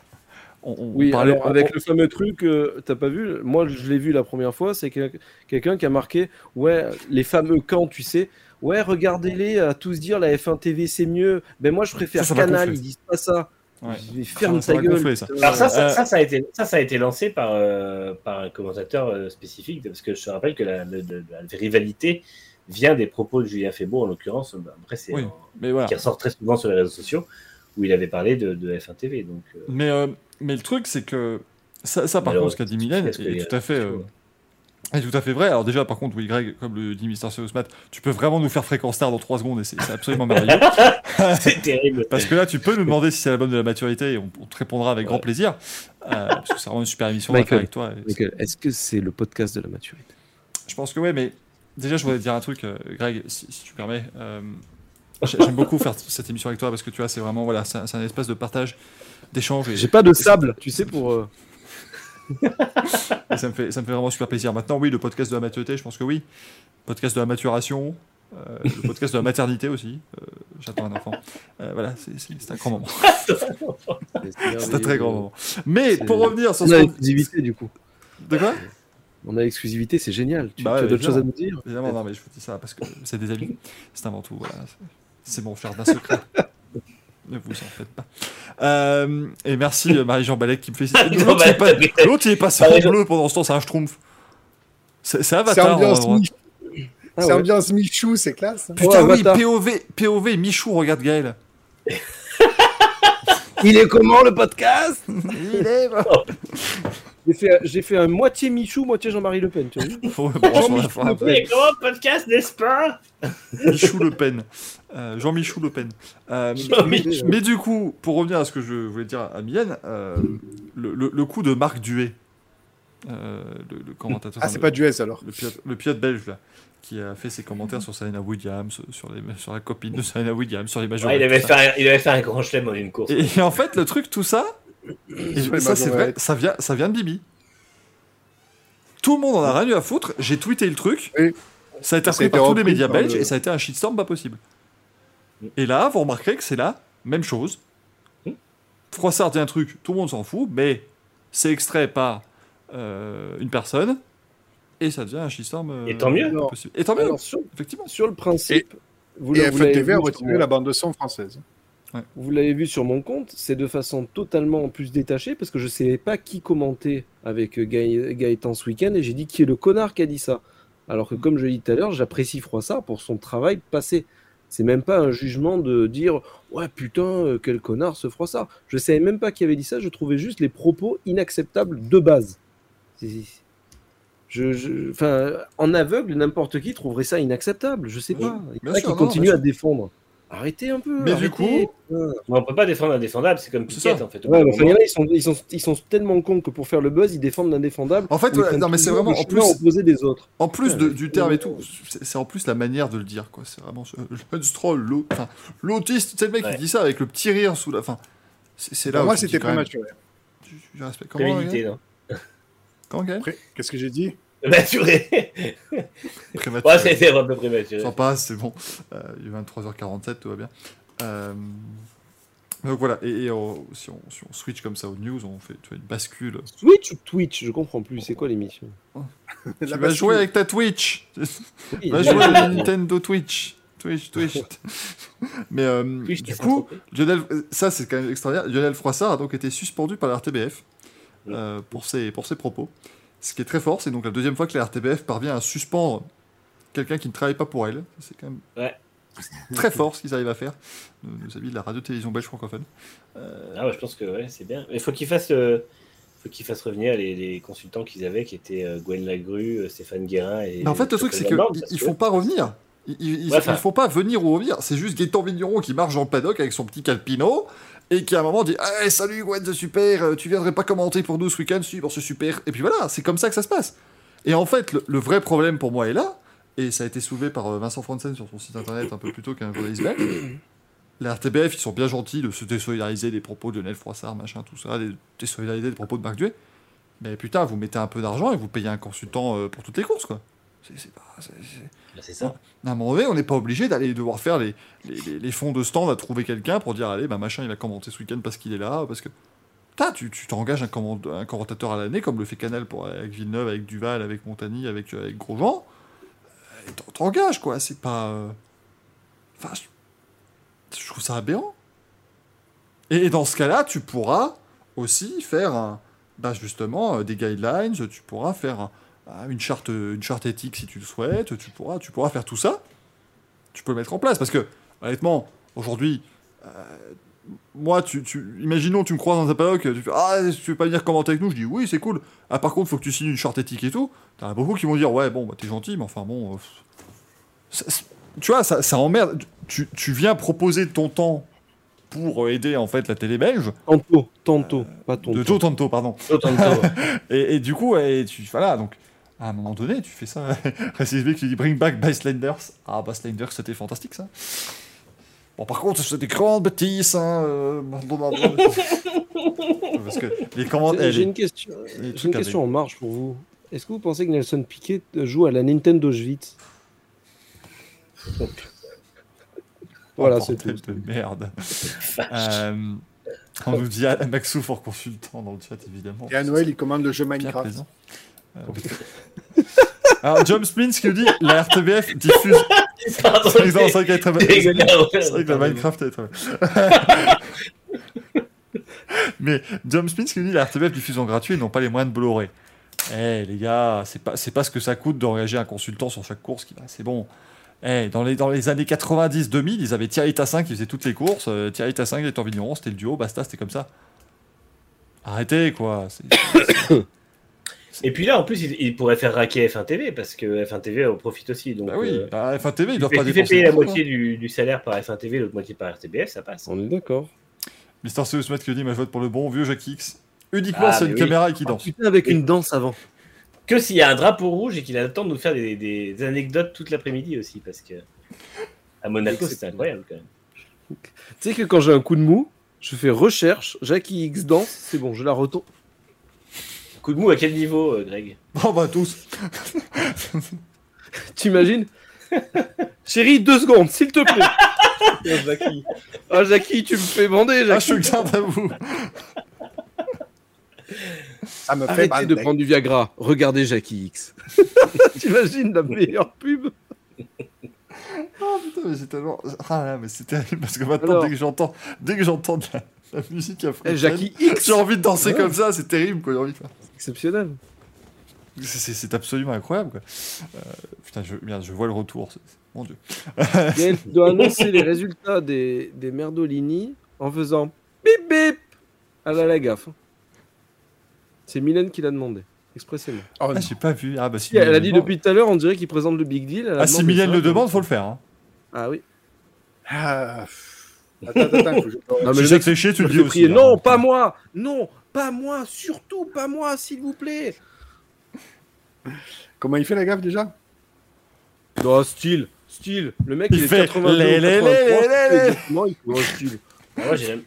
On, on Oui, parlait- alors on- avec le fameux truc, euh, t'as pas vu? Moi, je l'ai vu la première fois, c'est quel- quelqu'un qui a marqué, ouais, les fameux camps, tu sais. Ouais, regardez-les à tous dire la F1 TV c'est mieux. Ben moi, je préfère Ça, ça m'a Canal, ils disent pas ça. Ouais. Je vais ferme Ça, ta gueule. ça. Alors, ça, ça, Euh, ça, ça a été, ça, ça a été lancé par, euh, par un commentateur euh, spécifique, parce que je te rappelle que la, la rivalité vient des propos de Julien Febo, en l'occurrence. Après, c'est Oui. Mais voilà. qui ressort très souvent sur les réseaux sociaux, où il avait parlé de, de F1 TV. Donc, euh, Mais, euh, mais le truc, c'est que ça, ça par contre, ce qu'a dit Mylène est les- tout à fait, euh, chaud. est tout à fait vrai. Alors déjà, par contre, oui, Greg, comme le dit Mister Serious tu peux vraiment nous faire fréquence star dans 3 secondes et c'est c'est absolument merveilleux. c'est terrible. Parce que là, tu peux nous demander si c'est l'album de la maturité et on, on te répondra avec grand plaisir. Euh, parce que c'est vraiment une super émission Michael. avec toi. Est-ce que c'est le podcast de la maturité? Je pense que ouais, mais déjà, je voudrais te dire un truc, euh, Greg, si, si tu permets. Euh, j'ai- J'aime beaucoup faire cette émission avec toi parce que tu vois, c'est vraiment voilà, c'est un, c'est un espace de partage, d'échange J'ai pas de sable, tu sais, pour. Et ça me fait ça me fait vraiment super plaisir. Maintenant, oui, le podcast de la maturité, je pense que oui. Podcast de la maturation, euh, le podcast de la maternité aussi. Euh, J'attends un enfant. Euh, voilà, c'est- un grand moment. C'est un très grand moment. Mais pour revenir sur On ce a l'exclusivité du coup. de quoi? On a l'exclusivité, c'est génial. Tu, Bah tu as d'autres choses à nous dire? Évidemment, non, mais je vous dis ça parce que c'est des amis. C'est avant tout, voilà. c'est- mon cher d'un secret. Ne vous en faites pas. Euh, et merci euh, Marie-Jean Balek qui me fait. L'autre il pas- il est passé en bleu pendant ce temps, c'est un schtroumpf. C'est c'est C'est Avatar. ambiance, endroit. Mich- Ah c'est ouais. ambiance Michou, c'est classe. hein. Putain, oui. POV, POV, Michou, regarde Gaël. Il est comment le podcast? Il est. J'ai fait, j'ai fait un moitié Michou, moitié Jean-Marie Le Pen, tu fera après. Mais comment podcast, n'est-ce pas Michou Le Pen. Euh, Jean-Michou Le Pen. Euh, mais, Jean-Michou. mais du coup, pour revenir à ce que je voulais dire à Mylène, euh, le, le- le coup de Marc Duet, euh, le, le commentateur, Ah, c'est le- pas du S alors. le pilote, le pilote belge là, qui a fait ses commentaires sur Serena Williams, sur, les, sur la copine de Serena Williams, sur les majors. Ouais, il, avait fait un, il avait fait un grand chelem en une course. et, et en fait, le truc, tout ça, et ça c'est vrai, ça vient, ça vient de Bibi. Tout le monde en a rien eu à foutre. J'ai tweeté le truc. Oui. Ça a été repris par tous les médias belges le- et ça a été un shitstorm pas possible. Et là, vous remarquerez que c'est la même chose. Froissart dit un truc, tout le monde s'en fout, mais c'est extrait par euh, une personne et ça devient un shitstorm. euh, Et tant mieux. pas possible. Et tant mieux, Alors, sur, effectivement. sur le principe, vous, Et le- vous FNTV a mon- la bande de son française. Vous l'avez vu sur mon compte, c'est de façon totalement plus détachée parce que je ne savais pas qui commenter avec euh, Gaë- Gaëtan ce week-end et j'ai dit qui est le connard qui a dit ça? Alors que comme je l'ai dit tout à l'heure, j'apprécie Froissart pour son travail passé. C'est même pas un jugement de dire ouais putain euh, quel connard ce Froissart. Je savais même pas qui avait dit ça, je trouvais juste les propos inacceptables de base. C'est- Je, je- enfin, en aveugle, n'importe qui trouverait ça inacceptable. Je sais pas. Il y en a qui continuent à défendre. Arrêtez un peu. Mais du coup-. Mais on peut pas défendre l'indéfendable, c'est comme Piquet ça. en fait. Ouais, mais enfin, ils sont, ils, sont, ils sont tellement cons que pour faire le buzz, ils défendent l'indéfendable. En fait, ouais, non, mais c'est vraiment en plus. opposé des autres. En plus de- Ouais. du terme et tout, c'est en plus la manière de le dire, quoi. C'est vraiment le enfin, l'autiste, c'est le mec Ouais. qui dit ça avec le petit rire sous la fin. C'est là où moi, c'était quand même, prématuré. tu- tu respectes- Comment, qu'est-ce que j'ai dit? Prématuré. Prématuré. Ouais, c'était un peu prématuré. S'en passe, c'est bon. Euh, il est 23h47, tout va bien. Euh, donc voilà, et, et on- si, on, si on switch comme ça aux news, on fait tu vois, une bascule. Twitch ou Twitch Je comprends plus. C'est quoi l'émission? Tu vas bascule. jouer avec ta Twitch Oui, Tu vas jouer à Nintendo Twitch Twitch, Twitch. Mais euh, Twitch, du coup, Lionel, ça c'est quand même extraordinaire. Lionel Froissart a donc été suspendu par la RTBF euh, pour, ses, pour ses propos. Ce qui est très fort, c'est donc la deuxième fois que la RTBF parvient à suspendre quelqu'un qui ne travaille pas pour elle. C'est quand même Ouais. très fort ce qu'ils arrivent à faire, nos, amis de la radio-télévision belge francophone. Euh, Ah ouais, je pense que ouais, c'est bien. Mais faut qu'ils fassent, euh, faut qu'ils fassent revenir les, les consultants qu'ils avaient, qui étaient euh, Gwen Lagru, euh, Stéphane Guérin et. Mais en fait, le truc, c'est qu'ils que- font pas revenir. Ils, Ouais, ils font pas venir ou revenir. C'est juste Gaëtan Vigneron qui marche dans le paddock avec son petit Calpino et qui à un moment dit hey, Salut Gwen, c'est super, euh, tu viendrais pas commenter pour nous ce week-end bon, c'est super. Et puis voilà, c'est comme ça que ça se passe. Et en fait, le, le vrai problème pour moi est là, et ça a été soulevé par euh, Vincent Franzen sur son site internet un peu plus tôt qu'un journaliste belge. La RTBF, ils sont bien gentils de se désolidariser des propos de Lionel Froissart, machin, tout ça, de désolidariser des propos de Marc Duet. Mais putain, vous mettez un peu d'argent et vous payez un consultant euh, pour toutes les courses, quoi. C'est c'est ça. à un moment donné, on n'est pas obligé d'aller devoir faire les, les, les- les fonds de stand à trouver quelqu'un pour dire allez, bah machin, il va commenter ce week-end parce qu'il est là, parce que. Tu t'engages un, un commentateur à l'année, comme le fait Canal pour, avec Villeneuve, avec Duval, avec Montagny, avec, euh, avec Grosjean. T'en- T'engages, quoi, c'est pas. euh, Enfin, je... je trouve ça aberrant. Et, et dans ce cas-là, tu pourras aussi faire un. Bah justement, euh, des guidelines, tu pourras faire un- une charte, une charte éthique si tu le souhaites, tu pourras, tu pourras faire tout ça. Tu peux le mettre en place parce que, honnêtement, aujourd'hui, euh, moi, tu, tu, imaginons, tu me croises dans un paddock, tu fais Ah, tu veux pas venir commenter avec nous Je dis Oui, c'est cool. Ah, par contre, faut que tu signes une charte éthique et tout. T'en as beaucoup qui vont dire Ouais, bon, bah, t'es gentil, mais enfin, bon. euh, ça- tu vois, ça, ça emmerde. Tu, tu viens proposer ton temps pour aider en fait la télé belge, Tantôt, tantôt, pas de tantôt. tôt tantôt, pardon. De. Et, et du coup, et tu, voilà, donc, à un moment donné, tu fais ça. Racing qui dit Bring back Basslanders. Ah, Basslanders, c'était fantastique, ça. Bon, par contre, c'est des grandes bêtises, hein. euh, Parce que les commandes. J'ai une question, une avec- question en marge pour vous. Est-ce que vous pensez que Nelson Piquet joue à la Nintendo Schwitz Voilà, Oh, c'est tout. de merde. Euh, on nous dit à Maxou pour consultant dans le chat, évidemment. Et à Noël, il commande le jeu Minecraft. Euh, Alors, John Spins qui nous dit la RTBF diffuse. C'est vrai que la Minecraft est très. Mais John Spins qui nous dit la RTBF diffuse en gratuit et n'ont pas les moyens de Blu-ray. Eh les gars, c'est pas, c'est pas ce que ça coûte d'engager un consultant sur chaque course. Qui, c'est bon. Eh, dans, les, dans les années 90-2000, ils avaient Thierry Tassin qui faisait toutes les courses. euh, Thierry Tassin, Gaëtan Vigneron, c'était le duo, basta, c'était comme ça. Arrêtez quoi. c'est- Et puis là, en plus, il, il pourrait faire raquer F1 TV parce que F1 TV en profite aussi. Donc, Bah oui, euh, bah, F1 TV, ils doivent pas tu fais dépenser payer la beaucoup, hein. moitié du, du salaire par F1 TV, l'autre moitié par RTBF, ça passe. On est d'accord. Mister Seusmet qui dit, je vote pour le bon vieux Jackie X? Uniquement Ah, c'est une oui. caméra et qui Ah, danse. putain, avec une danse avant. Que s'il y a un drapeau rouge et qu'il a le temps de nous faire des, des- anecdotes toute l'après-midi aussi, parce que à Monaco, c'était incroyable quand même. Tu sais que quand j'ai un coup de mou, je fais recherche, Jackie X danse, c'est bon, je la retourne. Coup de mou à quel niveau, euh, Greg Oh bah tous. T'imagines Chérie, deux secondes, s'il te plaît. Oh, Jackie. Ah, Jackie, tu me fais bander, Ah, je Jackie. suis garde à vous. Ça me fait Arrêtez mal. de prendre du Viagra. Regardez Jackie X. T'imagines la meilleure pub Oh putain, mais c'est tellement. Ah là, mais c'est terrible parce que maintenant, Alors. dès que j'entends, dès que j'entends de la, la musique africaine, Eh, Jackie X j'ai envie de danser Ouais. comme ça, c'est terrible quoi. J'ai envie de faire. Exceptionnel. C'est- absolument incroyable quoi. Euh, putain, je, merde, je vois le retour. Mon dieu. Gaël, tu dois annoncer les résultats des, des Merdolini en faisant bip bip à la, la gaffe. C'est Mylène qui l'a demandé, expressément. Oh, Ah, j'ai pas vu. Ah bah si. Elle a dit depuis tout à l'heure, on dirait qu'il présente le Big Deal. Ah si Mylène le demande, faut le faire. Hein. Ah oui. Ah. Attends, attends, faut que je- Non, mec te fait chier, tu le me dis aussi. hein. non, pas moi Non, pas moi Surtout pas moi, s'il vous plaît Comment il fait la gaffe déjà? Non, style, style. Le mec, Il il, est fait 82 les, ou les, 83, les, les, les. exactement, il fait oh, style. Ah, Moi, j'ai jamais-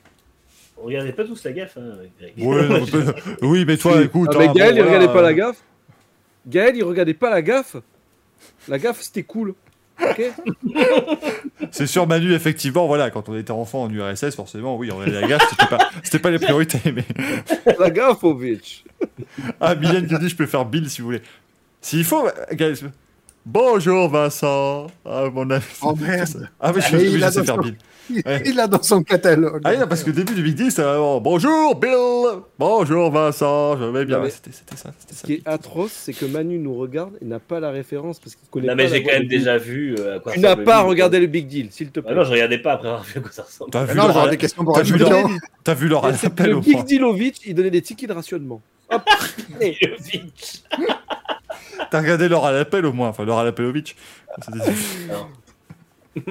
Regardez pas tous la gaffe, hein, Greg. Ouais, non, mais- oui, mais toi, écoute. Ah, mais hein, Gaël, bon, il voilà, regardait pas euh, la gaffe? Gaël, il regardait pas la gaffe? La gaffe, c'était cool. Ok C'est sûr, Manu, effectivement, voilà, quand on était enfant en URSS, forcément, oui, on regardait la gaffe, c'était pas, c'était pas les priorités, mais. La gaffe, Ovitch. Ah, Mylène qui dit, je peux faire Bill si vous voulez. S'il faut, Bonjour Vincent. Ah, mon ami. Oh merde. Ah, mais je, Mais il je a sais faire Bill. Il Ouais. il l'a dans son catalogue. Ah, non, parce que le début du Big Deal, c'était vraiment Bonjour Bill. Bonjour Vincent. Je vais bien. Ouais, C'était c'était ça. C'était Ce ça. qui est atroce, c'est que Manu nous regarde et n'a pas la référence parce qu'il connaît Non, pas mais j'ai quand même déjà vu euh, à quoi Tu n'as pas regardé le Big Deal, s'il te plaît. Ah non, je regardais pas après avoir vu à quoi ça ressemble. T'as Ah vu non, leur- j'aurais des questions pour un vu leur-. T'as vu leur C'est appel le au Big moins. Dealovitch, il donnait des tickets de rationnement. Hop. T'as regardé leur à l'appel au moins. Enfin, leur à l'appelovic. C'était-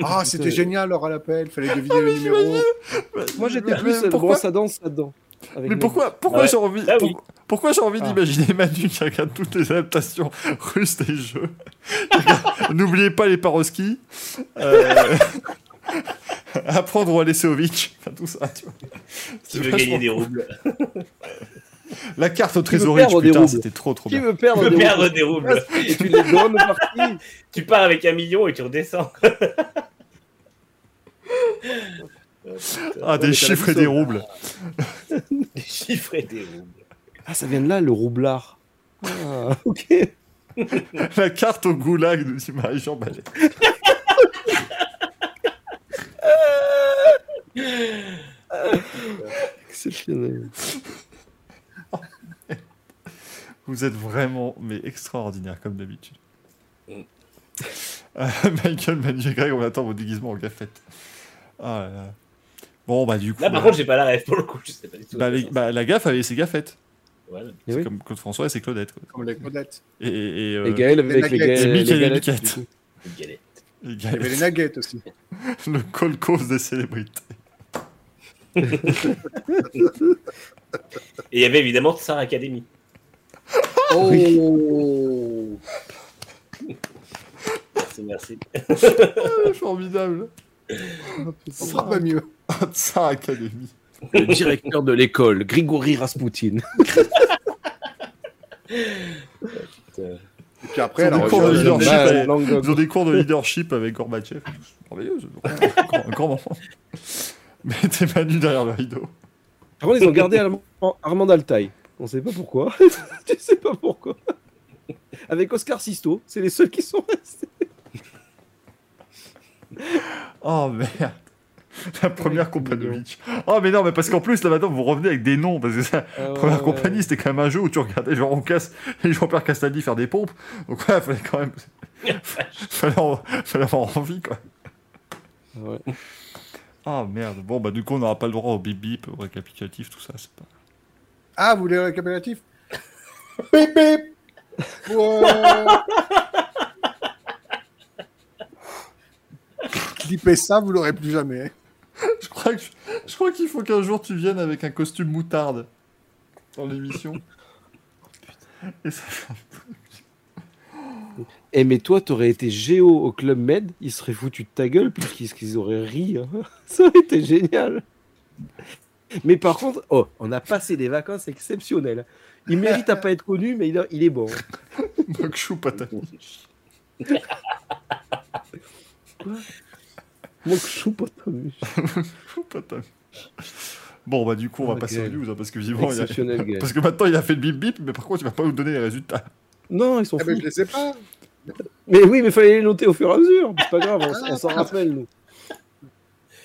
Ah, c'était génial, leur à l'appel. Fallait deviner le numéro. Moi, j'étais Mais- plus euh, pourquoi- à danse là-dedans. Mais Manu. pourquoi, pourquoi Ouais. j'ai envie, Ah oui. pour- pourquoi j'ai envie Ah. d'imaginer Manu qui regarde toutes les adaptations russes des jeux? N'oubliez pas les paroskis. Euh... Apprendre au Alesseovic. Enfin, tout ça, tu vois. Qui veut gagner des roubles La carte au veut des putain, c'était trop trop Qui bien. veut perdre Tu veux des perdre roubles des roubles. Et tu les donnes parti. Tu pars avec un million et tu redescends. Ah, des chiffres et des roubles. Des chiffres et des roubles. Ah, ça vient de là, le roublard. Ah, ok. La carte au goulag, nous dit Marie-Jean Ballet. Exceptionnel. Vous êtes vraiment, mais extraordinaire, comme d'habitude. Mm. Euh, Michael, Manu et Greg, on attend vos déguisements en gaffette. Ah là là. Bon, bah du coup... Là, par euh, contre, j'ai pas la rêve pour le coup. Je sais pas du tout. bah, les- bah, la gaffe avait ses gaffettes. Voilà. C'est oui. comme Claude François et c'est Claudette. quoi. Comme les Claudettes. Et, et, et, euh, Et Gaël avec les, les et les galettes, Il y avait les nuggets aussi. le call cause des célébrités. Et il y avait évidemment Tsar Academy. Oh Merci, merci. Ah, formidable. Ça sera pas mieux. Tsar Academy. Le directeur de l'école, Grigory Rasputin. Euh, Et puis après, elle a Sur des cours de leadership, avec-. Ils ont des cours de leadership avec Gorbatchev. Merveilleux, c'est un grand- un grand moment. Mettez Manu derrière le rideau. Par contre, ils ont gardé Armand, Armand Altaï. On sait pas pourquoi. tu sais pas pourquoi. Avec Oscar Sisto, c'est les seuls qui sont restés. Oh merde. La première compagnie. Oh mais non, mais parce qu'en plus là maintenant vous revenez avec des noms. Parce que ça, Ah première compagnie c'était quand même un jeu où tu regardais Jean Casse et Jean-Pierre Castaldi faire des pompes. Donc ouais, fallait quand même. fallait, en- fallait avoir envie quoi. Ouais. Oh merde. Bon bah du coup on n'aura pas le droit au bip bip, au récapitulatif, tout ça. C'est pas. Ah, vous voulez le récapitulatif? Bip bip Ouais. Clippez ça, vous l'aurez plus jamais. Je crois que je crois qu'il faut qu'un jour tu viennes avec un costume moutarde dans l'émission. Et ça Eh mais toi, t'aurais été géo au Club Med, ils seraient foutus de ta gueule puisqu'ils qu'ils auraient ri. hein. Ça aurait été génial. Mais par contre, oh, on a passé des vacances exceptionnelles. Il mérite à pas être connu, mais il, a- il est bon. Mokshu Patani. Mon chou Potamus. Patani. Bon bah du coup on va Oh, passer aux news hein, parce que visiblement il a- parce que maintenant il a fait le bip bip mais par contre il va pas nous donner les résultats. Non, ils sont Ah, mais fous. je les sais pas. Mais oui, mais fallait les noter au fur et à mesure. C'est pas grave, on, on s'en rappelle, nous.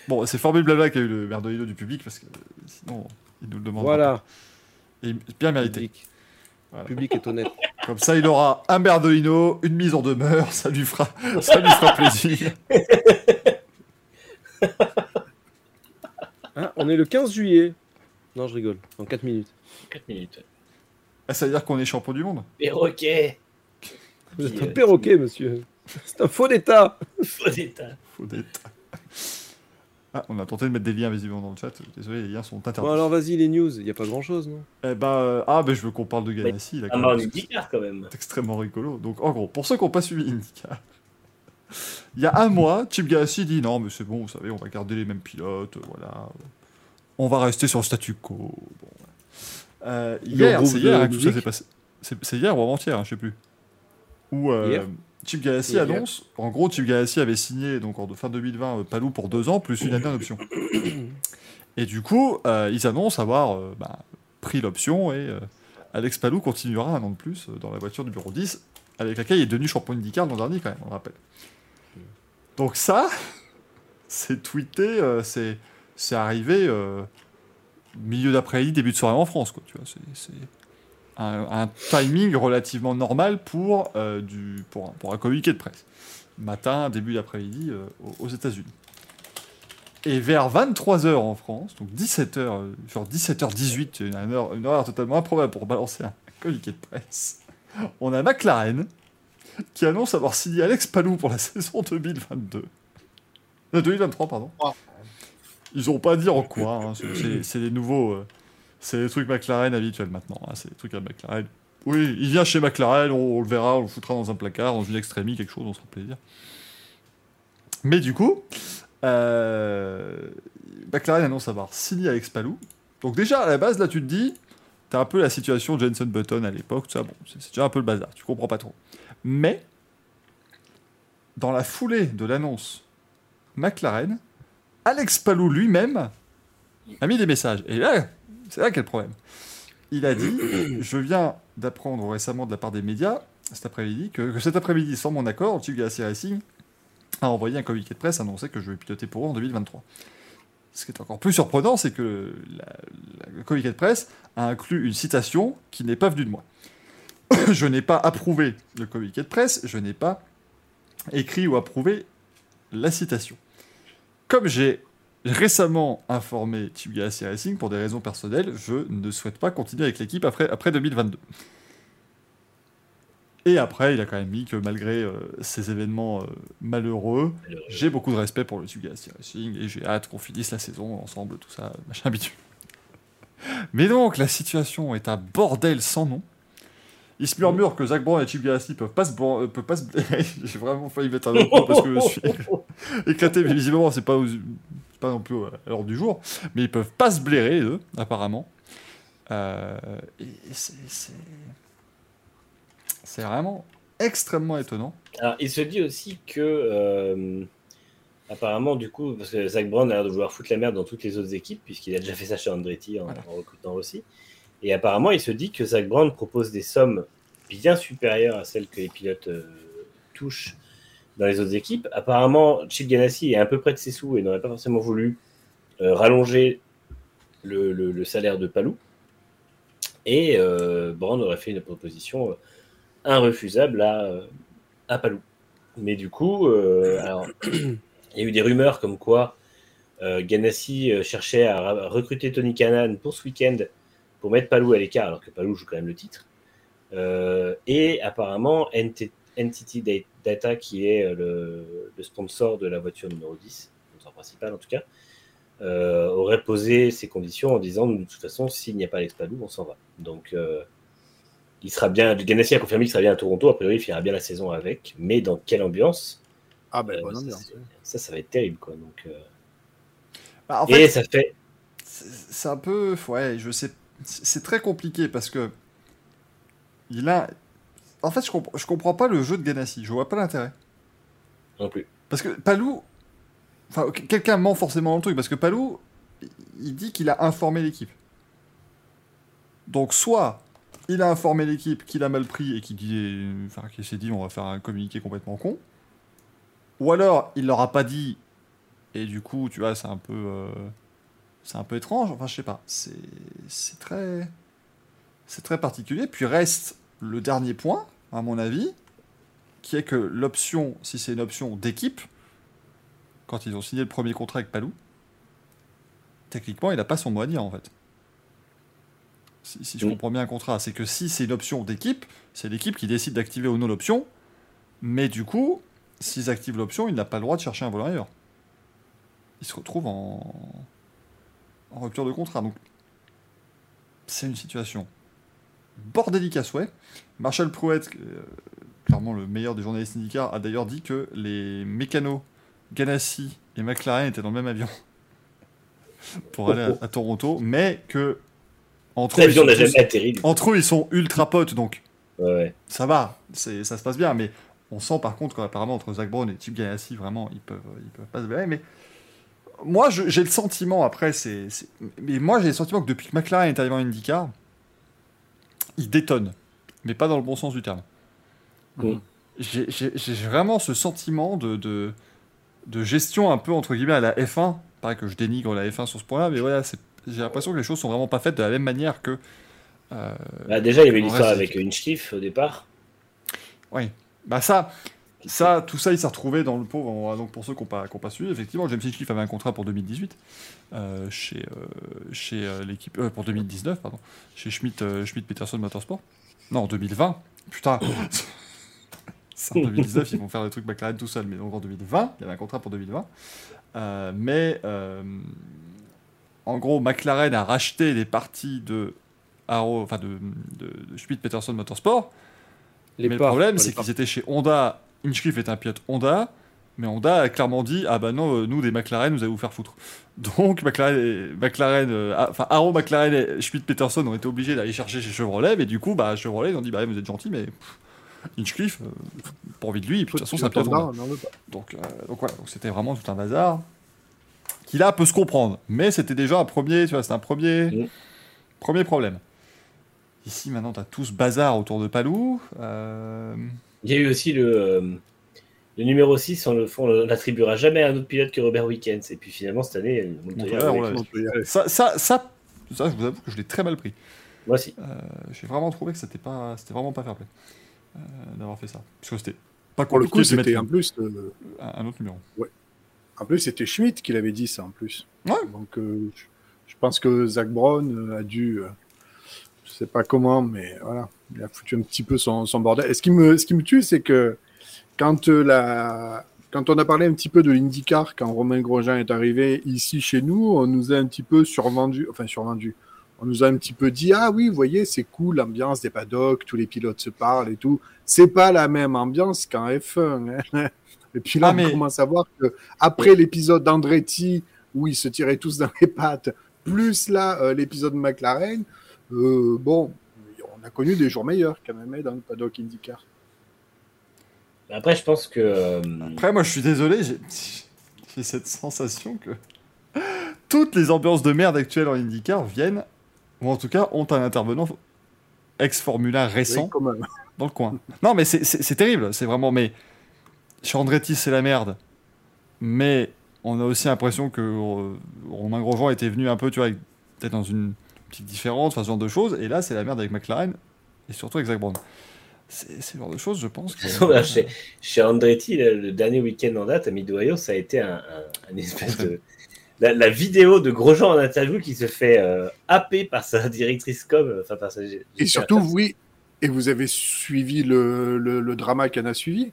Bon c'est Formule Blabla qui a eu le merdolino du public parce que euh, sinon il nous le demande. Voilà. Et bien mérité. Public. Voilà. Public est honnête. Comme ça il aura un merdolino, une mise en demeure, ça lui fera, ça lui fera plaisir. Hein, on est le 15 juillet. Non, je rigole. Dans 4 minutes. 4 minutes. Ah, ça veut dire qu'on est champion du monde? Perroquet. Vous êtes un perroquet, monsieur. C'est un faux d'état. Faux d'état. Faut d'être. Ah, on a tenté de mettre des liens visiblement dans le chat. Désolé, les liens sont interdits. Bon, alors vas-y, les news. Il n'y a pas grand chose, non? Eh ben, euh, ah, ben je veux qu'on parle de Ganassi. même. du Dicard quand même. C'est extrêmement rigolo. Donc, en gros, pour ceux qui n'ont pas suivi Indica, il y a un mois, Chip Ganassi dit non, mais c'est bon, vous savez, on va garder les mêmes pilotes, euh, voilà. On va rester sur le statu quo. Bon, ouais. Euh, hier, c'est hier hein, que tout ça musique. s'est passé. C'est c'est hier ou avant-hier, hein, je sais plus. Où euh, Hier Chip Ganassi Hier. annonce, en gros, Chip Ganassi avait signé donc en fin 2020 euh, Palou pour deux ans plus une année en option. Et du coup, euh, ils annoncent avoir euh, bah, pris l'option et euh, Alex Palou continuera un an de plus dans la voiture numéro 10, avec laquelle il est devenu champion IndyCar l'an dernier quand même, on le rappelle. Donc ça, c'est tweeté, c'est c'est arrivé milieu d'après-midi, début de soirée en France, quoi. Tu vois, c'est un, un timing relativement normal pour euh, du pour un, pour un communiqué de presse. Matin, début d'après-midi euh, aux- aux États-Unis. Et vers 23h en France, donc 17h, euh, genre 17h18, une heure, une heure totalement improbable pour balancer un communiqué de presse, on a McLaren qui annonce avoir signé Alex Palou pour la saison 2022. Euh, 2023, pardon. Ah. Ils ont pas dit en quoi, hein, c'est- les nouveaux. euh, c'est les trucs McLaren habituels maintenant, hein, c'est les trucs à McLaren. Oui, il vient chez McLaren, on, le verra, on le foutra dans un placard, dans une extrémie, quelque chose, on se fera plaisir. Mais du coup, euh, McLaren annonce avoir signé Alex Palou. Donc déjà, à la base, là, tu te dis, t'as un peu la situation de Jenson Button à l'époque, ça, bon, c'est déjà un peu le bazar, tu comprends pas trop. Mais, dans la foulée de l'annonce McLaren, Alex Palou lui-même a mis des messages. Et là, c'est là qu'est le problème. Il a dit Je viens d'apprendre récemment de la part des médias, cet après-midi, que, cet après-midi, sans mon accord, Chip Ganassi Racing a envoyé un communiqué de presse annonçant que je vais piloter pour eux en 2023. Ce qui est encore plus surprenant, c'est que le communiqué de presse a inclus une citation qui n'est pas venue de moi. je n'ai pas approuvé le communiqué de presse, je n'ai pas écrit ou approuvé la citation. Comme j'ai récemment informé Chip Ganassi Racing, pour des raisons personnelles, je ne souhaite pas continuer avec l'équipe après, après 2022. Et après, il a quand même mis que malgré euh, ces événements euh, malheureux, Malheureux. j'ai beaucoup de respect pour le Chip Ganassi Racing et j'ai hâte qu'on finisse la saison ensemble, tout ça, machin habituel. Mais donc, la situation est un bordel sans nom. Il se murmure que Zach Brown et Chip Ganassi peuvent pas se, euh, peuvent pas se... J'ai vraiment failli mettre un autre parce que je suis éclaté, mais visiblement, c'est pas, pas non plus à l'heure du jour. Mais ils peuvent pas se blairer, les deux, apparemment. Euh, et c'est- vraiment extrêmement étonnant. Alors, il se dit aussi que, euh, apparemment, du coup, parce que Zach Brown a l'air de vouloir foutre la merde dans toutes les autres équipes, puisqu'il a déjà fait ça chez Andretti en, Voilà. en recrutant aussi. Et apparemment, il se dit que Zach Brown propose des sommes bien supérieures à celles que les pilotes euh, touchent dans les autres équipes. Apparemment, Chip Ganassi est à peu près de ses sous et n'aurait pas forcément voulu euh, rallonger le, salaire de Palou. Et euh, Brown aurait fait une proposition euh, irrefusable à, à Palou. Mais du coup, il y a eu des rumeurs comme quoi Ganassi cherchait à recruter Tony Canan pour ce week-end pour mettre Palou à l'écart, alors que Palou joue quand même le titre. Et apparemment, NT Entity Da- Data, qui est euh, le, le sponsor de la voiture numéro 10, le sponsor principal en tout cas, euh, aurait posé ses conditions en disant de toute façon, s'il n'y a pas Alex Palou, on s'en va. Donc, euh, il sera bien. Ganassi a confirmé qu'il sera bien à Toronto. A priori, il finira bien la saison avec. Mais dans quelle ambiance? Ah ben, bonne ça, ambiance. ça, ça va être terrible, quoi. Donc, Bah, en et ça fait. c'est un peu ouais je sais c'est très compliqué parce que il a en fait je, comprends je comprends pas le jeu de Ganassi. Je vois pas l'intérêt. Non plus. parce que Palou enfin que- quelqu'un ment forcément dans le truc parce que Palou il dit qu'il a informé l'équipe. Donc soit il a informé l'équipe qu'il a mal pris et qu'il dit enfin qu'il s'est dit on va faire un communiqué complètement con. Ou alors il leur a pas dit et du coup tu vois c'est un peu euh, c'est un peu étrange, enfin je sais pas, c'est très c'est très particulier. Puis reste le dernier point, à mon avis, qui est que l'option, si c'est une option d'équipe, quand ils ont signé le premier contrat avec Palou, techniquement il n'a pas son mot à dire en fait. Si, si je Oui. comprends bien un contrat, c'est que si c'est une option d'équipe, c'est l'équipe qui décide d'activer ou non l'option, mais du coup, s'ils activent l'option, il n'a pas le droit de chercher un volant ailleurs. Il se retrouve en, en rupture de contrat. Donc, c'est une situation bordélique à souhait. Marshall Prouette, euh, clairement le meilleur des journalistes syndicats, a d'ailleurs dit que les mécanos Ganassi et McLaren étaient dans le même avion. pour aller à, à Toronto, mais que entre eux, ils sont n'a tous- jamais atterri. entre eux, ils sont ultra potes, donc Ouais, ça va, ça se passe bien, mais on sent par contre qu'apparemment entre Zach Brown et Chip Ganassi, vraiment, ils peuvent, ils peuvent pas se blairer, mais moi, j'ai le sentiment, après, c'est- mais moi, j'ai le sentiment que depuis que McLaren est arrivé en IndyCar, il détonne, mais pas dans le bon sens du terme. Mm. J'ai, vraiment ce sentiment de, de, de gestion un peu, entre guillemets, à la F1, pareil que je dénigre la F1 sur ce point-là, mais voilà, j'ai l'impression que les choses sont vraiment pas faites de la même manière que... euh, Bah, déjà, il y avait une En histoire vrai, avec c'est- Hinchcliffe au départ. Oui. Bah ça, ça, tout ça, il s'est retrouvé dans le pauvre. Donc pour ceux qui n'ont pas, qui ont pas suivi, effectivement, James Hinchcliffe avait un contrat pour 2018 euh, chez, euh, chez euh, l'équipe pour 2019, pardon, chez Schmidt, Schmidt Peterson Motorsport. Non, en 2020. Putain. En 2019, ils vont faire des trucs McLaren tout seul, mais donc en 2020, il y avait un contrat pour 2020. Euh, mais en gros, McLaren a racheté les parties de Arrow, enfin de, de, de Schmidt Peterson Motorsport. Les mais parts, le problème, c'est qu'ils étaient chez Honda. Hinchcliffe est un pilote Honda, mais Honda a clairement dit Ah bah non, euh, nous des McLaren, vous allez vous faire foutre. Donc McLaren, et- McLaren euh, ah, enfin Arrow, McLaren et Schmidt Peterson ont été obligés d'aller chercher chez Chevrolet, et du coup, bah Chevrolet, ils ont dit Bah vous êtes gentil, mais pff, Hinchcliffe, euh, pas envie de lui, et puis de toute façon, c'est un pilote Honda. Donc, euh, donc voilà, donc c'était vraiment tout un bazar qui là peut se comprendre, mais c'était déjà un premier, tu vois, c'était un premier, premier problème. Ici maintenant, t'as tout ce bazar autour de Palou. euh, Il y a eu aussi le, euh, le numéro 6, on le fond, on l'attribuera jamais à un autre pilote que Robert Wickens. Et puis finalement, cette année, Montoya, Montoya, ouais, ouais. On peut y aller. Ça, ça, ça, ça, je vous avoue que je l'ai très mal pris. moi aussi. Euh, J'ai vraiment trouvé que c'était pas, c'était vraiment pas fair play euh, d'avoir fait ça, parce que c'était pas Pour le coup, c'était en plus, euh, un, un autre numéro. en plus, c'était Schmidt qui l'avait dit ça en plus. Ouais. Donc, euh, je, je pense que Zach Brown a dû, euh, sais pas comment, mais voilà, il a foutu un petit peu son, son bordel. Et ce qui me, ce qui me tue, c'est que quand euh, la, quand on a parlé un petit peu de l'IndyCar, quand Romain Grosjean est arrivé ici chez nous, on nous a un petit peu survendu, enfin survendu. On nous a un petit peu dit ah oui, vous voyez, c'est cool l'ambiance des paddocks, tous les pilotes se parlent et tout. C'est pas la même ambiance qu'en F1. hein. Et puis là, Ah, mais- on commence à voir que après l'épisode d'Andretti où ils se tiraient tous dans les pattes, plus là euh, l'épisode de McLaren, euh, bon, on a connu des jours meilleurs quand même hein, dans le paddock IndyCar. Après, je pense que. euh, Après, moi, je suis désolé, j'ai cette sensation que toutes les ambiances de merde actuelles en IndyCar viennent, ou en tout cas ont un intervenant ex-Formula récent Oui, dans le coin. Non, mais c'est- terrible, c'est vraiment. Mais chez Andretti, c'est la merde. Mais on a aussi l'impression que euh, Romain Grosjean était venu un peu, tu vois, peut-être dans une petite différence, enfin, ce genre de choses. Et là, c'est la merde avec McLaren et surtout avec Zach Brown. C'est c'est le genre de choses, je pense. que- Là, chez, chez Andretti, le, le dernier week-end en date à Mid-Ohio, ça a été un, un- un espèce de. La, la vidéo de Grosjean en interview qui se fait euh, happer par sa directrice com, enfin par sa. Et surtout, oui, et vous avez suivi le, le, le drama qu'il en a suivi.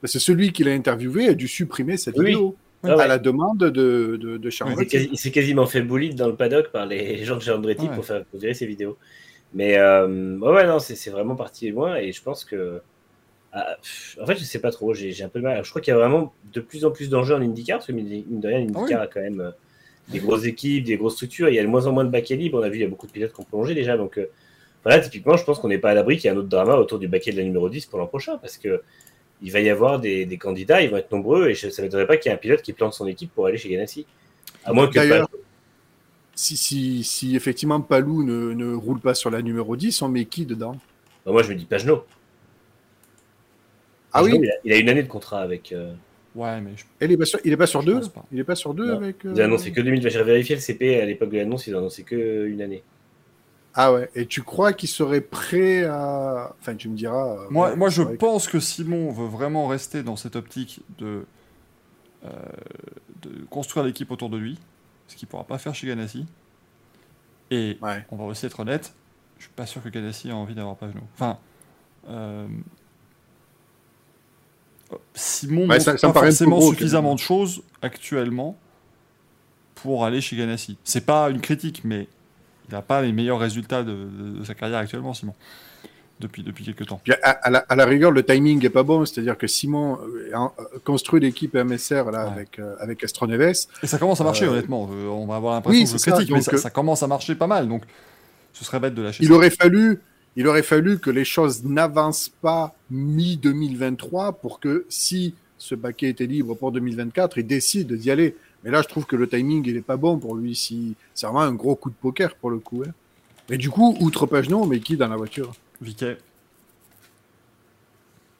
Parce que celui qui l'a interviewé a dû supprimer cette Oui. vidéo Ah ouais. à la demande de, de, de Il Charles il s'est quasiment fait bully dans le paddock par les gens de chez Andretti Ouais. pour faire pour virer ses vidéos. Mais euh, ouais, ouais, non, c'est c'est vraiment parti loin et je pense que. ah, pff, en fait, je sais pas trop, j'ai j'ai un peu de mal. Je crois qu'il y a vraiment de plus en plus d'enjeux en IndyCar parce que mine mine de rien, l'IndyCar a quand même euh, des grosses équipes, des grosses structures. Il y a de moins en moins de baquets libres. On a vu, il y a beaucoup de pilotes qui ont plongé déjà. Donc euh, voilà, typiquement, je pense qu'on n'est pas à l'abri qu'il y ait un autre drama autour du baquet de la numéro 10 pour l'an prochain parce que il va y avoir des, des candidats, ils vont être nombreux et je, ça ne m'étonnerait pas qu'il y ait un pilote qui plante son équipe pour aller chez Ganassi. À moins que si, si, si effectivement Palou ne, ne roule pas sur la numéro 10, on met qui dedans? Bah, moi, je me dis Pagenot. Ah Pagenot, oui il a, il a une année de contrat avec. euh, Ouais, mais je- Il est pas sur, il est pas sur deux? pas. Il est pas sur deux Non. avec. euh, Ils ont annoncé que 2000. J'ai vérifié le CP à l'époque de l'annonce, ils ont annoncé que une année. Ah ouais. Et tu crois qu'il serait prêt à. Enfin, tu me diras. euh, Moi, ouais, moi, je que- pense que Simon veut vraiment rester dans cette optique de, euh, de construire l'équipe autour de lui, ce qu'il ne pourra pas faire chez Ganassi. Et Ouais. on va aussi être honnête, je suis pas sûr que Ganassi a envie d'avoir Pagenaud. Enfin, euh, Simon Ouais, ça- pas forcément gros, suffisamment de choses actuellement pour aller chez Ganassi. C'est pas une critique, mais il n'a pas les meilleurs résultats de, de- de sa carrière actuellement, Simon. depuis, depuis quelques temps. À, à la, à la rigueur, le timing est pas bon, c'est-à-dire que Simon euh, a construit l'équipe MSR là Ouais. avec euh, avec Astroneves. Et ça commence à marcher, Euh, honnêtement. Euh, on va avoir l'impression oui, que je c'est ça, critique, mais ça, euh, ça commence à marcher pas mal. Donc, ce serait bête de lâcher Il ça. aurait fallu, il aurait fallu que les choses n'avancent pas mi 2023 pour que si ce baquet était libre pour 2024, il décide d'y aller. Mais là, je trouve que le timing il est pas bon pour lui. Si c'est vraiment un gros coup de poker pour le coup. hein. Mais du coup, outre Pagenon, mais qui dans la voiture? Viquet.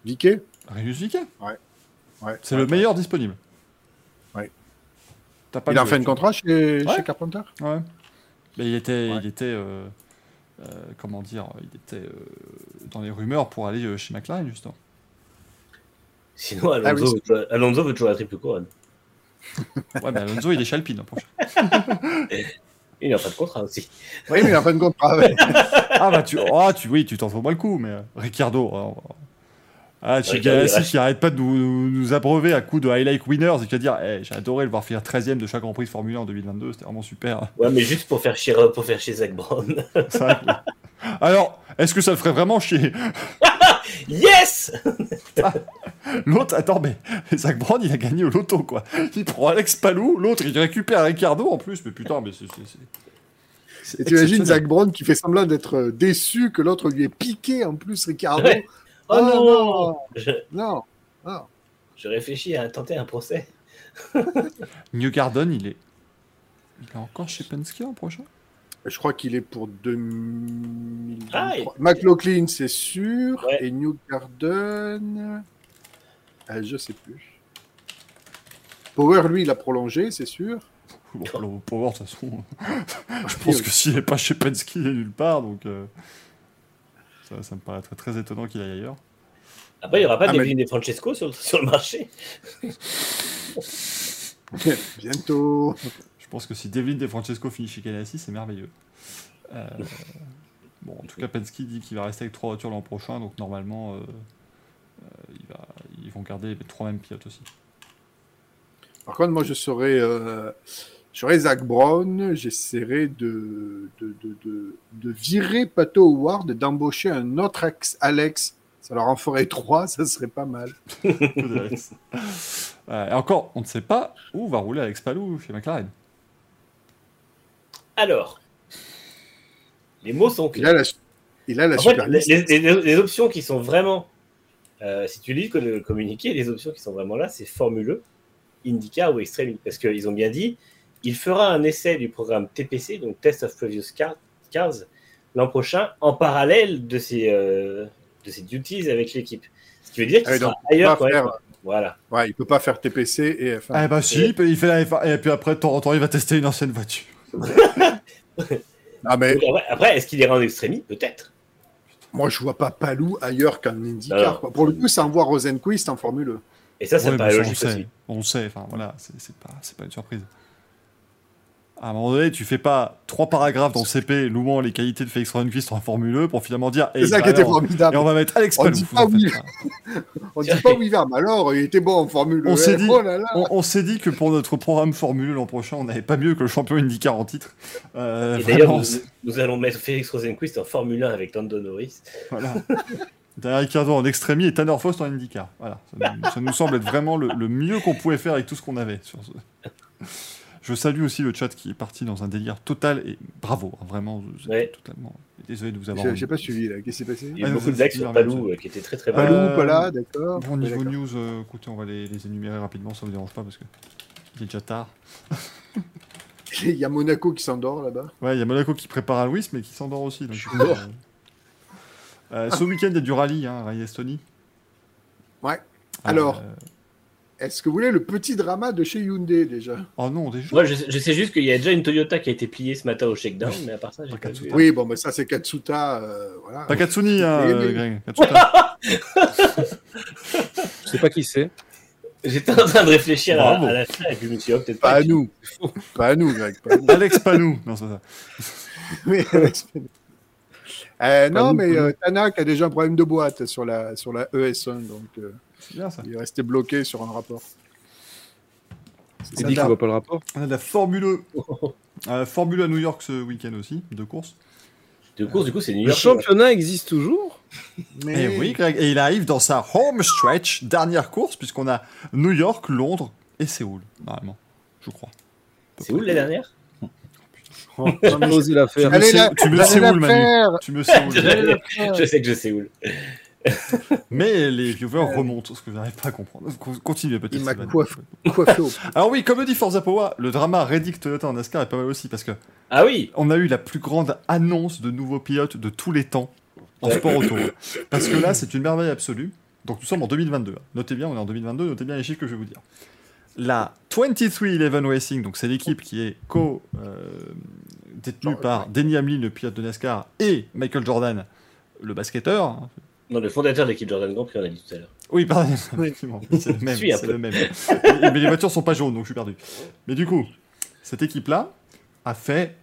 Viquet? Arius Viquet. Ouais. C'est Ouais. le meilleur disponible. Ouais. T'as pas Il a fait un contrat chez, Ouais. chez Carpenter? Ouais. Mais il était, Ouais. il était, euh, euh, comment dire, il était euh, dans les rumeurs pour aller euh, chez McLaren justement. Sinon, Ah Alonso, oui, veut toujours- Alonso veut toujours la triple couronne. Ouais, mais Alonso il est chez Alpine. hein. Il n'a pas de contrat aussi. Oui, mais il a fait un contrat. ouais. Ah bah tu, ah, tu, oui, tu t'en fous pas le coup, mais euh, Ricciardo. alors, ah, chez reste- qui arrête pas de nous, nous abreuver à coups de highlight winners et qui va dire, Eh, j'ai adoré le voir finir 13ème de chaque Grand Prix de Formule 1 en 2022, c'était vraiment super. Ouais, mais juste pour faire chier, pour faire chier Zach Brown. Alors, est-ce que ça le ferait vraiment chier? Yes L'autre, attends, mais Zach Brown, il a gagné au loto, quoi. Il prend Alex Palou, l'autre, il récupère Ricardo en plus, mais putain, mais c'est. Et tu imagines. Zach Brown qui fait semblant d'être euh, déçu que l'autre lui ait piqué en plus Ricardo? Ouais. Oh Ah, non je, Non, non. je réfléchis à tenter un procès. New Garden, il est. Il est encore chez Penske l'an prochain? Je crois qu'il est pour 2023. Ah, il- McLaughlin, c'est sûr. Ouais. Et New Garden. Euh, je sais plus. Power, lui, il a prolongé, c'est sûr. Bon, alors, voir, de toute façon, je pense que s'il est pas chez Penske, il est nulle part, donc. euh, Ça, ça me paraît très, très étonnant qu'il aille ailleurs. Après, il n'y aura pas Ah, de mais- Devlin et Francesco sur, sur le marché. Bientôt. Je pense que si Devlin De Francesco finit chez Ganassi, c'est merveilleux. Euh, bon, en tout cas, Penske dit qu'il va rester avec trois voitures l'an prochain, donc normalement, euh, euh, il va, ils vont garder les trois mêmes pilotes aussi. Par contre, moi, je serais, euh, je serais Zach Brown. J'essaierais de, de, de, de, de virer Pato Howard et d'embaucher un autre ex Alex. Ça leur en ferait trois, ça serait pas mal. Euh, et encore, on ne sait pas où va rouler Alex Palou chez McLaren. Alors, les mots sont Il a clairs. la, il a la En fait, les options qui sont vraiment, euh, si tu lis le communiqué, les options qui sont vraiment là, c'est Formule E, IndyCar ou Extreme. Parce qu'ils ont bien dit, il fera un essai du programme TPC, donc Test of Previous Car- Cars, l'an prochain, en parallèle de ses, euh, de ses duties avec l'équipe. Ce qui veut dire qu'il Ah oui, sera donc, ailleurs pas quand même. faire- Voilà. Ouais, il peut pas faire TPC et F1. Ah bah si, il, fait la F1, et puis après, de temps en temps, il va tester une ancienne voiture. Ah, mais Donc après, est-ce qu'il ira en Extreme Peut-être. Moi, je vois pas Palou ailleurs Non, IndyCar. Pour le coup, c'est en voir Rosenquist en Formule. Et ça, ça Ouais, on logique le sait, aussi. on sait, enfin voilà, c'est c'est pas, c'est pas une surprise. À un moment donné, tu fais pas trois paragraphes dans CP louant les qualités de Félix Rosenquist en Formule E pour finalement dire C'est Eh, ça bah qui était formidable. Et on va mettre Alex On Palou. dit vous pas oui. On dit pas oui, mais alors, il était bon en Formule E. On s'est dit- Oh. On, on dit que pour notre programme Formule l'an prochain, on n'avait pas mieux que le champion IndyCar en titre. Euh, Et d'ailleurs, nous, allons mettre Félix Rosenquist en Formule 1 avec Lando Norris. voilà. Derrière Ricardo en extrémie et Tanner Faust en IndyCar. Voilà. Ça, nous, ça nous semble être vraiment le, le mieux qu'on pouvait faire avec tout ce qu'on avait. Sur ce- Je salue aussi le chat qui est parti dans un délire total et bravo, hein, vraiment. vous êtes Ouais. Totalement. Désolé de vous avoir. J'ai pas suivi là. Qu'est-ce qui s'est passé Il y a Ouais, beaucoup de sur Palou euh, qui étaient très très. Palou, Euh, pas là, d'accord. Bon, niveau news, euh, écoutez, on va les, les énumérer rapidement, ça vous dérange pas parce que il est déjà tard. Il y a Monaco qui s'endort là-bas. Ouais, il y a Monaco qui prépare à Louis, mais qui s'endort aussi. donc, suis euh, mort. euh, ce week-end, il y a du rallye, hein, rallye Estonie. Ouais. Alors, est-ce que vous voulez le petit drama de chez Hyundai déjà? Oh non, déjà. Moi, je, je sais juste qu'il y a déjà une Toyota qui a été pliée ce matin au shakedown, mais à part ça, j'ai pas vu. Oui, bon, mais ça c'est Katsuta. euh, voilà. Pas Katsuni, hein, euh. Greg. Katsuta. Je sais pas qui c'est. J'étais en train de réfléchir à, Bravo. à la fin et puis je me suis dit, oh, peut-être Pas pas. à nous. pas à nous, Greg. Pas à nous. Alex Panou. Non, c'est pas ça. Oui, Euh, non, nous, mais pas euh, Tanak a déjà un problème de boîte sur la, sur la ES1, donc euh, C'est bien ça. il est resté bloqué sur un rapport. Il dit qu'il voit pas le rapport. On a de la Formule E. Euh, Formule à New York ce week-end aussi, deux courses. De course, du coup, c'est New Le York. championnat existe toujours Mais Et oui, Greg. Et il arrive dans sa home stretch, dernière course, puisqu'on a New York, Londres et Séoul, normalement. Je crois. C'est où la dernière J'ai pas osé la Tu faire. tu me sais où, le Manu faire. Tu me sais où. le Manu. Je sais que je sais où. Mais les viewers remontent, ce que je n'arrive pas à comprendre. Continuez peut-être. Il m'a coiffé, Alors oui, comme le dit Forza Power, le drama Reddick Toyota en NASCAR est pas mal aussi, parce que Ah oui on a eu la plus grande annonce de nouveaux pilotes de tous les temps en sport auto. Parce que là, c'est une merveille absolue. Donc nous sommes en 2022. Notez bien, on est en 2022, notez bien les chiffres que je vais vous dire. La 2311 Racing, donc c'est l'équipe qui est co euh, détenue par Denny Hamlin, le pilote de NASCAR, et Michael Jordan, le basketteur. Non, le fondateur de l'équipe Jordan Grand Prix, on a dit tout à l'heure. Oui, pardon, effectivement, c'est le même. Suis un c'est peu. le même. Mais mais les voitures sont pas jaunes, donc je suis perdu. Mais du coup, cette équipe-là a fait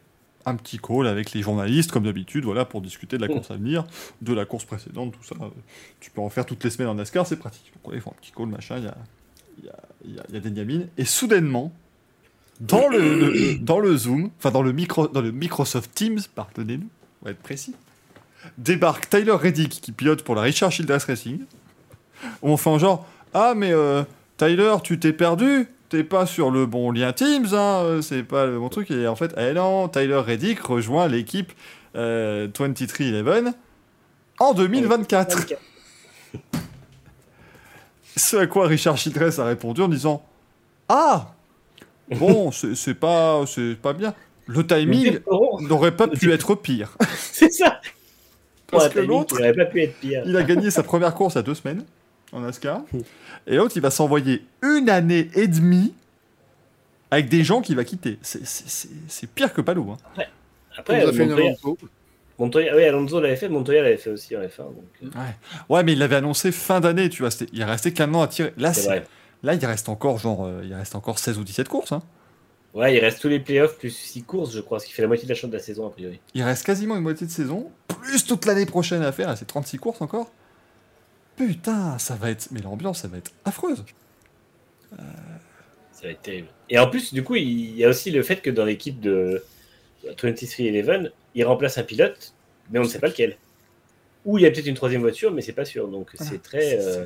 un petit call avec les journalistes, comme d'habitude, voilà, pour discuter de la course à venir, de la course précédente, tout ça. Tu peux en faire toutes les semaines en NASCAR, c'est pratique. Donc voilà, ils font un petit call, machin, il y a, il y a, il y a, il y a Denny Hamlin. Et soudainement, dans le, le- le- dans le Zoom, enfin dans le, micro, dans le Microsoft Teams, pardonnez-nous, on va être précis, débarque Tyler Reddick qui pilote pour la Richard Childress Racing. On fait en genre Ah, mais euh, Tyler, tu t'es perdu T'es pas sur le bon lien Teams, hein, euh, c'est pas le bon truc. Et en fait, eh non, Tyler Reddick rejoint l'équipe euh, 2311 en 2024. Ce à quoi Richard Childress a répondu en disant Ah Bon, c'est pas, pas bien. Le timing n'aurait pas pu être pire. C'est ça Parce que l'autre-. Il a gagné sa première course a deux semaines en NASCAR. Et l'autre, il va s'envoyer une année et demie avec des gens qu'il va quitter. C'est- pire que Palou. Hein. Après, Montoya. Montoya- oui, Alonso l'avait fait, Montoya l'avait fait aussi en F1. Donc, euh, Ouais, mais il l'avait annoncé fin d'année, tu vois. Il restait qu'un an à tirer. Là, là, il reste encore genre, euh, il reste encore 16 ou 17 courses. hein. Ouais, il reste tous les playoffs plus 6 courses, je crois, ce qui fait la moitié de la chance de la saison, a priori. Il reste quasiment une moitié de saison, plus toute l'année prochaine à faire. C'est 36 courses encore. Putain, ça va être. Mais l'ambiance, ça va être affreuse. Ça va être terrible. Et en plus, du coup, il y a aussi le fait que dans l'équipe de 2311, il remplace un pilote, mais on ne sait pas lequel. Ou il y a peut-être une troisième voiture, mais c'est pas sûr. Donc c'est très, C'est- euh,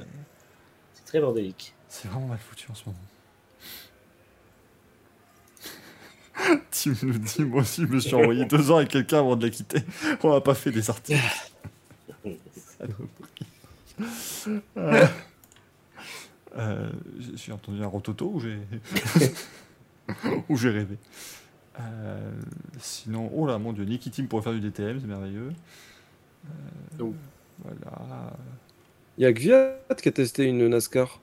c'est très bordélique. C'est vraiment mal foutu en ce moment. tu nous dis, moi aussi, je me suis envoyé deux ans avec quelqu'un avant de la quitter. On n'a pas fait des articles. Euh, euh, j'ai- entendu un rototo ou j'ai ou j'ai rêvé. Euh, sinon, oh là, mon dieu, Niki Team pour faire du DTM, c'est merveilleux. Euh, Donc. Voilà. Il y a Gviat qui a testé une NASCAR.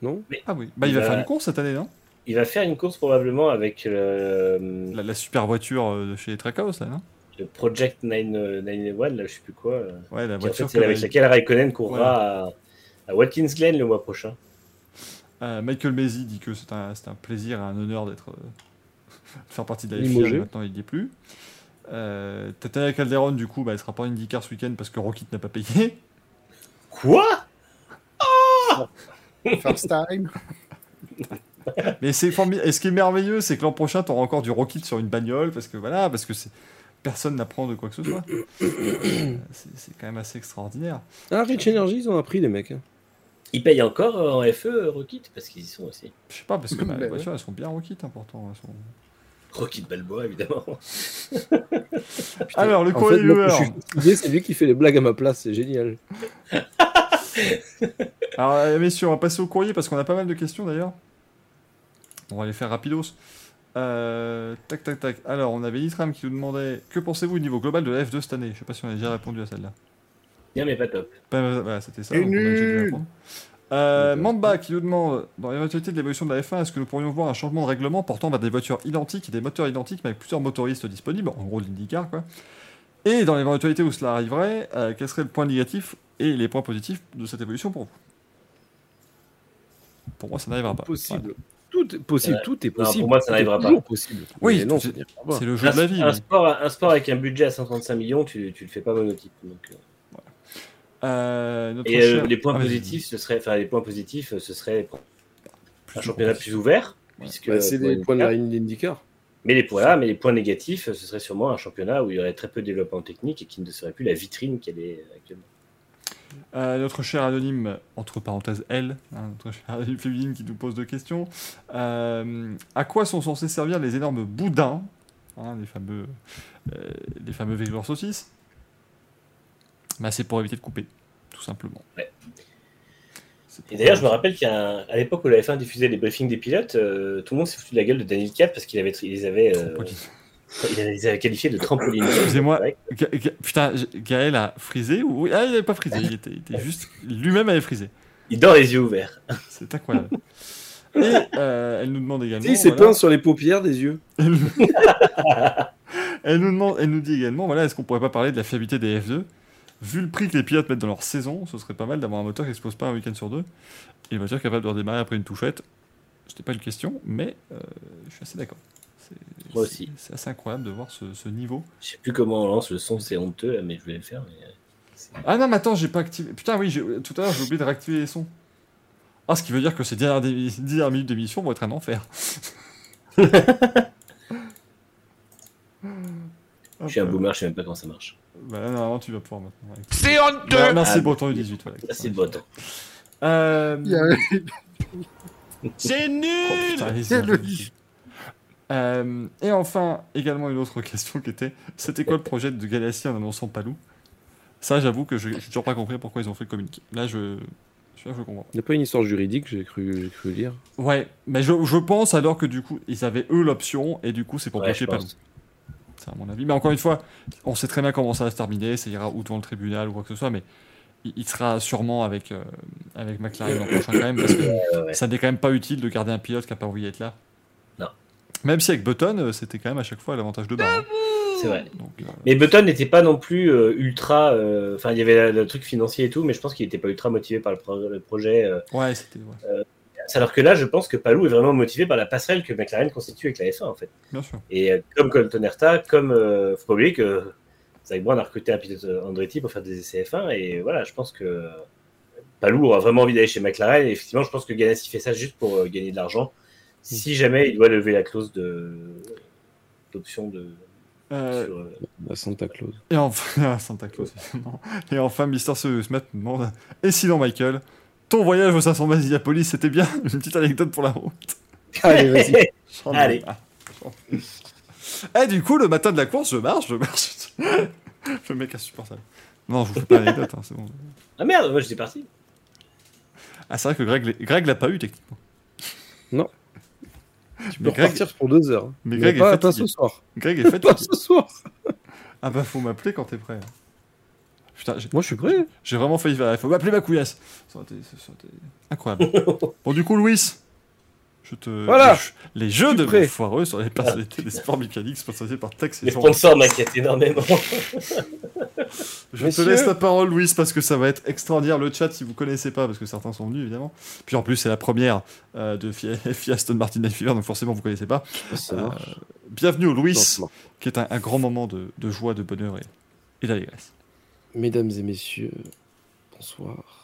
Non? Ah oui, bah il va faire une course cette année, non? Il va faire une course probablement avec euh, la, la super voiture euh, de chez Trackhouse, là, non? le Project 9, 91, là, je sais plus quoi. euh, Ouais, la qui, en fait, voiture c'est avec que- laquelle Raikkonen courra à, à Watkins Glen le mois prochain. Euh, Michael Maisy dit que c'est un, plaisir et un honneur d'être euh, de faire partie de la Limogé. FIA, mais maintenant il n'y est plus. Euh, Tatiana Calderon, du coup, bah, elle sera pas en IndyCar ce week-end parce que Rocket n'a pas payé. Quoi? First time. Mais c'est formi- Et ce qui est merveilleux, c'est que l'an prochain, tu auras encore du Rocket sur une bagnole parce que voilà, parce que c'est personne n'apprend de quoi que ce soit. Euh, c'est quand même assez extraordinaire. Ah, Rich Energy, ils ont appris, les mecs. hein. Ils payent encore euh, en FE Rocket parce qu'ils y sont aussi. Je sais pas, parce que bah, Bah, les ouais. voitures, elles sont bien Rocket, hein, pourtant. elles sont- Rocket Balboa, évidemment. Alors, le courrier suis c'est lui qui fait les blagues à ma place, c'est génial. Alors, euh, messieurs, on va passer au courrier parce qu'on a pas mal de questions d'ailleurs. On va les faire rapidos. Euh, tac, tac, tac. Alors, on avait Nitram qui nous demandait Que pensez-vous au niveau global de la F2 cette année? Je sais pas si on a déjà répondu à celle-là. Bien, mais pas top. Bah, voilà, c'était ça. Nul. Euh, Mamba qui nous demande Dans l'éventualité de l'évolution de la F1, est-ce que nous pourrions voir un changement de règlement portant vers des voitures identiques et des moteurs identiques mais avec plusieurs motoristes disponibles En gros, l'IndyCar, quoi? Et dans l'éventualité où cela arriverait, euh, quel serait le point négatif et les points positifs de cette évolution pour vous? Pour moi, ça n'arrivera pas. Possible. Tout est possible, Ouais. tout est Non, possible. pour moi, ça n'arrivera pas. possible. Oui, non, c'est- le jeu Un, de la vie. un mais- sport, un sport avec un budget à 135 millions, tu, tu le fais pas monotype. Donc, euh. Euh, notre Et euh, les points Ah, positifs, ce serait, enfin les points positifs, ce serait un championnat plus ouvert, Ouais. puisque Bah, c'est des points de la handicap. ligne d'IndyCar. Mais les points là, mais les points négatifs, ce serait sûrement un championnat où il y aurait très peu de développement technique et qui ne serait plus la vitrine qu'elle est actuellement. Euh, notre cher anonyme, entre parenthèses elle, hein, notre chère anonyme féminine qui nous pose deux questions. Euh, à quoi sont censés servir les énormes boudins, hein, les fameux, euh, les fameux saucisses? Bah, C'est pour éviter de couper, tout simplement. Ouais. Et d'ailleurs, je me rappelle qu'à l'époque où la F1 diffusait les briefings des pilotes, euh, tout le monde s'est foutu de la gueule de Daniel Cap parce qu'il avait, il les avait, Trampoline. il les avait qualifiés de trampoline. Excusez-moi, putain, Gaël a frisé ou ah, il n'avait pas frisé, il était, il était juste lui-même avait frisé. Il dort les yeux ouverts. C'est incroyable. Et euh, elle nous demande également. Si, c'est voilà, peint sur les paupières des yeux. elle, nous... elle nous demande, elle nous dit également, voilà, est-ce qu'on pourrait pas parler de la fiabilité des F2 Vu le prix que les pilotes mettent dans leur saison, ce serait pas mal d'avoir un moteur qui explose pas un week-end sur deux et une voiture capable de redémarrer après une touchette. C'était pas une question, mais euh, je suis assez d'accord. C'est- Moi aussi. C'est assez incroyable de voir ce, ce niveau. Je sais plus comment on lance le son, c'est honteux, là, mais je voulais le faire. Mais... euh, Ah non, mais attends, j'ai pas activé. Putain, oui, tout à l'heure, j'ai oublié de réactiver les sons. Ah, ce qui veut dire que ces dernières, dé- dernières minutes d'émission vont être un enfer. Je suis un boomer, je sais même pas comment ça marche. Bah, non, non, tu vas pouvoir maintenant. ouais. C'est honteux Bah, merci, Ah, Breton du 18. Voilà. Le botton. Euh... C'est oh, nul putain, les C'est idiots. Euh, et enfin, également une autre question qui était c'était quoi le projet de Galassi en annonçant Palou? Ça, j'avoue que je n'ai toujours pas compris pourquoi ils ont fait le communiqué. Là, je. Je, je comprends. Il n'y a pas une histoire juridique, j'ai cru, j'ai cru lire. Ouais, mais je, je pense alors que du coup, ils avaient eux l'option et du coup, c'est pour Ouais, Palou. C'est à mon avis. Mais encore une fois, on sait très bien comment ça va se terminer. Ça ira ou devant le tribunal ou quoi que ce soit. Mais il, il sera sûrement avec, euh, avec McLaren l'an prochain quand même. Parce que Ouais, ouais. ça n'est quand même pas utile de garder un pilote qui n'a pas envie d'être là. Même si avec Button, euh, c'était quand même à chaque fois l'avantage de barre. hein. C'est vrai. Donc, euh, Mais Button n'était pas non plus euh, ultra. Enfin, il y avait le truc financier et tout, mais je pense qu'il n'était pas ultra motivé par le, pro- le projet. ouais, c'était. ouais, alors que là, je pense que Palou est vraiment motivé par la passerelle que McLaren constitue avec la F1, en fait. bien sûr. Et comme Colton Herta, comme. Euh, faut pas oublier que Zach Brown a recruté un pilote Andretti pour faire des essais F1, et voilà, je pense que Palou aura vraiment envie d'aller chez McLaren, et effectivement, je pense que Ganassi fait ça juste pour gagner de l'argent. Si jamais il doit lever la clause de d'option de. Euh, sur, euh, La Santa Claus. et enfin, Santa Claus. Et enfin, Mister me demande Et sinon, Michael, ton voyage au 500 Basiapolis, c'était bien Une petite anecdote pour la route. Allez, vas-y. Allez. Eh, du coup, le matin de la course, je marche, je marche. le mec insupportable. Non, je vous fais pas l'anecdote, hein, c'est bon. Ah merde, moi j'étais parti. Ah, c'est vrai que Greg, Greg l'a pas eu techniquement. Tu peux Mais Greg- repartir pour deux heures. mais Mais Greg est pas, pas fatigué. ce soir. Greg est Pas ce soir. ah bah, faut m'appeler quand t'es prêt. Putain, j'ai- Moi, je suis prêt. j'ai vraiment failli faire. Il faut m'appeler ma couillasse. Ça aurait été- ça aurait été incroyable. bon, du coup, Louis, je te. Voilà. Les, jeux- les jeux de prêt. foireux sur les personnalités des sports mécaniques sponsorisés par Tex et Les sponsors m'inquiètent énormément. Je Messieurs. te laisse la parole, Louis, parce que ça va être extraordinaire le chat si vous connaissez pas, parce que certains sont venus évidemment. Puis en plus, c'est la première euh, de FIA, FIA Aston Martin Night Fever, donc forcément vous connaissez pas. Ça Euh. Bienvenue au Louis, qui est un, un grand moment de, de joie, de bonheur et, et d'allégresse. Mesdames et messieurs, bonsoir.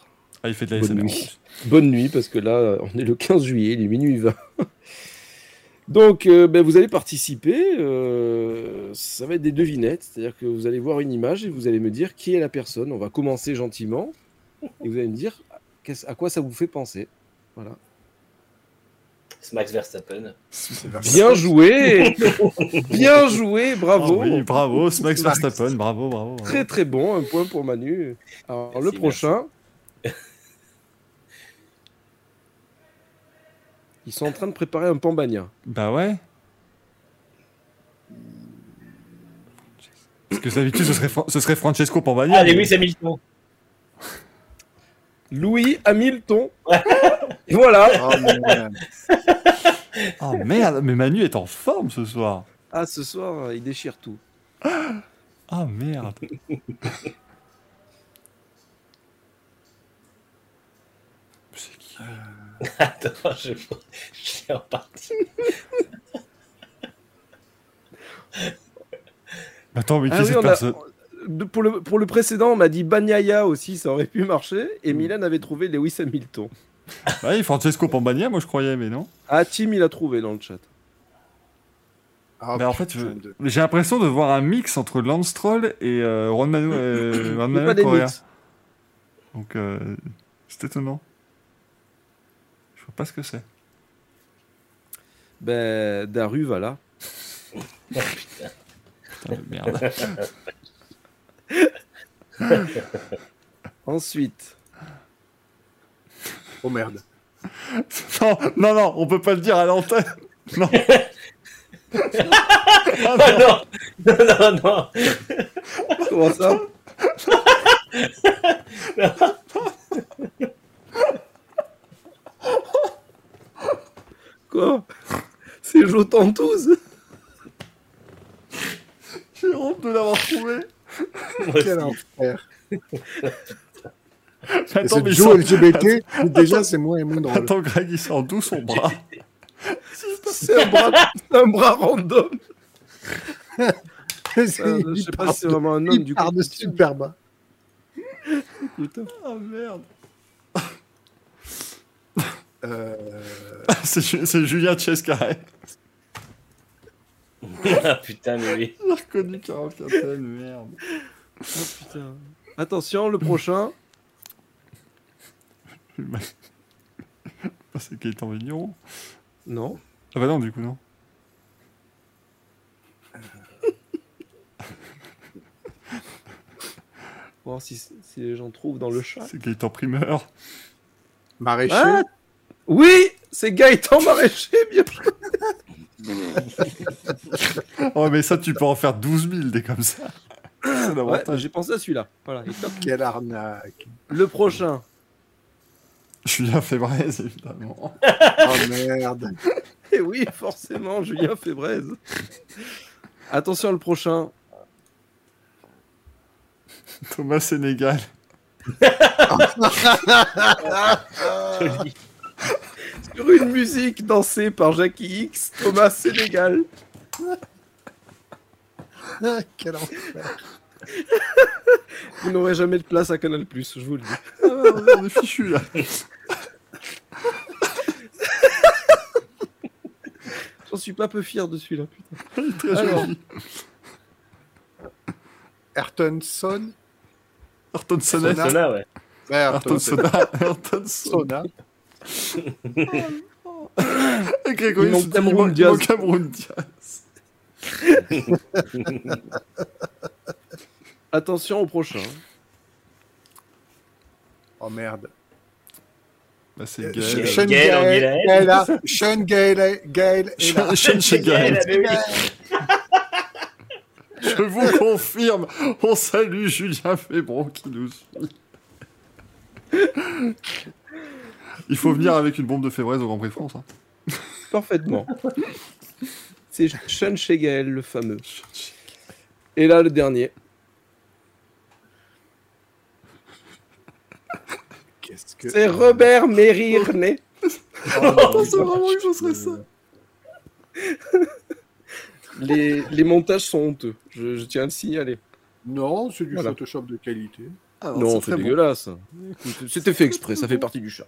Ah, il fait de la Bonne nuit. Bonne nuit, parce que là, on est le 15 juillet, il est minuit 20. Donc, euh, ben, vous allez participer. euh, ça va être des devinettes, c'est-à-dire que vous allez voir une image et vous allez me dire qui est la personne. On va commencer gentiment et vous allez me dire à quoi ça vous fait penser. Voilà. C'est Max Verstappen. Bien joué Bien joué, Ah bravo oui, bravo, Max Max. Verstappen, bravo, bravo. bravo. Très très bon, un point pour Manu. Alors Merci, le prochain. Ils sont en train de préparer un pambagna. Bah ouais. Parce que d'habitude, ce serait, Fra- ce serait Francesco Pambagna. Ah, mais- Lewis Hamilton. Louis Hamilton. Et voilà. Ah, mais, Ah merde, mais Manu est en forme ce soir. Ah, ce soir, il déchire tout. Ah merde. C'est qui? Attends, je, je suis reparti. Attends, mais qui Ah est oui, cette a- personne pour, le, pour le précédent, on m'a dit Bagnaia aussi, ça aurait pu marcher. Et Hmm. Milan avait trouvé Lewis Hamilton. Bah Oui, Francesco Pambagna, moi je croyais, mais non. Ah, Tim, il a trouvé dans le chat. ah, mais en fait, je- putain de- j'ai l'impression de voir un mix entre Lance Stroll et euh, Juan Manuel, euh, des Correa. mix. Donc, euh, c'est étonnant. Pas ce que c'est. Ben, Daru, voilà. Putain de merde. Ensuite, Oh merde. non, non, non, on peut pas le dire à l'antenne. Non. Ah, Ah non Non, non, non comment ça? Quoi C'est Jotantouz J'ai honte de l'avoir trouvé. Quel enfer. Attends, c'est mais Joe il sent- LGBT, mais déjà c'est moins et moins drôle. Attends, Greg, il sent d'où son bras C'est un bras, un bras random. Euh, je il sais pas part si c'est de- vraiment un homme il du part coup. de super bas. Putain. Ah merde. Euh, C'est Ju- c'est Julien Chescarret. Ah putain, mais oui. J'ai reconnu 44 merde. Oh, putain. Attention, le prochain. C'est Gaëtan Vigneron. Non. Ah bah non, du coup, non. Voir si, si les gens trouvent dans le chat. C'est Gaëtan Primeur. Maraîcher. Ah oui, c'est Gaëtan Maraîcher, bien joué. Oh, mais ça, tu peux en faire 12 000 des comme ça. Ouais, l'avantage. j'ai pensé à celui-là. Voilà, et top. Quelle arnaque. Le prochain. Julien Fébrez, évidemment. Oh merde. Et oui, forcément, Julien Fébrez. Attention, le prochain. Thomas Sénégal. Joli. Sur une musique dansée par Jackie X, Thomas Sénégal. Quel enfer. Vous n'aurez jamais de place à Canal+, je vous le dis. Ah, ouais, on est fichu là. J'en suis pas peu fier de celui-là, putain. Il est très Alors. joli. Ayrton Son. Ayrton Sonnet. Sona. Cela, ouais. Ouais, Ayrton Grégory, se dit, Cameroun Diaz. manque Cameroun Diaz. Attention au prochain. Oh merde. Bah, c'est Euh, Gaël. Sean Gaël Gaël. Gaël, là. Sean Gaël, Gaël est là. Sean- Sean chez Gaël. mais oui. Je vous confirme, on salue Julien Fébron qui nous suit. Il faut venir avec une bombe de fébraise au Grand Prix de France. hein. Parfaitement. C'est Sean Chegael, le fameux. Et là, le dernier. Qu'est-ce que. C'est Robert Merirne. Attends, c'est vraiment que ce serait ça. Les, les montages sont honteux. Je, je tiens à le signaler. Non, c'est du Voilà. Photoshop de qualité. Alors, non, c'est bon. dégueulasse. C'était fait exprès, ça fait partie du chat.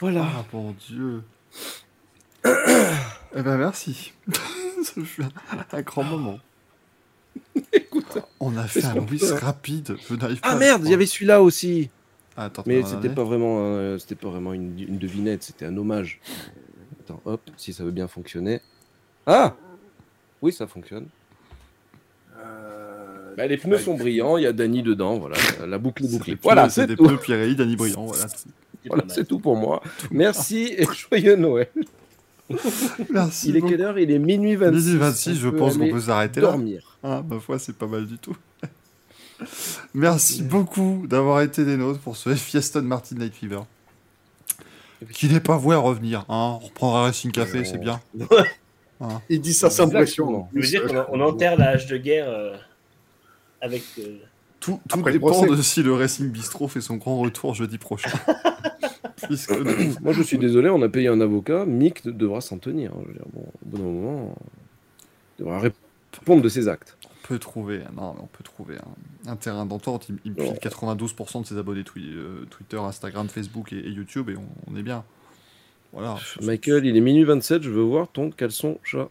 Voilà. Ah mon dieu. eh ben merci. Ça fut un, un grand moment. Écoute. On a fait un peut, hein. rapide. Je n'arrive pas Ah à merde, il y avait celui-là aussi. Ah, attends, Mais t'en c'était pas vraiment, euh, c'était pas vraiment une, une devinette, c'était un hommage. Attends, hop, si ça veut bien fonctionner. Ah Oui, ça fonctionne. Euh, Bah, les pneus sont brillants, il y a Dany dedans, voilà, la boucle est bouclée. Voilà, c'est des tout. pneus Pirelli, Danny Briand. Voilà. C'est Voilà, c'est tout pour moi. Merci et joyeux Noël. Merci. Il est beaucoup. quelle heure? Il est minuit 26. Midi 26, je pense qu'on peut s'arrêter là. dormir. Ah, ma foi, c'est pas mal du tout. Merci beaucoup d'avoir été des nôtres pour ce Fieston Martin Night Fever. Qui n'est pas voué à revenir. Hein. On reprendra Racing Café, c'est bien. Il dit ça sans pression. On enterre la hache de guerre euh, avec. euh, Tout, tout Après le dépend de si le Racing Bistro fait son grand retour jeudi prochain. Puisque Moi, je suis désolé, on a payé un avocat. Mick devra s'en tenir. Je veux dire, bon, au bout d'un moment, il devra répondre de ses actes. on peut trouver, non, mais on peut trouver un, un terrain d'entente. Il, il me file 92% de ses abonnés twi- euh, Twitter, Instagram, Facebook et, et YouTube et on, on est bien. Voilà. Michael, il est minuit 27, je veux voir ton caleçon chat.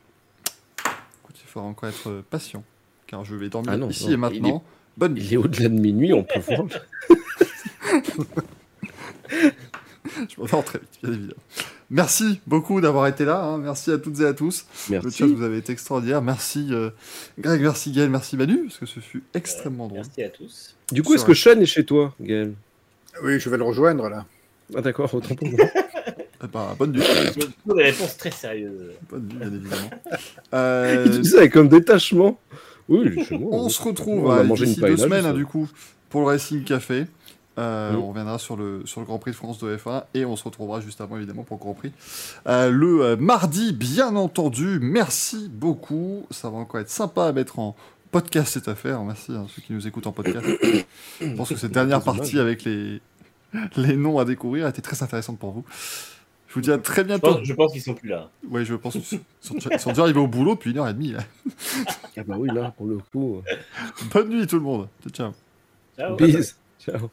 Écoute, il faudra encore être patient, car je vais dormir Ah non, ici non, et maintenant. Bonne nuit. Il est au-delà de minuit, on peut voir. Je m'endors très vite, bien évidemment. Merci beaucoup d'avoir été là. hein. Merci à toutes et à tous. Le chat, Merci. vous avez été extraordinaire. Merci euh, Greg, merci Gaël, merci Manu, parce que ce fut extrêmement drôle. Merci à tous. Du coup, est-ce que Sean est chez toi, Gaël? Oui, je vais le rejoindre là. Ah d'accord, autant pour moi. Eh ben, bonne nuit. Des réponses très sérieuses. Bonne nuit, bien évidemment. Euh, Il dit ça avec un détachement. Oui, chez moi. on se retrouve On d'ici deux semaines, hein, du coup, pour le Racing Café. Euh. On reviendra sur le, sur le Grand Prix de France de F1 et on se retrouvera juste avant, évidemment, pour le Grand Prix. Euh, le euh, mardi, bien entendu. Merci beaucoup. Ça va encore être sympa à mettre en podcast cette affaire. Merci à ceux qui nous écoutent en podcast. Je pense que cette dernière dommage. partie avec les, les noms à découvrir a été très intéressante pour vous. Je vous dis à très Je bientôt. pense, je pense qu'ils sont plus là. Oui, je pense qu'ils sont, déjà arrivés au boulot depuis une heure et demie. là. Ah bah oui, là, pour le coup. Bonne nuit tout le monde. Ciao, ciao. Ciao. Peace. Ciao.